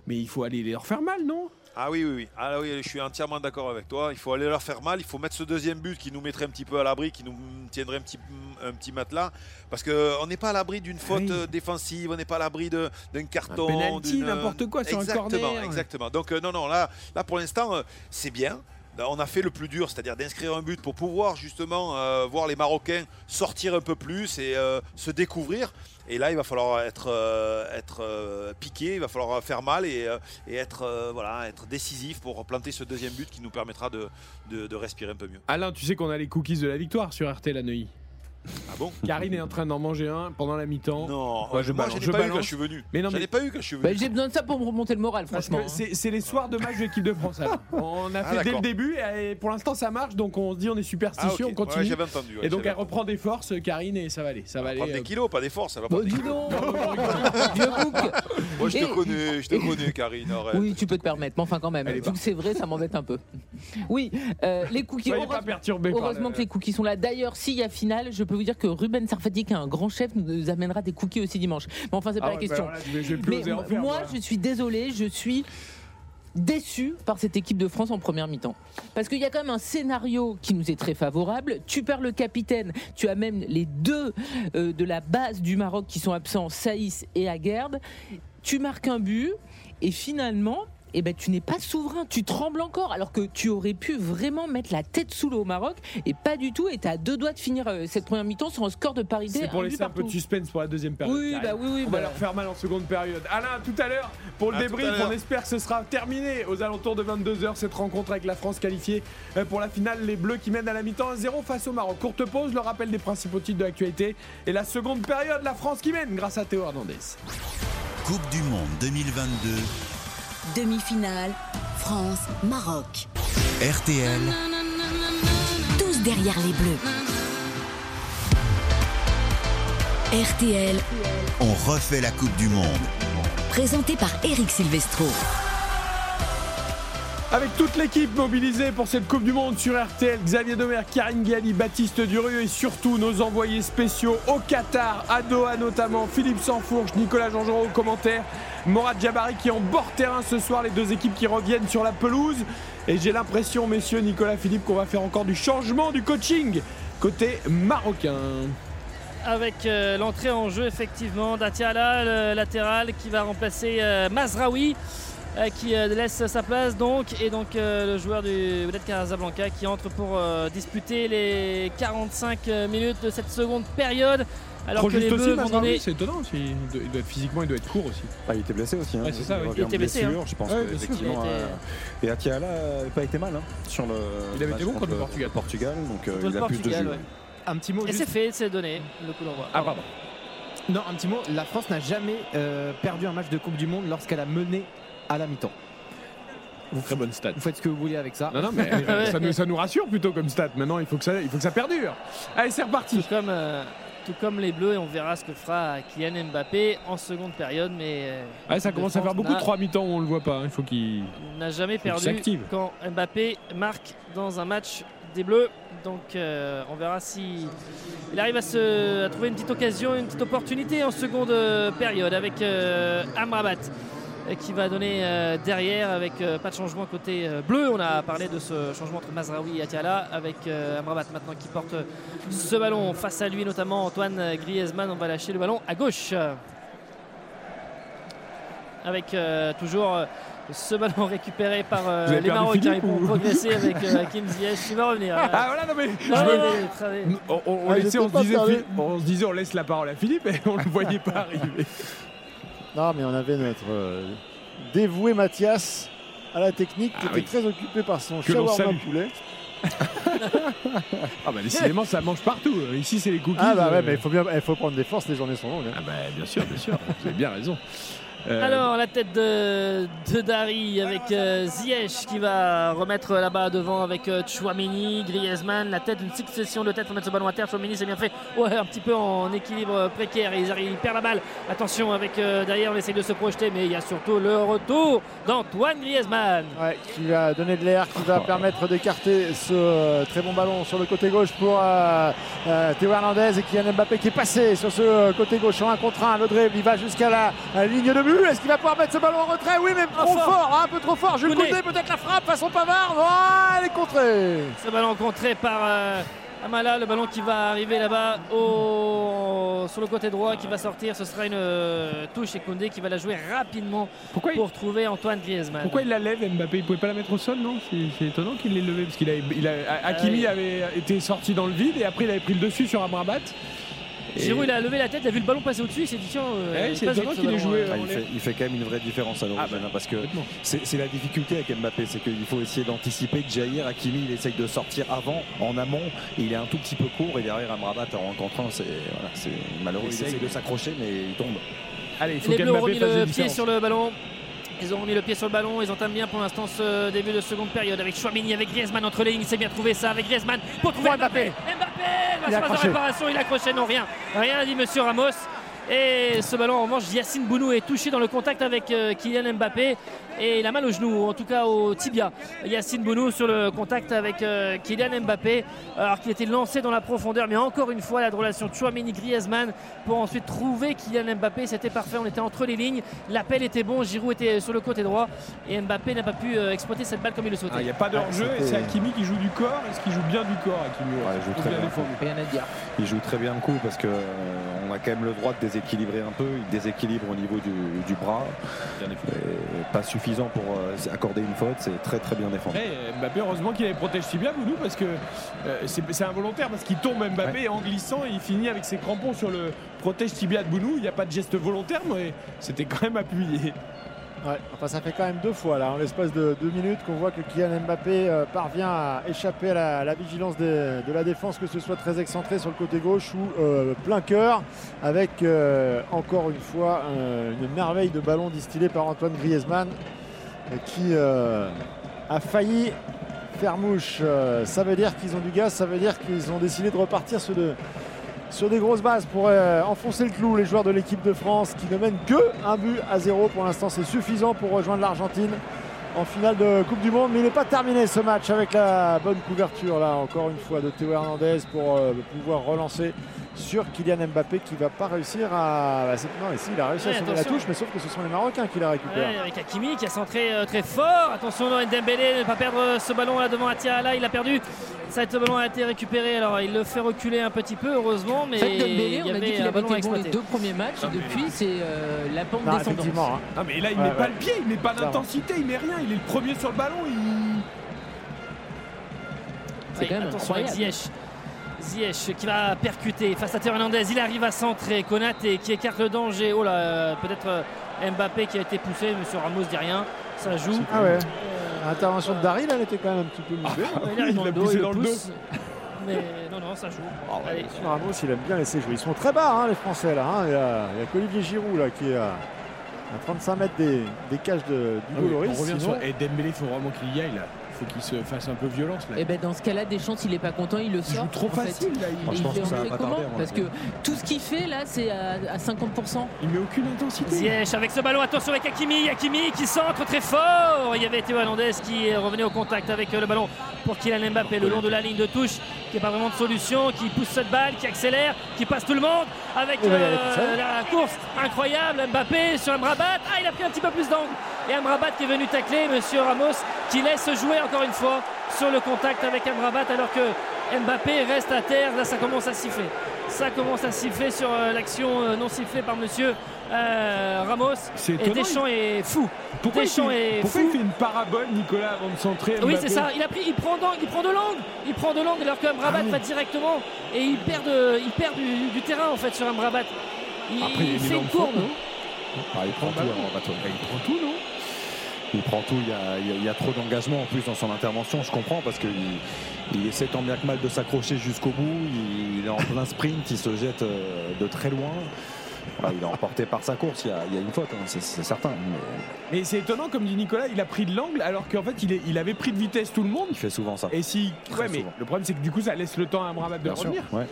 Mais il faut aller leur faire mal, non? Ah oui, oui, oui. Ah oui, je suis entièrement d'accord avec toi. Il faut aller leur faire mal. Il faut mettre ce deuxième but qui nous mettrait un petit peu à l'abri, qui nous tiendrait un petit, un petit matelas. Parce qu'on n'est pas à l'abri d'une faute Oui. euh, défensive, on n'est pas à l'abri d'un carton. d'une- n'importe quoi sur un exactement, corner. Exactement. Donc, euh, non, non, là, là pour l'instant, euh, c'est bien. Là, On a fait le plus dur, c'est-à-dire d'inscrire un but pour pouvoir justement euh, voir les Marocains sortir un peu plus et euh, se découvrir. Et là, il va falloir être, euh, euh, piqué, il va falloir faire mal et, euh, être, euh, décisif pour planter ce deuxième but qui nous permettra de, respirer un peu mieux. Alain, tu sais qu'on a les cookies de la victoire sur RT la Neuilly. Ah bon Karine est en train d'en manger un pendant la mi-temps. Non, Ouais, je moi balance, je n'ai je pas eu balance. quand je suis venu. Mais non, J'en mais- ai pas eu quand je suis Bah, venu. J'ai besoin de ça pour me remonter le moral, Parce franchement. que c'est c'est les soirs de match de l'équipe de France. On a Ah, fait dès le d'accord. début et pour l'instant ça marche donc on se dit on est superstitieux, Ah, ok. on continue. Ouais, j'avais entendu, ouais, et donc j'avais elle reprend des forces, Karine, et ça va aller. Ça va aller. Prendre des euh, kilos, pas des forces. Ça va Bon, prendre des dis donc, vieux bouc. Moi je te connais, je te connais Karine. arrête. Oui, tu peux te permettre, mais enfin quand même, Allez, vu que c'est vrai, ça m'embête un peu. Oui, euh, les cookies. Soyez pas heureusement- perturbés par Heureusement le- que les cookies sont là. D'ailleurs, s'il y a finale, je peux vous dire que Ruben Sarfati, qui est un grand chef, nous amènera des cookies aussi dimanche. Mais enfin, c'est pas Ah la question. bah là, je Mais faire, moi. je suis désolé, je suis déçu par cette équipe de France en première mi-temps. Parce qu'il y a quand même un scénario qui nous est très favorable. Tu perds le capitaine, tu as même les deux euh, de la base du Maroc qui sont absents, Saïs et Aguerd. Tu marques un but et finalement, eh ben, tu n'es pas souverain, tu trembles encore, alors que tu aurais pu vraiment mettre la tête sous l'eau au Maroc, et pas du tout, et tu as deux doigts de finir euh, cette première mi-temps sur un score de parité. C'est pour laisser un peu de suspense pour la deuxième période. Oui, bah oui, oui, On bah- va leur faire mal en seconde période. Alain, à tout à l'heure pour le À débrief. On espère que ce sera terminé aux alentours de 22h cette rencontre avec la France qualifiée euh, pour la finale. Les Bleus qui mènent à la mi-temps 1-0 face au Maroc. Courte pause, le rappel des principaux titres de l'actualité et la seconde période, la France qui mène grâce à Théo Hernandez. Coupe du Monde 2022, Demi-finale, France-Maroc. RTL, Tous derrière les Bleus. RTL, on refait la Coupe du Monde. présenté par Eric Silvestro. Avec toute l'équipe mobilisée pour cette Coupe du Monde sur RTL, Xavier Domer, Karine Galli, Baptiste Durieux et surtout nos envoyés spéciaux au Qatar, à Doha notamment, Philippe Sansfourche, Nicolas Jean-Jean au commentaire, Morad Jabari qui est en bord terrain ce soir, les deux équipes qui reviennent sur la pelouse. Et j'ai l'impression, messieurs Nicolas Philippe, qu'on va faire encore du changement du coaching côté marocain. avec euh, l'entrée en jeu effectivement d'Atiala, le latéral qui va remplacer euh, Mazraoui. euh, qui laisse sa place donc et donc le joueur du Wydad Casablanca qui entre pour disputer les 45 minutes de cette seconde période alors Trop que les juste aussi, Bleus vont Mazraoui, donner c'est étonnant aussi. Il doit, être physiquement, il doit être court aussi. Ah, il était blessé aussi. Hein. Ouais, c'est ça, oui. revient Il était blessé, blessure, hein. Je pense Ouais, que, effectivement. Il a euh, Et Atiala n'a pas été mal hein, sur le. Il avait été bon contre le Portugal. Portugal, donc euh, Contre il le a plus de Portugal, jus. ouais. Un petit mot et juste- c'est fait c'est donné le coup d'envoi Ah, pardon. Non, un petit mot. La France n'a jamais euh, perdu un match de Coupe du Monde lorsqu'elle a mené à la mi-temps. Très bonne stat. Vous faites ce que vous voulez avec ça. Non, non, mais ça, nous, ça nous rassure plutôt comme stat. Maintenant, il faut que ça, il faut que ça perdure. Allez, c'est reparti. Comme, euh, tout comme les Bleus, et on verra ce que fera Kylian Mbappé en seconde période. Mais euh, Ouais, ça commence à faire beaucoup de n'a- 3 mi-temps où on le voit pas. hein. Il faut qu'il. n'a jamais perdu quand Mbappé marque dans un match des Bleus. Donc euh, on verra si il arrive à, se, à trouver une petite occasion, une petite opportunité en seconde euh, période avec euh, Amrabat qui va donner euh, derrière avec euh, pas de changement côté euh, bleu. On a parlé de ce changement entre Mazraoui et Atiala avec euh, Amrabat maintenant qui porte ce ballon face à lui notamment Antoine Griezmann. On va lâcher le ballon à gauche avec euh, toujours euh, ce ballon récupéré par euh, les Marocains. Vont ou- progresser avec euh, Hakim Ziyech qui va revenir. Ah voilà, non mais. On, se disait, on se disait, on laisse la parole à Philippe et on le voyait pas arriver. Non, mais on avait notre euh, dévoué Mathias à la technique qui Ah était très occupé par son Que shawarma poulet. Ah bah décidément, ça mange partout. Ici, c'est les cookies. Ah bah ouais, euh, mais il faut bien, il faut prendre des forces, les journées sont longues. hein. Ah bah bien sûr, bien sûr. Vous avez bien raison. Euh, Alors la tête de, de Dari avec euh, Ziyech qui va remettre là-bas devant avec euh, Chouameni, Griezmann, la tête d'une succession de têtes pour mettre ce ballon à terre. Chouameni c'est bien fait, ouais, un petit peu en équilibre précaire. Ils arrivent, il perd la balle. Attention avec euh, derrière, on essaye de se projeter, mais il y a surtout le retour d'Antoine Griezmann. Ouais, qui va donner de l'air, qui va permettre d'écarter ce très bon ballon sur le côté gauche pour euh, euh, Théo Hernandez et Kylian Mbappé qui est passé sur ce côté gauche en 1 contre 1. Le dribble, il va jusqu'à la, la ligne de but. Est-ce qu'il va pouvoir mettre ce ballon en retrait Oui, mais trop fort. fort, hein, un peu trop fort. Jules Koundé. Koundé, peut-être la frappe façon Pavard. Oh, elle est contrée. Ce ballon contré par euh, Amala, le ballon qui va arriver là-bas au- sur le côté droit, qui va sortir. Ce sera une euh, touche et Koundé qui va la jouer rapidement Pourquoi il- pour trouver Antoine Griezmann. Pourquoi il la lève Mbappé? Il pouvait pas la mettre au sol, non? C'est étonnant qu'il l'ait levé parce qu'il a, il a- Hakimi Euh, avait été sorti dans le vide et après il avait pris le dessus sur Amrabat. Giroud il a levé la tête, il a vu le ballon passer au-dessus, il s'est dit tiens, euh, Ouais, c'est ce qu'il ait joué, euh. Ah, il, fait, il fait quand même une vraie différence à l'origine hein, parce que c'est la difficulté avec Mbappé, c'est qu'il faut essayer d'anticiper que Jair Hakimi il essaye de sortir avant, en amont, et il est un tout petit peu court et derrière Amrabat en rencontrant, c'est voilà, malheureux, il Essaye. de s'accrocher mais il tombe. Allez, il faut Les Bleus ont remis le pied sur le ballon. Ils ont remis le pied sur le ballon, ils entament bien pour l'instant ce début de seconde période avec Chouamini, avec Griezmann entre les lignes, c'est bien trouvé ça avec Griezmann pour trouver Mbappé. Mbappé, Il la phase de réparation, il a accroché, non rien, rien dit Monsieur Ramos. Et ce ballon en revanche, Yacine Bounou est touché dans le contact avec euh, Kylian Mbappé et il a mal au genou, ou en tout cas au tibia. Yacine Bounou sur le contact avec euh, Kylian Mbappé alors qu'il était lancé dans la profondeur. Mais encore une fois, la relation Chouamini-Griezmann pour ensuite trouver Kylian Mbappé. C'était parfait, on était entre les lignes. L'appel était bon, Giroud était sur le côté droit et Mbappé n'a pas pu euh, exploiter cette balle comme il le souhaitait. Ah, Il n'y a pas de hors-jeu et c'est Hakimi qui joue du corps. Est-ce qu'il joue bien du corps, Hakimi Ouais, il joue Ou très bien bien. défendu Rien à dire. Il joue très bien le coup parce que euh, on a quand même le droit de déséquilibrer un peu. Il déséquilibre au niveau du, du bras. Pas suffisant pour euh, accorder une faute. C'est très très bien défendu. Eh, Mbappé, heureusement qu'il avait protégé si bien Boudou parce que euh, c'est c'est involontaire parce qu'il tombe Mbappé en glissant et il finit avec ses crampons sur le protège tibia de Bounou. Il n'y a pas de geste volontaire, mais c'était quand même appuyé. Enfin ça fait quand même deux fois là, en l'espace de deux minutes, qu'on voit que Kylian Mbappé euh, parvient à échapper à la, vigilance de la défense, que ce soit très excentré sur le côté gauche ou euh, plein cœur, avec euh, encore une fois une merveille de ballon distillé par Antoine Griezmann, qui a failli faire mouche. Ça veut dire qu'ils ont du gaz, ça veut dire qu'ils ont décidé de repartir sur de, sur des grosses bases pour euh, enfoncer le clou les joueurs de l'équipe de France qui ne mènent que un but à zéro. Pour l'instant c'est suffisant pour rejoindre l'Argentine en finale de Coupe du Monde mais il n'est pas terminé ce match avec la bonne couverture là encore une fois de Théo Hernandez pour euh, pouvoir relancer sur Kylian Mbappé qui va pas réussir à. bah, non, ici il a réussi Ouais, à sauver la touche, mais sauf que ce sont les Marocains qui la récupèrent. Ouais, avec Hakimi qui a centré euh, très fort. Attention, Noël Dembélé ne pas perdre euh, ce ballon là devant Atia. Là, il a perdu. Ça, ce ballon a été récupéré. Alors, il le fait reculer un petit peu, heureusement, mais En fait, Dembélé, il y on a dit avait qu'il un avait été bon les deux premiers matchs. Et depuis, c'est euh, la pente Non, descendante. effectivement, hein. Non mais là il Ouais, met pas le pied, il met pas Clairement. d'intensité, il met rien, il est le premier sur le ballon, il... C'est quand même incroyable. Ziyech. Ziyech qui va percuter face à Théo Hernandez. Il arrive à centrer. Konaté qui écarte le danger. Oh là, euh, peut-être euh, Mbappé qui a été poussé. Monsieur Ramos dit rien. Ça joue. Ah ouais. L'intervention de Daryl, elle était quand même un petit peu mouvée. Il arrive dans le dos, il le dans le pousse. Mais non, non, ça joue. Allez. Monsieur Ramos, il aime bien laisser jouer. Ils sont très bas, hein, les Français, là. hein. Il y a, il y a qu'Olivier Giroud, là, qui est à, à 35 mètres des, des cages de, Ah du oui, Loris. on revient Sinon- sur et Dembélé, il faut vraiment qu'il y aille là. Il faut qu'il se fasse un peu violence là. Et ben dans ce cas-là, Deschamps, il est pas content, il le sort. joue trop fait. facile, là, il- fait- que ça on va fait pas comment tarder, moi. Parce que tout ce qu'il fait là, c'est à, à 50%. Il met aucune intensité. Ziyech avec ce ballon, attention avec Hakimi, Hakimi qui centre très fort. Il y avait Théo Hernandez qui revenait au contact avec euh, le ballon pour Kylian Mbappé le long de la ligne de touche, qui n'est pas vraiment de solution, qui pousse cette balle, qui accélère, qui passe tout le monde avec Il euh, la course incroyable. Mbappé sur Amrabat, ah il a pris un petit peu plus d'angle. Et Amrabat qui est venu tacler, Monsieur Ramos qui laisse jouer encore une fois sur le contact avec Amrabat alors que Mbappé reste à terre. Là ça commence à siffler. Ça commence à siffler sur euh, l'action euh, non sifflée par Monsieur euh, Ramos. C'est Et Deschamps est fou. Pourquoi, il Deschamps fait, est pourquoi fou. il fait une parabole Nicolas avant de centrer Oui, Mbappé c'est ça. Il, a pris, il, prend d'angle, il prend de l'angle. Il prend de l'angle alors que Amrabat Ah oui. va directement et il perd, de- il perd du, du terrain en fait sur Amrabat. Il, Après, il il fait une courbe. fond, Ah, il prend tout. Il prend tout, non? Il prend tout, il y a, il y a- il y a trop d'engagement en plus dans son intervention, je comprends, parce qu'il il essaie tant bien que mal de s'accrocher jusqu'au bout, il, il est en plein sprint, il se jette euh, de très loin. Il est emporté par sa course, il y a, il y a une faute, hein, c'est c'est certain. mais Mais c'est étonnant, comme dit Nicolas, il a pris de l'angle alors qu'en fait il, est- il avait pris de vitesse tout le monde. il fait souvent ça. Et si. Très Ouais, mais souvent. le problème c'est que du coup ça laisse le temps à Amrabat de revenir. ouais.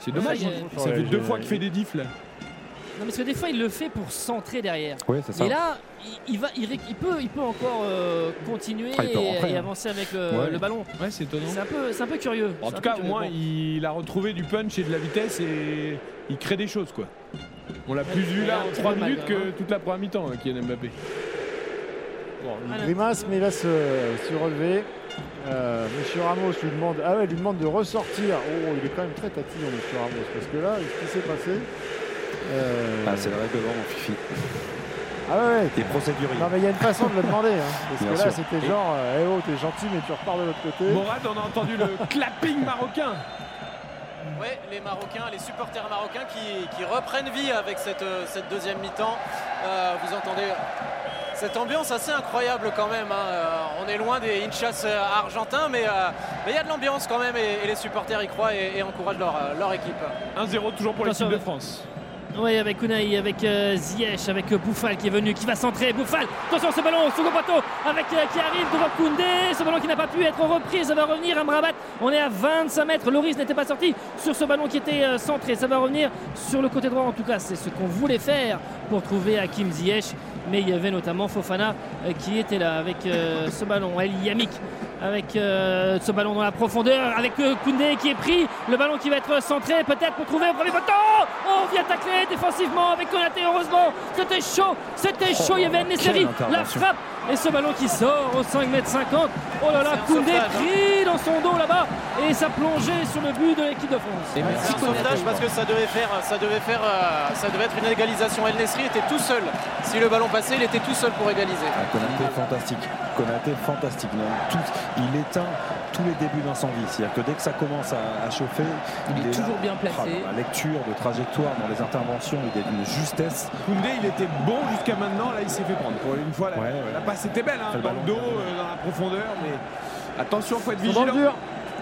C'est dommage. Ouais, ça fait deux fois qu'il fait des diffs là. Non, parce que des fois il le fait pour centrer derrière. Oui, c'est ça. Et là, il, il va, il, peut, il peut encore euh, continuer Ah, il peut et, rentrer, et hein. avancer avec le, Ouais. le ballon. Ouais, c'est étonnant. C'est un peu, c'est un peu curieux. En tout cas, au moins, Bon. il a retrouvé du punch et de la vitesse et il crée des choses quoi. On l'a plus vu là en petit 3 peu mal, minutes que toute la première mi-temps, hein, Kylian Mbappé. Bon, il grimace, mais il va se, se relever. Euh, Monsieur Ramos lui demande, ah ouais, lui demande de ressortir. Oh, il est quand même très tatillon, Monsieur Ramos, parce que là, ce qui s'est passé? euh, Ah, c'est le règlement, mon fifi. Ah ouais, ouais. Des procéduriers. Non, mais il y a une façon de le demander. hein, parce Bien que là, c'était genre, euh, eh oh, t'es gentil, mais tu repars de l'autre côté. Morad, on a entendu le clapping marocain. Ouais, les Marocains, les supporters marocains qui, qui reprennent vie avec cette, euh, cette deuxième mi-temps. Euh, vous entendez cette ambiance assez incroyable quand même. hein. Euh, on est loin des hinchas euh, argentins, mais euh, mais il y a de l'ambiance quand même et, et les supporters y croient et, et encouragent leur, leur équipe. 1-0 toujours pour l'équipe de France. Oui, avec Unai, avec euh, Ziyech, avec euh, Bouffal qui est venu, qui va centrer. Bouffal, attention ce ballon, second poteau, avec euh, qui arrive devant Koundé. Ce ballon qui n'a pas pu être repris, ça va revenir. Amrabat, on est à 25 mètres. Loris n'était pas sorti sur ce ballon qui était euh, centré. Ça va revenir sur le côté droit. En tout cas, c'est ce qu'on voulait faire pour trouver Hakim Ziyech. Mais il y avait notamment Fofana qui était là avec ce ballon. El Yamik avec euh, ce ballon dans la profondeur, avec euh, Koundé qui est pris, le ballon qui va être centré peut-être pour trouver au premier poteau. Oh, on vient tacler défensivement avec Konaté, heureusement. C'était chaud, c'était chaud, il y avait Nesseri, quelle la frappe et ce ballon qui sort au 5 m 50. Oh là là, Koundé sauvetage, hein. pris dans son dos là-bas et ça plongeait sur le but de l'équipe de France. Et C'est merci un sauvetage parce que ça devait faire, ça devait faire, euh, ça devait être une égalisation. El Nesri était tout seul. Si le ballon passait, il était tout seul pour égaliser. Ah, Konaté fantastique. Konaté fantastique. Non, tout- il éteint tous les débuts d'incendie. C'est-à-dire que dès que ça commence à, à chauffer, Il est là. toujours bien placé. Ah, dans la lecture de trajectoire, dans les interventions, il est d'une justesse. Koundé, il était bon jusqu'à maintenant. Là, il s'est fait prendre. Pour une fois, la, Ouais, ouais. la passe était belle, hein, dans le dos, euh, dans la profondeur. Mais attention, faut être Ils sont dans le vigilant. dur.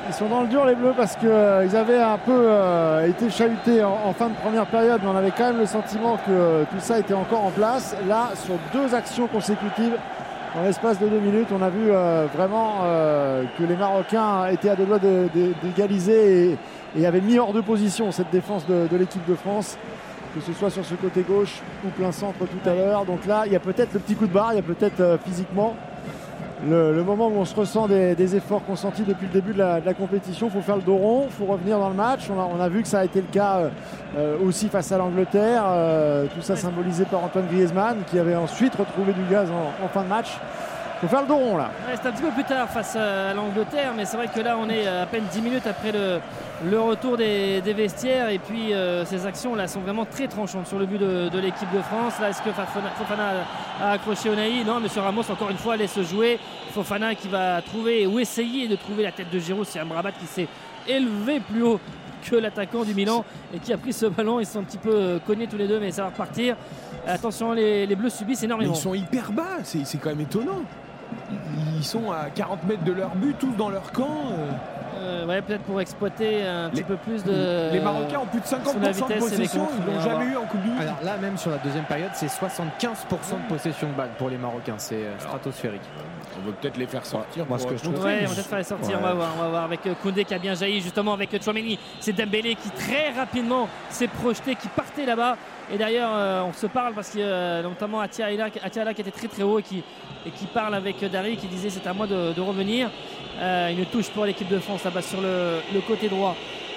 Ils sont dans le dur les Bleus parce qu'ils avaient un peu euh, été chahutés en, en fin de première période, mais on avait quand même le sentiment que euh, tout ça était encore en place. Là, sur deux actions consécutives, dans l'espace de deux minutes, on a vu euh, vraiment euh, que les Marocains étaient à deux doigts d'égaliser et, et avaient mis hors de position cette défense de, de l'équipe de France, que ce soit sur ce côté gauche ou plein centre tout à l'heure. Donc là, il y a peut-être le petit coup de barre, il y a peut-être euh, physiquement le, le moment où on se ressent des, des efforts consentis depuis le début de la, de la compétition. Il faut faire le dos rond, il faut revenir dans le match. On a, on a vu que ça a été le cas euh, euh, aussi face à l'Angleterre. euh, tout ça symbolisé par Antoine Griezmann qui avait ensuite retrouvé du gaz en, en fin de match. Il faut faire le dos rond là. Ouais, c'est un petit peu plus tard face à l'Angleterre, mais c'est vrai que là on est à peine 10 minutes après le, le retour des, des vestiaires et puis euh, ces actions là sont vraiment très tranchantes sur le but de, de l'équipe de France. Là est-ce que Fofana, Fofana a, accroché Onaï? Non, Monsieur Ramos encore une fois laisse jouer. Fofana qui va trouver ou essayer de trouver la tête de Giroud, c'est un Brabat qui s'est élevé plus haut que l'attaquant du Milan et qui a pris ce ballon. Ils sont un petit peu euh, cognés tous les deux, mais ça va repartir. Attention, les, les Bleus subissent Mais énormément. ils sont hyper bas, c'est c'est quand même étonnant. Ils sont à 40 mètres de leur but, tous dans leur camp. euh. Euh, ouais, peut-être pour exploiter un petit peu plus de. Les Marocains ont plus de 50% sur la de possession, ils l'ont jamais eu en Coupe du Monde. Alors là, même sur la deuxième période, c'est 75% de possession de balle pour les Marocains. C'est euh, stratosphérique. On veut peut-être les faire sortir. Moi, ce que je trouve- Ouais, on va peut-être faire les sortir, on va voir, on va voir avec Koundé qui a bien jailli justement avec Chouameni, c'est Dembélé qui très rapidement s'est projeté, qui partait là-bas et d'ailleurs euh, on se parle parce que euh, notamment Atiala Atiala qui était très très haut et qui, et qui parle avec euh, Dari qui disait c'est à moi de, de revenir. Euh, une touche pour l'équipe de France là-bas sur le, le côté droit.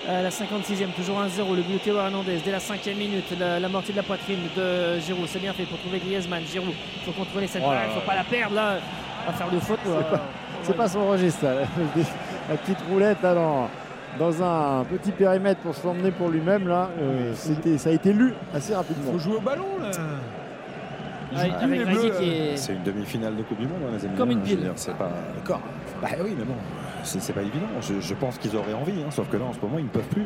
Euh, la 56e, toujours 1-0, le but de Théo Hernandez dès la 5e minute, la, la mortie de la poitrine de Giroud, c'est bien fait pour trouver Griezmann, Giroud, il faut contrôler cette Oh balle, il faut pas la perdre là, à faire de faute. C'est pas, son registre. là. La petite roulette là, dans, dans un petit périmètre pour se l'emmener pour lui-même. là, euh, c'était- ça a été lu assez rapidement. Il faut jouer au ballon là. Ouais, est- C'est une demi-finale de Coupe du Monde, hein, les amis. Comme une Je veux pile. C'est pas. D'accord. Bah oui, mais bon, c'est c'est pas évident. Je, je pense qu'ils auraient envie, hein, sauf que là, en ce moment, ils ne peuvent plus.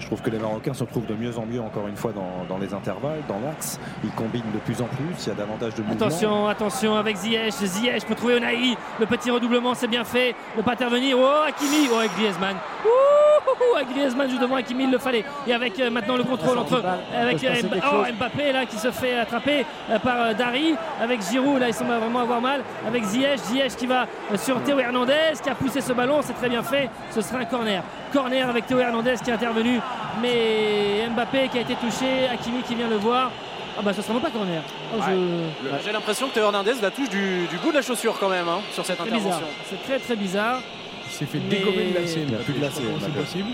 Je trouve que les Marocains se retrouvent de mieux en mieux, encore une fois, dans, dans les intervalles, dans l'axe. Ils combinent de plus en plus. Il y a davantage de mouvements. Attention, attention avec Ziyech. Ziyech pour trouver Onaï. Le petit redoublement, c'est bien fait. Ne pas intervenir. Oh, Hakimi. Oh, avec Griezmann. Ouh, avec Griezmann juste devant Hakimi, il le fallait. Et avec euh, maintenant le contrôle entre. Avec peut euh, oh. Mbappé là qui se fait attraper euh, par euh, Dari. Avec Giroud, là, il semble vraiment avoir mal. Avec Ziyech. Ziyech qui va sur Théo Hernandez qui a poussé ce ballon. C'est très bien fait. Ce sera un corner. Corner avec Théo Hernandez qui est intervenu. Mais Mbappé qui a été touché. Hakimi qui vient le voir. Ah bah ce sera même pas corner. Oh, je- Le- J'ai l'impression que Théo Hernandez la touche du, du bout de la chaussure quand même hein, sur cette C'est bizarre. intervention. C'est très très bizarre. Il s'est fait Mais- dégommer le lacet. Il a plus de lacet. C'est possible.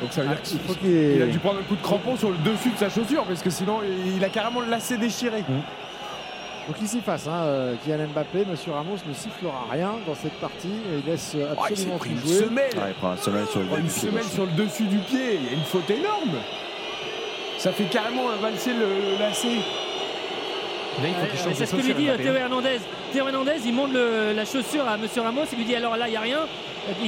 Donc ça veut dire qu'il faut qu'il ait- il a dû prendre un coup de crampon sur le dessus de sa chaussure parce que sinon il a carrément le lacet déchiré. Donc il s'y fasse, hein, euh, Kylian Mbappé, Monsieur Ramos ne sifflera rien dans cette partie et il laisse euh, Oh, il absolument pris tout une jouer. semelle. Ah, il prend un semelle sur le Oh, une semelle sur le dessus du pied. Il y a une faute énorme. Ça fait carrément valser le, le lacet. Là, il faut qu'il Ouais, change mais de c'est ce que lui dit. Théo Hernandez. Théo Hernandez, il montre le- la chaussure à Monsieur Ramos. Il lui dit alors là, il n'y a rien.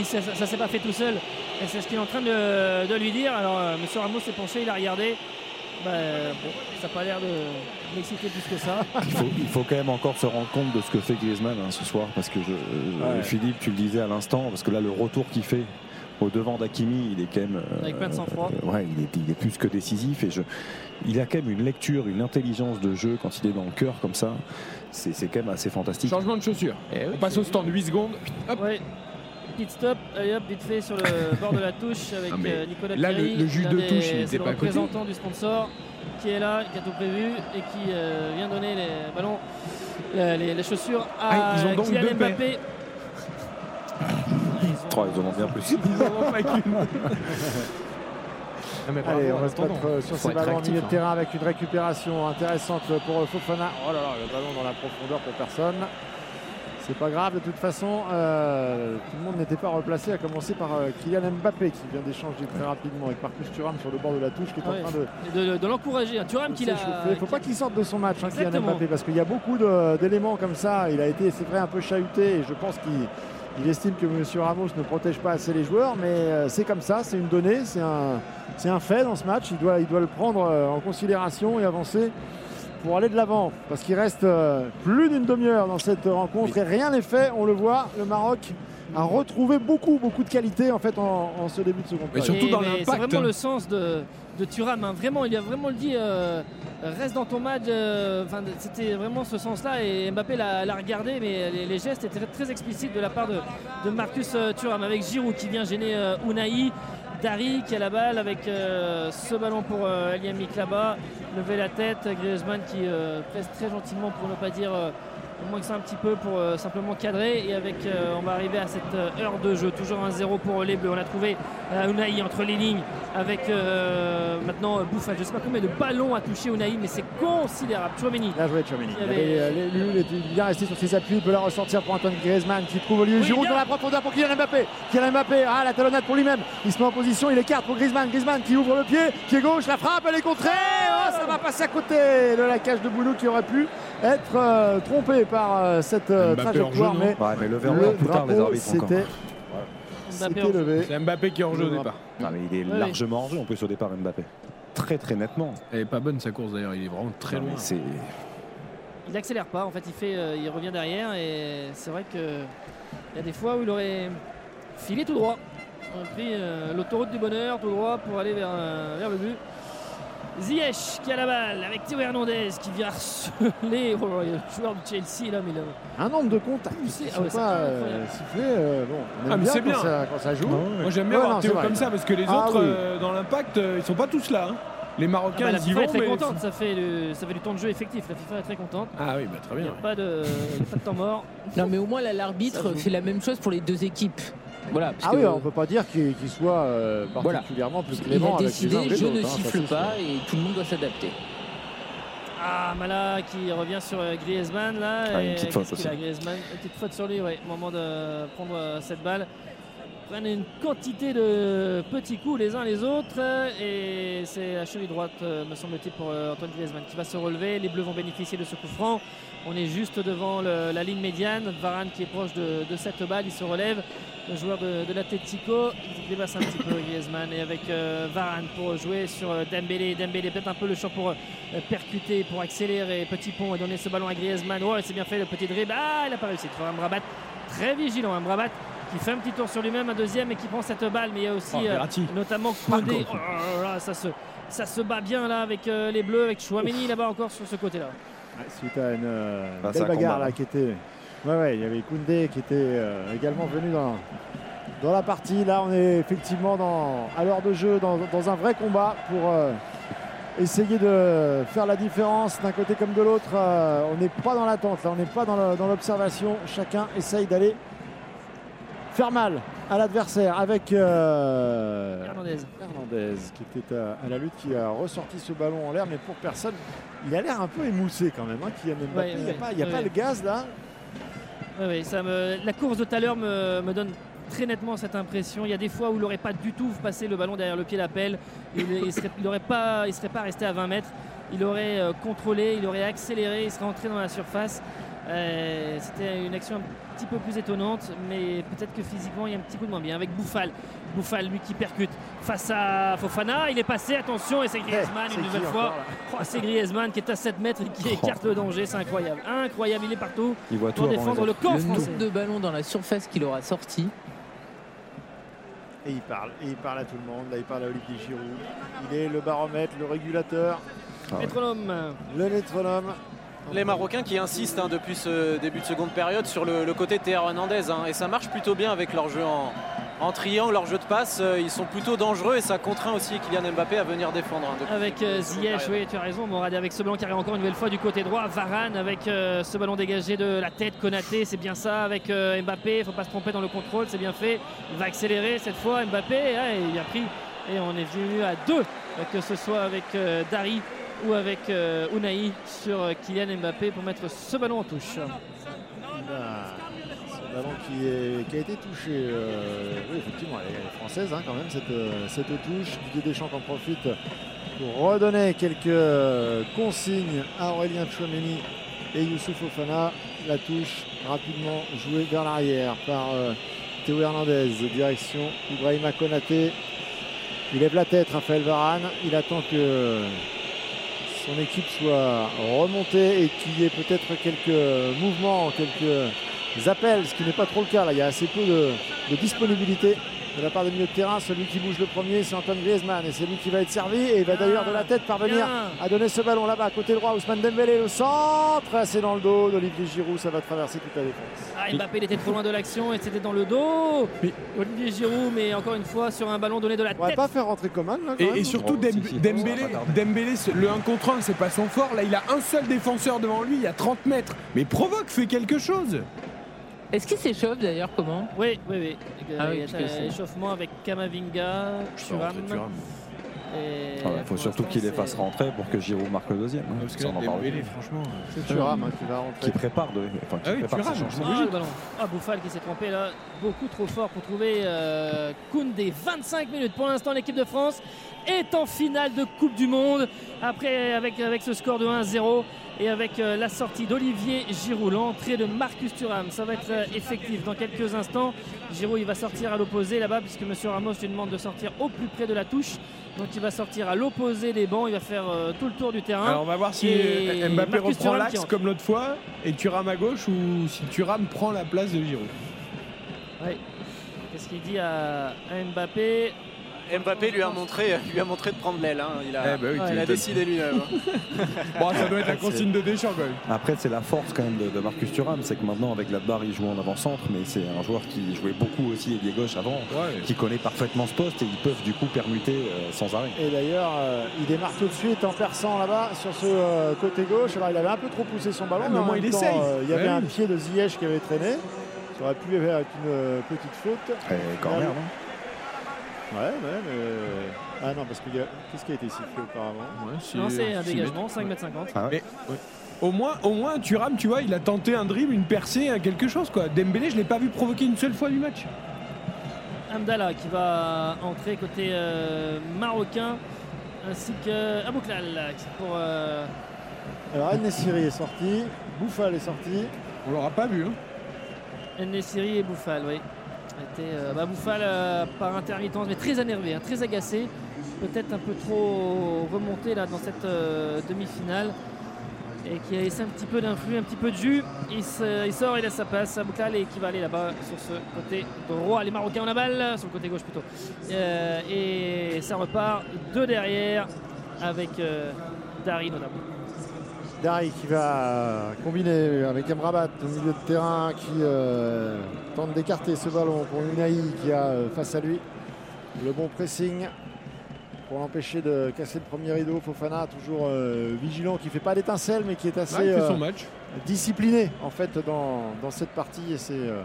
Ça ne s'est pas fait tout seul. Et c'est ce qu'il est en train de, de lui dire. Alors, euh, Monsieur Ramos s'est penché, il a regardé. Bah, bon, ça n'a pas l'air de plus que ça. Il faut, il faut quand même encore se rendre compte de ce que fait Griezmann hein, ce soir, parce que je, euh, Ouais. Philippe, tu le disais à l'instant, parce que là, le retour qu'il fait au devant d'Akimi, il est quand même. euh, Avec plein de sang-froid. euh, ouais, il est, il est plus que décisif et je, il a quand même une lecture, une intelligence de jeu quand il est dans le cœur comme ça. C'est c'est quand même assez fantastique. Changement de chaussure. On passe au stand 8 secondes. Hop. Ouais. Petit stop, allez hop, vite fait sur le bord de la touche avec mais euh, Nicolas là, le- le juge de des- touche, il était c'est le pas à côté. représentant du sponsor qui est là, qui a tout prévu et qui euh, vient donner les ballons, euh, les, les chaussures à Ah, ils ont donc Kylian deux paires. Mbappé. Trois, ils en ont bien plus. Ils en ont pas qu'une. Non, Allez, on battre euh, sur ces ballons au milieu de hein. terrain avec une récupération intéressante pour Fofana. Oh là là, le ballon dans la profondeur pour personne. C'est pas grave de toute façon. euh, tout le monde n'était pas replacé, à commencer par euh, Kylian Mbappé qui vient d'échanger très rapidement avec Marcus Thuram sur le bord de la touche qui est Ouais. en train de, Et de, de l'encourager. hein. Thuram qui l'a. Il ne faut pas qu'il sorte de son match, hein, Kylian. Mbappé, parce qu'il y a beaucoup d'éléments comme ça. Il a été, c'est vrai, un peu chahuté et je pense qu'il il estime que M. Ramos ne protège pas assez les joueurs, mais euh, c'est comme ça, c'est une donnée, c'est un, fait dans ce match. Il doit, il doit le prendre en considération et avancer pour aller de l'avant, parce qu'il reste euh, plus d'une demi-heure dans cette rencontre et rien n'est fait. On le voit, le Maroc a retrouvé beaucoup, beaucoup de qualité en fait en, en ce début de seconde période. surtout Et- dans l'impact, C'est vraiment le sens de, de Thuram. hein. Vraiment, il a vraiment le dit euh, reste dans ton match. euh, C'était vraiment ce sens-là. Et Mbappé l'a regardé, mais les, les gestes étaient très explicites de la part de, de Marcus Thuram. Avec Giroud qui vient gêner euh, Unai. Dari qui a la balle avec euh, ce ballon pour euh, Eliamik là-bas. Lever la tête. Griezmann qui euh, presse très gentiment pour ne pas dire Il manque ça un petit peu pour euh, simplement cadrer. Et avec, euh, on va arriver à cette euh, heure de jeu. Toujours un 0 pour les Bleus. On a trouvé Unai entre les lignes avec maintenant Bouffal. Je ne sais pas combien de ballons a touché Unai, mais c'est considérable. Chouameni. Bien joué, Chouameni. Il avait, était bien resté sur ses appuis. Il peut la ressortir pour Antoine Griezmann qui trouve Olivier Oui, Giroud dans la profondeur pour Kylian Mbappé. Kylian Mbappé, ah, la talonnade pour lui-même. Il se met en position, il écarte pour Griezmann. Griezmann qui ouvre le pied, pied gauche, la frappe, elle est contrée. Oh, ça va passer à côté de la cage de Bounou qui aurait pu être euh, trompé par euh, cette euh, Mbappé trajectoire. mais, Ouais, mais le drapeau jeu. levé. C'est Mbappé qui est en jeu au départ. Non, mais il est Ouais, largement en jeu en plus au départ Mbappé. Très très nettement. Elle est pas bonne sa course d'ailleurs, il est vraiment très Non, loin. C'est Il accélère pas, en fait, il, fait, euh, il revient derrière et c'est vrai que il y a des fois où il aurait filé tout droit. On a pris euh, l'autoroute du bonheur tout droit pour aller vers, euh, vers le but. Ziyech qui a la balle avec Théo Hernandez qui vient harceler oh, le joueur de Chelsea là, mais là, Un nombre de contacts ne ah ouais, pas euh, euh, bon, on aime Ah, mais bien c'est quand bien. ça, quand ça joue. Moi j'aime bien Ouais, voir non, Théo vrai. comme ça parce que les Ah autres oui. euh, dans l'impact euh, ils sont pas tous là. hein. Les Ah Marocains bah, la ils y FIFA vont est très mais contente, ça fait, le- ça fait du temps de jeu effectif. La FIFA est très contente. Ah oui bah très Il n'y bien. a pas de, pas de temps mort. Non, mais au moins, là, l'arbitre fait la même chose pour les deux équipes. Voilà. parce Ah oui, on ne peut pas dire qu'il soit euh, Voilà. particulièrement plus Il clément a avec les uns ou décidé, je ne hein, siffle pas et tout le monde doit s'adapter. Ah, Mala qui revient sur euh, Griezmann là. Ah, une et petite faute qu'est-ce qu'il a, aussi. Griezmann? Une petite faute sur lui, ouais. Au moment de prendre euh, cette balle. Prennent une quantité de petits coups les uns les autres. Et c'est la cheville droite, me semble-t-il, pour euh, Antoine Griezmann qui va se relever. Les Bleus vont bénéficier de ce coup franc. On est juste devant le- la ligne médiane. Varane qui est proche de, de cette balle, il se relève. Le joueur de, de l'Atletico, il dépasse un petit peu Griezmann et avec euh, Varane pour jouer sur euh, Dembélé. Dembélé peut-être un peu le champ pour euh, percuter, pour accélérer. Petit pont et donner ce ballon à Griezmann. Oh, c'est bien fait le petit dribble. Ah, il n'a pas réussi. Il faut un Brabat très vigilant. Un Brabat qui fait un petit tour sur lui-même, un deuxième et qui prend cette balle. Mais il y a aussi Oh, euh, notamment Kodé. Oh là là, ça se, ça se bat bien là avec euh, les Bleus, avec Chouameni là-bas encore sur ce côté-là. Ouais, suite à une Bah, c'est belle bagarre combat, là, qui était. Ouais, ouais, il y avait Koundé qui était euh, également venu dans, dans la partie. Là, on est effectivement dans, à l'heure de jeu, dans, dans un vrai combat pour euh, essayer de faire la différence d'un côté comme de l'autre. Euh, on n'est pas dans l'attente, là, on n'est pas dans l'observation. Chacun essaye d'aller faire mal à l'adversaire avec euh, Hernandez. Hernandez qui était à, à la lutte, qui a ressorti ce ballon en l'air, mais pour personne. Il a l'air un peu émoussé quand même, hein, Kylian Mbappé. Il n'y a, ouais, pas, il y a ouais, pas le gaz là. Me... La course de tout à l'heure me, donne très nettement cette impression. Il y a des fois où il n'aurait pas du tout passé le ballon derrière le pied d'appel. Il ne serait, il pas, serait pas resté à 20 mètres. Il aurait euh, contrôlé, il aurait accéléré, il serait entré dans la surface. Euh, C'était une action un petit peu plus étonnante, mais peut-être que physiquement il y a un petit coup de moins bien. Avec Bouffal, Bouffal lui qui percute face à Fofana, il est passé, attention, et c'est Griezmann c'est une nouvelle fois. Oh, c'est Griezmann qui est à 7 mètres et qui écarte le danger, c'est incroyable. Incroyable, il est partout Il voit tout pour défendre le camp Le français. nombre de ballons dans la surface qu'il aura sorti. Et il parle, et il parle à tout le monde. Là, il parle à Olivier Giroud. Il est le baromètre, le régulateur, Métronome. le métronome. Les Marocains qui insistent hein, depuis ce début de seconde période sur le, le côté de Théo Hernandez. hein, et ça marche plutôt bien avec leur jeu en, en triangle, leur jeu de passe. euh, ils sont plutôt dangereux et ça contraint aussi Kylian Mbappé à venir défendre. hein, Avec euh, Ziyech, oui, tu as raison, Morad, avec ce ballon qui arrive encore une nouvelle fois du côté droit. Varane avec euh, ce ballon dégagé de la tête, Konaté, c'est bien ça. Avec euh, Mbappé, il ne faut pas se tromper dans le contrôle, c'est bien fait. Il va accélérer cette fois, Mbappé, ah, il a pris. Et on est venu à deux, que ce soit avec euh, Dari ou avec euh, Unai sur Kylian Mbappé pour mettre ce ballon en touche. Ce qui, qui a été touché. euh, oui, effectivement, elle est, française hein, quand même, cette, euh, cette touche. Didier Deschamps en profite pour redonner quelques euh, consignes à Aurélien Chouameni et Youssouf Fofana. La touche rapidement jouée vers l'arrière par Théo Hernandez, direction Ibrahima Konaté. Il lève la tête, Raphaël Varane. Il attend que son équipe soit remontée et qu'il y ait peut-être quelques mouvements, quelques appels, ce qui n'est pas trop le cas. Là, il y a assez peu de, de disponibilité de la part des milieux de terrain. Celui qui bouge le premier, c'est Antoine Griezmann. Et c'est lui qui va être servi. Et il va d'ailleurs de la tête parvenir à donner ce ballon là-bas, côté droit. Ousmane Dembélé, le centre. C'est dans le dos d'Olivier Giroud. Ça va traverser toute la défense. Ah, Mbappé il était trop loin de l'action et c'était dans le dos. Olivier Giroud, mais encore une fois sur un ballon donné de la On va tête. pas faire rentrer Coman là quand Et, même et surtout Oh, si, Demb- si, Dembélé. Dembélé, le 1 contre 1 c'est pas son fort, là il a un seul défenseur devant lui, il y a 30 mètres. Mais provoque, fais quelque chose Est-ce qu'il s'échauffe d'ailleurs comment? Oui, oui, oui. Ah oui, un échauffement avec Kamavinga, Thuram. Et Il faut surtout qu'il les fasse rentrer pour que Giroud marque le deuxième. hein, Parce que on en parle franchement. C'est Thuram hein, qui va rentrer. Qui prépare, de, enfin, qui Ah oui, prépare Thuram, ce changement. Ah, le ballon. Ah, Bouffal qui s'est trompé là, beaucoup trop fort pour trouver euh, Koundé. 25 minutes pour l'instant, l'équipe de France est en finale de Coupe du Monde. Après, avec, avec ce score de 1-0 et avec euh, la sortie d'Olivier Giroud, l'entrée de Marcus Thuram, ça va être euh, effectif dans quelques instants. Giroud, il va sortir à l'opposé là-bas, puisque M. Ramos lui demande de sortir au plus près de la touche. Donc il va sortir à l'opposé des bancs, il va faire euh, tout le tour du terrain. Alors on va voir si Et Mbappé Marcus reprend l'axe comme l'autre fois et Thuram à gauche ou si Thuram prend la place de Giroud. Ouais. Qu'est-ce qu'il dit à, à Mbappé? Mbappé lui a montré, lui a montré de prendre l'aile. hein. Il a, Eh ben oui, tu il a m'étonnes. décidé lui-même. hein. Bon, ça doit être C'est- consigne de Deschamps quand même. Après, c'est la force quand même de, de Marcus Thuram, c'est que maintenant avec Gladbach, il joue en avant-centre, mais c'est un joueur qui jouait beaucoup aussi ailier gauche avant, Ouais. qui connaît parfaitement ce poste et ils peuvent du coup permuter euh, sans arrêt. Et d'ailleurs, euh, il démarre tout de suite en perçant là-bas sur ce euh, côté gauche. Alors, il avait un peu trop poussé son ballon, Ah, mais au moins, il temps, essaye. euh, il y avait Ouais, un pied de Ziyech qui avait traîné. Ça aurait pu être une petite faute. Et corner, non? Ouais, ouais, mais. Ah non, parce qu'il y a. Qu'est-ce qui a été sifflé auparavant? Non, c'est un dégagement, 5 mètres 50. Ah ouais. Mais, ouais. Au moins, au moins, Thuram, tu vois, il a tenté un dribble, une percée, quelque chose quoi. Dembélé, je l'ai pas vu provoquer une seule fois du match. Amdallah qui va entrer côté euh, marocain, ainsi que Abouklal pour. euh, Alors, El Nessiri est sorti. Bouffal est sorti. On l'aura pas vu. Hein. Nessiri et Bouffal, oui. Était, euh, bah, euh, par intermittence, mais très énervé, hein, très agacé. Peut-être un peu trop remonté là dans cette euh, demi-finale. Et qui a laissé un petit peu d'influx, un petit peu de jus. Il, il sort, il laisse sa place à Bouklal et qui va aller là-bas sur ce côté droit. Les Marocains ont la balle, sur le côté gauche plutôt. Et ça repart de derrière avec euh, Dari notamment. Dari qui va combiner avec Amrabat au milieu de terrain qui euh, tente d'écarter ce ballon pour Unai qui a euh, face à lui le bon pressing pour l'empêcher de casser le premier rideau. Fofana toujours euh, vigilant qui fait pas d'étincelle mais qui est assez Ouais, euh, discipliné en fait dans, dans cette partie et c'est euh,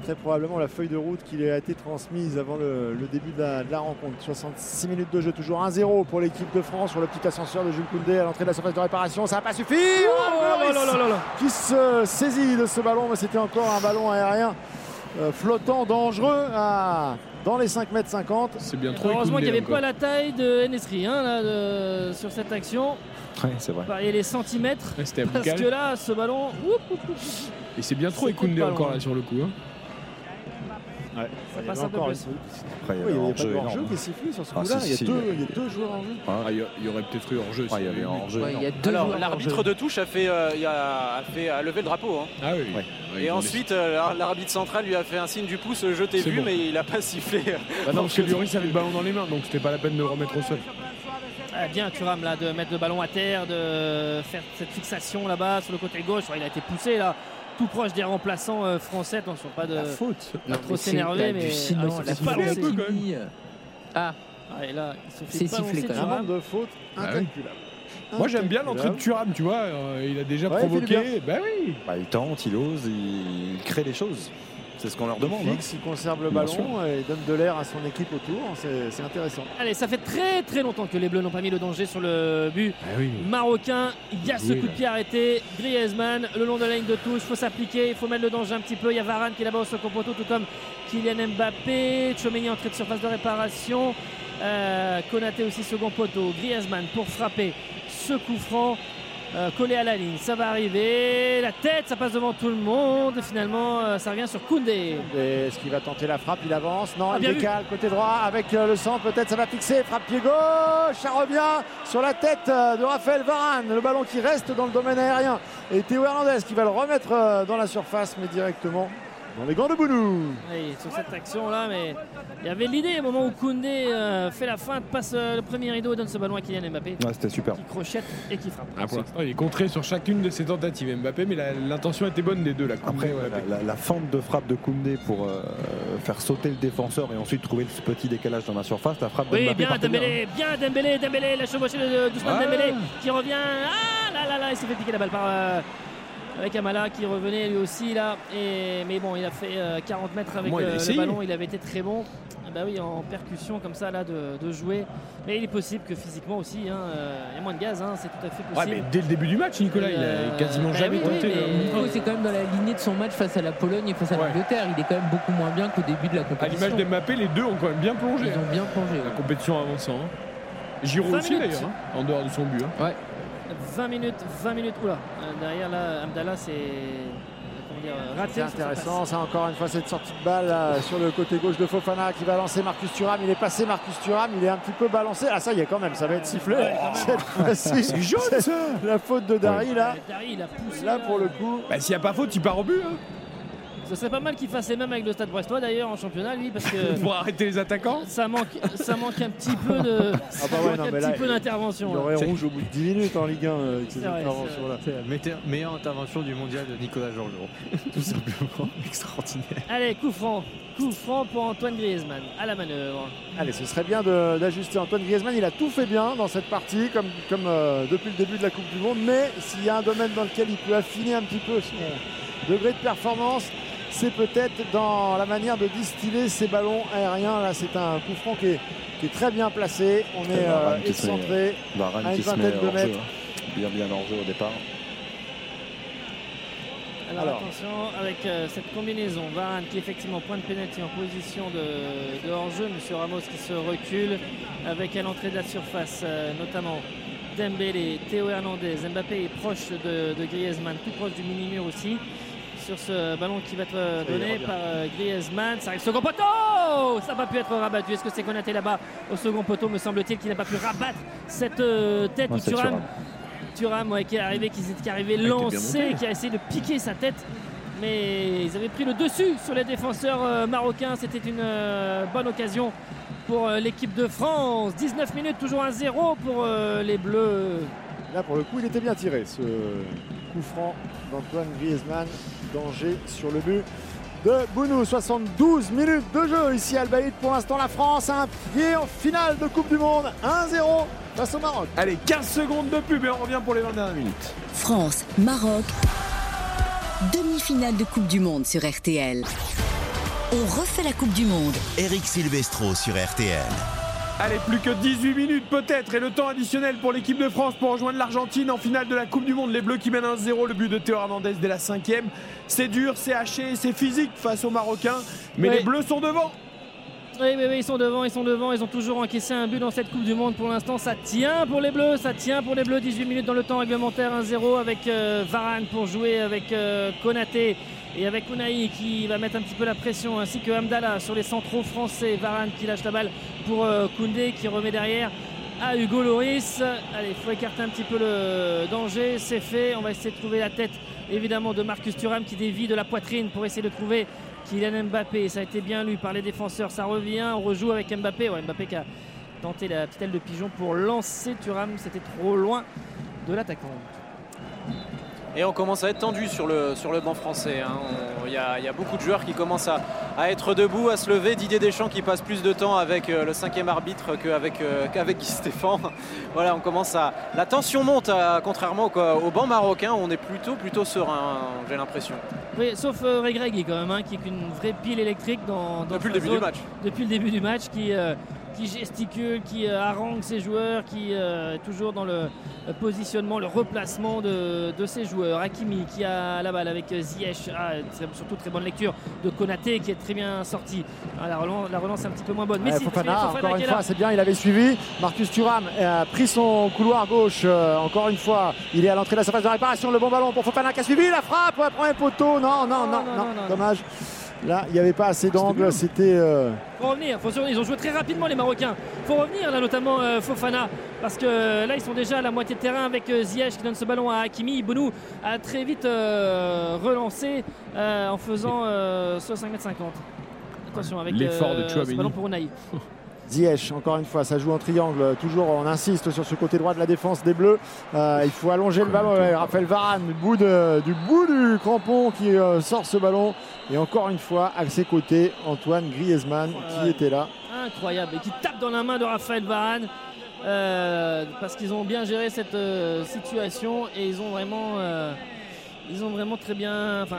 très probablement la feuille de route qui lui a été transmise avant le, le début de la, de la rencontre. 66 minutes de jeu, toujours 1-0 pour l'équipe de France sur le petit ascenseur de Jules Koundé à l'entrée de la surface de réparation. Ça n'a pas suffi Oh, là là là là là. Qui se saisit de ce ballon, mais c'était encore un ballon aérien euh, flottant, dangereux à- dans les 5 mètres 50. C'est bien trop. Heureusement qu'il n'y avait pas la taille de Nesri hein, là, de- sur cette action. Ouais, c'est vrai. Et les centimètres. Ouais, parce que là, ce ballon. oup, oup, oup, Et c'est bien trop C'est Koundé coup de encore là sur le coup. hein. Ouais, Ça il y passe un peu plus. Après, il y Oui, il avait n'y un avait pas de hors-jeu hors-jeu énorme. qui est sifflé sur ce Ah, coup-là. si, il, y a si, deux, il y a- il y a deux joueurs en jeu. Ah, il y aurait peut-être eu hors-jeu. Ah, il y avait hors-jeu. Alors l'arbitre de touche a fait, euh, il a, a fait a levé le drapeau. hein. Ah oui. Ouais. Ouais, Et ensuite, euh, l'ar- l'arbitre central lui a fait un signe du pouce, je t'ai vu, bon. mais il n'a pas sifflé. Bah non, parce que Lloris avait le ballon dans les mains, donc c'était pas la peine de le remettre au sol. Ah, bien Thuram là de mettre le ballon à terre, de faire cette fixation là-bas sur le côté gauche. Il a été poussé là, tout proche des remplaçants euh, français. Attention, pas de. faute. Pas trop s'énerver, mais hallucinant, ah, il la faute. Ah, Ah, et là, il se fait C'est sifflé, quand même. De fautes Ah oui. incalculable. Moi j'aime bien l'entrée de. Thuram, tu vois. euh, il a déjà Ouais, il provoqué. Bah oui. Bah, il tente, il ose, il crée des choses. C'est ce qu'on leur demande. Il hein. il conserve le ballon et donne de l'air à son équipe autour. C'est c'est intéressant. Allez, ça fait très très longtemps que les Bleus n'ont pas mis le danger sur le but Ah oui. marocain. Il y a ce coup de pied arrêté. Griezmann, le long de la ligne de touche, il faut s'appliquer, il faut mettre le danger un petit peu. Il y a Varane qui est là-bas au second poteau, tout comme Kylian Mbappé. Chomeni entrée de surface de réparation. Euh, Konaté aussi second poteau. Griezmann pour frapper ce coup franc. Euh, collé à la ligne, ça va arriver. La tête, ça passe devant tout le monde. Finalement, euh, ça revient sur Koundé. Est-ce qu'il va tenter la frappe? Il avance. Non, Ah, il vu. décale côté droit avec euh, le centre. Peut-être ça va fixer. Frappe pied gauche. Ça revient sur la tête de Raphaël Varane. Le ballon qui reste dans le domaine aérien. Et Théo Hernandez qui va le remettre dans la surface, mais directement dans les gants de Bounou. Oui, sur cette action-là, mais il y avait l'idée au moment où Koundé euh, fait la feinte, passe euh, le premier rideau et donne ce ballon à Kylian Mbappé. Ouais, c'était super. Qui crochette et qui frappe. Ah, il est contré sur chacune de ses tentatives Mbappé, mais l'intention était bonne des deux. Là, Après, ouais, la, la- la fente de frappe de Koundé pour euh, faire sauter le défenseur et ensuite trouver ce petit décalage dans la surface, la frappe de Oui, Mbappé bien Dembélé, bien Dembélé, Dembélé, la chevauchée de d'Ousmane Ouais. Dembélé qui revient. Ah là là là, il s'est fait piquer la balle par euh, avec Amala qui revenait lui aussi là. Et, mais bon, il a fait euh, 40 mètres avec Moi, euh, le ballon, il avait été très bon. Ah Bah oui, en percussion comme ça là de, de jouer. Mais il est possible que physiquement aussi, hein, euh, il y a moins de gaz, hein, c'est tout à fait Ouais, possible. mais dès le début du match, Nicolas, il a Euh, quasiment bah jamais oui, tenté. euh, c'est quand même dans la lignée de son match face à la Pologne et face à l'Angleterre. Il est quand même beaucoup moins bien qu'au début de la À compétition. l'image d'Mbappé, les deux ont quand même bien plongé. Ils ont bien plongé. La compétition avançant. hein. Giroud 20 aussi d'ailleurs, hein, en dehors de son but. hein. 20 minutes, 20 minutes. Oula, euh, derrière là, Abdallah c'est euh, raté. C'est intéressant, ça encore une fois cette sortie de balle là, sur le côté gauche de Fofana qui va lancer Marcus Thuram. Il est passé Marcus Thuram, il est un petit peu balancé. Ah ça y est quand même, ça va être sifflé. Cette fois-ci, C'est jaune, c'est ça. La faute de Dari là. Dari, il a poussé. Là pour le coup. Bah, s'il n'y a pas faute, il part au but. hein. Ce serait pas mal qu'il fasse les mêmes avec le Stade Brestois d'ailleurs en championnat, lui, parce que Pour arrêter les attaquants ça manque, ça manque un petit peu de, Ah bah ouais, non, un mais petit là, peu d'intervention. Il là. aurait rouge au bout de 10 minutes en Ligue 1 euh, avec ces C'est vrai, interventions là. C'est la meilleure- meilleure intervention du mondial de Nicolas Georgerot. Tout simplement extraordinaire. Allez, coup franc, coup franc pour Antoine Griezmann à la manœuvre. Allez, ce serait bien d'ajuster Antoine Griezmann. Il a tout fait bien dans cette partie, comme, comme euh, depuis le début de la Coupe du Monde. Mais s'il y a un domaine dans lequel il peut affiner un petit peu son degré de performance, c'est peut-être dans la manière de distiller ses ballons aériens. Là, c'est un coup franc qui est, qui est très bien placé. On est euh, Varane qui se met- excentré Varane à une vingtaine de hors jeu, mètres. hein. Bien, bien hors jeu au départ. Alors, Alors. attention avec euh, cette combinaison. Varane qui effectivement point de pénalty en position de, de hors-jeu. Monsieur Ramos qui se recule avec à l'entrée de la surface, euh, notamment Dembélé, Théo Hernandez. Mbappé est proche de, de Griezmann, tout proche du mini-mur aussi. Sur ce ballon qui va être euh, donné par euh, Griezmann. Ça arrive second poteau Ça n'a pas pu être rabattu. Est-ce que c'est Konaté là-bas au second poteau, me semble-t-il, qui n'a pas pu rabattre cette euh, tête Ouais, c'est Thuram? Thuram. Thuram ouais, qui est arrivé, qui, qui est arrivé bien lancé, qui a essayé de piquer sa tête. Mais ils avaient pris le dessus sur les défenseurs marocains. C'était une bonne occasion pour l'équipe de France. 19 minutes, toujours 1-0 pour les Bleus. Là, pour le coup, il était bien tiré, ce coup franc d'Antoine Griezmann. Danger sur le but de Bounou. 72 minutes de jeu ici à Albaïd. Pour l'instant, la France a un pied en finale de Coupe du Monde. 1-0 face au Maroc. Allez, 15 secondes de pub et on revient pour les 20 dernières minutes. France, Maroc. Demi-finale de Coupe du Monde sur RTL. On refait la Coupe du Monde. Eric Silvestro sur RTL. Allez, plus que 18 minutes peut-être et le temps additionnel pour l'équipe de France pour rejoindre l'Argentine en finale de la Coupe du Monde. Les Bleus qui mènent 1-0, le but de Théo Hernandez dès la cinquième. C'est dur, c'est haché, c'est physique face aux Marocains, mais Oui. les Bleus sont devant. Oui, oui, ils sont devant, ils sont devant. Ils ont toujours encaissé un but dans cette Coupe du Monde. Pour l'instant, ça tient pour les Bleus, ça tient pour les Bleus. 18 minutes dans le temps réglementaire, 1-0 avec euh, Varane pour jouer avec euh, Konaté et avec Unai qui va mettre un petit peu la pression, ainsi que Amdallah sur les centraux français. Varane qui lâche la balle pour euh, Koundé qui remet derrière à Hugo Loris. Allez, il faut écarter un petit peu le danger. C'est fait. On va essayer de trouver la tête évidemment de Marcus Thuram qui dévie de la poitrine pour essayer de trouver Kylian Mbappé. Ça a été bien lu par les défenseurs. Ça revient. On rejoue avec Mbappé. Ouais, Mbappé qui a tenté la petite de pigeon pour lancer Thuram. C'était trop loin de l'attaquant. Et on commence à être tendu sur le, sur le banc français. hein. Il y, a, y a beaucoup de joueurs qui commencent à, à être debout, à se lever. Didier Deschamps qui passe plus de temps avec euh, le cinquième arbitre qu'avec euh, qu'avec Guy Stéphane. Voilà, on commence à. La tension monte, à- contrairement au, au banc marocain. On est plutôt, plutôt serein, j'ai l'impression. Oui, sauf euh, Regragui quand même, hein, qui est une vraie pile électrique dans, dans Depuis le début zone. du match. Depuis le début du match, qui, euh, qui gesticule, qui euh, harangue ses joueurs, qui euh, est toujours dans le euh, positionnement, le replacement de, de ses joueurs. Hakimi qui a la balle avec euh, Ziyech, Ah, surtout très bonne lecture de Konaté qui est très bien sorti. Ah, la, relance, la relance est un petit peu moins bonne. Mais Ouais, si, Fofana, Fofana encore une fois, c'est bien, il avait suivi. Marcus Thuram a pris son couloir gauche. euh, encore une fois, il est à l'entrée de la surface de réparation. Le bon ballon pour Fofana qui a suivi la frappe. Ouais, premier poteau. Non, non, non, non, non, non, non. dommage. Là, il n'y avait pas assez d'angle. C'était. euh, faut revenir, faut. Ils ont joué très rapidement les Marocains. faut revenir là notamment euh, Fofana parce que là ils sont déjà à la moitié de terrain avec euh, Ziyech qui donne ce ballon à Hakimi. Bonou a très vite euh, relancé euh, en faisant euh, 65 mètres 50. Attention avec L'effort de ce Chouameni. ballon pour Unai. Ziyech, encore une fois, ça joue en triangle. Toujours, on insiste sur ce côté droit de la défense des Bleus. Euh, il faut allonger le ballon. Ouais, Raphaël Varane, du bout, de- du bout du crampon qui euh, sort ce ballon. Et encore une fois, à ses côtés, Antoine Griezmann qui était là. incroyable et qui tape dans la main de Raphaël Varane euh, parce qu'ils ont bien géré cette situation et ils ont vraiment ils ont vraiment très bien enfin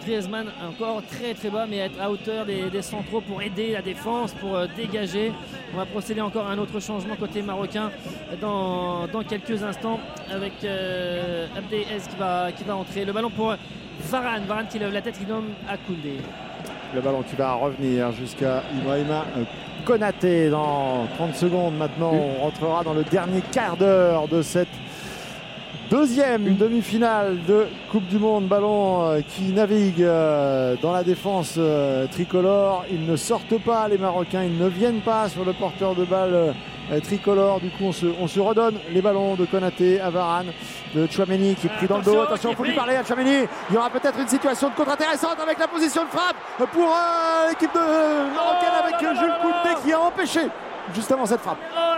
Griezmann encore très très bas mais être à hauteur des, des centraux pour aider la défense pour euh, dégager. On va procéder encore à un autre changement côté marocain dans, dans quelques instants avec euh, qui va, qui va entrer. Le ballon pour Varane. Varane qui lève la tête qui donne à Koundé Le ballon qui va revenir jusqu'à Ibrahima euh, Konaté dans 30 secondes. Maintenant, on rentrera dans le dernier quart d'heure de cette deuxième demi-finale de Coupe du Monde. Ballon euh, qui navigue euh, dans la défense euh, tricolore. Ils ne sortent pas, les Marocains. Ils ne viennent pas sur le porteur de balle tricolore. Du coup, on se, on se redonne les ballons de Konaté à Varane, de Chouameni qui est pris dans le dos. Attention, il faut lui parler à Chouameni. Il y aura peut-être une situation de contre intéressante avec la position de frappe pour euh, l'équipe de marocaine avec Jules Koundé qui a empêché justement cette frappe. Oh,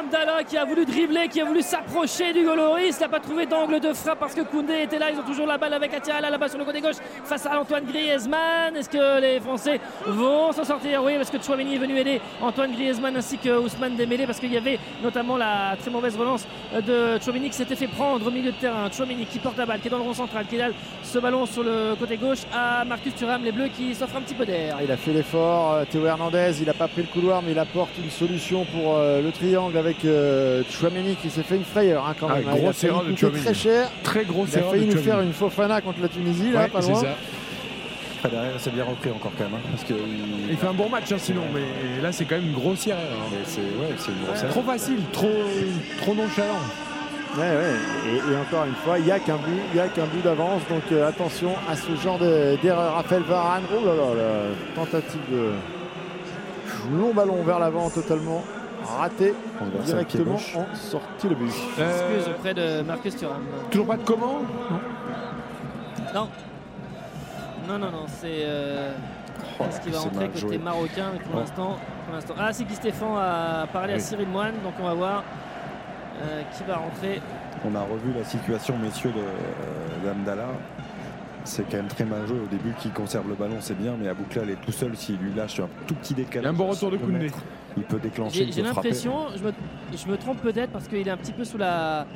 qui a voulu dribbler, qui a voulu s'approcher du Goloris, n'a pas trouvé d'angle de frappe parce que Koundé était là. Ils ont toujours la balle avec Atiala là-bas sur le côté gauche face à Antoine Griezmann. Est-ce que les Français vont s'en sortir? Oui, parce que Chouameni est venu aider Antoine Griezmann ainsi que Ousmane Dembélé parce qu'il y avait notamment la très mauvaise relance de Chouameni qui s'était fait prendre au milieu de terrain. Chouameni qui porte la balle, qui est dans le rond central, qui a ce ballon sur le côté gauche à Marcus Thuram, les Bleus qui s'offrent un petit peu d'air. Il a fait l'effort, euh, Théo Hernandez, il n'a pas pris le couloir mais il apporte une solution pour euh, le triangle avec euh, Chouameni qui s'est fait une frayeur hein, quand Ah, même. hein. Il a grosse erreur de Chouameni. très cher. Très grosse il a failli nous Chouameni. faire une Fofana contre la Tunisie là, Ouais, pas c'est loin. ça. Après, derrière, c'est bien repris encore quand même. hein, parce que Il fait un bon match hein, sinon, mais là c'est quand même une grossière erreur. hein. c'est ouais, c'est une grosse erreur. trop facile, trop, trop nonchalant. Ouais, ouais. Et, et encore une fois, il n'y a qu'un but, il y a qu'un but d'avance. Donc euh, attention à ce genre de- d'erreur. Raphaël Varane, oh là là, la tentative de long ballon vers l'avant totalement raté. Directement en sortie le but. Excuse auprès de Marcus Thuram. Toujours pas de comment Non. Non, non, non, c'est. Euh... Oh, ce qui va c'est entrer mal côté joué. marocain pour Oh. l'instant. pour l'instant. Ah, c'est Guy Stéphane a parlé à. Cyril Moine, donc on va voir euh, qui va rentrer. On a revu la situation, messieurs, de d'Amdallah. C'est quand même très mal joué au début. Qui conserve le ballon, c'est bien, mais elle est tout seul. S'il lui lâche un tout petit décalage, un bon retour de mettre, Il peut déclencher, J'ai l'impression, je me, je me trompe peut-être parce qu'il est un petit peu sous la.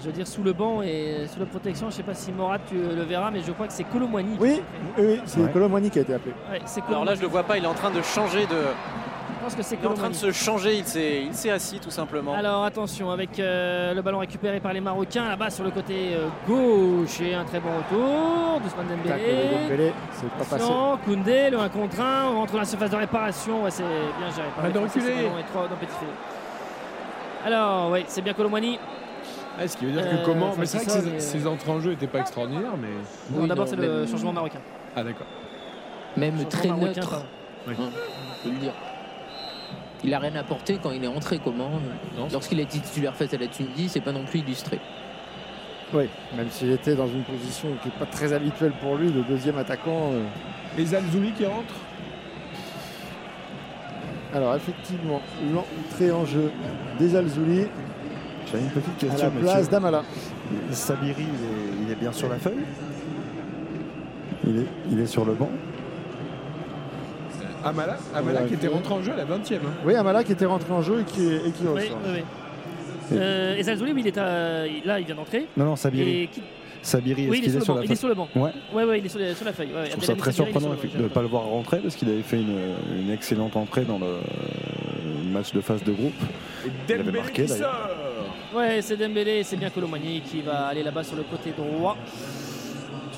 Je veux dire sous le banc et sous la protection. Je sais pas si Morat tu le verras, mais je crois que c'est Colomwani. Oui, est oui, oui, c'est Ouais. Colomwani qui a été appelé. Ouais, Alors là, je le vois pas, il est en train de changer de. Pense que c'est Il est en train de se changer, il s'est assis tout simplement. Alors attention avec euh, le ballon récupéré par les Marocains là-bas sur le côté euh, gauche et un très bon retour Tac, Dembélé. C'est pas passé. Koundé, le 1 contre 1, on rentre dans la surface de réparation, ouais, c'est bien géré. par de reculer. ballon est trop dans le petit filet. Alors oui, c'est bien Colomwani. Ah, ce qui veut dire Euh, que comment enfin, Mais c'est vrai que ça, ses, mais- ses entrées en jeu n'étaient pas extraordinaires, mais. Oui, D'abord c'est le même- changement marocain. Ah d'accord. Même très neutre. Oui. Hein, faut le dire. Il a rien apporté quand il est entré. Comment Non. Lorsqu'il a été titulaire face à la Tunisie, c'est pas non plus illustré. Oui, même s'il était dans une position qui n'est pas très habituelle pour lui, le deuxième attaquant. euh, Et Zalzouli qui rentre Alors effectivement, l'entrée en jeu des Alzouli J'avais une petite à question, la place d'Amala. Sabiri, il est, il est bien sur la feuille? Il est, il est sur le banc? Amala, Amala qui était rentré en jeu à la 20 e Oui, Amala qui était rentré en jeu et qui, et qui Oui, ressort. oui, oui. Euh, et Zalzouli, oui, il est à- là, il vient d'entrer. Non, non, Sabiri. Et qui- Sabiri, est-ce Oui, il est qu'il sur le banc. Il est sur le banc. Ouais. Ouais, ouais, il est sur, la feuille. ouais, Je trouve ça très Sabiri, surprenant sur le banc, de ne pas le voir rentrer parce qu'il avait fait une, une excellente entrée dans le match de phase de groupe. Et Il avait marqué, qui sort Ouais, c'est Dembélé, c'est bien Colomani qui va aller là-bas sur le côté droit.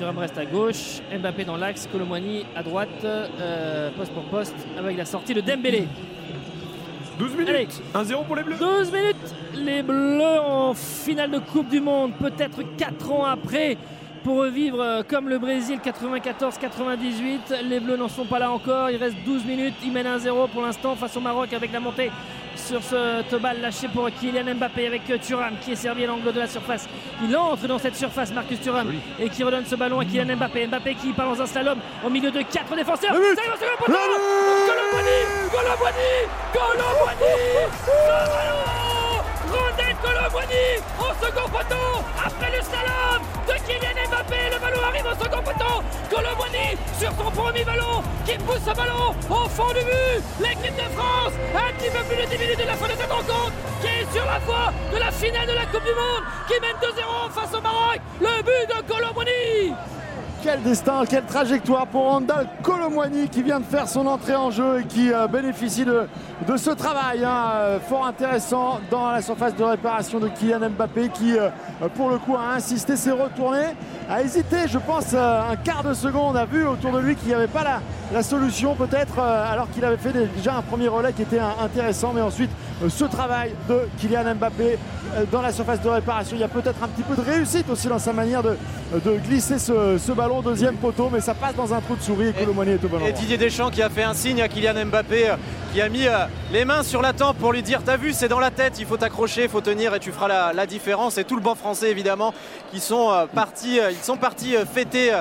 Thuram reste à gauche, Mbappé dans l'axe, Colomani à droite, euh, poste pour poste, avec la sortie de Dembélé. 12 minutes Allez. 1-0 pour les Bleus 12 minutes, les Bleus en finale de Coupe du Monde, peut-être 4 ans après pour revivre euh, comme le Brésil 94-98. Les Bleus n'en sont pas là encore. Il reste 12 minutes. Ils mènent 1-0 pour l'instant face au Maroc avec la montée sur ce balle lâché pour Kylian Mbappé avec euh, Thuram qui est servi à l'angle de la surface. Il entre dans cette surface, Marcus Thuram, et qui redonne ce ballon à Kylian Mbappé. Mbappé qui part dans un slalom au milieu de quatre défenseurs. Ça arrive au second poteau Colomboigny Colomboigny Colomboigny Rondel Colomboigny au second poteau après le slalom de Kylian Le ballon arrive au second poteau. Colomboigny sur son premier ballon qui pousse ce ballon au fond du but. L'équipe de France, un petit peu plus de 10 minutes de la fin de cette rencontre, qui est sur la voie de la finale de la Coupe du Monde, qui mène 2-0 face au Maroc. Le but de Colomboigny. Quel destin, quelle trajectoire pour Randall Colomwani qui vient de faire son entrée en jeu et qui euh, bénéficie de, de ce travail hein, euh, fort intéressant dans la surface de réparation de Kylian Mbappé qui euh, pour le coup a insisté, s'est retourné, a hésité je pense un quart de seconde, a vu autour de lui qu'il n'y avait pas la, la solution peut-être alors qu'il avait fait déjà un premier relais qui était intéressant. Mais ensuite ce travail de Kylian Mbappé dans la surface de réparation, il y a peut-être un petit peu de réussite aussi dans sa manière de, de glisser ce, ce ballon deuxième poteau, mais ça passe dans un trou de souris et Colomani est au bon Et Didier Deschamps qui a fait un signe à Kylian Mbappé, euh, qui a mis euh, les mains sur la tempe pour lui dire T'as vu, c'est dans la tête, il faut t'accrocher, il faut tenir et tu feras la, différence. Et tout le banc français, évidemment, qui sont euh, partis, ils sont partis fêter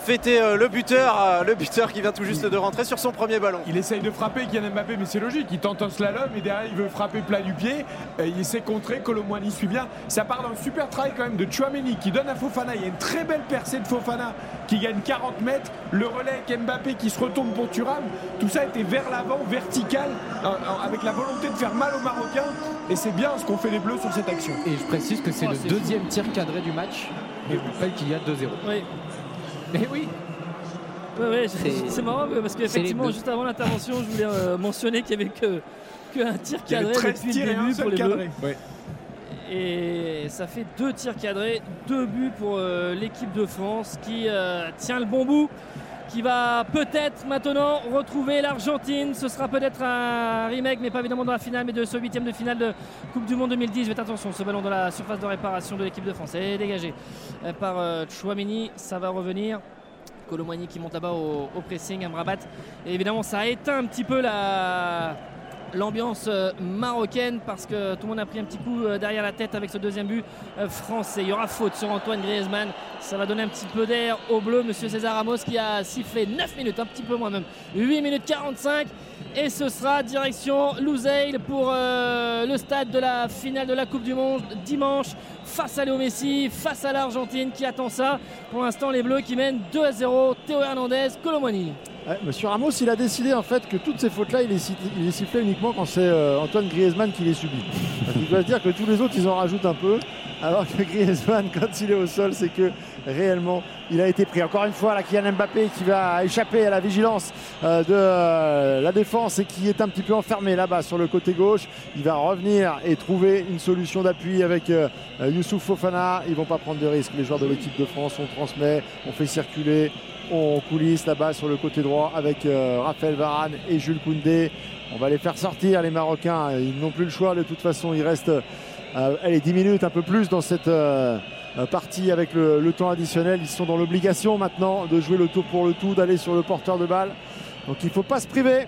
fêter le buteur, le buteur qui vient tout juste de rentrer sur son premier ballon. Il essaye de frapper Kylian Mbappé, mais c'est logique. Il tente un slalom et derrière il veut frapper plat du pied. il essaie contrer, Colomboigny suit bien. Ça part d'un super travail quand même de Chouameni qui donne à Fofana. Il y a une très belle percée de Fofana qui gagne 40 mètres. Le relais avec Mbappé qui se retourne pour Thuram. Tout ça était vers l'avant, vertical, avec la volonté de faire mal aux Marocains. Et c'est bien ce qu'ont fait les Bleus sur cette action. Et je précise que c'est Oh, le c'est deuxième tir cadré du match. Et je rappelle qu'il y a 2-0. Oui. Mais oui. Ouais, ouais, C'est- marrant parce qu'effectivement, juste avant l'intervention, je voulais euh, mentionner qu'il n'y avait que, que un tir Il y avait cadré 13 depuis tirs le et un début seul pour les cadré. Bleus. Ouais. Et ça fait deux tirs cadrés, deux buts pour euh, l'équipe de France qui euh, tient le bon bout, qui va peut-être maintenant retrouver l'Argentine. Ce sera peut-être un remake, mais pas évidemment dans la finale, mais de ce huitième de finale de Coupe du Monde 2018. Attention, ce ballon dans la surface de réparation de l'équipe de France est dégagé euh, par euh, Chouameni. Ça va revenir. Colomboigny qui monte là-bas au, au pressing, Amrabat. Et évidemment, ça a éteint un petit peu la, l'ambiance euh, marocaine parce que tout le monde a pris un petit coup euh, derrière la tête avec ce deuxième but euh, français. Il y aura faute sur Antoine Griezmann. Ça va donner un petit peu d'air au bleu. Monsieur César Ramos qui a sifflé 9 minutes, un petit peu moins même. 8 minutes 45. Et ce sera direction Lusail pour le stade de la finale de la Coupe du Monde dimanche face à Léo Messi, face à l'Argentine qui attend ça. Pour l'instant, les Bleus qui mènent 2 à 0. Théo Hernandez, Colomoni. Ouais, Monsieur Ramos, il a décidé en fait que toutes ces fautes-là, il les, il sifflait uniquement quand c'est euh, Antoine Griezmann qui les subit. Qu'il doit se dire que tous les autres, ils en rajoutent un peu, alors que Griezmann, quand il est au sol, c'est que réellement, il a été pris. Encore une fois, la Kylian Mbappé qui va échapper à la vigilance euh, de euh, la défense et qui est un petit peu enfermé là-bas sur le côté gauche. Il va revenir et trouver une solution d'appui avec euh, Youssouf Fofana. Ils vont pas prendre de risques. Les joueurs de l'équipe de France, on transmet, on fait circuler, on coulisse là-bas sur le côté droit avec Raphaël Varane et Jules Koundé. On va les faire sortir, les Marocains. Ils n'ont plus le choix. De toute façon, il reste allez, 10 minutes, un peu plus dans cette partie avec le, le temps additionnel. Ils sont dans l'obligation maintenant de jouer le tour pour le tout, d'aller sur le porteur de balle. Donc il ne faut pas se priver.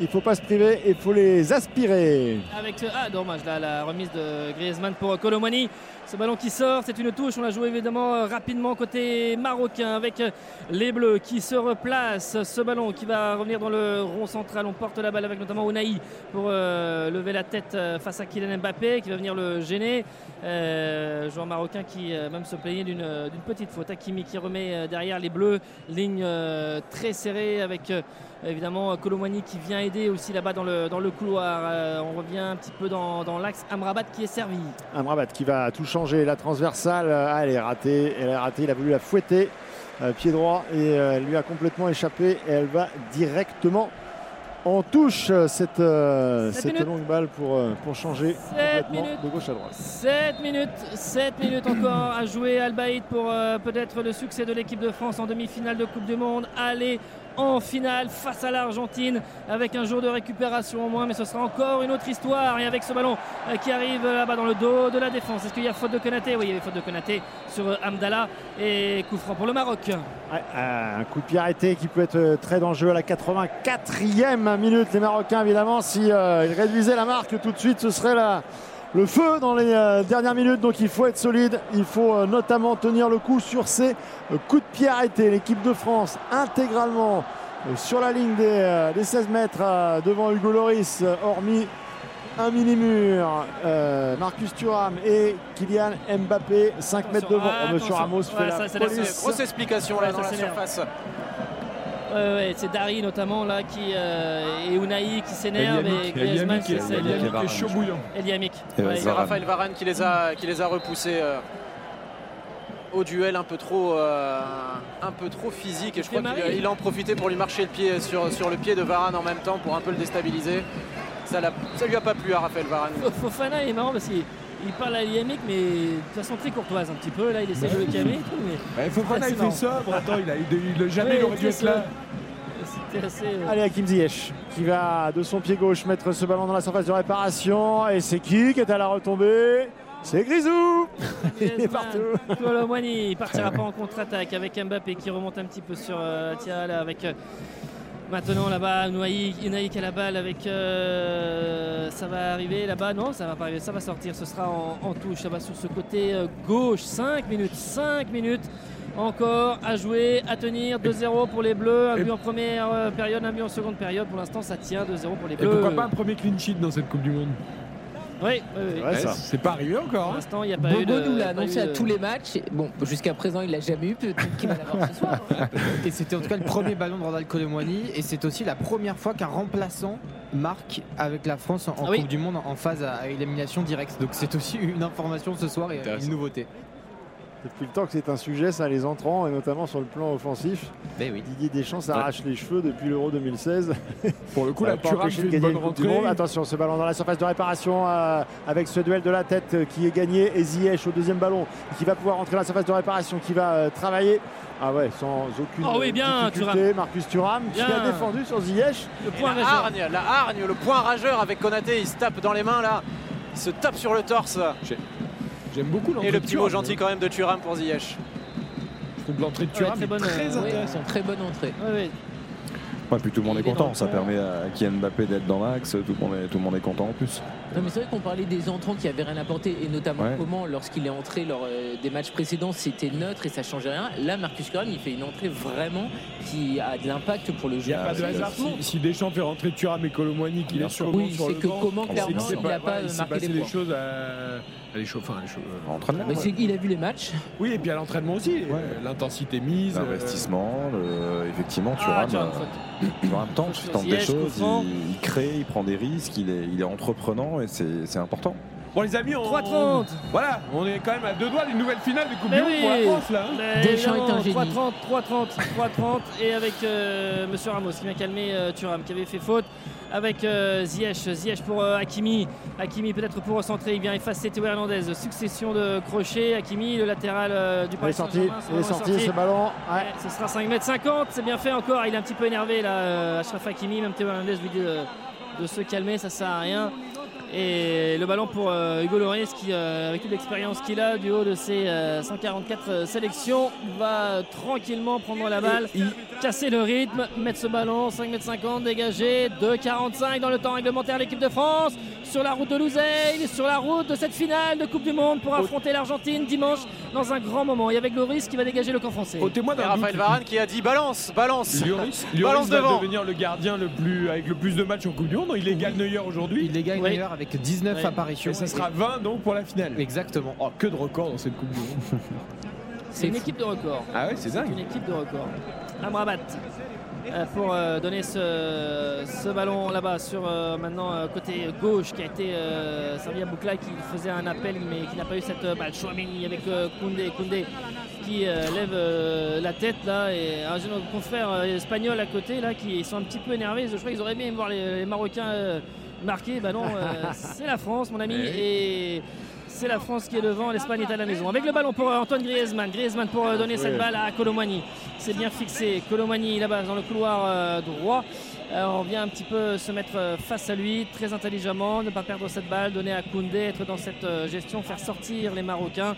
Il ne faut pas se priver il faut les aspirer. Avec ce- Ah, dommage, là, la remise de Griezmann pour Colomani. Ce ballon qui sort, c'est une touche. On l'a joué évidemment euh, rapidement côté marocain avec euh, les Bleus qui se replacent. Ce ballon qui va revenir dans le rond central. On porte la balle avec notamment Ounaï pour euh, lever la tête euh, face à Kylian Mbappé qui va venir le gêner. Euh, joueur marocain qui euh, même se plaignait d'une euh, petite faute. Hakimi qui remet euh, derrière les Bleus. Ligne euh, très serrée avec euh, évidemment Colomani qui vient aider aussi là-bas dans le, dans le couloir. Euh, on revient un petit peu dans, dans l'axe. Amrabat qui est servi. Amrabat qui va tout changer. La transversale, ah, elle est ratée. Elle est ratée. Il a voulu la fouetter. euh, pied droit et euh, elle lui a complètement échappé et elle va directement en touche cette, euh, cette longue balle pour, euh, pour changer 7 complètement minutes. de gauche à droite. 7 minutes, 7 minutes encore à jouer Albaïd pour euh, peut-être le succès de l'équipe de France en demi-finale de Coupe du Monde. Aller en finale face à l'Argentine avec un jour de récupération au moins, mais ce sera encore une autre histoire. Et avec ce ballon euh, qui arrive là-bas dans le dos de la défense. Est-ce qu'il y a faute de Konaté? Oui, il y avait faute de Konaté sur euh, Amdallah et coup franc pour le Maroc. Ouais, euh, un coup de pied arrêté qui peut être euh, très dangereux à la 84e minute. Les Marocains, évidemment, si euh, ils réduisaient la marque tout de suite, ce serait la, le feu dans les euh, dernières minutes. Donc il faut être solide. Il faut euh, notamment tenir le coup sur ces euh, coups de pied arrêtés. L'équipe de France intégralement euh, sur la ligne des, euh, des 16 mètres euh, devant Hugo Loris, euh, hormis un mini-mur. Euh, Marcus Thuram et Kylian Mbappé, 5 mètres devant. ah, Oh, Monsieur attention. Ramos fait Ouais, la ça, police. Grosse explication là Ouais, dans la surface. Ouais, ouais, c'est Dari notamment là qui euh, et Unai qui s'énerve et Griezmann qui est- essaie de- chaud bouillant. Eliamic. C'est Raphaël Varane qui les a, qui les a repoussés euh, au duel un peu trop, euh, un peu trop physique. Et je crois qu'il a- en profité pour lui marcher le pied sur, sur le pied de Varane en même temps pour un peu le déstabiliser. Ça, ça lui a pas plu à Raphaël Varane. Fofana est marrant parce qu'il il parle à Eliamic mais de façon très courtoise un petit peu. Là il essaie de le calmer. et tout, Mais... Ouais, Fofana, Ah, il c'est fait sobre. Attends, il a, il, il- jamais Ouais, il aurait dû très être là. C'était assez. euh, Allez, Hakim Ziyech qui va de son pied gauche mettre ce ballon dans la surface de réparation. Et c'est qui qui est à la retombée? C'est Grisou Il est partout Colomwani il partira pas en contre-attaque avec Mbappé qui remonte un petit peu sur euh, tiens, là, avec euh, maintenant là-bas Unai qui a la balle avec euh, ça va arriver là-bas? Non ça va pas arriver ça va sortir ce sera en, en touche ça va sur ce côté euh, gauche 5 minutes 5 minutes encore à jouer, à tenir 2-0 pour les Bleus, un but en première euh, période, un but en seconde période. Pour l'instant, ça tient 2-0 pour les Et Bleus. pourquoi pas un premier clean sheet dans cette Coupe du Monde? Oui, oui, oui. Ouais, C'est pas arrivé encore. Pour hein. l'instant, il n'y a pas eu Bobo de. nous l'a annoncé à de- tous les matchs. Bon, jusqu'à présent, il l'a jamais eu. Peut-être qu'il va l'avoir ce soir. hein. Et c'était en tout cas le premier ballon de Randall Colomwani et c'est aussi la première fois qu'un remplaçant marque avec la France en Ah oui. Coupe du Monde en phase à élimination directe. Donc c'est aussi une information ce soir et une nouveauté. Depuis le temps que c'est un sujet, ça, les entrants, et notamment sur le plan offensif. Ben oui. Didier Deschamps s'arrache les cheveux depuis l'Euro 2016. Pour le coup, pas Thuram fait de une gagner bonne du rentrée. Monde. Attention, ce ballon dans la surface de réparation euh, avec ce duel de la tête euh, qui est gagné. Et Ziyech au deuxième ballon qui va pouvoir rentrer dans la surface de réparation, qui va euh, travailler. Ah ouais, sans aucune Oh oui, bien, difficulté. Thuram. Marcus Thuram qui Bien. a défendu sur Ziyech. Le point la hargne, la hargne, le point rageur avec Konaté, il se tape dans les mains là. Il se tape sur le torse. J'aime beaucoup l'entrée Et le petit mot gentil quand même de Thuram pour Ziyech. Je trouve l'entrée de Ouais, Thuram très est bonne, très euh, ouais. Très bonne entrée. Ouais, ouais. Ouais, puis tout le monde est content. Ça le permet à Kylian Mbappé d'être dans l'axe. Tout, le monde est- tout le monde est content en plus. Non, mais c'est vrai qu'on parlait des entrants qui avaient rien apporté, et notamment Ouais. comment, lorsqu'il est entré lors euh, des matchs précédents, c'était neutre et ça changeait rien. Là, Marcus Thuram, il fait une entrée vraiment qui a de l'impact pour le jeu. Il n'y a pas de hasard. Si, si Deschamps fait rentrer Thuram et Colomwani, qu'il Bien est sur, Oui, sur c'est le que banc, comment, c'est clairement, il n'a pas, ouais, s'est marqué passé des choses à, enfin, les chauffer, euh, Entraînement. Mais c'est qu'il a vu les matchs. Oui, et puis à l'entraînement aussi. euh, L'intensité mise. euh, L'investissement, le- effectivement, Ah, Thuram, Thuram, euh, faute. Tente, il tente des choses, il, il crée, il prend des risques, il est, il est entreprenant et c'est c'est important. Bon, les amis, on. 3-30. Voilà, on est quand même à deux doigts d'une nouvelle finale de Coupe Mais du Monde pour la. France, là. hein. Mais Deschamps est un évidemment, génie. 3-30, 3-30, 3-30 et avec euh, Monsieur Ramos qui vient calmer euh, Thuram qui avait fait faute avec euh, Ziyech, Ziyech pour euh, Hakimi, Hakimi peut-être pour recentrer, il vient effacer Théo Hernandez, succession de crochets, Hakimi le latéral euh, du Il est Paris sorti, Saint-Germain, il est sorti ce ballon. Ouais. Ouais, ce sera 5 m 50, c'est bien fait encore, il est un petit peu énervé là, euh, Achraf Hakimi, même Théo Hernandez lui dit de, de se calmer, ça sert à rien. Et le ballon pour euh, Hugo Lloris qui, euh, avec toute l'expérience qu'il a du haut de ses euh, 144 sélections, va tranquillement prendre la balle, casser le rythme, mettre ce ballon 5m50 dégagé, 2,45 dans le temps réglementaire l'équipe de France, sur la route de Louzeil, sur la route de cette finale de Coupe du Monde pour affronter l'Argentine dimanche dans un grand moment. Et avec Lloris qui va dégager le camp français. Ôtez-moi Et d'un Raphaël. Varane qui a dit balance, balance. Lloris, Balance Lloris va devant. devenir le gardien le plus, avec le plus de matchs en Coupe du Monde. Il égale Neuer aujourd'hui. Il Oui. avec 19 Oui. apparitions. Et ça sera 20 donc pour la finale. Exactement. Oh, que de records dans cette Coupe du Monde. C'est une équipe de record. Ah ouais, c'est dingue. une équipe de record. Amrabat euh, pour euh, donner ce, ce ballon là-bas sur euh, maintenant euh, côté gauche qui a été euh, servi à Boukla qui faisait un appel mais qui n'a pas eu cette euh, balle. Chouameni avec euh, Koundé, Koundé qui euh, lève euh, la tête là et un jeune confrère euh, espagnol à côté là qui sont un petit peu énervés. Je crois qu'ils auraient bien aimé voir les, les Marocains euh, marquer. Bah non, euh, c'est la France mon ami Eh oui. et c'est la France qui est devant, l'Espagne est à la maison. Avec le ballon pour euh, Antoine Griezmann. Griezmann pour euh, donner cette balle à Colomani. C'est bien fixé. Colomani là-bas dans le couloir euh, droit. On vient un petit peu se mettre face à lui très intelligemment, ne pas perdre cette balle, donner à Koundé, être dans cette gestion, faire sortir les Marocains.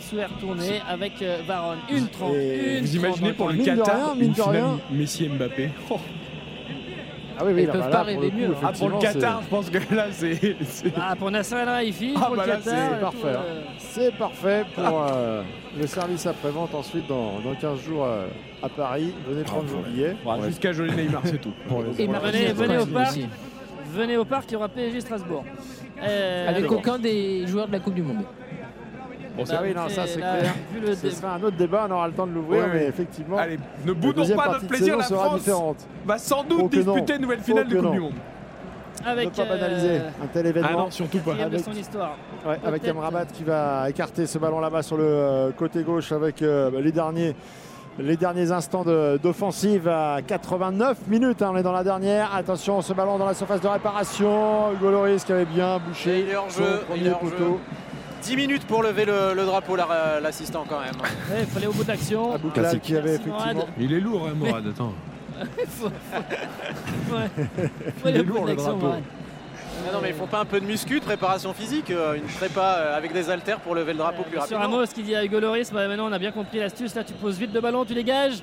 Souhait retourner avec Varane. Une 30. Et une vous imaginez 30 pour le Mine de Qatar rien, mine une de finale rien. Messi Mbappé. Oh. Ah oui, oui, Ils peuvent bah, pas pour rêver le coup, mieux. Ah, pour le Qatar, je pense que là, c'est. Ah, pour Nasser El Raifi, Ah, pour bah le là, Qatar. c'est parfait, hein. euh, C'est parfait pour euh, le service après-vente ensuite dans, dans 15 jours euh, à Paris. Venez prendre vos billets. Jusqu'à Jolie Neymar, c'est tout. Pour les- Et Venez, venez au parc. Venez au parc, il y aura PSG Strasbourg. Euh, Avec aucun des joueurs de la Coupe du Monde. Bon, Ah oui, non, ça c'est clair. vu le Ce sera un autre débat, on aura le temps de l'ouvrir, Ouais, mais effectivement, Allez, ne boudons pas notre plaisir. La sera France différente. va sans doute disputer une nouvelle finale Oh de Coupe non. du Monde. avec ne pas banaliser euh, un tel événement. Ah non, surtout pas. quatrième de Avec- son histoire. Ouais, avec. Amrabat qui va écarter ce ballon là-bas sur le euh, côté gauche avec euh, les derniers. Les derniers instants de- d'offensive à 89 minutes, hein, on est dans la dernière. Attention, ce ballon dans la surface de réparation. Hugo Lloris qui avait bien bouché Il est jeu, il premier est hors poteau. 10 minutes pour lever le, le drapeau, la- l'assistant quand même. Ouais, Il fallait au bout d'action. Qui avait effectivement. Il est lourd, hein, Morad, attends. Faut- faut- ouais. Faut Il est lourd, le drapeau. Ah non mais ils font pas un peu de muscu, de préparation physique, euh, une prépa euh, avec des haltères pour lever le drapeau plus Monsieur rapidement. Ramos qui dit à Hugo Lloris, bah, maintenant on a bien compris l'astuce, là tu poses vite le ballon, tu dégages.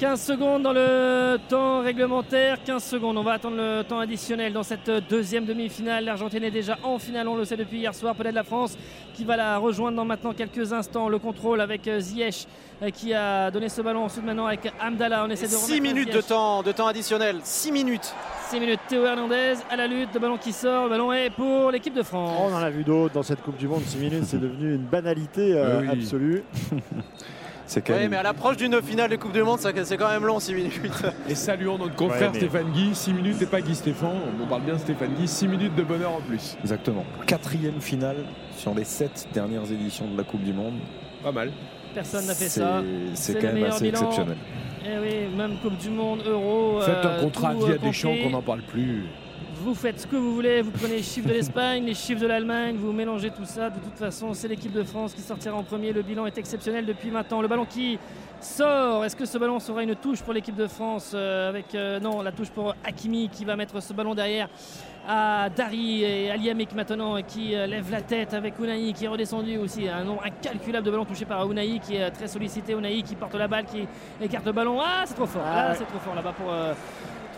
15 secondes dans le temps réglementaire, 15 secondes, on va attendre le temps additionnel dans cette deuxième demi-finale. L'Argentine est déjà en finale, on le sait depuis hier soir, peut-être la France qui va la rejoindre dans maintenant quelques instants. Le contrôle avec euh, Ziyech euh, qui a donné ce ballon ensuite maintenant avec Amdallah, on essaie de 6 remettre minutes de temps, de temps additionnel, 6 minutes. 6 minutes, Théo Hernandez à la lutte, le ballon qui sort, le ballon est pour l'équipe de France. Oh, on en a vu d'autres dans cette Coupe du Monde. 6 minutes, c'est devenu une banalité euh, Oui. absolue. C'est quand Ouais, mais à l'approche d'une finale de Coupe du Monde, c'est quand même long 6 minutes. Et saluons notre confrère Ouais, mais- Stéphane Guy, 6 minutes et pas Guy Stéphane, on parle bien de Stéphane Guy, 6 minutes de bonheur en plus. Exactement. Quatrième finale sur les sept dernières éditions de la Coupe du Monde. Pas mal. Personne n'a fait ça. C'est quand même assez bilan. exceptionnel. Eh oui, même Coupe du Monde, Euro. Faites euh, un contrat tout, à euh, Deschamps compris. qu'on n'en parle plus. Vous faites ce que vous voulez, vous prenez les chiffres de l'Espagne, les chiffres de l'Allemagne, vous mélangez tout ça. De toute façon, c'est l'équipe de France qui sortira en premier. Le bilan est exceptionnel depuis maintenant. Le ballon qui sort. Est-ce que ce ballon sera une touche pour l'équipe de France euh, avec euh, non la touche pour Hakimi qui va mettre ce ballon derrière à Dari et Aliamik maintenant et qui euh, lève la tête avec Unai qui est redescendu aussi. Un nombre incalculable de ballons touchés par Unai qui est très sollicité. Unai qui porte la balle, qui écarte le ballon. Ah, c'est trop fort. Ah ouais. c'est trop fort là-bas pour euh,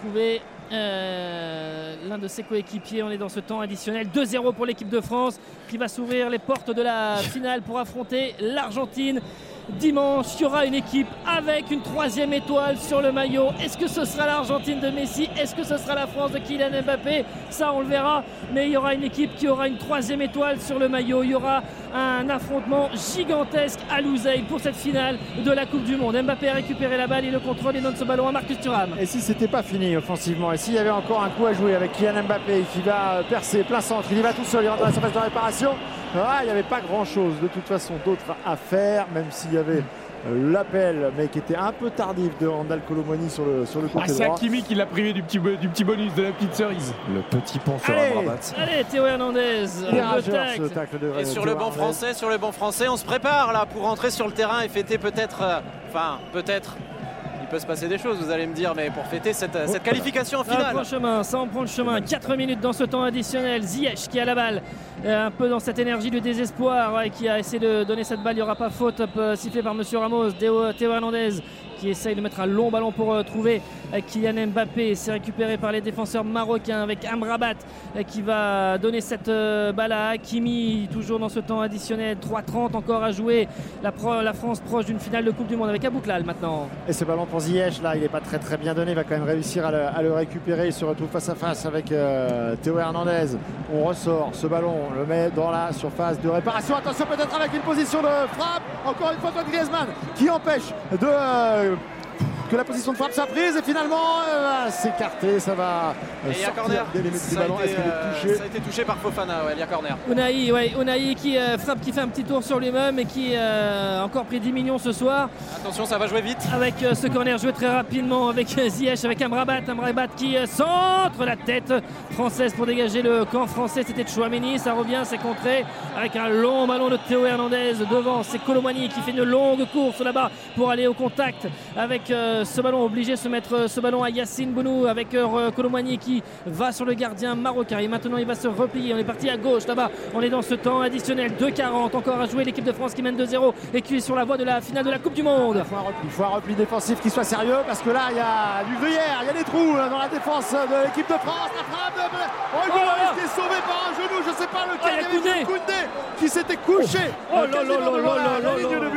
trouver euh, l'un de ses coéquipiers. On est dans ce temps additionnel. 2-0 pour l'équipe de France qui va s'ouvrir les portes de la finale pour affronter l'Argentine. Dimanche, il y aura une équipe avec une troisième étoile sur le maillot. Est-ce que ce sera l'Argentine de Messi? Est-ce que ce sera la France de Kylian Mbappé? Ça, on le verra. Mais il y aura une équipe qui aura une troisième étoile sur le maillot. Il y aura un affrontement gigantesque à Louzeil pour cette finale de la Coupe du Monde. Mbappé a récupéré la balle, il le contrôle et donne ce ballon à Marcus Thuram. Et si c'était pas fini offensivement, et s'il y avait encore un coup à jouer avec Kylian Mbappé qui va percer plein centre, il y va tout seul, il rentre dans la surface de réparation, ah, il n'y avait pas grand chose de toute façon d'autre à faire, même s'il y avait euh, l'appel, mais qui était un peu tardif de Randall Colomoni sur le, sur le Ah, côté c'est droit. Hakimi qui l'a privé du petit, du petit bonus, de la petite cerise. Le petit pont sur Allez. Amrabat. Allez, Théo Hernandez, le tacle. ce tacle de Et sur le banc français, sur le banc français, on se prépare là pour rentrer sur le terrain et fêter peut-être, euh, enfin peut-être, peut se passer des choses, vous allez me dire, mais pour fêter cette, cette qualification en Ça en prend finale. le chemin, ça en prend le chemin. 4 minutes dans ce temps additionnel. Ziyech qui a la balle, euh, un peu dans cette énergie de désespoir, ouais, qui a essayé de donner cette balle. Il n'y aura pas faute euh, sifflée par Monsieur Ramos. Théo Hernandez qui essaye de mettre un long ballon pour euh, trouver euh, Kylian Mbappé. C'est récupéré par les défenseurs marocains avec Amrabat euh, qui va donner cette balle à Hakimi, toujours dans ce temps additionnel. 3-30 encore à jouer. La, pro- la France proche d'une finale de Coupe du Monde avec Abouklal maintenant. Et ce ballon pour Ziyech, là, il n'est pas très très bien donné. Il va quand même réussir à le, récupérer. Il se retrouve face à face avec Théo Hernandez. On ressort ce ballon, on le met dans la surface de réparation. Attention, peut-être avec une position de frappe. Encore une fois, Antoine Griezmann qui empêche de. Que la position de frappe soit prise et finalement euh, va s'écarter, ça va euh, Et il y a sortir corner. des limites du Ça a, ballon. été, Est-ce qu'il est euh, touché ça a été touché par Fofana, ouais, il y a corner. Unai, ouais, Unai qui euh, frappe, qui fait un petit tour sur lui-même et qui euh, a encore pris 10 millions ce soir. Attention, ça va jouer vite. Avec euh, ce corner joué très rapidement avec Ziyech, avec Amrabat. Amrabat qui euh, centre la tête française pour dégager le camp français. C'était Chouameni, ça revient, c'est contré avec un long ballon de Théo Hernandez devant. C'est Colomani qui fait une longue course là-bas pour aller au contact avec euh, ce ballon. Obligé de se mettre euh, ce ballon à Yacine Bounou avec euh, Colomani qui va sur le gardien marocain. Et maintenant, il va se replier. On est parti à gauche là-bas. On est dans ce temps additionnel. 2-40 encore à jouer. L'équipe de France qui mène 2-0 et qui est sur la voie de la finale de la Coupe du Monde. Il faut un repli défensif qui soit sérieux parce que là il y a du gruyère, il y a des trous euh, dans la défense de l'équipe de France. La frappe de Oh, Oh là là. Qui est sauvé par un genou, je sais pas Oh, lequel. il y a il y Koundé. Qui s'était couché Oh euh, là là là là là là là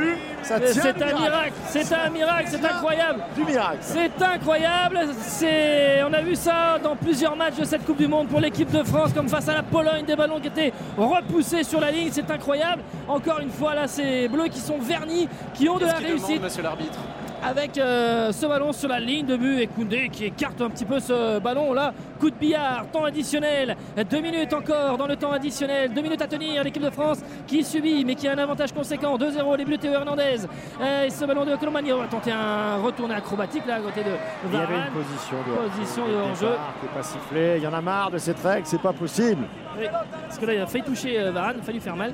c'est incroyable. Du miracle. C'est incroyable. C'est, on a vu ça dans plusieurs matchs de cette Coupe du Monde pour l'équipe de France, comme face à la Pologne, des ballons qui étaient repoussés sur la ligne. C'est incroyable. Encore une fois, là, c'est Bleus qui sont vernis, qui ont de la réussite demande, monsieur l'arbitre? Avec euh, ce ballon sur la ligne de but et Koundé qui écarte un petit peu ce ballon là. Coup de billard, temps additionnel, deux minutes encore dans le temps additionnel, deux minutes à tenir l'équipe de France qui subit mais qui a un avantage conséquent, 2-0 les Bleus Théo Hernandez. Euh, Et ce ballon de Colomani, on va tenter un retourné acrobatique là à côté de Il y avait Varane. une position de Position de hors-jeu. qui pas sifflée. Il y en a marre de cette règle, c'est pas possible. Oui, parce que là il a failli toucher euh, Varane, il a fallu faire mal.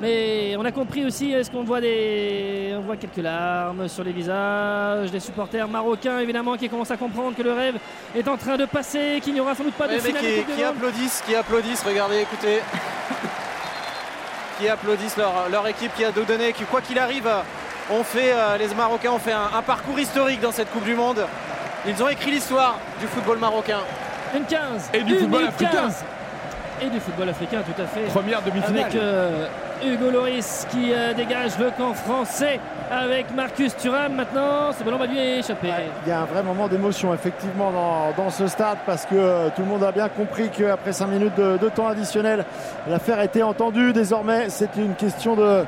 Mais on a compris aussi, est-ce qu'on voit des. On voit quelques larmes sur les visages des supporters marocains évidemment qui commencent à comprendre que le rêve est en train de passer, qu'il n'y aura sans doute pas Ouais, de finale qui, applaudissent, qui applaudissent, regardez, écoutez. qui applaudissent leur, leur équipe qui a tout donné, qui quoi qu'il arrive, ont fait, euh, les Marocains ont fait un, un parcours historique dans cette Coupe du Monde. Ils ont écrit l'histoire du football marocain. Une 15. Et du Une football africain. 15. Et du football africain, tout à fait. Première demi-finale. Avec euh, Hugo Loris qui euh, dégage le camp français avec Marcus Thuram. Maintenant, ce ballon va lui échapper. Il y a un vrai moment d'émotion effectivement dans, dans ce stade parce que euh, tout le monde a bien compris qu'après 5 minutes de, de temps additionnel, l'affaire était entendue. Désormais, c'est une question de-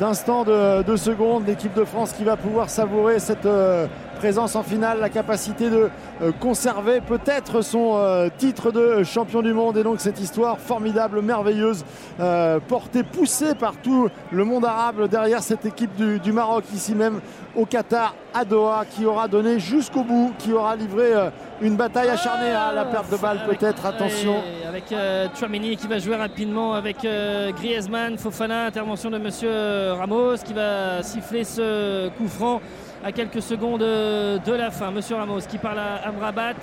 d'instant, de, de secondes. L'équipe de France qui va pouvoir savourer cette euh, présence en finale, la capacité de euh, conserver peut-être son euh, titre de champion du monde. Et donc cette histoire formidable, merveilleuse, euh, portée, poussée par tout le monde arabe derrière cette équipe du, du Maroc ici même au Qatar, à Doha, qui aura donné jusqu'au bout, qui aura livré une bataille acharnée à la perte de balle peut-être, attention. avec euh, qui va jouer rapidement avec euh, Griezmann, Fofana, intervention de Monsieur Ramos qui va siffler ce coup franc à quelques secondes euh, de la fin. Monsieur Ramos qui parle à Amrabat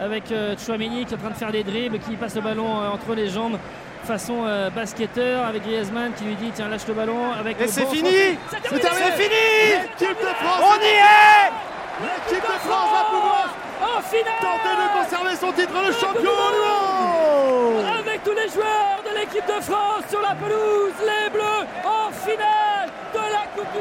avec euh, Tchouaméni qui est en train de faire des dribbles, qui passe le ballon euh, entre les jambes façon basketteur avec Griezmann qui lui dit tiens lâche le ballon avec Et c'est fini. C'est fini L'équipe de France On y est L'équipe de France va pouvoir en finale tenter de conserver son titre de champion du monde Avec tous les joueurs de l'équipe de France sur la pelouse, les Bleus en finale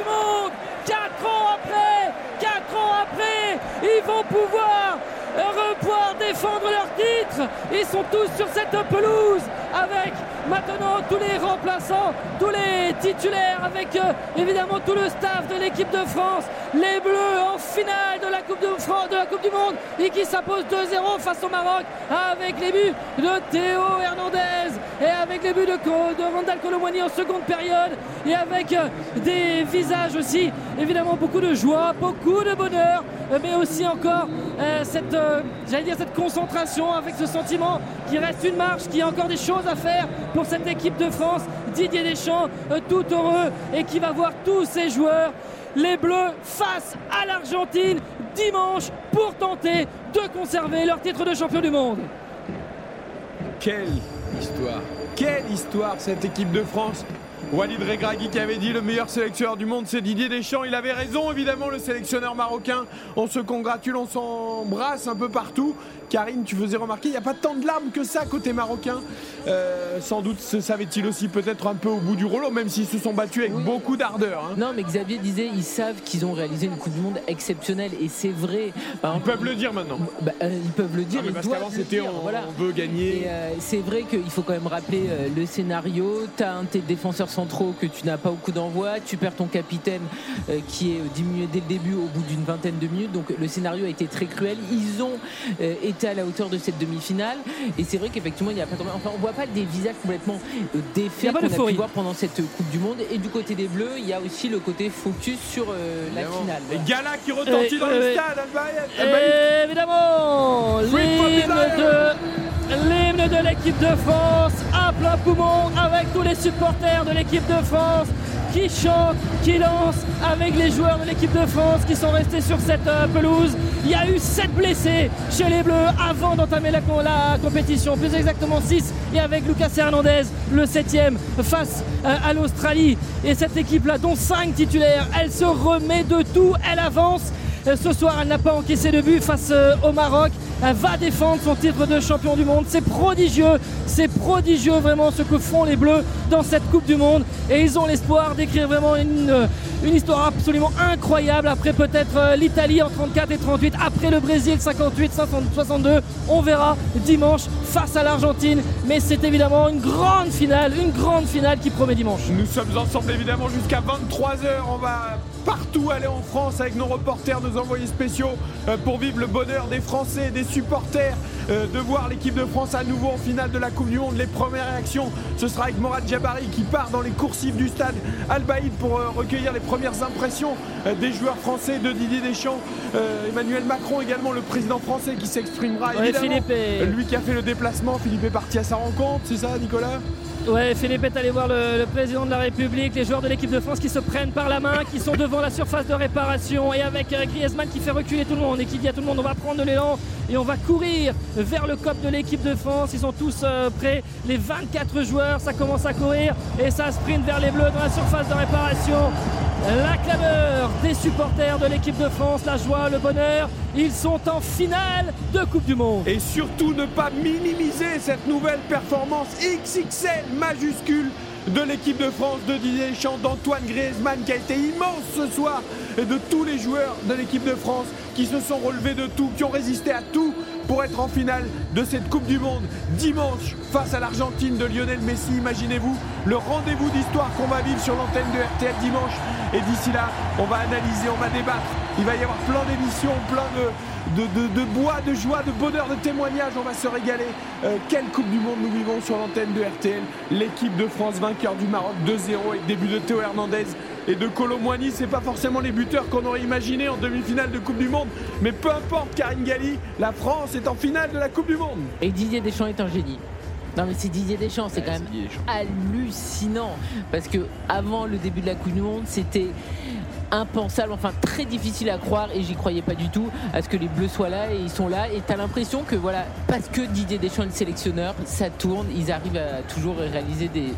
Monde. 4 ans après, 4 ans après, ils vont pouvoir euh, pouvoir défendre leur titre. Ils sont tous sur cette pelouse avec maintenant tous les remplaçants, tous les titulaires, avec euh, évidemment tout le staff de l'équipe de France. Les Bleus en finale de la Coupe de France, de la Coupe du Monde et qui s'impose 2-0 face au Maroc avec les buts de Théo Hernandez et avec les buts de, de Randall en seconde période et avec euh, des visages aussi évidemment beaucoup de joie, beaucoup de bonheur, euh, mais aussi encore cette, euh, j'allais dire cette concentration avec ce sentiment qui reste une marche, qui a encore des choses à faire pour cette équipe de France. Didier Deschamps euh, tout heureux et qui va voir tous ses joueurs, les Bleus face à l'Argentine dimanche pour tenter de conserver leur titre de champion du monde. Quelle histoire Quelle histoire cette équipe de France Walid Regragui qui avait dit le meilleur sélectionneur du monde c'est Didier Deschamps. Il avait raison évidemment le sélectionneur marocain. On se congratule, on s'embrasse un peu partout. Karine, tu faisais remarquer, il n'y a pas tant de larmes que ça côté marocain. Euh, sans doute se savait-il aussi peut-être un peu au bout du rouleau, même s'ils se sont battus avec beaucoup d'ardeur. hein. Non, mais Xavier disait, ils savent qu'ils ont réalisé une Coupe du Monde exceptionnelle et c'est vrai. ils peuvent le dire maintenant. ils peuvent le dire. Ah, mais parce qu'avant, c'était on- voilà. on veut gagner. Euh, c'est vrai qu'il faut quand même rappeler euh, le scénario. Tu as un de tes défenseurs centraux que tu n'as pas au coup d'envoi. Tu perds ton capitaine euh, qui est diminué dès le début au bout d'une vingtaine de minutes. Donc le scénario a été très cruel. Ils ont euh, été à la hauteur de cette demi-finale. Et c'est vrai qu'effectivement, il n'y a pas de- Enfin, on voit pas des visages complètement euh, défaits qu'on a pu voir pendant cette Coupe du Monde. Et du côté des Bleus, il y a aussi le côté focus sur euh, la finale. Et Gala qui retentit dans le stade. Évidemment, l'hymne de, l'hymne de l'équipe de France à plein poumon avec tous les supporters de l'équipe de France qui chantent, qui lancent avec les joueurs de l'équipe de France qui sont restés sur cette euh, pelouse. Il y a eu 7 blessés chez les Bleus avant d'entamer la, co- la compétition, plus exactement 6 et avec Lucas Hernandez, le 7 face euh, à l'Australie. Et cette équipe-là, dont 5 titulaires, elle se remet de tout, elle avance. Euh, Ce soir, elle n'a pas encaissé de but face au Maroc. Elle va défendre son titre de champion du monde. C'est prodigieux, c'est prodigieux vraiment ce que font les Bleus dans cette Coupe du Monde. Et ils ont l'espoir d'écrire vraiment une, euh, une histoire absolument incroyable après peut-être euh, l'Italie en 34 et 38, après le Brésil 58, 62. On verra dimanche face à l'Argentine. Mais c'est évidemment une grande finale, une grande finale qui promet dimanche. Nous sommes ensemble évidemment jusqu'à 23h. On va partout aller en France avec nos reporters, nos envoyés spéciaux euh, pour vivre le bonheur des Français, des supporters, euh, de voir l'équipe de France à nouveau en finale de la Coupe du Monde. Les premières réactions, ce sera avec Morad Jabari qui part dans les coursives du stade Al-Baïd pour euh, recueillir les premières impressions des joueurs français de Didier Deschamps. Emmanuel Macron également, le président français qui s'exprimera Ouais, évidemment. Philippe est- Lui qui a fait le déplacement, Philippe est parti à sa rencontre, c'est ça Nicolas? Ouais, Philippe est allé voir le, président de la République, les joueurs de l'équipe de France qui se prennent par la main, qui sont devant la surface de réparation et avec euh, Griezmann qui fait reculer tout le monde et qui dit à tout le monde on va prendre de l'élan et on va courir vers le COP de l'équipe de France. Ils sont tous euh, prêts, les 24 joueurs, ça commence à courir et ça sprint vers les Bleus dans la surface de réparation. La clameur des supporters de l'équipe de France, la joie, le bonheur, ils sont en finale de Coupe du Monde. Et surtout ne pas minimiser cette nouvelle performance XXL majuscule de l'équipe de France de Didier Deschamps, d'Antoine Griezmann qui a été immense ce soir et de tous les joueurs de l'équipe de France qui se sont relevés de tout, qui ont résisté à tout pour être en finale de cette Coupe du Monde dimanche face à l'Argentine de Lionel Messi. Imaginez-vous le rendez-vous d'histoire qu'on va vivre sur l'antenne de RTL dimanche. Et d'ici là, on va analyser, on va débattre. Il va y avoir plein d'émissions, plein de, bois, de joie, de bonheur, de témoignages. On va se régaler. Euh, quelle Coupe du Monde nous vivons sur l'antenne de RTL L'équipe de France vainqueur du Maroc 2-0 avec début de Théo Hernandez et de Colomboigny. C'est pas forcément les buteurs qu'on aurait imaginé en demi-finale de Coupe du Monde. Mais peu importe, Karine Galli, la France est en finale de la Coupe du Monde. Et Didier Deschamps est un génie. Non mais c'est Didier Deschamps, c'est quand même hallucinant parce que avant le début de la Coupe du Monde, c'était impensable, enfin très difficile à croire et j'y croyais pas du tout à ce que les Bleus soient là et ils sont là et t'as l'impression que voilà parce que Didier Deschamps est le sélectionneur, ça tourne, ils arrivent à toujours réaliser des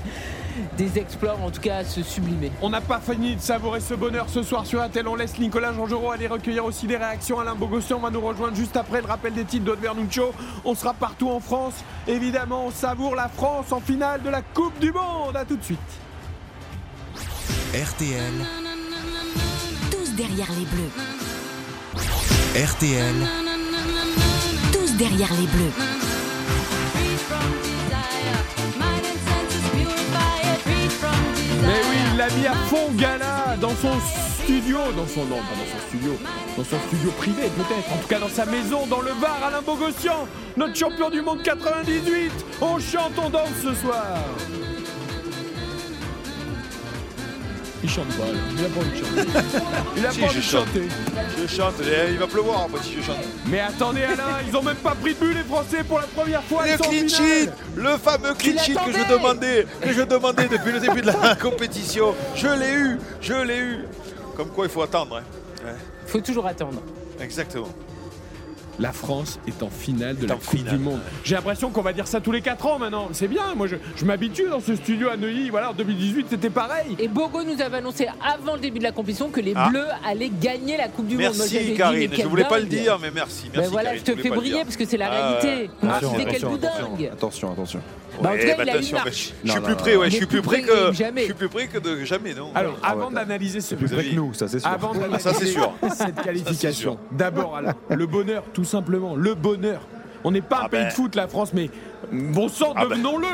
des exploits, en tout cas à se sublimer. On n'a pas fini de savourer ce bonheur ce soir sur Intel. On laisse Nicolas Jean-Giraud aller recueillir aussi des réactions. Alain Bogossian va nous rejoindre juste après le rappel des titres d'Aude Vernuccio. On sera partout en France. Évidemment, on savoure la France en finale de la Coupe du Monde. A tout de suite. RTL, Tous derrière les bleus. RTL, Tous derrière les bleus. Mais oui, il l'a mis à fond gala dans son studio, dans son non, pas dans son studio, dans son studio privé peut-être, en tout cas dans sa maison, dans le Var, Alain Bogossian, notre champion du monde 98. On chante, on danse ce soir. Il chante pas, là. il a pas envie de chanter. Il a Si, pas je envie de chante. chanter. Je chante, et il va pleuvoir après si je chante. Mais attendez Alain, ils ont même pas pris de but les Français pour la première fois. Le ils sont en clean finale. sheet, le fameux clean sheet que je demandais, que je demandais depuis le début de la compétition. Je l'ai eu, je l'ai eu. Comme quoi il faut attendre. hein. Ouais, Faut toujours attendre. exactement. La France est en finale de Est la Coupe finale. du Monde. J'ai l'impression qu'on va dire ça tous les 4 ans maintenant. C'est bien, moi je, je m'habitue dans ce studio à Neuilly. Voilà, en 2018 c'était pareil. Et Bogo nous avait annoncé avant le début de la compétition que les Ah. Bleus allaient gagner la Coupe du Monde. Merci dit, Karine, mais je voulais pas le dire, mais merci. Ben merci voilà, Karine, je te fais briller parce que c'est la Ah, réalité. Ah, tu fais quel boudingue. Attention, attention. Bah, en tout cas, Ouais, il a attention, une mais marche. je, suis plus près, ouais, je suis plus près que je suis plus près que de jamais, non. Alors, Ah avant ouais, d'analyser ce plus près que nous, ça c'est sûr. Avant Ah, ça, c'est d'analyser sûr. cette qualification, d'abord le bonheur, tout simplement, le bonheur. On n'est pas un Ah pays ben. de foot, la France, mais bon sang, Ah ben. devenons-le.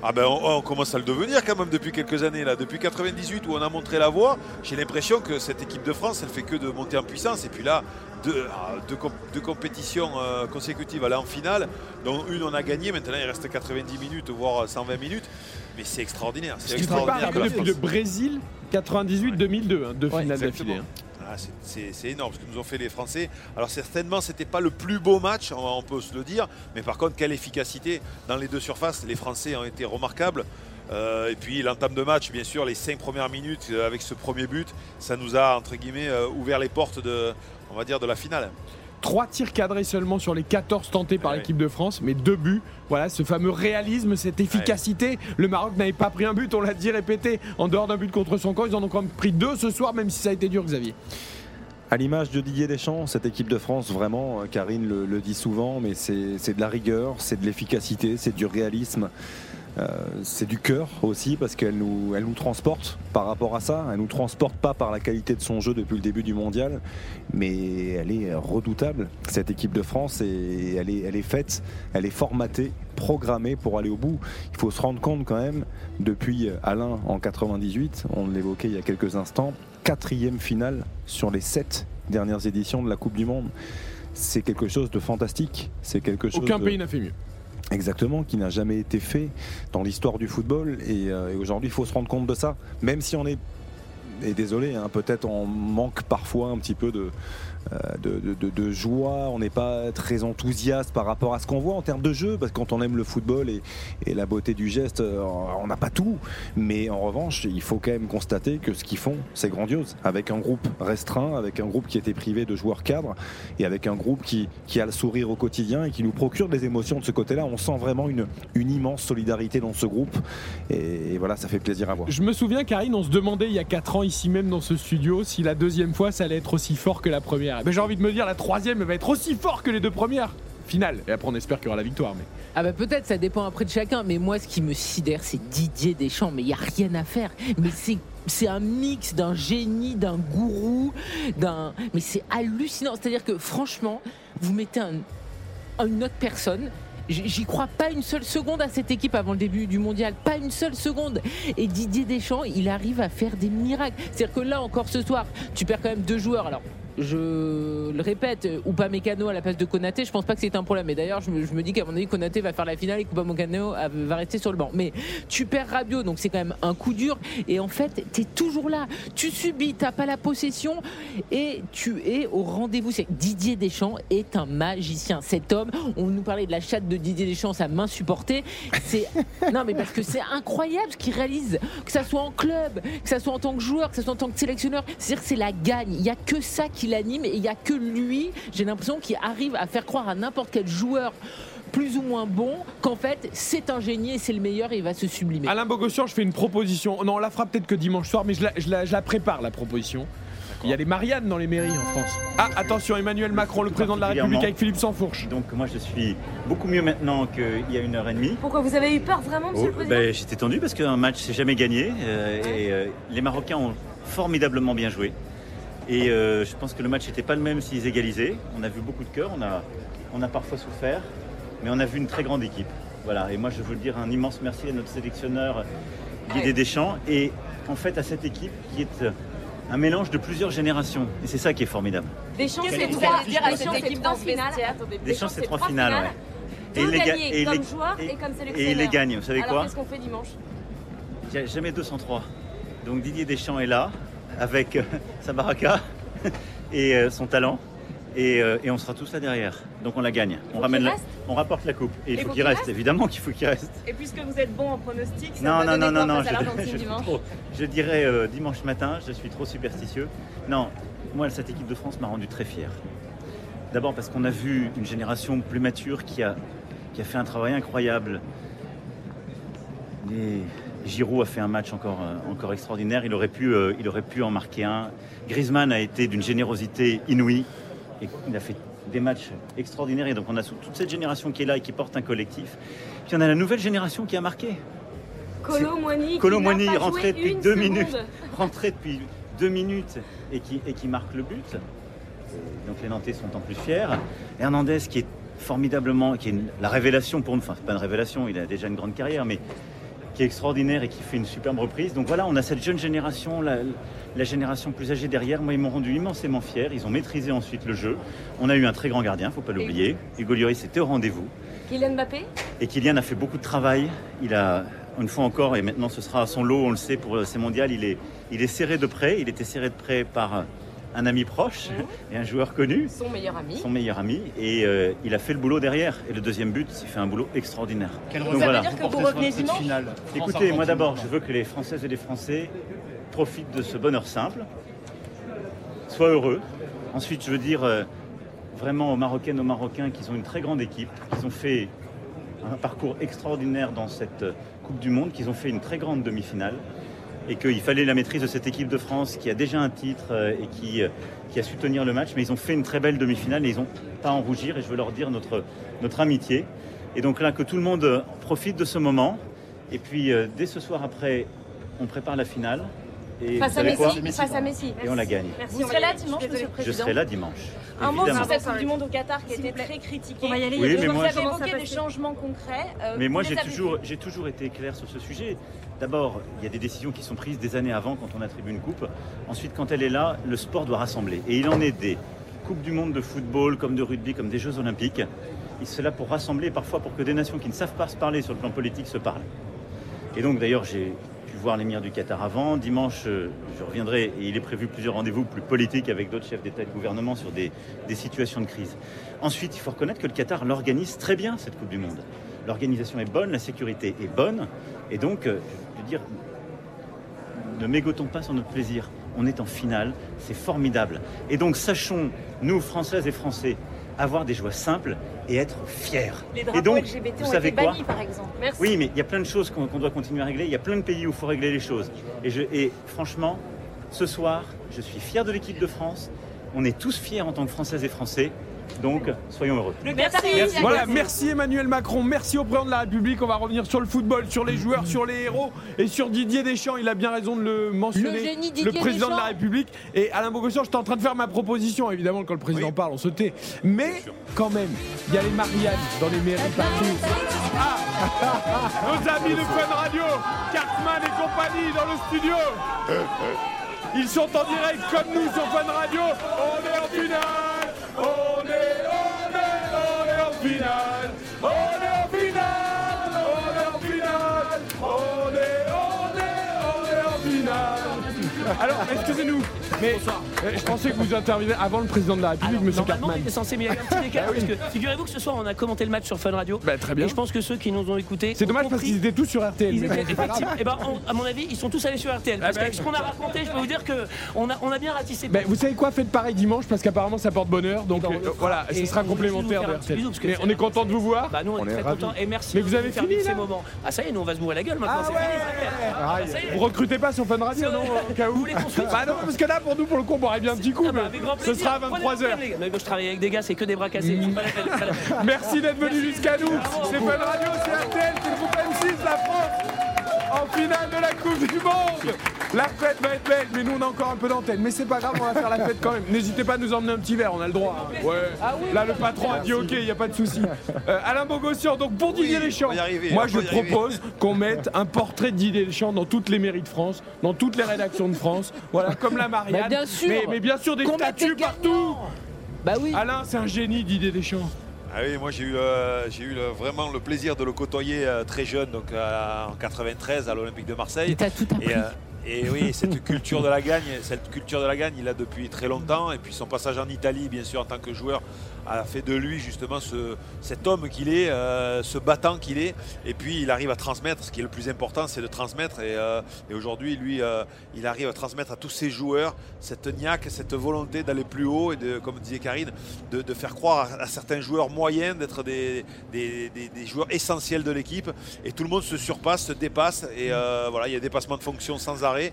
Ah ben on, on commence à le devenir quand même depuis quelques années là. Depuis 98 où on a montré la voie, j'ai l'impression que cette équipe de France, elle fait que de monter en puissance. Et puis là, deux, ah, deux com- deux compétitions euh, consécutives à la en finale, dont une on a gagné. Maintenant il reste 90 minutes, voire 120 minutes. Mais c'est extraordinaire. C'est extraordinaire. que la depuis le France- Brésil 98-2002, hein, deux finales Exactement. d'affilée. hein. Ah, c'est- énorme ce que nous ont fait les Français. Alors certainement, c'était pas le plus beau match, on, peut se le dire, mais par contre, quelle efficacité dans les deux surfaces. Les Français ont été remarquables. Euh, et puis l'entame de match, bien sûr, les cinq premières minutes euh, avec ce premier but, ça nous a entre guillemets euh, ouvert les portes de, on de la finale. Trois tirs cadrés seulement sur les 14 tentés par Ouais. l'équipe de France, mais deux buts. Voilà, ce fameux réalisme, cette efficacité. Le Maroc n'avait pas pris un but, on l'a dit répété, en dehors d'un but contre son camp. Ils en ont quand même pris deux ce soir, même si ça a été dur, Xavier. À l'image de Didier Deschamps, cette équipe de France, vraiment, euh, Karine le, le dit souvent, mais c'est de la rigueur, c'est de l'efficacité, c'est du réalisme. Euh, c'est du cœur aussi parce qu'elle nous, elle nous transporte par rapport à ça. Elle nous transporte pas par la qualité de son jeu depuis le début du mondial, mais elle est redoutable cette équipe de France et elle est, elle est faite, elle est formatée, programmée pour aller au bout. Il faut se rendre compte quand même depuis Alain en 98, on l'évoquait il y a quelques instants, quatrième finale sur les sept dernières éditions de la Coupe du Monde. C'est quelque chose de fantastique. C'est quelque chose. Aucun de- pays n'a fait mieux. Exactement, qui n'a jamais été fait dans l'histoire du football. Et, euh, et aujourd'hui, il faut se rendre compte de ça. Même si on est, et désolé, hein, peut-être on manque parfois un petit peu de, de, de- joie, on n'est pas très enthousiaste par rapport à ce qu'on voit en termes de jeu, parce que quand on aime le football et, la beauté du geste, euh, on n'a pas tout. Mais en revanche, il faut quand même constater que ce qu'ils font, c'est grandiose. Avec un groupe restreint, avec un groupe qui était privé de joueurs cadres, et avec un groupe qui, a le sourire au quotidien et qui nous procure des émotions de ce côté-là. On sent vraiment une, une immense solidarité dans ce groupe. Et, et voilà, ça fait plaisir à voir. Je me souviens, Karine, on se demandait il y a 4 ans, ici même dans ce studio, si la deuxième fois ça allait être aussi fort que la première. Mais j'ai envie de me dire, la troisième elle va être aussi fort que les deux premières. Finale. Et après, on espère qu'il y aura la victoire. Mais... Ah bah peut-être, ça dépend après de chacun. Mais moi, ce qui me sidère, c'est Didier Deschamps. Mais il y a rien à faire. Mais c'est c'est un mix d'un génie, d'un gourou, d'un. Mais c'est hallucinant. C'est-à-dire que franchement, vous mettez un, une autre personne. J'y crois pas une seule seconde à cette équipe avant le début du mondial, pas une seule seconde. Et Didier Deschamps, il arrive à faire des miracles. C'est-à-dire que là encore ce soir, tu perds quand même deux joueurs. Alors je le répète, Oupa Mécano à la place de Konaté, je pense pas que c'est un problème. Mais d'ailleurs, je me, je me dis qu'à mon avis, Konaté va faire la finale et Oupa Mécano va rester sur le banc. Mais tu perds Rabiot, donc c'est quand même un coup dur. Et en fait, tu es toujours là. Tu subis, t'as pas la possession et tu es au rendez-vous. Didier Deschamps est un magicien. Cet homme, on nous parlait de la chatte de Didier Deschamps, sa main supportée. C'est non, mais parce que c'est incroyable ce qu'il réalise, que ça soit en club, que ça soit en tant que joueur, que ça soit en tant que sélectionneur. C'est-à-dire que c'est la gagne. Il y a que ça qui l'anime et il y a que lui. J'ai l'impression qu'il arrive à faire croire à n'importe quel joueur plus ou moins bon qu'en fait c'est un génie et c'est le meilleur et il va se sublimer. Alain Bogossian, je fais une proposition. Non, on la fera peut-être que dimanche soir, mais je la, je la- je la prépare, la proposition. Il y a des Marianne dans les mairies en France. Ah, attention, Emmanuel Macron, le président de la République, avec Philippe Sansfourche. Donc moi je suis beaucoup mieux maintenant qu'il y a une heure et demie. Pourquoi vous avez eu peur vraiment, monsieur Oh, le président ben, J'étais tendu parce qu'un match c'est jamais gagné euh, et euh, les Marocains ont formidablement bien joué. Et euh, je pense que le match n'était pas le même s'ils égalisaient. On a vu beaucoup de cœur, on a, on a parfois souffert, mais on a vu une très grande équipe. Voilà. Et moi je veux dire un immense merci à notre sélectionneur Didier Deschamps et en fait à cette équipe qui est euh, un mélange de plusieurs générations. Et c'est ça qui est formidable. Deschamps, c'est vous trois, allez dire à cette Deschamps, c'est équipe trois dans finales. vestiaire. Deschamps, c'est trois finales. ouais. Il les et il comme les- joueur et, comme et sélectionneur. il les gagne. Vous savez Alors quoi qu'est-ce qu'on fait dimanche? Il n'y a jamais 203. Donc Didier Deschamps est là avec euh, sa baraka et euh, son talent. Et, euh, et on sera tous là derrière. Donc on la gagne. On, ramène la- on rapporte la coupe. Et il faut faut qu'il reste. reste Évidemment qu'il faut qu'il reste. Et puisque vous êtes bon en pronostic, ça Non, va non, non, non, non. Je, l'Argentine je suis dimanche trop- je dirais euh, dimanche matin, je suis trop superstitieux. Non, moi, cette équipe de France m'a rendu très fier. D'abord parce qu'on a vu une génération plus mature qui a, qui a fait un travail incroyable. Et Giroud a fait un match encore, euh, encore extraordinaire. Il aurait, pu, euh, il aurait pu en marquer un. Griezmann a été d'une générosité inouïe. Et il a fait des matchs extraordinaires. Et donc on a toute cette génération qui est là et qui porte un collectif. Puis on a la nouvelle génération qui a marqué. Colo Moigny, Colo Moigny rentré depuis deux seconde. minutes, rentré depuis deux minutes et qui, et qui marque le but. Et donc les Nantais sont en plus fiers. Hernandez qui est formidablement, qui est la révélation pour nous, enfin c'est pas une révélation, il a déjà une grande carrière, mais qui est extraordinaire et qui fait une superbe reprise. Donc voilà, on a cette jeune génération, la, la génération plus âgée derrière. Moi, ils m'ont rendu immensément fier. Ils ont maîtrisé ensuite le jeu. On a eu un très grand gardien, faut pas l'oublier. Hugo Lloris était au rendez-vous. Kylian Mbappé? Et Kylian a fait beaucoup de travail. Il a, une fois encore, et maintenant ce sera à son lot, on le sait, pour ces mondiales, il est, il est serré de près. Il était serré de près par un ami proche et un joueur connu. Son meilleur ami. Son meilleur ami. Et euh, il a fait le boulot derrière. Et le deuxième but, il fait un boulot extraordinaire. Ça veut dire que vous revenez dimanche Écoutez, moi d'abord, je veux que les Françaises et les Français profitent de ce bonheur simple, soient heureux. Ensuite, je veux dire euh, vraiment aux Marocaines, aux Marocains qu'ils ont une très grande équipe, qu'ils ont fait un parcours extraordinaire dans cette euh, Coupe du Monde, qu'ils ont fait une très grande demi-finale et qu'il fallait la maîtrise de cette équipe de France qui a déjà un titre euh, et qui, euh, qui a su tenir le match. Mais ils ont fait une très belle demi-finale et ils n'ont pas à en rougir et je veux leur dire notre, notre amitié. Et donc là, que tout le monde euh, profite de ce moment. Et puis, dès ce soir après, on prépare la finale. Et Face à Messi, face à Messi. Et on la gagne. Vous serez là dimanche, monsieur le Je président serai là dimanche. Un mot sur cette Coupe du Monde au Qatar qui a été très critiquée. On va y aller, il y a Oui, deux mais vous moi, avez je- évoqué des changements concrets. euh, Mais moi, toujours, j'ai toujours été clair sur ce sujet. D'abord, il y a des décisions qui sont prises des années avant quand on attribue une coupe. Ensuite, quand elle est là, le sport doit rassembler. Et il en est des Coupes du Monde de football, comme de rugby, comme des Jeux Olympiques. Et C'est là pour rassembler, parfois pour que des nations qui ne savent pas se parler sur le plan politique se parlent. Et donc, d'ailleurs, j'ai pu voir l'émir du Qatar avant. Dimanche, euh, je reviendrai et il est prévu plusieurs rendez-vous plus politiques avec d'autres chefs d'État et de gouvernement sur des, des situations de crise. Ensuite, il faut reconnaître que le Qatar l'organise très bien, cette Coupe du Monde. L'organisation est bonne, la sécurité est bonne. Et donc, euh, dire, ne mégotons pas sur notre plaisir. On est en finale, c'est formidable. Et donc, sachons, nous, Françaises et Français, avoir des joies simples et être fiers. Les et donc, LGBT vous ont savez été quoi bannis, par exemple. Merci. oui, mais il y a plein de choses qu'on doit continuer à régler. Il y a plein de pays où il faut régler les choses. Et, je, et franchement, ce soir, je suis fier de l'équipe de France. On est tous fiers en tant que Françaises et Français. Donc, soyons heureux. Merci. Voilà, merci Emmanuel Macron, merci au président de la République. On va revenir sur le football, sur les joueurs, sur les héros et sur Didier Deschamps. Il a bien raison de le mentionner. Le génie Didier président de la. République. Et Alain Bogossian, j'étais en train de faire ma proposition. Évidemment, quand le président parle, on se tait. Mais quand même, il y a les mariages dans les mairies partout. Ah Nos amis de Fun Radio, Cartman et compagnie dans le studio. Ils sont en direct comme nous sur Fun Radio. On est en finale. On est, Alors, excusez-nous, mais euh, je pensais que vous interveniez avant le président de la République, monsieur Normalement, Cartman. il est censé, mais il y a eu un petit décalage Ah oui. parce que figurez-vous que ce soir, on a commenté le match sur Fun Radio. très bien. Et je pense que ceux qui nous ont écoutés. C'est dommage parce qu'ils étaient tous sur RTL. Ils mais étaient effectivement. Et ben, on- à mon avis, ils sont tous allés sur RTL. Parce Ah ben. qu'avec ce qu'on a raconté, je peux vous dire que on a, on a bien ratissé. Ben, vous savez quoi, faites pareil dimanche parce qu'apparemment ça porte bonheur. Donc ben, on euh, voilà, Et ce sera on complémentaire nous de faire un petit RTL. bisou, parce que Mais c'est on est content de vous voir. Bah, nous, on, est, très contents. Et merci Mais de vous nous avez faire fini vivre là ces moments. Ah, ça y est, nous, on va se bourrer la gueule maintenant. Ah c'est ouais. fini, ça y est. Ah, Ça y est. Vous recrutez pas sur Fun Radio, non Au cas où Bah non, parce que là, pour nous, pour le coup, on boirait bien un petit coup. Ah bah, mais ce sera à Prenez 23h. la peine, les gars. Mais moi, je travaille avec des gars, c'est que des bras cassés. C'est pas la peine, c'est pas la peine. Merci d'être venu jusqu'à nous. C'est Fun Radio, c'est RTL, c'est le groupe M6, la France. En finale de la Coupe du Monde La fête va être belle, mais nous on a encore un peu d'antenne. Mais c'est pas grave, on va faire la fête quand même. N'hésitez pas à nous emmener un petit verre, on a le droit. hein. Ouais. Là, le patron a dit ok, il n'y a pas de souci. Euh, Alain Bogossian, donc pour Didier Deschamps, y arriver, moi je propose qu'on mette un portrait de Didier Deschamps dans toutes les mairies de France, dans toutes les rédactions de France. Voilà, comme la Bah, bien sûr. Mais, mais bien sûr, des statues des partout. Bah oui. Alain, c'est un génie, Didier Deschamps. Ah oui, moi j'ai eu, euh, j'ai eu le- vraiment le plaisir de le côtoyer euh, très jeune, donc euh, en 93 à l'Olympique de Marseille. et, euh, et oui, cette culture de la gagne, cette culture de la gagne, il a depuis très longtemps. Et puis son passage en Italie, bien sûr, en tant que joueur, a fait de lui justement ce, cet homme qu'il est, euh, ce battant qu'il est. Et puis il arrive à transmettre. Ce qui est le plus important, c'est de transmettre. Et, euh, et aujourd'hui, lui, euh, il arrive à transmettre à tous ses joueurs cette niaque, cette volonté d'aller plus haut et de, comme disait Karine, de, faire croire à, certains joueurs moyens d'être des, des- joueurs essentiels de l'équipe. Et tout le monde se surpasse, se dépasse. Et voilà, il y a dépassement de fonction sans arrêt. Et,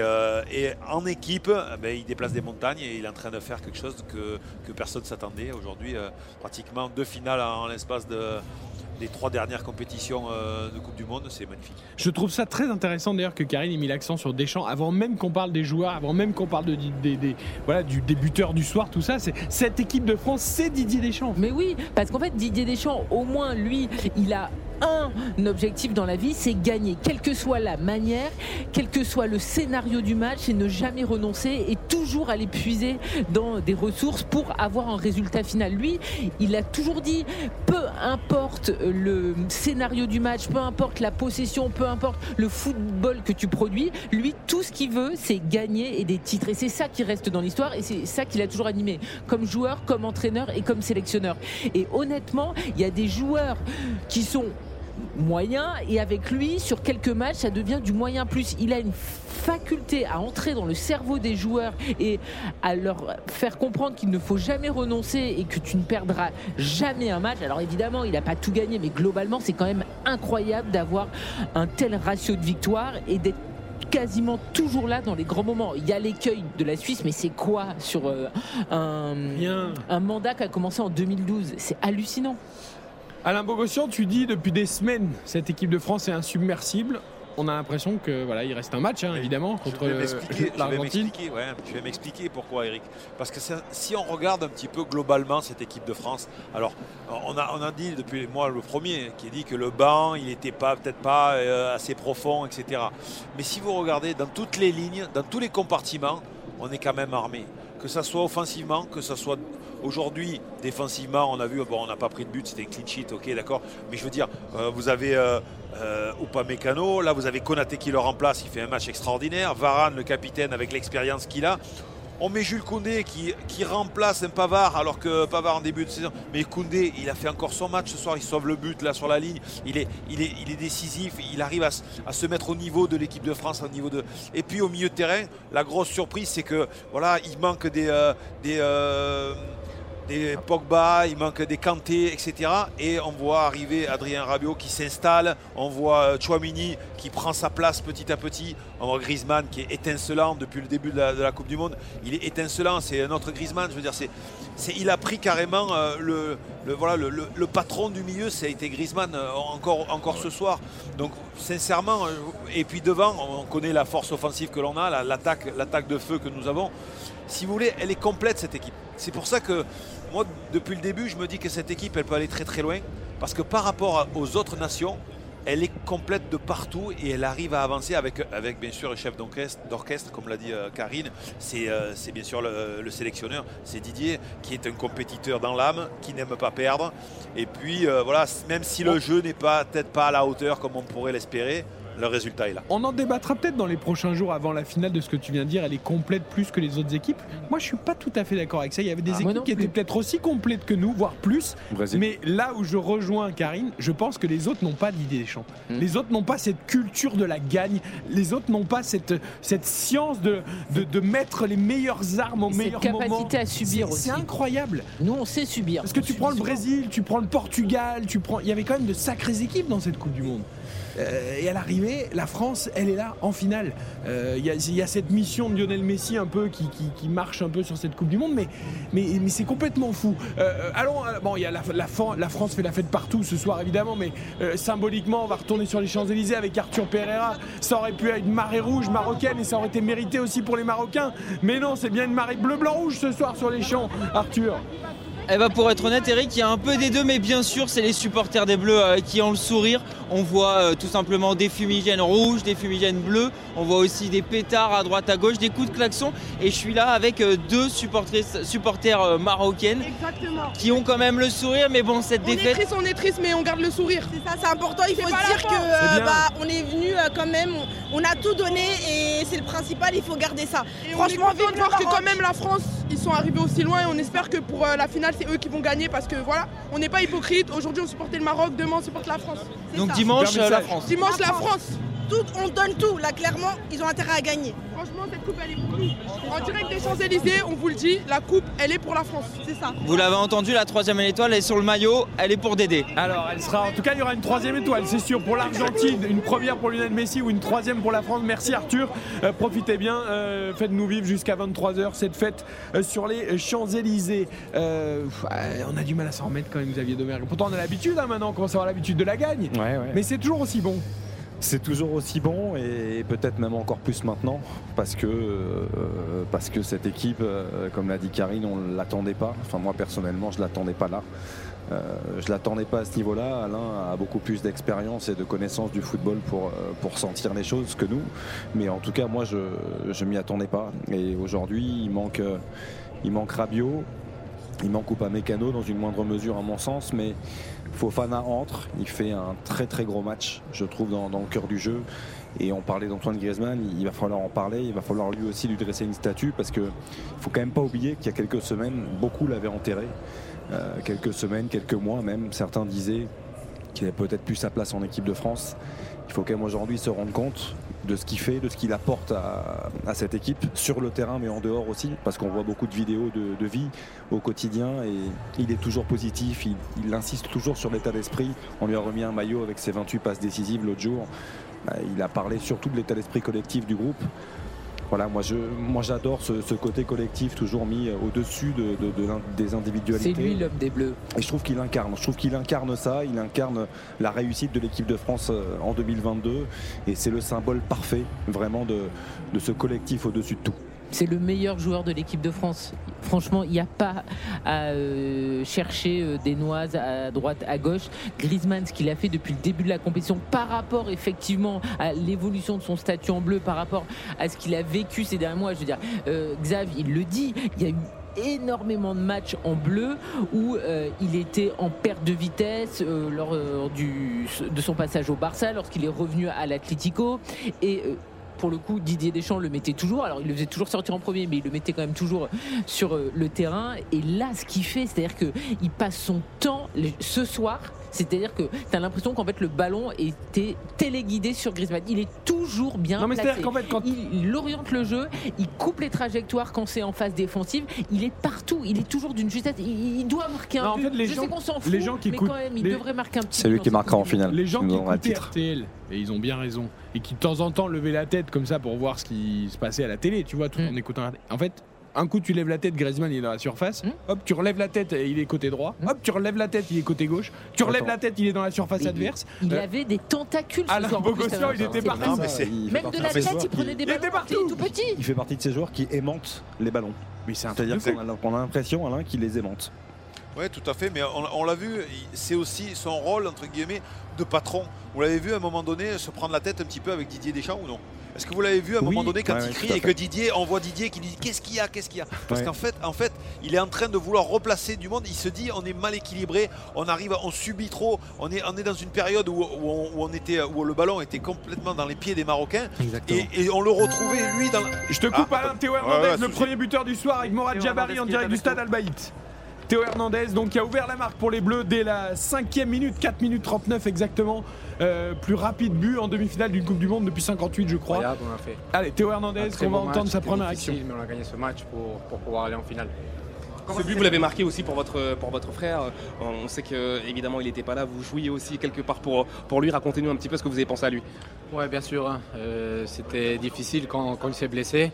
euh, et en équipe, eh ben, il déplace des montagnes et il est en train de faire quelque chose que, que personne ne s'attendait. Aujourd'hui, euh, pratiquement deux finales en, l'espace de, des trois dernières compétitions euh, de Coupe du Monde, c'est magnifique. Je trouve ça très intéressant d'ailleurs que Karine ait mis l'accent sur Deschamps avant même qu'on parle des joueurs, avant même qu'on parle de, des- des- voilà, du débuteur du soir, tout ça. C'est cette équipe de France, c'est Didier Deschamps. Mais oui, parce qu'en fait, Didier Deschamps, au moins, lui, il a un objectif dans la vie, c'est gagner, quelle que soit la manière, quel que soit le scénario du match, et ne jamais renoncer et toujours aller puiser dans des ressources pour avoir un résultat final. Lui, il a toujours dit, peu importe le scénario du match, peu importe la possession, peu importe le football que tu produis, lui, tout ce qu'il veut, c'est gagner et des titres. Et c'est ça qui reste dans l'histoire et c'est ça qu'il a toujours animé, comme joueur, comme entraîneur et comme sélectionneur. Et honnêtement, il y a des joueurs qui sont moyens et avec lui sur quelques matchs ça devient du moyen plus il a une faculté à entrer dans le cerveau des joueurs et à leur faire comprendre qu'il ne faut jamais renoncer et que tu ne perdras jamais un match alors évidemment il n'a pas tout gagné mais globalement c'est quand même incroyable d'avoir un tel ratio de victoire et d'être quasiment toujours là dans les grands moments. Il y a l'écueil de la Suisse, mais c'est quoi sur euh, un, un mandat qui a commencé en 2012 C'est hallucinant. Alain Bogossian, tu dis depuis des semaines cette équipe de France est insubmersible. On a l'impression que voilà, il reste un match hein, évidemment contre l'Argentine. je vais m'expliquer pourquoi Eric. Parce que ça- si on regarde un petit peu globalement cette équipe de France, alors on a, on a dit depuis moi le premier qui a dit que le banc il n'était pas peut-être pas euh, assez profond, etc. Mais si vous regardez dans toutes les lignes, dans tous les compartiments, on est quand même armé. Que ça soit offensivement, que ça soit aujourd'hui défensivement, on a vu, bon on n'a pas pris de but, c'était un clean sheet, ok d'accord. Mais je veux dire, euh, vous avez euh, euh, Upamecano, là vous avez Konaté qui le remplace, il fait un match extraordinaire. Varane, le capitaine, avec l'expérience qu'il a. On met Jules Koundé qui, qui remplace un Pavard alors que Pavard en début de saison. Mais Koundé, il a fait encore son match ce soir, il sauve le but là sur la ligne. Il est, il est, il est décisif, il arrive à, se- à se mettre au niveau de l'équipe de France, au niveau de. Et puis au milieu de terrain, la grosse surprise c'est que voilà, il manque des, euh, des, euh, des Pogba, il manque des Kanté, etc. Et on voit arriver Adrien Rabiot qui s'installe, on voit euh, Chouamini qui prend sa place petit à petit, on voit Griezmann qui est étincelant depuis le début de la, Coupe du Monde. Il est étincelant, c'est un autre Griezmann, je veux dire, c'est, il a pris carrément euh, le, voilà, le, patron du milieu, ça a été Griezmann euh, encore, ce soir. Donc sincèrement, et puis devant, on connaît la force offensive que l'on a, la- l'attaque, l'attaque de feu que nous avons. Si vous voulez, elle est complète cette équipe. C'est pour ça que moi, depuis le début, je me dis que cette équipe, elle peut aller très très loin. Parce que par rapport aux autres nations, elle est complète de partout et elle arrive à avancer avec, avec bien sûr le chef d'orchestre, comme l'a dit euh, Karine. C'est euh, c'est bien sûr le, le sélectionneur, c'est Didier, qui est un compétiteur dans l'âme, qui n'aime pas perdre. Et puis euh, voilà, même si le jeu n'est pas peut-être pas à la hauteur comme on pourrait l'espérer, le résultat est là. On en débattra peut-être dans les prochains jours avant la finale de ce que tu viens de dire. Elle est complète plus que les autres équipes. Moi, je suis pas tout à fait d'accord avec ça. Il y avait des Ah, équipes qui étaient peut-être aussi complètes que nous, voire plus. Brésil. Mais là où je rejoins Karine, je pense que les autres n'ont pas l'idée des champs. Hmm. Les autres n'ont pas cette culture de la gagne. Les autres n'ont pas cette, cette science de, de, de mettre les meilleures armes au Cette meilleur capacité moment. à subir C'est- aussi. C'est incroyable. Nous, on sait subir. Parce que tu prends le Brésil, tu prends le Portugal, tu prends. Il y avait quand même de sacrées équipes dans cette Coupe du Monde. Euh, et à l'arrivée, la France, elle est là en finale. Euh, Il y, a- il y a cette mission de Lionel Messi un peu qui, marche un peu sur cette Coupe du Monde, mais, c'est complètement fou. Euh, allons, euh, bon, la, la, Fran- la France fait la fête partout ce soir évidemment, mais euh, symboliquement, on va retourner sur les Champs-Élysées avec Arthur Pereira. Ça aurait pu être une marée rouge marocaine et ça aurait été mérité aussi pour les Marocains. Mais non, c'est bien une marée bleu-blanc-rouge ce soir sur les champs, Arthur. Eh ben pour être honnête Eric, il y a un peu des deux mais bien sûr c'est les supporters des Bleus euh, qui ont le sourire. On voit euh, tout simplement des fumigènes rouges, des fumigènes bleus, on voit aussi des pétards à droite à gauche, des coups de klaxon et je suis là avec euh, deux supportrices- supporters euh, marocaines Exactement. qui ont quand même le sourire mais bon cette On est triste, on est triste, mais on garde le sourire. C'est ça, c'est important. Il faut se dire que euh, bah, on est venu euh, quand même, on, on a tout donné et c'est le principal. Il faut garder ça. Franchement, Franchement, on est de voir que quand même la France, ils sont arrivés aussi loin et on espère que pour euh, la finale, c'est eux qui vont gagner parce que voilà, on n'est pas hypocrite. Aujourd'hui, on supportait le Maroc, demain, on supporte la France. Donc ça. dimanche, euh, la. France. Dimanche, la France. Tout, on donne tout. Là, clairement, ils ont intérêt à gagner. Franchement, cette coupe, elle est pour nous. En direct des Champs-Élysées, on vous le dit, la coupe, elle est pour la France. C'est ça. Vous l'avez entendu, la troisième étoile est sur le maillot, elle est pour Dédé. Alors, elle sera. En tout cas, il y aura une troisième étoile, c'est sûr, pour l'Argentine, une première pour Lionel Messi ou une troisième pour la France. Merci Arthur. Euh, profitez bien, euh, faites-nous vivre jusqu'à 23h cette fête euh, sur les Champs-Élysées. Euh, on a du mal à s'en remettre quand même, Xavier Domergue. Pourtant, on a l'habitude hein, maintenant, on commence à avoir l'habitude de la gagne. Ouais, ouais. Mais c'est toujours aussi bon. C'est toujours aussi bon et peut-être même encore plus maintenant parce que, euh, cette équipe, euh, comme l'a dit Karine, on ne l'attendait pas. Enfin moi personnellement je ne l'attendais pas là. Euh, je l'attendais pas à ce niveau-là. Alain a beaucoup plus d'expérience et de connaissance du football pour, pour sentir les choses que nous. Mais en tout cas, moi, je ne m'y attendais pas. Et aujourd'hui, il manque, il manque Rabiot, il manque Upamecano dans une moindre mesure à mon sens, mais Fofana entre, il fait un très très gros match, je trouve, dans, le cœur du jeu. Et on parlait d'Antoine Griezmann, il va falloir en parler, il va falloir lui aussi lui dresser une statue parce que faut quand même pas oublier qu'il y a quelques semaines, beaucoup l'avaient enterré. Euh, quelques semaines, quelques mois même, certains disaient qu'il avait peut-être plus sa place en équipe de France. Il faut quand même aujourd'hui se rendre compte de ce qu'il fait, de ce qu'il apporte à, cette équipe, sur le terrain mais en dehors aussi, parce qu'on voit beaucoup de vidéos de, vie au quotidien et il est toujours positif, il, insiste toujours sur l'état d'esprit. On lui a remis un maillot avec ses 28 passes décisives l'autre jour. Euh, Il a parlé surtout de l'état d'esprit collectif du groupe. Voilà, moi je, moi j'adore ce, ce côté collectif toujours mis au-dessus de, de- de l'in- des individualités. C'est lui l'homme des Bleus. Et je trouve qu'il incarne. Je trouve qu'il incarne ça. Il incarne la réussite de l'équipe de France euh, en 2022. Et c'est le symbole parfait, vraiment, de, de ce collectif au-dessus de tout. C'est le meilleur joueur de l'équipe de France. Franchement, il n'y a pas à euh, chercher euh, des noises à droite, à gauche. Griezmann, ce qu'il a fait depuis le début de la compétition, par rapport effectivement à l'évolution de son statut en bleu, par rapport à ce qu'il a vécu ces derniers mois. Je veux dire, euh, Xav, il le dit, il y a eu énormément de matchs en bleu où euh, il était en perte de vitesse lors du, de son passage au Barça, lorsqu'il est revenu à l'Atlético. Et pour le coup, Didier Deschamps le mettait toujours. Alors, il le faisait toujours sortir en premier, mais il le mettait quand même toujours sur euh, le terrain. Et là, ce qu'il fait, c'est-à-dire qu'il passe son temps ce soir. C'est-à-dire que tu as l'impression qu'en fait le ballon était téléguidé sur Griezmann. Il est toujours bien Non, mais placé. c'est-à-dire qu'en fait, quand- il, il oriente le jeu, il coupe les trajectoires quand c'est en phase défensive. Il est partout. Il est toujours d'une justesse. Il, il doit marquer un Non, en fait, les Je gens- sais qu'on s'en fout, les gens qui mais quand même, il les- devrait marquer un petit. C'est lui qui marquera en finale. Les gens qui écoutaient. RTL, et ils ont bien raison, et qui de temps en temps levaient la tête comme ça pour voir ce qui se passait à la télé, tu vois, tout Mm. en écoutant. la- En fait, un coup tu lèves la tête, Griezmann il est dans la surface, Mm. hop, tu relèves la tête, et il est côté droit, hop, tu relèves la tête, il est côté gauche, tu relèves Attends. la tête, il est dans la surface Il- adverse. Il Euh, avait des tentacules Alain Bogossian, il était partout. Non, mais c'est- Il fait Même de la tête, joueurs il prenait des Il était ballons. partout. Il est tout petit. Il fait partie de ces joueurs qui aimantent les ballons. Mais c'est un truc C'est-à-dire qu'on a, l'impression, Alain, qu'il les aimante. Oui, tout à fait, mais on, on l'a vu, c'est aussi son rôle, entre guillemets, de patron. Vous l'avez vu à un moment donné se prendre la tête un petit peu avec Didier Deschamps ou non? Est-ce que vous l'avez vu à un Oui, moment donné quand ouais, il crie et que Didier, on voit Didier qui dit qu'est-ce qu'il y a, qu'est-ce qu'il y a? Parce Ouais. qu'en fait, en fait, il est en train de vouloir replacer du monde. Il se dit on est mal équilibré, on arrive, on subit trop, on est, on est dans une période où, où on, où on était, où le ballon était complètement dans les pieds des Marocains et, et on le retrouvait lui dans. la- Je te coupe Ah, Alain, Théo Hernandez, ouais, le premier buteur du soir avec Morad Jabari en direct du stade. Albaït. Théo Hernandez, donc qui a ouvert la marque pour les Bleus dès la cinquième minute, 4 minutes 39 exactement. Euh, plus rapide but en demi-finale d'une Coupe du Monde depuis 58, je crois. On a fait. Allez, Théo Hernandez, on va bon match, entendre sa première difficile, action. Mais on a gagné ce match pour, pour pouvoir aller en finale. Ce but, vous l'avez marqué aussi pour votre, pour votre frère. On sait que évidemment il n'était pas là. Vous jouiez aussi quelque part pour, pour lui. Racontez-nous un petit peu ce que vous avez pensé à lui. Ouais, bien sûr. hein. Euh, C'était difficile quand, quand il s'est blessé.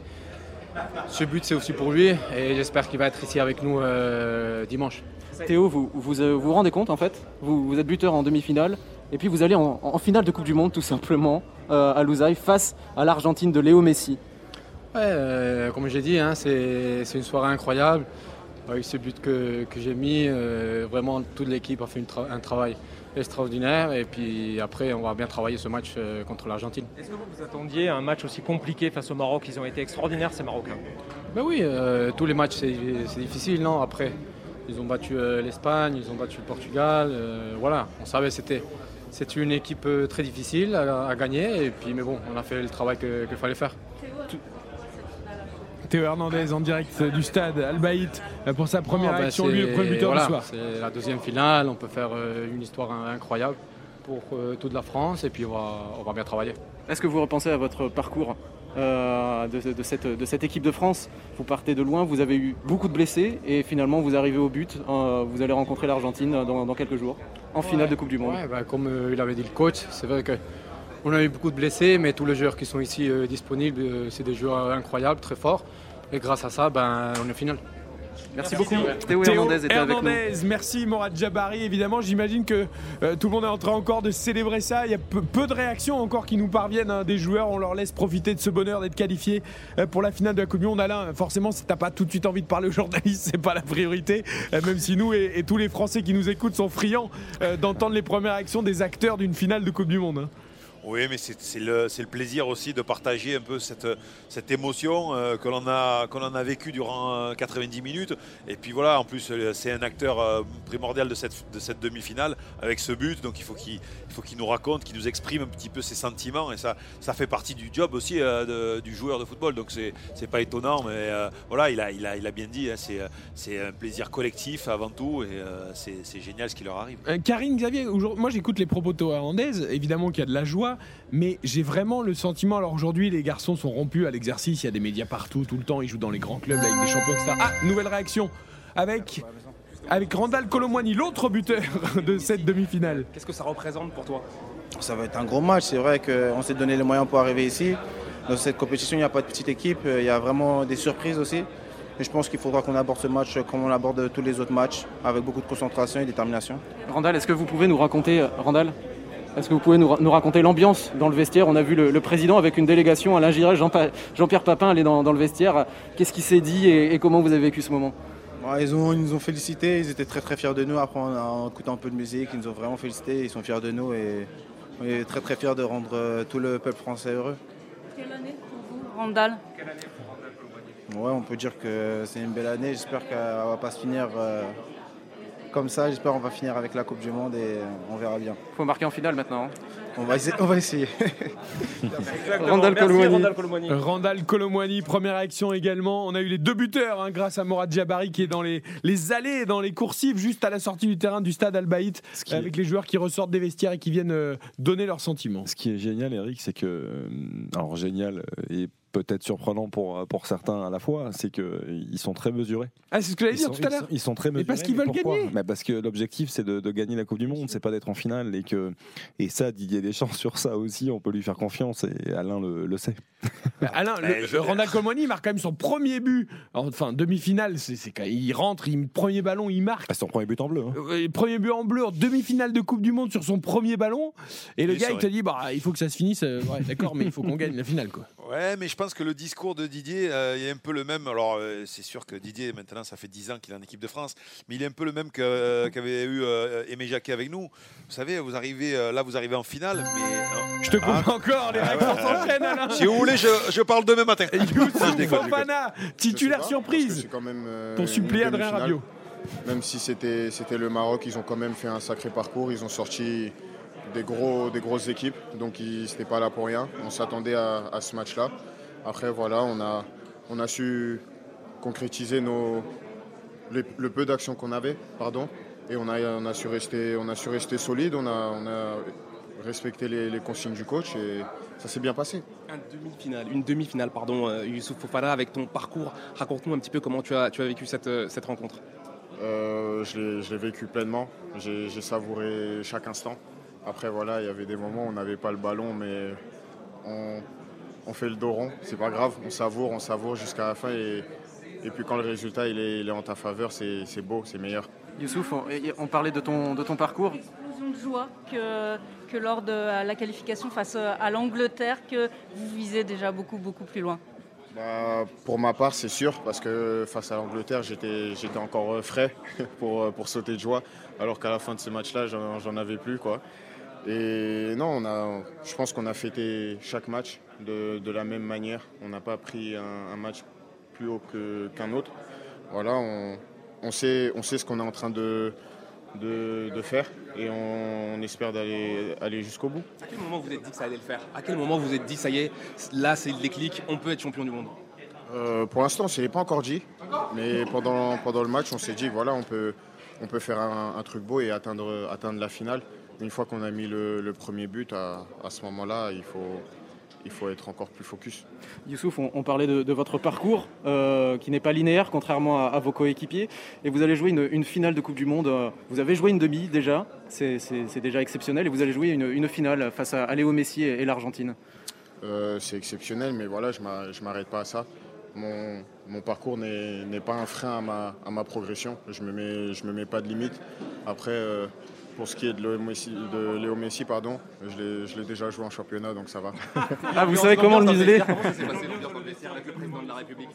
Ce but, c'est aussi pour lui et j'espère qu'il va être ici avec nous euh, dimanche. Théo, vous vous, vous rendez compte en fait? Vous, vous êtes buteur en demi-finale et puis vous allez en, en finale de Coupe du Monde tout simplement euh, à Lusail face à l'Argentine de Léo Messi. Ouais, euh, comme j'ai dit, hein, c'est une soirée incroyable. Avec ce but que, que j'ai mis, euh, vraiment toute l'équipe a fait une tra- un travail extraordinaire. Et puis après, on va bien travailler ce match euh, contre l'Argentine. Est-ce que vous vous attendiez à un match aussi compliqué face au Maroc? Ils ont été extraordinaires ces Marocains. Ben oui, euh, tous les matchs c'est difficile, non? Après, ils ont battu euh, l'Espagne, ils ont battu le Portugal. euh, voilà, on savait que c'était c'était une équipe euh, très difficile à, à gagner. Et puis, mais bon, on a fait le travail que- qu'il fallait faire. Théo Hernandez en direct du stade Albaït pour sa première Non, ben, action, lui, le c'est- premier buteur voilà, du soir. C'est la deuxième finale, on peut faire euh, une histoire in- incroyable pour euh, toute la France et puis on va, on va bien travailler. Est-ce que vous repensez à votre parcours euh, de, de cette, de cette équipe de France Vous partez de loin, vous avez eu beaucoup de blessés et finalement vous arrivez au but. euh, vous allez rencontrer l'Argentine dans, dans quelques jours en finale de Coupe du Monde. Ouais, bah, comme euh, il avait dit le coach, c'est vrai que on a eu beaucoup de blessés, mais tous les joueurs qui sont ici disponibles, c'est des joueurs incroyables, très forts. Et grâce à ça, ben, on est finale. Merci beaucoup. Théo Hernandez était avec nous. Hernandez, merci Morad Jabari. Évidemment, j'imagine que euh, tout le monde est en train encore de célébrer ça. Il y a peu, peu de réactions encore qui nous parviennent hein, des joueurs. On leur laisse profiter de ce bonheur d'être qualifiés euh, pour la finale de la Coupe du Monde. Alain, forcément, si t'as pas tout de suite envie de parler aux journalistes, c'est pas la priorité. Euh, même si nous et, et tous les Français qui nous écoutent sont friands d'entendre les premières réactions des acteurs d'une finale de Coupe du Monde. hein. Oui, mais c'est le, plaisir aussi de partager un peu cette, émotion euh, que l'on a, vécue durant euh, 90 minutes. Et puis voilà, en plus, euh, c'est un acteur euh, primordial de cette, de cette demi-finale avec ce but. Donc il faut qu'il il faut qu'il nous raconte, qu'il nous exprime un petit peu ses sentiments. Et ça, ça fait partie du job aussi euh, du joueur de football. Donc c'est pas étonnant, mais euh, voilà, il a, il, a, il a bien dit, hein, c'est, euh, c'est un plaisir collectif avant tout. Et c'est génial ce qui leur arrive. Karine Xavier, moi j'écoute les propos de évidemment qu'il y a de la joie, mais j'ai vraiment le sentiment, alors aujourd'hui les garçons sont rompus à l'exercice, il y a des médias partout, tout le temps, ils jouent dans les grands clubs avec des champions, etc. Ah, nouvelle réaction avec, avec Randall Colomwani, l'autre buteur de cette demi-finale. Qu'est-ce que ça représente pour toi? Ça va être un gros match. C'est vrai qu'on s'est donné les moyens pour arriver ici. Dans cette compétition, il n'y a pas de petite équipe. Il y a vraiment des surprises aussi. Et je pense qu'il faudra qu'on aborde ce match comme on aborde tous les autres matchs, avec beaucoup de concentration et détermination. Randall, est-ce que vous pouvez nous raconter, euh, Randall, est-ce que vous pouvez nous, ra- nous raconter l'ambiance dans le vestiaire? On a vu le, le président avec une délégation, Alain Pa- Jean-Pierre Papin aller dans, dans le vestiaire. Qu'est-ce qui s'est dit et, et comment vous avez vécu ce moment? Ils, ont, ils nous ont félicités, ils étaient très très fiers de nous. Après, on a écouté un peu de musique, ils nous ont vraiment félicités, ils sont fiers de nous et on est très très fiers de rendre euh, tout le peuple français heureux. Quelle année pour vous, Randall? Ouais, on peut dire que c'est une belle année. J'espère qu'elle va pas se finir euh, comme ça. J'espère qu'on va finir avec la Coupe du Monde et on verra bien. Il faut marquer en finale maintenant. hein. On va essayer. On va essayer. Randall Colomwani. Randall Colomwani, première action également. On a eu les deux buteurs hein, grâce à Morad Jabari qui est dans les, les allées, dans les coursives, juste à la sortie du terrain du stade Al Baït, avec les joueurs qui ressortent des vestiaires et qui viennent euh, donner leurs sentiments. Ce qui est génial, Eric, c'est que. euh, Alors, génial et peut-être surprenant pour, pour certains à la fois, c'est qu'ils sont très mesurés. Ah, c'est ce que j'allais dire sont- tout à l'heure. Ils sont très Mais mesurés. parce qu'ils veulent gagner. Bah, Parce que l'objectif, c'est de, de gagner la Coupe du Monde, c'est pas d'être en finale. Et, que, et ça, Didier Deschamps, sur ça aussi, on peut lui faire confiance et Alain le, le sait. Bah, Alain, le- le Randall Colomwani marque quand même son premier but. Enfin, demi-finale, c'est c'est quand il rentre, il premier ballon, il marque. C'est son premier but en bleu. hein. Euh, premier but en bleu en demi-finale de Coupe du Monde sur son premier ballon. Et le gars, il te dit bah, il faut que ça se finisse. Euh, ouais, D'accord, mais il faut qu'on gagne la finale. quoi. Ouais, mais je pense que le discours de Didier euh, il est un peu le même. Alors, euh, c'est sûr que Didier, maintenant, ça fait 10 ans qu'il est en équipe de France, mais il est un peu le même euh, qu'avait eu euh, Aimé Jacquet avec nous. Vous savez, vous arrivez, euh, là, vous arrivez en finale, mais. Je te coupe encore, les réactions s'enchaînent, Alain. Si vous voulez, je, je parle demain matin. Déconne. Fofana, titulaire pas, surprise quand même, euh, pour suppléer Adrien. Rabiot. Même si c'était c'était le Maroc, ils ont quand même fait un sacré parcours. Ils ont sorti des, gros, des grosses équipes, donc ils n'étaient pas là pour rien. On s'attendait à, à ce match-là. Après, voilà, on a, on a su concrétiser nos, les- le peu d'action qu'on avait, pardon, et on a, on a su rester, on a su rester solide. On a, on a respecté les, les consignes du coach et ça s'est bien passé. Un demi-finale, une demi-finale, pardon, euh, Youssouf Fofana, avec ton parcours. Raconte-nous un petit peu comment tu as, tu as vécu cette, euh, cette rencontre. Euh, je l'ai- je l'ai vécu pleinement. J'ai j'ai savouré chaque instant. Après, voilà, il y avait des moments où on n'avait pas le ballon, mais on, on fait le dos rond. C'est pas grave, on savoure, on savoure jusqu'à la fin. Et, et puis quand le résultat il est, il est en ta faveur, c'est c'est beau, c'est meilleur. Youssouf, on, parlait de ton, de ton parcours. Explosion de joie que, que lors de la qualification face à l'Angleterre, que vous visez déjà beaucoup, beaucoup plus loin. Bah, pour ma part, c'est sûr, parce que face à l'Angleterre, j'étais j'étais encore euh, frais pour, euh, pour sauter de joie, alors qu'à la fin de ce match-là, j'en j'en avais plus. Quoi. Et non, on a, je pense qu'on a fêté chaque match de, de la même manière. On n'a pas pris un, un match plus haut qu'un autre. Voilà, on, on sait, on sait ce qu'on est en train de, de, de faire et on, on espère d'aller aller jusqu'au bout. À quel moment vous êtes dit que ça allait le faire? À quel moment vous êtes dit, ça y est, là c'est le déclic, on peut être champion du monde? Euh, pour l'instant, ce n'est pas encore dit, mais pendant, pendant le match, on s'est dit voilà, on peut, on peut faire un, un truc beau et atteindre, atteindre la finale. Une fois qu'on a mis le, le premier but, à, à ce moment-là, il faut, il faut être encore plus focus. Youssouf, on, on parlait de, de votre parcours euh, qui n'est pas linéaire, contrairement à, à vos coéquipiers. Et vous allez jouer une, une finale de Coupe du Monde. Vous avez joué une demi déjà, c'est déjà exceptionnel. Et vous allez jouer une, une finale face à, Léo Messi et, et l'Argentine. Euh, c'est exceptionnel, mais voilà, je ne m'arrête pas à ça. mon, mon parcours n'est n'est pas un frein à ma, à ma progression. Je ne me, mets- je me mets pas de limite. Après, euh, pour ce qui est de Léo Messi, de Léo Messi, pardon, je l'ai- je l'ai déjà joué en championnat, donc ça va. Ah, vous savez comment le museler Comment ça s'est passé l'ambiance dans le vestiaire avec le président de la République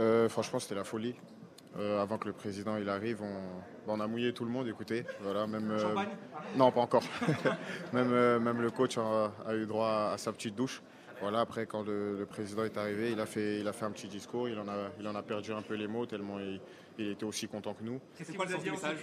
Euh, franchement, c'était la folie. Euh, avant que le président il arrive, on, on a mouillé tout le monde. Écoutez, voilà, même euh, Champagne? Non, pas encore. même, euh, même le coach a, a eu droit à, sa petite douche. Voilà, après quand le, le président est arrivé, il a fait, il a fait un petit discours. Il en a, il en a perdu un peu les mots tellement il, il était aussi content que nous. Qu'est-ce qu'il vous a dit message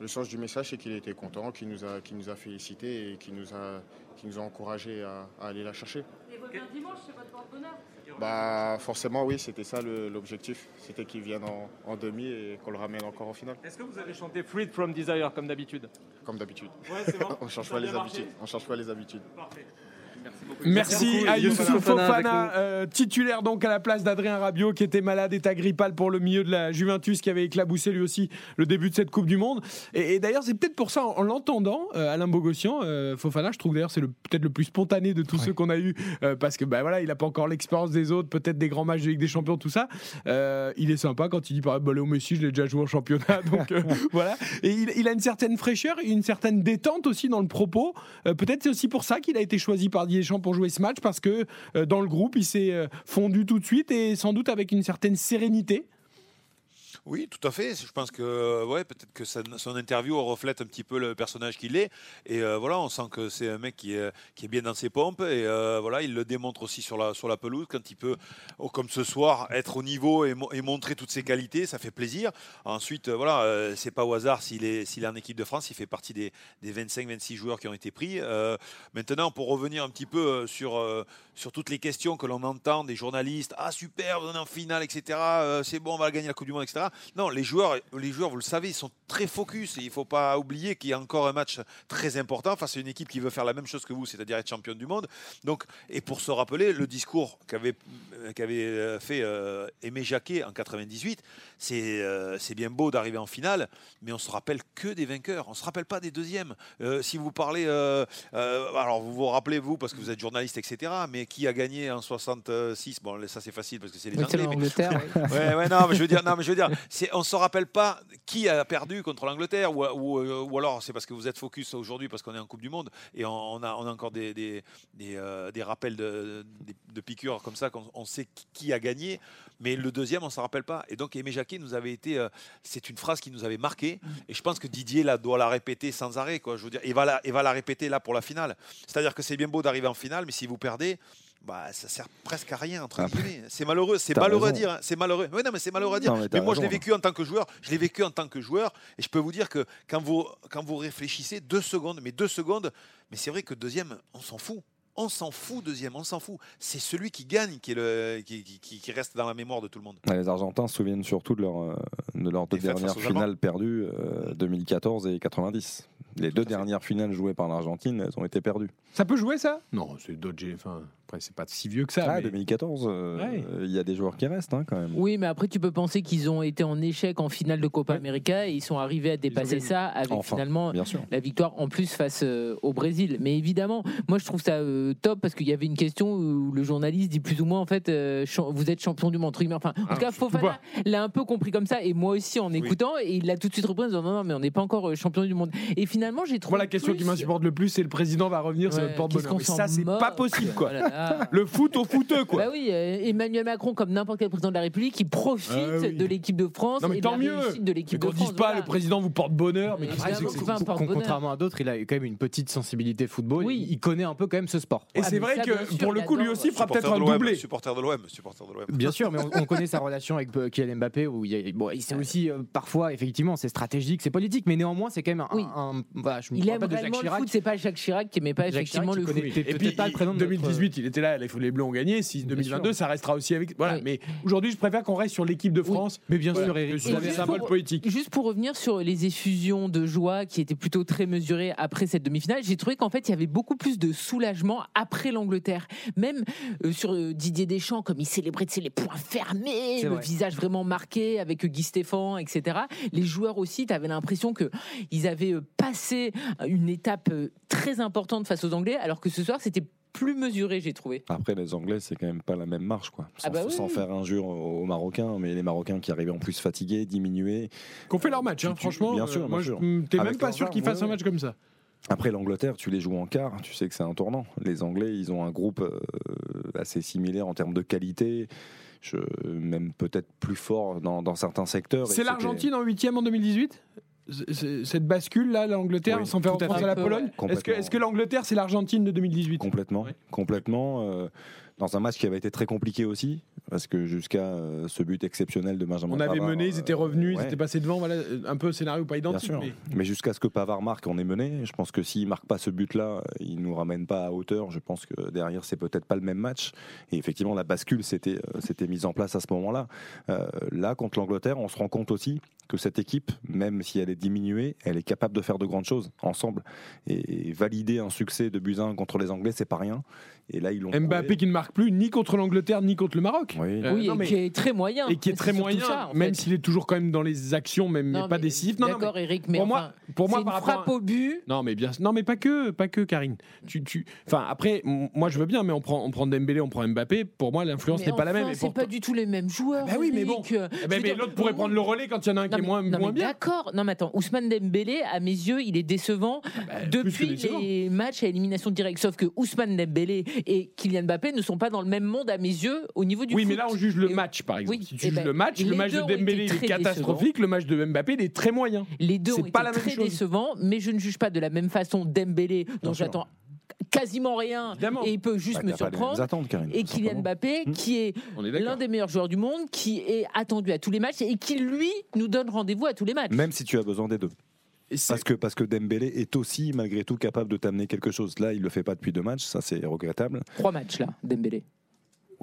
Le sens du message, c'est qu'il était content, qu'il nous a, qu'il nous a félicité et qu'il nous a, qu'il nous a encouragé à, à aller la chercher. Et revient dimanche, c'est votre porte-bonheur. Bah forcément oui, c'était ça le- l'objectif. C'était qu'il vienne en, en demi et qu'on le ramène encore en finale. Est-ce que vous avez chanté Freed from Desire comme d'habitude? Comme d'habitude. Ouais, c'est bon. on change Ça a pas les bien marché habitudes. On change pas les habitudes. Merci. Merci à Youssouf Fofana euh, titulaire donc à la place d'Adrien Rabiot qui était malade, état grippal pour le milieu de la Juventus qui avait éclaboussé lui aussi le début de cette Coupe du Monde. Et, et d'ailleurs c'est peut-être pour ça en, en l'entendant euh, Alain Bogossian, euh, Fofana, je trouve d'ailleurs c'est peut-être le plus spontané de tous ceux qu'on a eu euh, parce que bah voilà il a pas encore l'expérience des autres, peut-être des grands matchs de Ligue des Champions tout ça. Euh, il est sympa quand il dit par exemple, bah, Léo Messi je l'ai déjà joué en championnat donc euh, voilà. Et il, il a une certaine fraîcheur, une certaine détente aussi dans le propos. Euh, peut-être c'est aussi pour ça qu'il a été choisi par Pour jouer ce match parce que euh, dans le groupe, il s'est euh, fondu tout de suite et sans doute avec une certaine sérénité. Oui, tout à fait. Je pense que ouais, peut-être que son interview reflète un petit peu le personnage qu'il est. Et euh, voilà, on sent que c'est un mec qui est, bien dans ses pompes. Et euh, voilà, il le démontre aussi sur la, pelouse quand il peut, oh, comme ce soir, être au niveau et, mo- et montrer toutes ses qualités. Ça fait plaisir. Ensuite, euh, voilà, c'est pas au hasard s'il est, en équipe de France. Il fait partie des, des 25-26 joueurs qui ont été pris. Maintenant, pour revenir un petit peu sur, sur toutes les questions que l'on entend des journalistes, ah super, on est en finale, etc. c'est bon, on va gagner la Coupe du Monde, etc. Non, les joueurs, les joueurs, vous le savez, ils sont très focus et il ne faut pas oublier qu'il y a encore un match très important face à une équipe qui veut faire la même chose que vous, c'est-à-dire être champion du monde. Donc, et pour se rappeler, le discours qu'avait qu'avait euh, fait euh, Aimé Jacquet en 98, c'est euh, c'est bien beau d'arriver en finale, mais on se rappelle que des vainqueurs. On ne se rappelle pas des deuxièmes. Euh, si vous parlez, alors vous vous rappelez vous parce que vous êtes journaliste, etc. Mais qui a gagné en 66 Bon, ça c'est facile parce que c'est les Anglais. mais- ouais, ouais, non, mais je veux dire, non, mais je veux dire, on se rappelle pas qui a perdu contre l'Angleterre ou, ou, euh, ou alors c'est parce que vous êtes focus aujourd'hui parce qu'on est en Coupe du Monde et on, on a, on a encore des, des, des, euh, des rappels de, de piqûres comme ça qu'on on sait qui- a gagné, mais le deuxième on s'en rappelle pas. Et donc Aimé Jacquet nous avait été, euh, c'est une phrase qui nous avait marqué et je pense que Didier là doit la répéter sans arrêt quoi. Je veux dire, il va la, il va la répéter là pour la finale. C'est-à-dire que c'est bien beau d'arriver en finale, mais si vous perdez. Bah, ça sert presque à rien entre guillemets. C'est malheureux, c'est malheureux à dire. hein. C'est malheureux. Ouais, non, mais c'est malheureux à dire. Non, mais moi, je l'ai vécu en tant que joueur. Je l'ai vécu en tant que joueur, et je peux vous dire que quand vous quand vous réfléchissez deux secondes, mais deux secondes, mais c'est vrai que deuxième, on s'en fout. On s'en fout deuxième, on s'en fout. C'est celui qui gagne qui, est le, qui, qui- reste dans la mémoire de tout le monde. Ouais, Les Argentins se souviennent surtout de, leur, euh, de leurs deux dernières finales perdues, euh, 2014 et 90. Les deux dernières finales jouées par l'Argentine, elles ont été perdues. Ça peut jouer ça? Non, c'est d'autres. Enfin, après, c'est pas si vieux que ça. Ah, mais- 2014, euh, Ouais. il y a des joueurs qui restent hein, quand même. Oui, mais après, tu peux penser qu'ils ont été en échec en finale de Copa América et ils sont arrivés à dépasser ça avec Enfin, finalement la victoire en plus face euh, au Brésil. Mais évidemment, moi je trouve ça euh, top parce qu'il y avait une question où le journaliste dit plus ou moins en fait, euh, vous êtes champion du monde. Enfin, en Ah, tout cas, Fofana l'a un peu compris comme ça et moi aussi en écoutant et il l'a tout de suite repris en disant non, non, mais on n'est pas encore euh, champion du monde. Et finalement, j'ai trouvé. Moi, la question qui m'insupporte le plus, c'est le président va revenir sur Ouais, notre porte-bonheur. ça, c'est pas possible, quoi. Oh là. Le foot au footeux, quoi. Bah oui, euh, Emmanuel Macron, comme n'importe quel président de la République, il profite Ah oui. de l'équipe de France Non, mais et tant de la mieux. réussite de Mais l'équipe de qu'on France. dise pas voilà. le président vous porte bonheur, mais Mais qu'est-ce que c'est que c'est porte-bonheur. Contrairement à d'autres, il a quand même une petite sensibilité football. Oui. Il, connaît un peu quand même ce sport. Et Ah, c'est mais vrai ça, bien que sûr, pour le coup, lui aussi fera peut-être un doublé. Supporter de l'OM, supporter de l'OM. Bien sûr, mais on, on connaît sa relation avec euh, Kylian Mbappé où il y a- bon, il- c'est aussi euh, parfois effectivement c'est stratégique, c'est politique, mais néanmoins c'est quand même un. Oui. un- voilà, je me Il rappelle aime de Jacques réellement le Chirac. foot, c'est pas Jacques Chirac qui aimait pas Jacques effectivement Chirac le qui foot. Et peut-être puis, pas le prénom de notre- 2018, il était là, il faut les Bleus ont gagné. Si 2022, ça restera aussi avec. Voilà, Oui. mais aujourd'hui, je préfère qu'on reste sur l'équipe de France. Mais bien Voilà, sûr, Eric, sur Et des juste symboles pour- politiques. Juste pour revenir sur les effusions de joie qui étaient plutôt très mesurées après cette demi-finale, j'ai trouvé qu'en fait il y avait beaucoup plus de soulagement après l'Angleterre. Même euh, sur euh, Didier Deschamps, comme il célébrait tu sais, les poings fermés, C'est le vrai. visage vraiment marqué avec euh, Guy Stéphane, etc. Les joueurs aussi, tu avais l'impression que ils avaient euh, passé une étape euh, très importante face aux Anglais, alors que ce soir c'était plus mesuré, j'ai trouvé. Après, les Anglais, c'est quand même pas la même marche, quoi. Sans, Ah bah oui, sans oui. faire injure aux Marocains, mais les Marocains qui arrivaient en plus fatigués, diminués. Qu'on fait leur match, hein, tu- franchement. bien euh, sûr, bien moi, t'es même pas sûr qu'ils fassent ouais, un match comme ça. Après l'Angleterre, tu les joues en quart, tu sais que c'est un tournant. Les Anglais, ils ont un groupe euh, assez similaire en termes de qualité, je, même peut-être plus fort dans, dans certains secteurs. C'est l'Argentine en huitième en 2018 C'est- c'est- cette bascule là, l'Angleterre, Oui, sans faire tout à à la Pologne. ouais. Est-ce que, Complètement. est-ce que l'Angleterre c'est l'Argentine de 2018 Complètement, complètement. euh, dans un match qui avait été très compliqué aussi, parce que jusqu'à euh, ce but exceptionnel de Benjamin On avait Pavard, mené, ils étaient revenus, ouais. ils étaient passés devant. Voilà, euh, un peu scénario pas Bien identique. sûr. mais- Mais, jusqu'à ce que Pavard marque, on est mené. Je pense que s'il marque pas ce but-là, il nous ramène pas à hauteur. Je pense que derrière, c'est peut-être pas le même match. Et effectivement, la bascule s'était euh, mise en place à ce moment-là. Euh, là, contre l'Angleterre, on se rend compte aussi que cette équipe, même si elle est diminuée, elle est capable de faire de grandes choses ensemble. Et, valider un succès de Buzyn contre les Anglais, c'est pas rien. Et là, ils l'ont. Mbappé qui ne marque plus ni contre l'Angleterre ni contre le Maroc. Oui, Euh, oui, non, et mais- qui est très moyen. et qui est très moyen, ça, en même s'il est toujours quand même dans les actions, même Non, mais pas mais décisif. Non, non, D'accord, mais Eric, mais pour enfin, moi, pour moi, c'est une par à- frappe au but. Non, mais bien, non, mais pas que, pas que, Karine. Tu, tu, enfin, après, moi, je veux bien, mais on prend, on prend Dembélé, on prend Mbappé. Pour moi, l'influence Mais n'est pas la même. Et c'est pour- pas du tout les mêmes joueurs. Bah oui, mais bon. Eric. Euh, Eh ben, mais dire, l'autre pourrait prendre le relais quand il y en a un qui est mais- moins, moins mais bien. D'accord. Non, mais attends, Ousmane Dembélé, à mes yeux, il est décevant plus que depuis les matchs à élimination directe. Sauf que Ousmane Dembélé et Kylian Mbappé ne sont pas dans le même monde à mes yeux au niveau du Oui, mais là, on juge le Et- match, par exemple. Oui, si tu eh juges ben, le match, le match de Dembélé il est catastrophique, le match de Mbappé il est très moyen. Les deux ont été pas la même très chose. décevants, mais je ne juge pas de la même façon Dembélé, dont j'attends quasiment rien, et il peut juste Bah, me surprendre. attentes, Karine, et Kylian. Mbappé, qui est, l'un des meilleurs joueurs du monde, qui est attendu à tous les matchs et qui, lui, nous donne rendez-vous à tous les matchs. Même si tu as besoin des deux. Parce que, parce que Dembélé est aussi, malgré tout, capable de t'amener quelque chose. Là, il le fait pas depuis deux matchs, ça c'est regrettable. Trois matchs, là, Dembélé.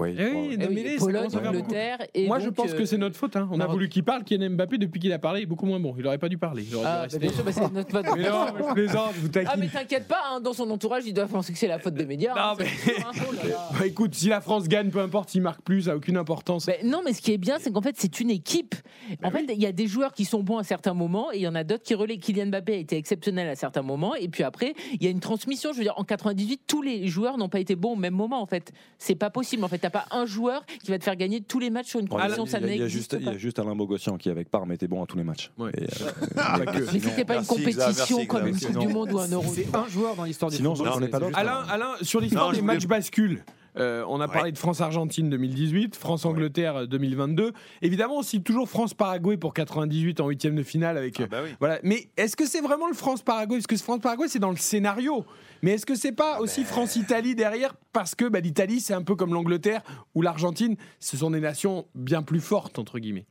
Oui, Eh oui, Eh Pologne. Angleterre, et Moi, je pense que c'est notre faute. hein. On a voulu qu'il parle. Kylian Mbappé, depuis qu'il a parlé, est beaucoup moins bon. Il aurait pas dû parler. Il aurait dû Ah, bah, rester. bien sûr, bah, c'est notre faute. Mais non, mais je plaisante, je vous taquine. Ah mais t'inquiète pas, hein, dans son entourage, ils doivent penser que c'est la faute des médias. hein, sûr, hein. Oh là là. Bah, écoute, si la France gagne, peu importe, s'il marque plus, ça n'a aucune importance. Non, mais ce qui est bien, c'est qu'en fait, c'est une équipe. En fait, il y a des joueurs qui sont bons à certains moments et il y en a d'autres qui relaient. Kylian Mbappé a été exceptionnel à certains moments. Et puis après, il y a une transmission. Je veux dire, en 98, tous les joueurs n'ont pas été bons au même moment, en fait. C'est pas possible. En fait, pas un joueur qui va te faire gagner tous les matchs sur une Ouais, compétition. ça il y a- juste, il y pas. a juste Alain Bogossian qui, avec Parme, était bon à tous les matchs. Et, euh, mais Mais c'était pas une Merci, compétition merci, comme une. Coupe du. Monde ou un Euro. C'est un joueur dans l'histoire du Sinon, football. j'en connais pas d'autres. Alain, Alain, sur l'histoire des matchs bascules, euh, on a parlé de France-Argentine 2018, France-Angleterre euh, 2022. Évidemment, on cite toujours France-Paraguay pour 98 en huitième de finale. Avec, Ah euh, bah oui. voilà. Mais est-ce que c'est vraiment le France-Paraguay? Parce que ce France-Paraguay, c'est dans le scénario. Mais est-ce que c'est pas Ah aussi ben. France-Italie derrière? Parce que bah, l'Italie, c'est un peu comme l'Angleterre ou l'Argentine. Ce sont des nations bien plus fortes, entre guillemets.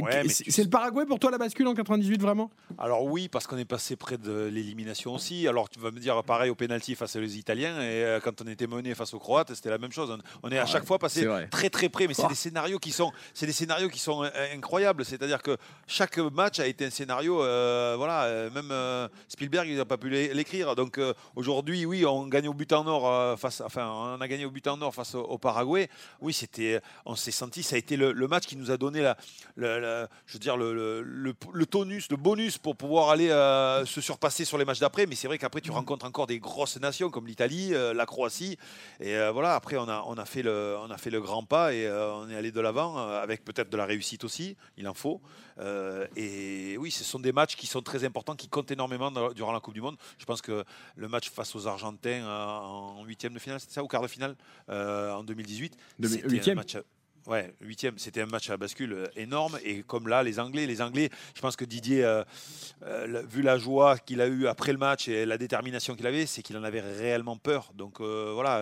Ouais, c'est tu le Paraguay pour toi la bascule en 98 vraiment? Alors oui, parce qu'on est passé près de l'élimination aussi. Alors tu vas me dire pareil au pénalty face aux Italiens et euh, quand on était mené face aux Croates, c'était la même chose. On, on est à chaque fois passé très très près, mais c'est des scénarios qui sont, c'est des scénarios qui sont euh, incroyables. C'est-à-dire que chaque match a été un scénario. euh, voilà, même euh, Spielberg il n'a pas pu l'é- l'écrire. Donc aujourd'hui, oui, on gagne au but en or face, enfin, on a gagné au but en or face au, au Paraguay. Oui, c'était, on s'est senti, ça a été le, le match qui nous a donné la, la- la- je veux dire le, le- le- le tonus, le bonus pour pouvoir aller euh, se surpasser sur les matchs d'après. Mais c'est vrai qu'après tu rencontres encore des grosses nations comme l'Italie, euh, la Croatie, et euh, voilà. Après on a, on a fait le, on a fait le grand pas et euh, on est allé de l'avant euh, avec peut-être de la réussite aussi. Il en faut. Euh, et oui, ce sont des matchs qui sont très importants, qui comptent énormément dans- durant la Coupe du Monde. Je pense que le match face aux Argentins euh, en huitième de finale, c'était ça, ou quart de finale euh, en 2018, Demi- c'était un huitième. match. Ouais, huitième, c'était un match à bascule euh, énorme. Et comme là, les Anglais, les Anglais, je pense que Didier, euh, euh, vu la joie qu'il a eue après le match et la détermination qu'il avait, c'est qu'il en avait réellement peur. Donc voilà,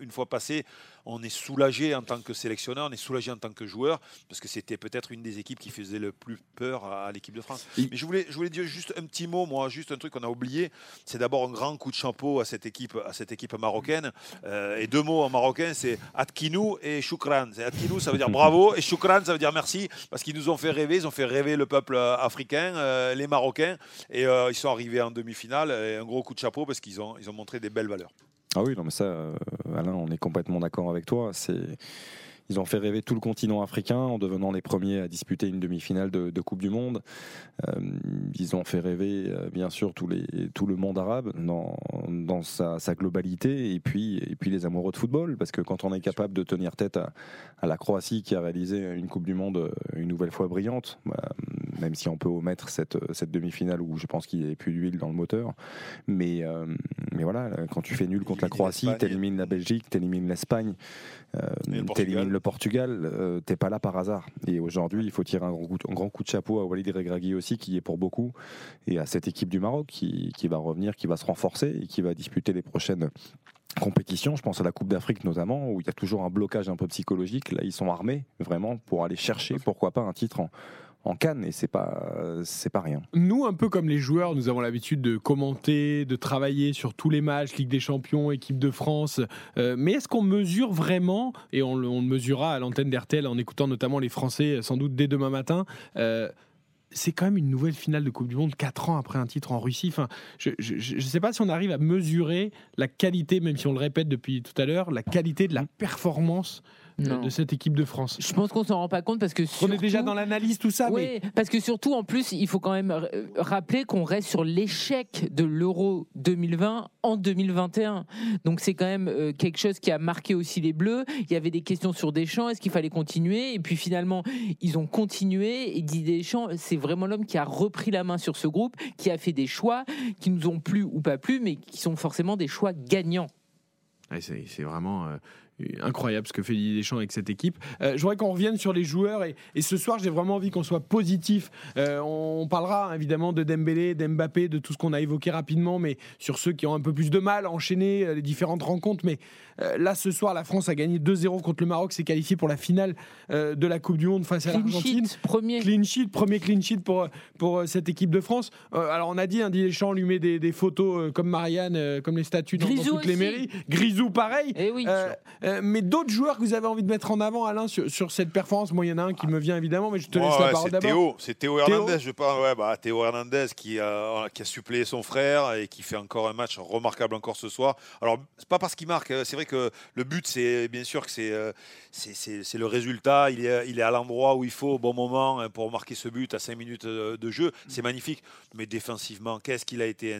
une fois passé, on est soulagé en tant que sélectionneur, on est soulagé en tant que joueur, parce que c'était peut-être une des équipes qui faisait le plus peur à, l'équipe de France. Mais je voulais, je voulais dire juste un petit mot, moi, juste un truc qu'on a oublié. C'est d'abord un grand coup de chapeau à cette équipe, à cette équipe marocaine. Euh, et deux mots en marocain, c'est Atkinou et Choukran. Atkinou, ça veut dire bravo, et Choukran, ça veut dire merci, parce qu'ils nous ont fait rêver, ils ont fait rêver le peuple euh, africain, euh, les Marocains, et euh, ils sont arrivés en demi-finale. Et un gros coup de chapeau parce qu'ils ont, ils ont montré des belles valeurs. Ah oui, non, mais ça, euh, Alain, on est complètement d'accord avec toi. C'est Ils ont fait rêver tout le continent africain en devenant les premiers à disputer une demi-finale de, Coupe du Monde. Euh, ils ont fait rêver, euh, bien sûr, tous les, tout le monde arabe dans, dans sa, globalité et puis, et puis les amoureux de football. Parce que quand on est capable de tenir tête à, la Croatie qui a réalisé une Coupe du Monde une nouvelle fois brillante, bah, même si on peut omettre cette, cette demi-finale où je pense qu'il n'y avait plus d'huile dans le moteur. Mais, euh, mais voilà, quand tu fais nul contre la Croatie, t'élimines la Belgique, t'élimines l'Espagne, euh, Et le Portugal. t'élimines le Portugal, euh, t'es pas là par hasard. Et aujourd'hui, il faut tirer un grand, coup, un grand coup de chapeau à Walid Regragui aussi, qui est pour beaucoup, et à cette équipe du Maroc qui, qui va revenir, qui va se renforcer et qui va disputer les prochaines compétitions. Je pense à la Coupe d'Afrique notamment, où il y a toujours un blocage un peu psychologique. Là, ils sont armés vraiment pour aller chercher, pourquoi pas, un titre en, en Cannes, et c'est pas, c'est pas rien. Nous, un peu comme les joueurs, nous avons l'habitude de commenter, de travailler sur tous les matchs, Ligue des Champions, équipe de France. Euh, mais est-ce qu'on mesure vraiment, et on, le- mesurera à l'antenne d'RTL en écoutant notamment les Français euh, sans doute dès demain matin, euh, c'est quand même une nouvelle finale de Coupe du Monde, 4 ans après un titre en Russie. Enfin, je ne sais pas si on arrive à mesurer la qualité, même si on le répète depuis tout à l'heure, la qualité de la performance Non. de cette équipe de France. Je pense qu'on s'en rend pas compte parce que On est déjà surtout- dans l'analyse, tout ça, Oui, parce que surtout, en plus, il faut quand même rappeler qu'on reste sur l'échec de l'Euro 2020 en 2021. Donc c'est quand même euh, quelque chose qui a marqué aussi les Bleus. Il y avait des questions sur Deschamps, est-ce qu'il fallait continuer? Et puis finalement, ils ont continué. Et Didier Deschamps, c'est vraiment l'homme qui a repris la main sur ce groupe, qui a fait des choix qui nous ont plu ou pas plu, mais qui sont forcément des choix gagnants. Ouais, c'est vraiment euh, incroyable ce que fait Didier Deschamps avec cette équipe. Euh, je voudrais qu'on revienne sur les joueurs et, et ce soir j'ai vraiment envie qu'on soit positif. Euh, on, parlera évidemment de Dembélé, d'Mbappé, de tout ce qu'on a évoqué rapidement, mais sur ceux qui ont un peu plus de mal à enchaîner euh, les différentes rencontres. Mais euh, là ce soir la France a gagné 2-0 contre le Maroc, s'est qualifié pour la finale de la Coupe du Monde face à l'Argentine. premier. Clean sheet, premier clean sheet pour, pour cette équipe de France. Alors on a dit, hein, Didier Deschamps lui met des, des photos comme Marianne, comme les statues dans, toutes les mairies. Grisou pareil. Eh oui. Euh, mais d'autres joueurs que vous avez envie de mettre en avant, Alain, sur, sur cette performance, moi il y en a un qui me vient évidemment, mais je te laisse la parole d'abord. Théo, c'est Théo Hernandez, je. Ouais, bah, Théo Hernandez qui a, qui a suppléé son frère et qui fait encore un match remarquable encore ce soir. Alors, c'est pas parce qu'il marque, euh, c'est vrai que le but, c'est bien sûr que c'est euh, c'est- le résultat. Il est, il est à l'endroit où il faut au bon moment hein, pour marquer ce but à 5 minutes euh, de jeu. C'est magnifique. Mais défensivement, qu'est-ce qu'il a été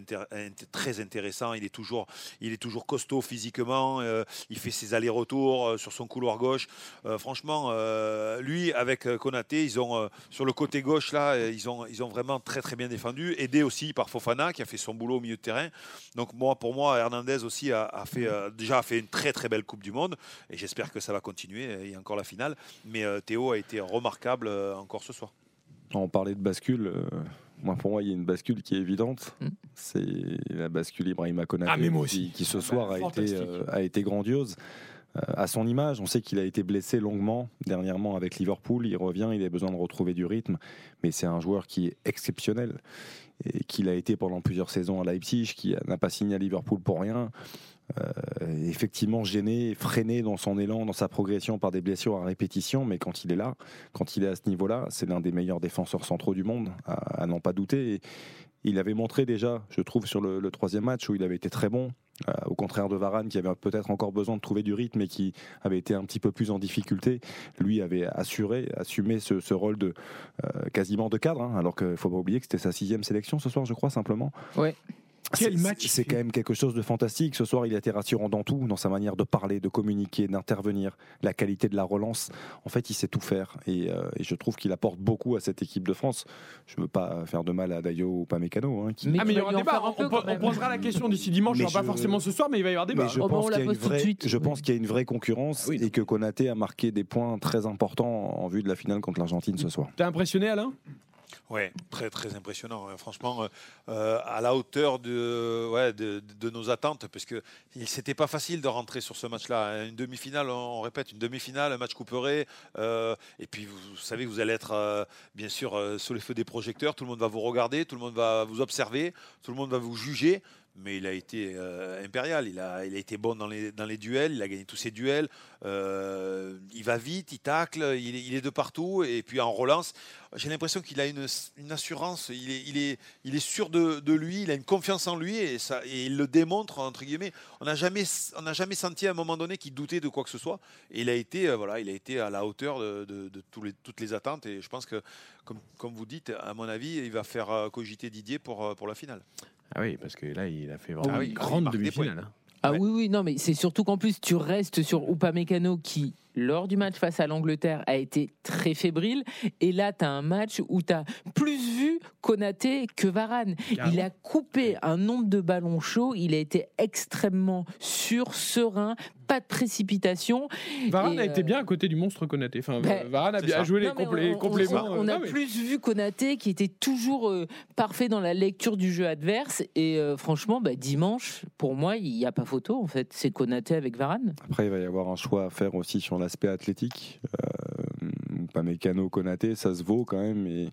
très intéressant. Il est toujours, il est toujours costaud physiquement. euh, il fait ses allers-retours euh, sur son couloir gauche. Euh, franchement, euh, lui, avec Konaté, ils ont euh, sur le côté gauche là, ils ont, ils ont vraiment très très bien défendu, aidé aussi par Fofana qui a fait son boulot au milieu de terrain. Donc moi, pour moi, Hernandez aussi a, a fait euh, déjà a fait une très très belle Coupe du Monde et j'espère que ça va continuer. Il y a encore la finale, mais euh, Théo a été remarquable euh, encore ce soir. On parlait de bascule. euh, moi, pour moi, il y a une bascule qui est évidente. C'est la bascule Ibrahima Konaté Ah, qui, ce Ah, soir bah, a été, euh, a été grandiose. Euh, à son image, on sait qu'il a été blessé longuement dernièrement avec Liverpool. Il revient, il a besoin de retrouver du rythme, mais c'est un joueur qui est exceptionnel et qu'il a été pendant plusieurs saisons à Leipzig, qui n'a pas signé à Liverpool pour rien. Euh, effectivement gêné, freiné dans son élan, dans sa progression par des blessures à répétition, mais quand il est là, quand il est à ce niveau-là, c'est l'un des meilleurs défenseurs centraux du monde, à, n'en pas douter. Il avait montré déjà, je trouve, sur le, troisième match où il avait été très bon, euh, au contraire de Varane qui avait peut-être encore besoin de trouver du rythme et qui avait été un petit peu plus en difficulté. Lui avait assuré, assumé ce, ce rôle de euh, quasiment de cadre, hein, alors qu'il ne faut pas oublier que c'était sa sixième sélection ce soir, je crois, simplement. Ouais. Quel match C'est quand même quelque chose de fantastique. Ce soir, il a été rassurant dans tout, dans sa manière de parler, de communiquer, d'intervenir, la qualité de la relance. En fait, il sait tout faire. Et, euh, et je trouve qu'il apporte beaucoup à cette équipe de France. Je ne veux pas faire de mal à Dayo ou Pamecano. Hein, qui... ah mais il y aura débat, on, on- on posera la question d'ici dimanche, Mais non pas je- forcément ce soir, mais il va y avoir débat. Mais je Oh, pense qu'il y a une vraie, je pense qu'il y a une vraie concurrence et que Konaté a marqué des points très importants en vue de la finale contre l'Argentine ce soir. T'es impressionné Alain? Ouais, très très impressionnant. hein. Franchement, euh, euh, à la hauteur de, nos attentes, parce que c'était pas facile de rentrer sur ce match-là. hein. Une demi-finale, on répète, une demi-finale, un match couperé, euh, et puis vous, savez, vous allez être bien sûr sous les feux des projecteurs. Tout le monde va vous regarder, tout le monde va vous observer, tout le monde va vous juger. Mais il a été euh, impérial. Il a, il a été bon dans les, dans les duels, il a gagné tous ses duels. Euh, il va vite, il tacle, il, il est de partout. Et puis en relance, j'ai l'impression qu'il a une, une assurance. Il est, il est, il est sûr de, de lui, il a une confiance en lui et, ça, et il le démontre, entre guillemets. On n'a jamais, jamais senti à un moment donné qu'il doutait de quoi que ce soit. Et il a été, euh, voilà, il a été à la hauteur de, de- toutes les attentes. Et je pense que, comme, comme vous dites, à mon avis, il va faire cogiter Didier pour, pour la finale. Ah oui, parce que là, il a fait vraiment Ah oui, une grande demi-finale. hein. Ah oui, oui, non, mais c'est surtout qu'en plus, tu restes sur Upamecano qui, lors du match face à l'Angleterre, a été très fébrile. Et là, tu as un match où tu as plus vu Konaté que Varane. Il a coupé un nombre de ballons chauds. Il a été extrêmement sûr, serein, pas de précipitation. Varane Et, a été euh, bien à côté du monstre Konaté. Enfin, Ben, Varane a bien ça. joué les complé- on- on- compléments. On, on a Non, mais- plus vu Konaté qui était toujours euh, parfait dans la lecture du jeu adverse. Et euh, franchement, bah, dimanche, pour moi, il n'y a pas photo. En fait, c'est Konaté avec Varane. Après, il va y avoir un choix à faire aussi sur l'aspect athlétique. Euh, pas mécano, Konaté, ça se vaut quand même. Et,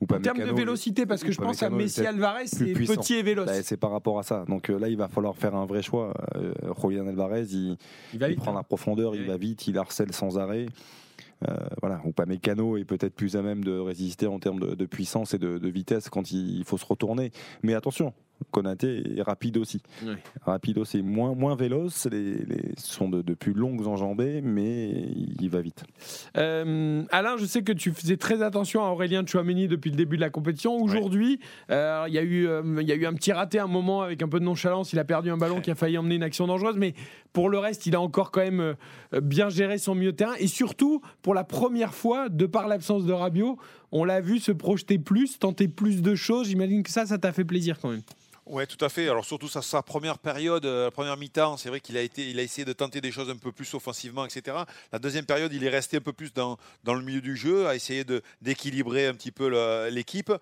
ou En termes de vélocité, parce que je pense à Messi Alvarez, c'est petit et véloce. Bah, c'est par rapport à ça. Donc euh, là, il va falloir faire un vrai choix. Euh, Julian Alvarez, il, va il vite, prend hein. la profondeur, il va vite, il harcèle sans arrêt. Euh, voilà, ou pas mécano est peut-être plus à même de résister en termes de, de puissance et de, de vitesse quand il, il faut se retourner. Mais attention, Konaté est rapide aussi. Oui. Rapide aussi, moins, moins véloce, les, les sont de, de plus longues enjambées, mais il va vite. Euh, Alain, je sais que tu faisais très attention à Aurélien Chouameni depuis le début de la compétition. Aujourd'hui, euh, il y, a eu, euh, il y a eu un petit raté un moment avec un peu de nonchalance. Il a perdu un ballon qui a failli emmener une action dangereuse. Mais pour le reste, il a encore quand même bien géré son milieu de terrain. Et surtout, pour la première fois, de par l'absence de Rabiot, on l'a vu se projeter plus, tenter plus de choses. J'imagine que ça, ça t'a fait plaisir quand même. Ouais, tout à fait. Alors surtout sa, sa première période, euh, la première mi-temps, c'est vrai qu'il a été, il a essayé de tenter des choses un peu plus offensivement, etc. La deuxième période, il est resté un peu plus dans, dans le milieu du jeu, à essayer de d'équilibrer un petit peu l'équipe.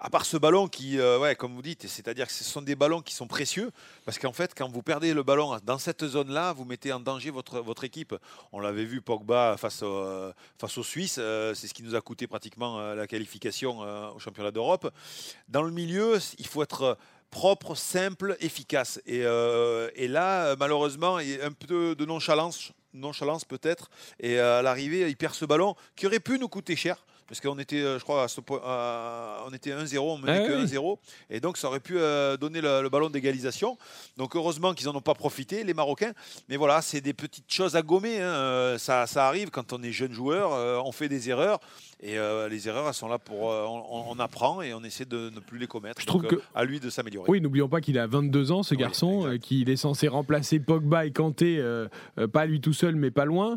À part ce ballon qui, euh, ouais, comme vous dites, c'est-à-dire que ce sont des ballons qui sont précieux, parce qu'en fait, quand vous perdez le ballon dans cette zone-là, vous mettez en danger votre votre équipe. On l'avait vu Pogba face euh, face aux Suisses, c'est ce qui nous a coûté pratiquement la qualification au championnat d'Europe. Dans le milieu, il faut être propre, simple, efficace. Et, euh, là, euh, malheureusement, il y a un peu de nonchalance, nonchalance peut-être. Et euh, à l'arrivée, il perd ce ballon qui aurait pu nous coûter cher. Parce qu'on était, euh, je crois, à ce point, à- on était 1-0, on menait Ah que oui. 1-0. Et donc, ça aurait pu euh, donner le, le ballon d'égalisation. Donc, heureusement qu'ils n'en ont pas profité, les Marocains. Mais voilà, c'est des petites choses à gommer. hein. Euh, Ça, ça arrive quand on est jeune joueur, euh, on fait des erreurs. Et euh, les erreurs, elles sont là pour. on, on apprend et on essaie de ne plus les commettre. Je trouve que- à lui de s'améliorer. Oui, n'oublions pas qu'il a 22 ans, ce garçon, qu'il est censé remplacer Pogba et Kanté, pas lui tout seul, mais pas loin.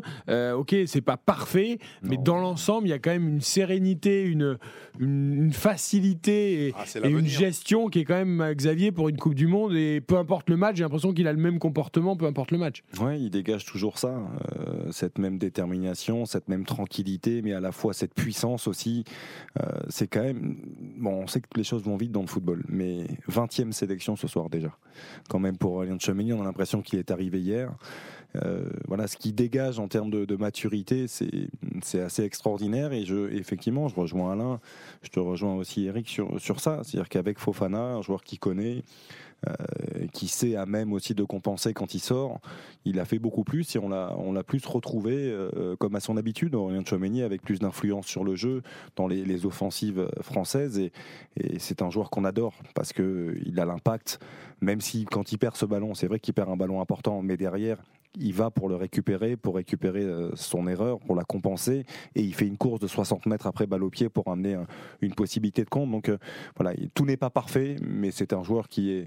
Ok, c'est pas parfait, mais dans l'ensemble, il y a quand même une sérénité, une, facilité et, Ah, et une gestion qui est quand même, euh, Xavier, pour une Coupe du Monde. Et peu importe le match, j'ai l'impression qu'il a le même comportement, peu importe le match. Ouais, il dégage toujours ça, euh, cette même détermination, cette même tranquillité, mais à la fois cette puissance aussi. Euh, c'est quand même. Bon, on sait que les choses vont vite dans le football, mais 20e sélection ce soir déjà. Quand même pour Aurélien Chouameni, on a l'impression qu'il est arrivé hier. Euh, voilà, ce qui dégage en termes de, maturité, c'est assez extraordinaire. Et je, effectivement, je rejoins Alain, je te rejoins aussi Eric sur, sur ça. C'est-à-dire qu'avec Fofana, un joueur qui connaît, euh, qui sait à même aussi de compenser quand il sort, il a fait beaucoup plus et on l'a plus retrouvé euh, comme à son habitude, Aurélien Chouameni, avec plus d'influence sur le jeu dans les, offensives françaises. Et, et c'est un joueur qu'on adore parce qu'il a l'impact, même si quand il perd ce ballon, c'est vrai qu'il perd un ballon important, mais derrière, il va pour le récupérer, pour récupérer euh, son erreur, pour la compenser, et il fait une course de 60 mètres après balle au pied pour amener un- une possibilité de compte. Donc euh, voilà, il- tout n'est pas parfait, mais c'est un joueur qui est, euh,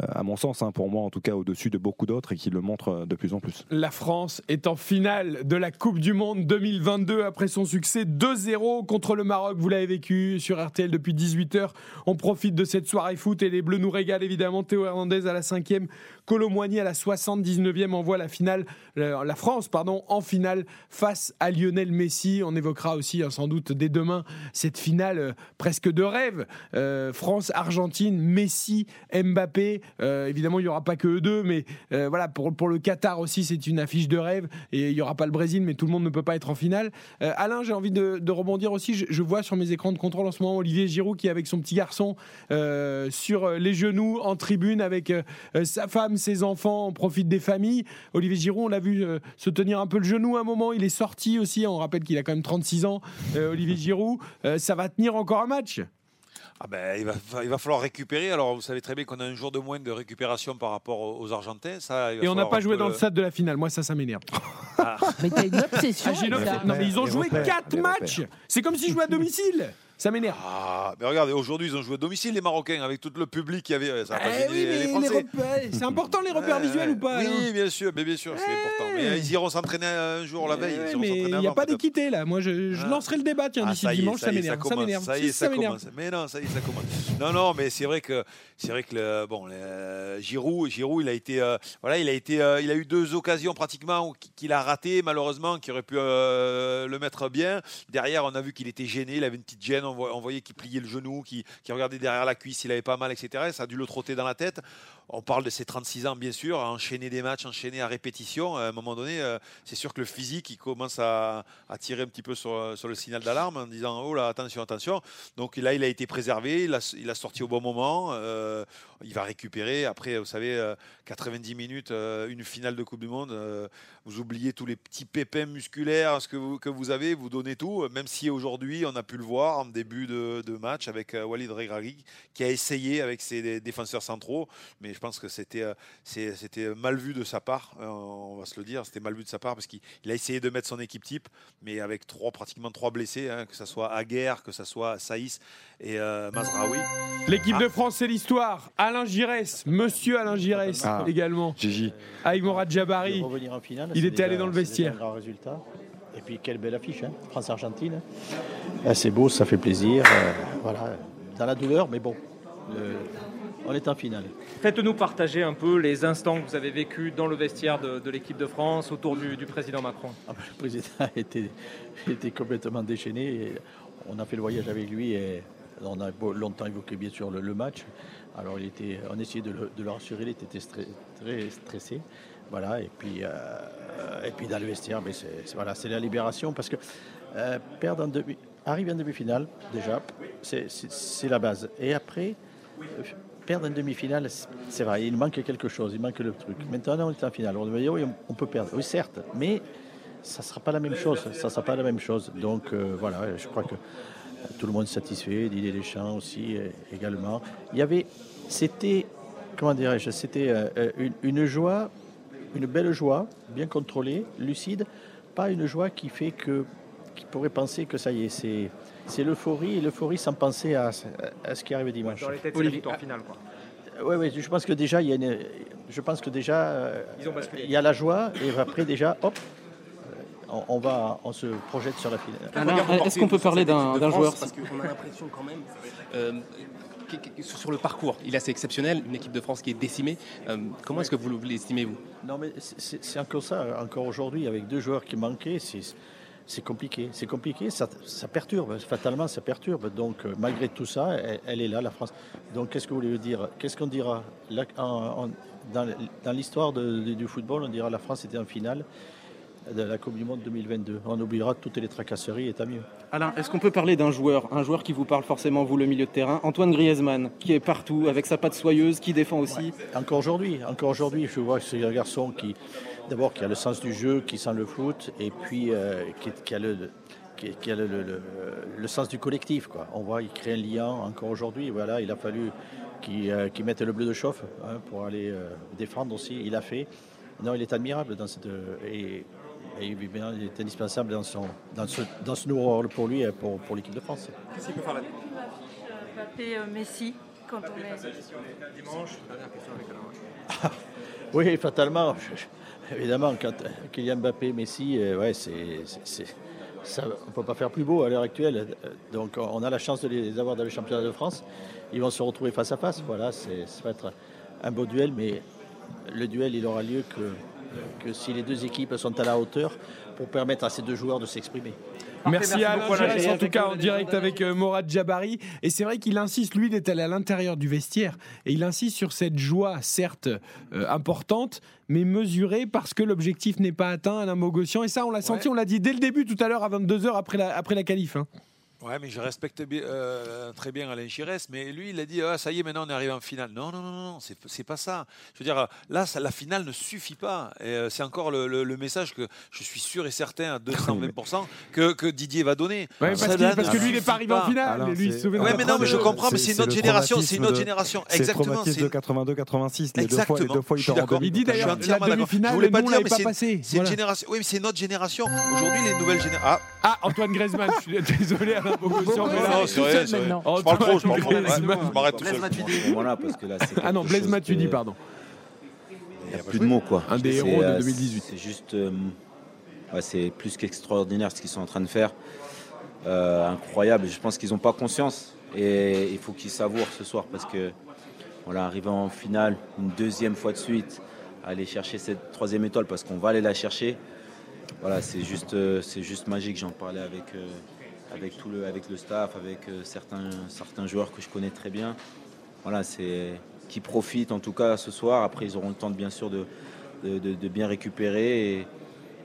à mon sens, hein, pour moi en tout cas, au-dessus de beaucoup d'autres et qui le montre euh, de plus en plus. La France est en finale de la Coupe du Monde 2022 après son succès 2-0 contre le Maroc. Vous l'avez vécu sur RTL depuis 18h. On profite de cette soirée foot et les Bleus nous régalent évidemment. Théo Hernandez à la 5e, Colomboigny à la 79e envoie la finale, euh, la France pardon, en finale face à Lionel Messi. On évoquera aussi hein, sans doute dès demain cette finale euh, presque de rêve. France-Argentine, Messi, Mbappé. Euh, évidemment, il n'y aura pas que eux deux, mais euh, voilà, pour, pour le Qatar aussi, c'est une affiche de rêve. Et il n'y aura pas le Brésil, mais tout le monde ne peut pas être en finale. Euh, Alain, j'ai envie de, de rebondir aussi. Je, vois sur mes écrans de contrôle en ce moment Olivier Giroud qui est avec son petit garçon sur les genoux en tribune avec sa femme, ses enfants. On profite des familles. Olivier Giroud, on l'a vu se tenir un peu le genou à un moment. Il est sorti aussi. On rappelle qu'il a quand même 36 ans. Olivier Giroud, ça va tenir encore un match? Ah ben, il, va, il va falloir récupérer. Alors, vous savez très bien qu'on a un jour de moins de récupération par rapport aux, Argentins. Ça, il va Et on n'a pas joué dans le stade de la finale. Moi, ça, ça m'énerve. Mais t'as une obsession. Ah, j'ai une avec ça. obsession. Non, mais ils ont Les joué repères, 4 les matchs. C'est comme s'ils jouaient à domicile. Ça m'énerve. Ah, mais regardez, aujourd'hui, ils ont joué à domicile, les Marocains, avec tout le public qui avait. Ça a pas Eh gêné oui, les, mais les les Français. repères, c'est important les repères visuels ou pas Oui, bien sûr, mais bien sûr, c'est important. Mais euh, ils iront s'entraîner un jour la veille. Ils iront mais il n'y a pas d'équité là. Moi, je, je Ah. lancerai le débat tiens Ah, d'ici dimanche. ça m'énerve. Ça commence, m'énerve. Ça y est, ça m'énerve. commence. Mais non, ça y est, ça commence. Non, non, mais c'est vrai que c'est vrai que le, bon, le- Giroud, Giroud, il a été, euh, voilà, il a été, euh, il a eu deux occasions pratiquement qu'il a raté malheureusement, qui aurait pu euh, le mettre bien. Derrière, on a vu qu'il était gêné, il avait une petite gêne. On, voyait qu'il pliait le genou, qu'il regardait derrière la cuisse, il avait pas mal, etc. Ça a dû le trotter dans la tête. On parle de ses 36 ans, bien sûr, à enchaîner des matchs, enchaîner à répétition. À un moment donné, euh, c'est sûr que le physique, il commence à, tirer un petit peu sur, sur le signal d'alarme en disant Oh là, attention, attention. Donc là, il a été préservé, il a, sorti au bon moment. euh, il va récupérer. Après, vous savez, euh, 90 minutes, euh, une finale de Coupe du Monde, euh, vous oubliez tous les petits pépins musculaires ce que vous, que vous avez, vous donnez tout. Même si aujourd'hui, on a pu le voir en début de, de match avec euh, Walid Regragui qui a essayé avec ses dé- défenseurs centraux. Mais je pense que c'était euh, c'était mal vu de sa part, euh, on va se le dire. C'était mal vu de sa part parce qu'il il a essayé de mettre son équipe type, mais avec trois, pratiquement trois blessés, hein, que ce soit Aguerre, que ce soit Saïs et euh, Mazraoui. L'équipe Ah. de France, c'est l'histoire. Alain Giresse, monsieur Alain Giresse Ah. également. Gigi. Avec Morad Jabari. Il était allé dans le vestiaire. Et puis quelle belle affiche, hein. France-Argentine. Ah, c'est beau, ça fait plaisir. euh, voilà, dans la douleur, mais bon, on est en finale. Faites-nous partager un peu les instants que vous avez vécus dans le vestiaire de, de l'équipe de France autour du, du président Macron. Ah, ben, le président était, était complètement déchaîné. et on a fait le voyage avec lui et on a longtemps évoqué bien sûr le, le match. Alors il était, on essayait de le, de le rassurer, il était très stressé. Voilà, et puis, euh, puis dans le vestiaire, mais c'est, voilà, la libération parce que euh, perdre en demi, arriver en demi-finale, déjà, c'est, la base. Et après, perdre en demi-finale, c'est- vrai, il manque quelque chose, il manque le truc. Maintenant, on est en finale. On oui, on- peut perdre. Oui, certes, mais ça ne sera pas la même chose. Ça sera pas la même chose. Donc euh, voilà, je crois que tout le monde est satisfait. Didier Deschamps aussi également. Il y avait, c'était, comment dirais-je, c'était une joie, une belle joie, bien contrôlée, lucide. Pas une joie qui fait que, qui pourrait penser que ça y est, c'est, c'est l'euphorie et l'euphorie sans penser à, à ce qui arrive dimanche. Dans les têtes, c'est la Olivier- victoire finale. Quoi. oui, oui, je pense que déjà, il y a une- je pense que déjà, euh, Ils ont basculé. il y a la joie et après déjà, hop, on, on va, on se projette sur la finale. Est-ce qu'on peut parler d'un d'un joueur Parce qu'on a l'impression quand même, euh, sur le parcours, il est assez exceptionnel, une équipe de France qui est décimée. Euh, comment est-ce que vous l'estimez, vous? Non, mais c'est- encore ça. Encore aujourd'hui, avec deux joueurs qui manquaient, c'est compliqué. C'est compliqué, ça, perturbe. Fatalement, ça perturbe. Donc, euh, malgré tout ça, elle, est là, la France. Donc, qu'est-ce que vous voulez dire? Qu'est-ce qu'on dira? Dans, dans l'histoire du football, on dira la France était en finale de la Coupe du Monde 2022. On oubliera toutes les tracasseries et tant mieux. Alain, est-ce qu'on peut parler d'un joueur, un joueur qui vous parle forcément, vous, le milieu de terrain Antoine Griezmann, qui est partout, avec sa patte soyeuse, qui défend aussi. Encore aujourd'hui, encore aujourd'hui, je vois que c'est un garçon qui, d'abord, qui a le sens du jeu, qui sent le foot, et puis euh, qui, qui a le qui, qui a le, le- le- le sens du collectif. Quoi. On voit, il crée un lien encore aujourd'hui. Voilà, il a fallu qu'il euh, mette le bleu de chauffe hein, pour aller euh, défendre aussi. Il a fait. Non, il est admirable dans cette et, et il est indispensable dans son dans ce dans ce nouveau rôle pour lui et pour, pour l'équipe de France. Qu'est-ce qu'il peut faire là Mbappé, euh, Messi, quand on est. Dimanche, dernière question avec Alain. Oui, fatalement. Évidemment, quand Kylian Mbappé, Messi, euh, ouais, c'est, ça, on ne peut pas faire plus beau à l'heure actuelle. Euh, Donc, on a la chance de les avoir dans le championnat de France. Ils vont se retrouver face à face. Voilà, c'est, ça va être un beau duel, mais le duel, il aura lieu que, que si les deux équipes sont à la hauteur pour permettre à ces deux joueurs de s'exprimer. Merci à Alain en tout cas en direct avec euh, Morad Jabari. Et c'est vrai qu'il insiste, lui, il est allé à l'intérieur du vestiaire et il insiste sur cette joie, certes euh, importante, mais mesurée parce que l'objectif n'est pas atteint, Alain Bogossian. Et ça, on l'a senti, on l'a dit dès le début tout à l'heure à 22h après la, après la qualif. hein. Ouais, mais je respecte euh, très bien Alain Giresse, mais lui, il a dit ah, ça y est, maintenant on est arrivé en finale. Non, non, non, non, c'est pas ça. Je veux dire, là, ça- la finale ne suffit pas. Et euh, c'est encore le, le- le message que je suis sûr et certain à 220% que, que Didier va donner. Ouais, parce que lui, il n'est pas arrivé en finale. Lui, il souvient Ouais, mais non, mais je comprends, mais c'est une autre le génération, c'est une traumatisme autre de- génération. Exactement. c'est- de 82-86. Les deux fois, les deux fois, il était en. Il dit d'ailleurs, Je suis entièrement la demi-finale, Je voulais pas dire, mais c'est- une génération. Oui, mais c'est notre génération. Aujourd'hui, les nouvelles générations. Ah, Ah, Antoine Griezmann, je suis désolé Alain Bogossian. mais là- non, c'est vrai, c'est vrai. Je parle trop, je parle trop. Je m'arrête tout seul. Voilà, parce que là, c'est Ah non, quelque Blaise chose Matuidi, pardon. Il n'y a plus de mots, quoi. Un des C'est, héros de euh, 2018. C'est juste. euh, ouais, c'est plus qu'extraordinaire ce qu'ils sont en train de faire. Euh, incroyable. Je pense qu'ils n'ont pas conscience. Et il faut qu'ils savourent ce soir parce que. Voilà, arriver en finale une deuxième fois de suite, aller chercher cette troisième étoile parce qu'on va aller la chercher. Voilà, c'est juste, euh, c'est juste magique. J'en parlais avec, euh, avec, tout le, avec le staff, avec euh, certains, certains joueurs que je connais très bien. Voilà, c'est qui profitent en tout cas ce soir. Après, ils auront le temps de, bien sûr de, de, de- de bien récupérer et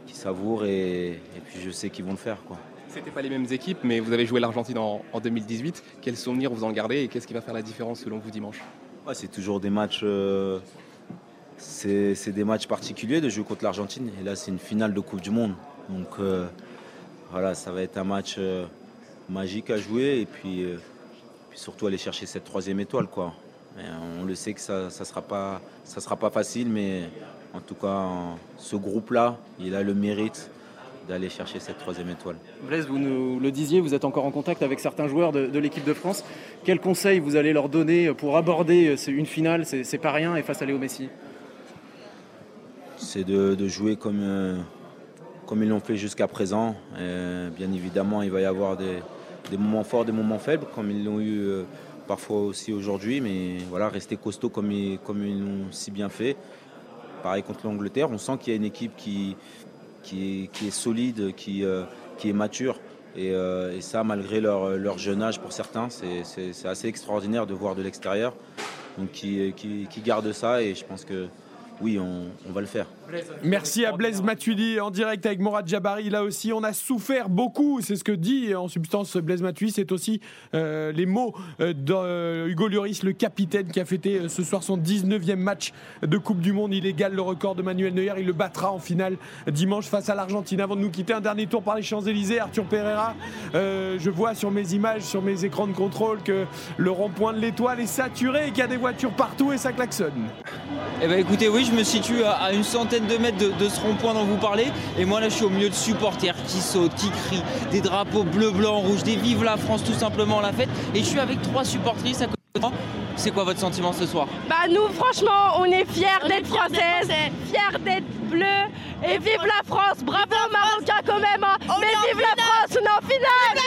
qui savourent. Et, et puis, je sais qu'ils vont le faire. Quoi. C'était pas les mêmes équipes, mais vous avez joué l'Argentine en, en 2018. Quels souvenirs vous en gardez et qu'est-ce qui va faire la différence selon vous dimanche? Ouais, c'est toujours des matchs. euh, c'est des matchs particuliers de jouer contre l'Argentine. Et là, c'est une finale de Coupe du Monde. Donc euh, voilà, ça va être un match euh, magique à jouer. Et puis, euh, puis surtout aller chercher cette troisième étoile. Quoi. Et on le sait que ça ne ça sera, pas- ça sera pas facile, mais en tout cas, en- ce groupe-là, il a le mérite d'aller chercher cette troisième étoile. Blaise, vous nous le disiez, vous êtes encore en contact avec certains joueurs de, de l'équipe de France. Quels conseils vous allez leur donner pour aborder euh, une finale C'est c'est pas rien et face à Léo Messi? C'est de, de jouer comme, euh, comme ils l'ont fait jusqu'à présent. Euh, bien évidemment, il va y avoir des, moments forts, des moments faibles, comme ils l'ont eu euh, parfois aussi aujourd'hui. Mais voilà, rester costaud comme ils, comme ils l'ont si bien fait. Pareil contre l'Angleterre, on sent qu'il y a une équipe qui, qui, est, solide, qui, euh, qui est mature. Et, ça, malgré leur, jeune âge pour certains, c'est assez extraordinaire de voir de l'extérieur. Donc, qui, qui, qui garde ça et je pense que oui, on, on va le faire. Merci à Blaise Matuidi en direct avec Morad Jabari. Là aussi, on a souffert beaucoup. C'est ce que dit en substance Blaise Matuidi. C'est aussi euh, les mots euh, d'Hugo Lloris, le capitaine qui a fêté euh, ce soir son 19e match de Coupe du Monde. Il égale le record de Manuel Neuer. Il le battra en finale dimanche face à l'Argentine. Avant de nous quitter, un dernier tour par les Champs-Élysées. Arthur Pereira, euh, je vois sur mes images, sur mes écrans de contrôle que le rond-point de l'étoile est saturé et qu'il y a des voitures partout et ça klaxonne. Eh ben écoutez, oui, je me situe à, à une centaine de mètres de, de ce rond-point dont vous parlez. Et moi là, je suis au milieu de supporters qui sautent, qui crient, des drapeaux bleu, blanc, rouge, des vive la France, tout simplement la fête. Et je suis avec trois supportrices à côté de moi. C'est quoi votre sentiment ce soir? Bah nous franchement on est fiers d'être françaises, fiers d'être bleus et vive la France, bravo Marocains quand même hein. Mais vive la France, on est en finale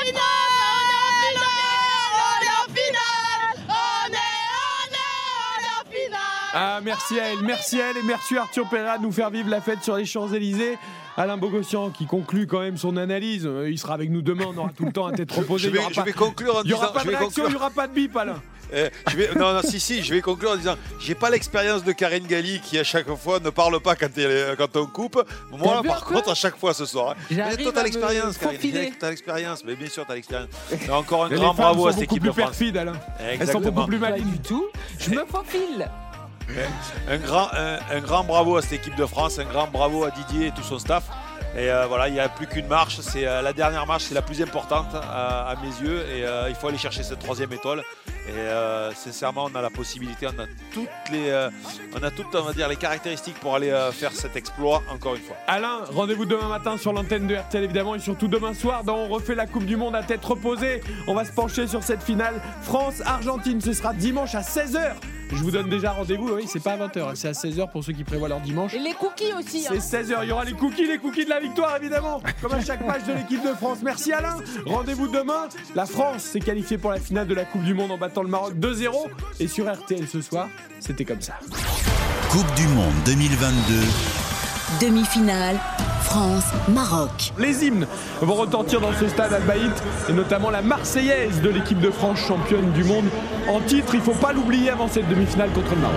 Ah, merci à elle, merci à elle et merci Arthur Pereira de nous faire vivre la fête sur les Champs-Élysées. Alain Bogossian qui conclut quand même son analyse. Euh, Il sera avec nous demain, on aura tout le temps à tête reposée. Je vais- Il y aura je pas- vais conclure en Il n'y aura disant- pas je de vais réaction, conclure. il n'y aura pas de bip, Alain. Eh, je vais, non, non, si, si, je vais conclure en disant j'ai pas l'expérience de Karine Galli qui, à chaque fois, ne parle pas quand, elle- quand on coupe. Moi, par contre, à chaque fois ce soir. hein. À me l'expérience, Karine. T'as l'expérience, mais bien sûr, t'as l'expérience. Et Encore un Mais grand bravo sont à cette beaucoup équipe plus de France. perfides, Alain. Elles sont Exactement. beaucoup plus malignes. du tout. Je me faufile. Un grand, bravo à cette équipe de France, un grand bravo à Didier et tout son staff. Et euh, voilà, il n'y a plus qu'une marche. C'est euh, la dernière marche, c'est la plus importante à, à mes yeux. Et euh, il faut aller chercher cette troisième étoile. Et euh, sincèrement, on a la possibilité, on a toutes les, euh, on a toutes, on va dire, les caractéristiques pour aller euh, faire cet exploit encore une fois. Alain, rendez-vous demain matin sur l'antenne de RTL évidemment et surtout demain soir dans On refait la Coupe du Monde à tête reposée. On va se pencher sur cette finale France-Argentine. Ce sera dimanche à 16h. Je vous donne déjà rendez-vous, oui, c'est pas à 20h, c'est à 16h pour ceux qui prévoient leur dimanche. Et les cookies aussi. hein. C'est 16h, il y aura les cookies, les cookies de la victoire évidemment, comme à chaque match de l'équipe de France. Merci Alain, rendez-vous demain. La France s'est qualifiée pour la finale de la Coupe du Monde en battant le Maroc 2-0 et sur RTL ce soir, c'était comme ça. Coupe du Monde 2022. Demi-finale, France-Maroc. Les hymnes vont retentir dans ce stade Albaït et notamment la Marseillaise de l'équipe de France championne du monde en titre. Il faut pas l'oublier avant cette demi-finale contre le Maroc.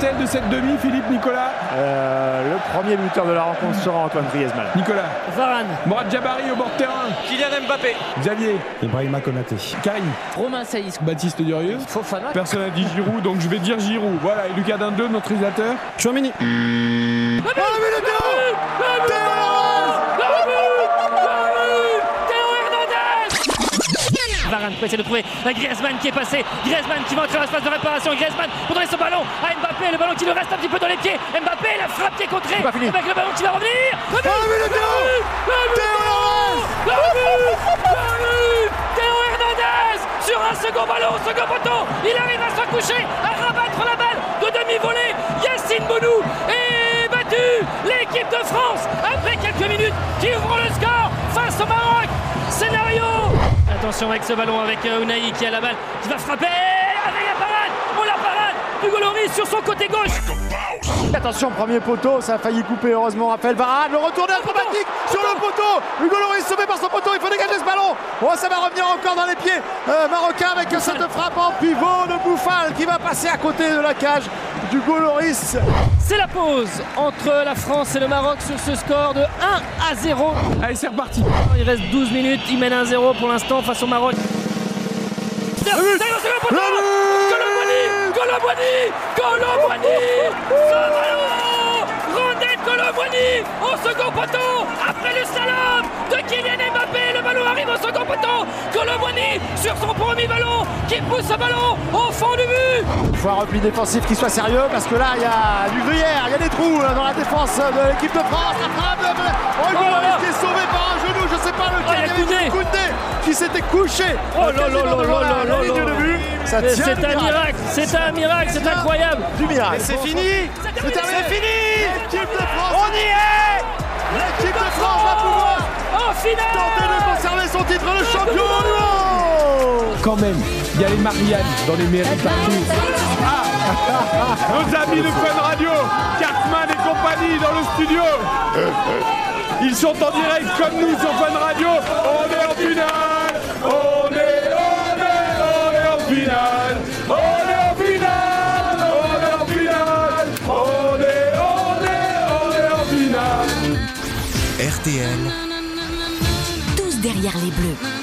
De cette demi, Philippe Nicolas. Euh, le premier buteur de la rencontre sera Antoine Griezmann. Nicolas. Varane. Morad Jabari au bord de terrain. Kylian Mbappé. Xavier. Ibrahima Konaté. Karim. Romain Saïs. Baptiste Durieux. Fofana. Personne n'a dit Giroud, donc je vais dire Giroud. Voilà, et Lucas Dindeux, notre réalisateur. Chouamini. Varane pour essayer de trouver Griezmann qui est passé. Griezmann qui va entrer dans l'espace de réparation. Griezmann pour donner son ballon à Mbappé. Le ballon qui lui reste un petit peu dans les pieds. Mbappé, la frappe qui est contrée. Avec le ballon qui va revenir. Le but Le but Théo Hernandez sur un second ballon, second poteau. Il arrive à se coucher, à rabattre la balle de demi-volée. Yacine Bonou est battu. L'équipe de France, après quelques minutes, qui ouvre le score face au Maroc. Attention avec ce ballon avec euh, Unai qui a la balle, qui va frapper avec la parade. Hugo Lloris sur son côté gauche. Attention, premier poteau, ça a failli couper heureusement Raphaël Varane. Le retourné acrobatique sur le poteau. Hugo Lloris sauvé par son poteau, il faut dégager ce ballon. Oh, ça va revenir encore dans les pieds euh, marocains avec cette frappe en pivot de Bouffal qui va passer à côté de la cage d'Hugo Lloris. C'est la pause entre la France et le Maroc sur ce score de 1 à 0. Allez, c'est reparti. Il reste 12 minutes, il mène 1-0 pour l'instant face au Maroc. Colomboigny Colomboigny Colomboigny Rondel Colomboigny au second poteau après le slalom de Kylian Mbappé le ballon arrive au second poteau Colomboigny sur son premier ballon qui pousse ce ballon au fond du but Il faut un repli défensif qui soit sérieux parce que là il y a du gruyère, il y a des trous euh, dans la défense de l'équipe de France. La frappe de oh, Hugo Lloris qui est sauvé par un genou, je sais pas lequel. il y a Koundé. Koundé qui s'était couché. Oh là là là là C'est un miracle, c'est un miracle, c'est incroyable Du miracle. Et c'est fini C'est terminé. C'est fini L'équipe de France. On y est L'équipe de France va pouvoir en finale tenter de conserver son titre de champion du monde. Quand même, il y a les Marianne dans les mairies partout. Ah Nos amis de Fun Radio, Cartman et compagnie dans le studio. Ils sont en direct comme nous sur Fun Radio. On est en finale. Tous derrière les bleus.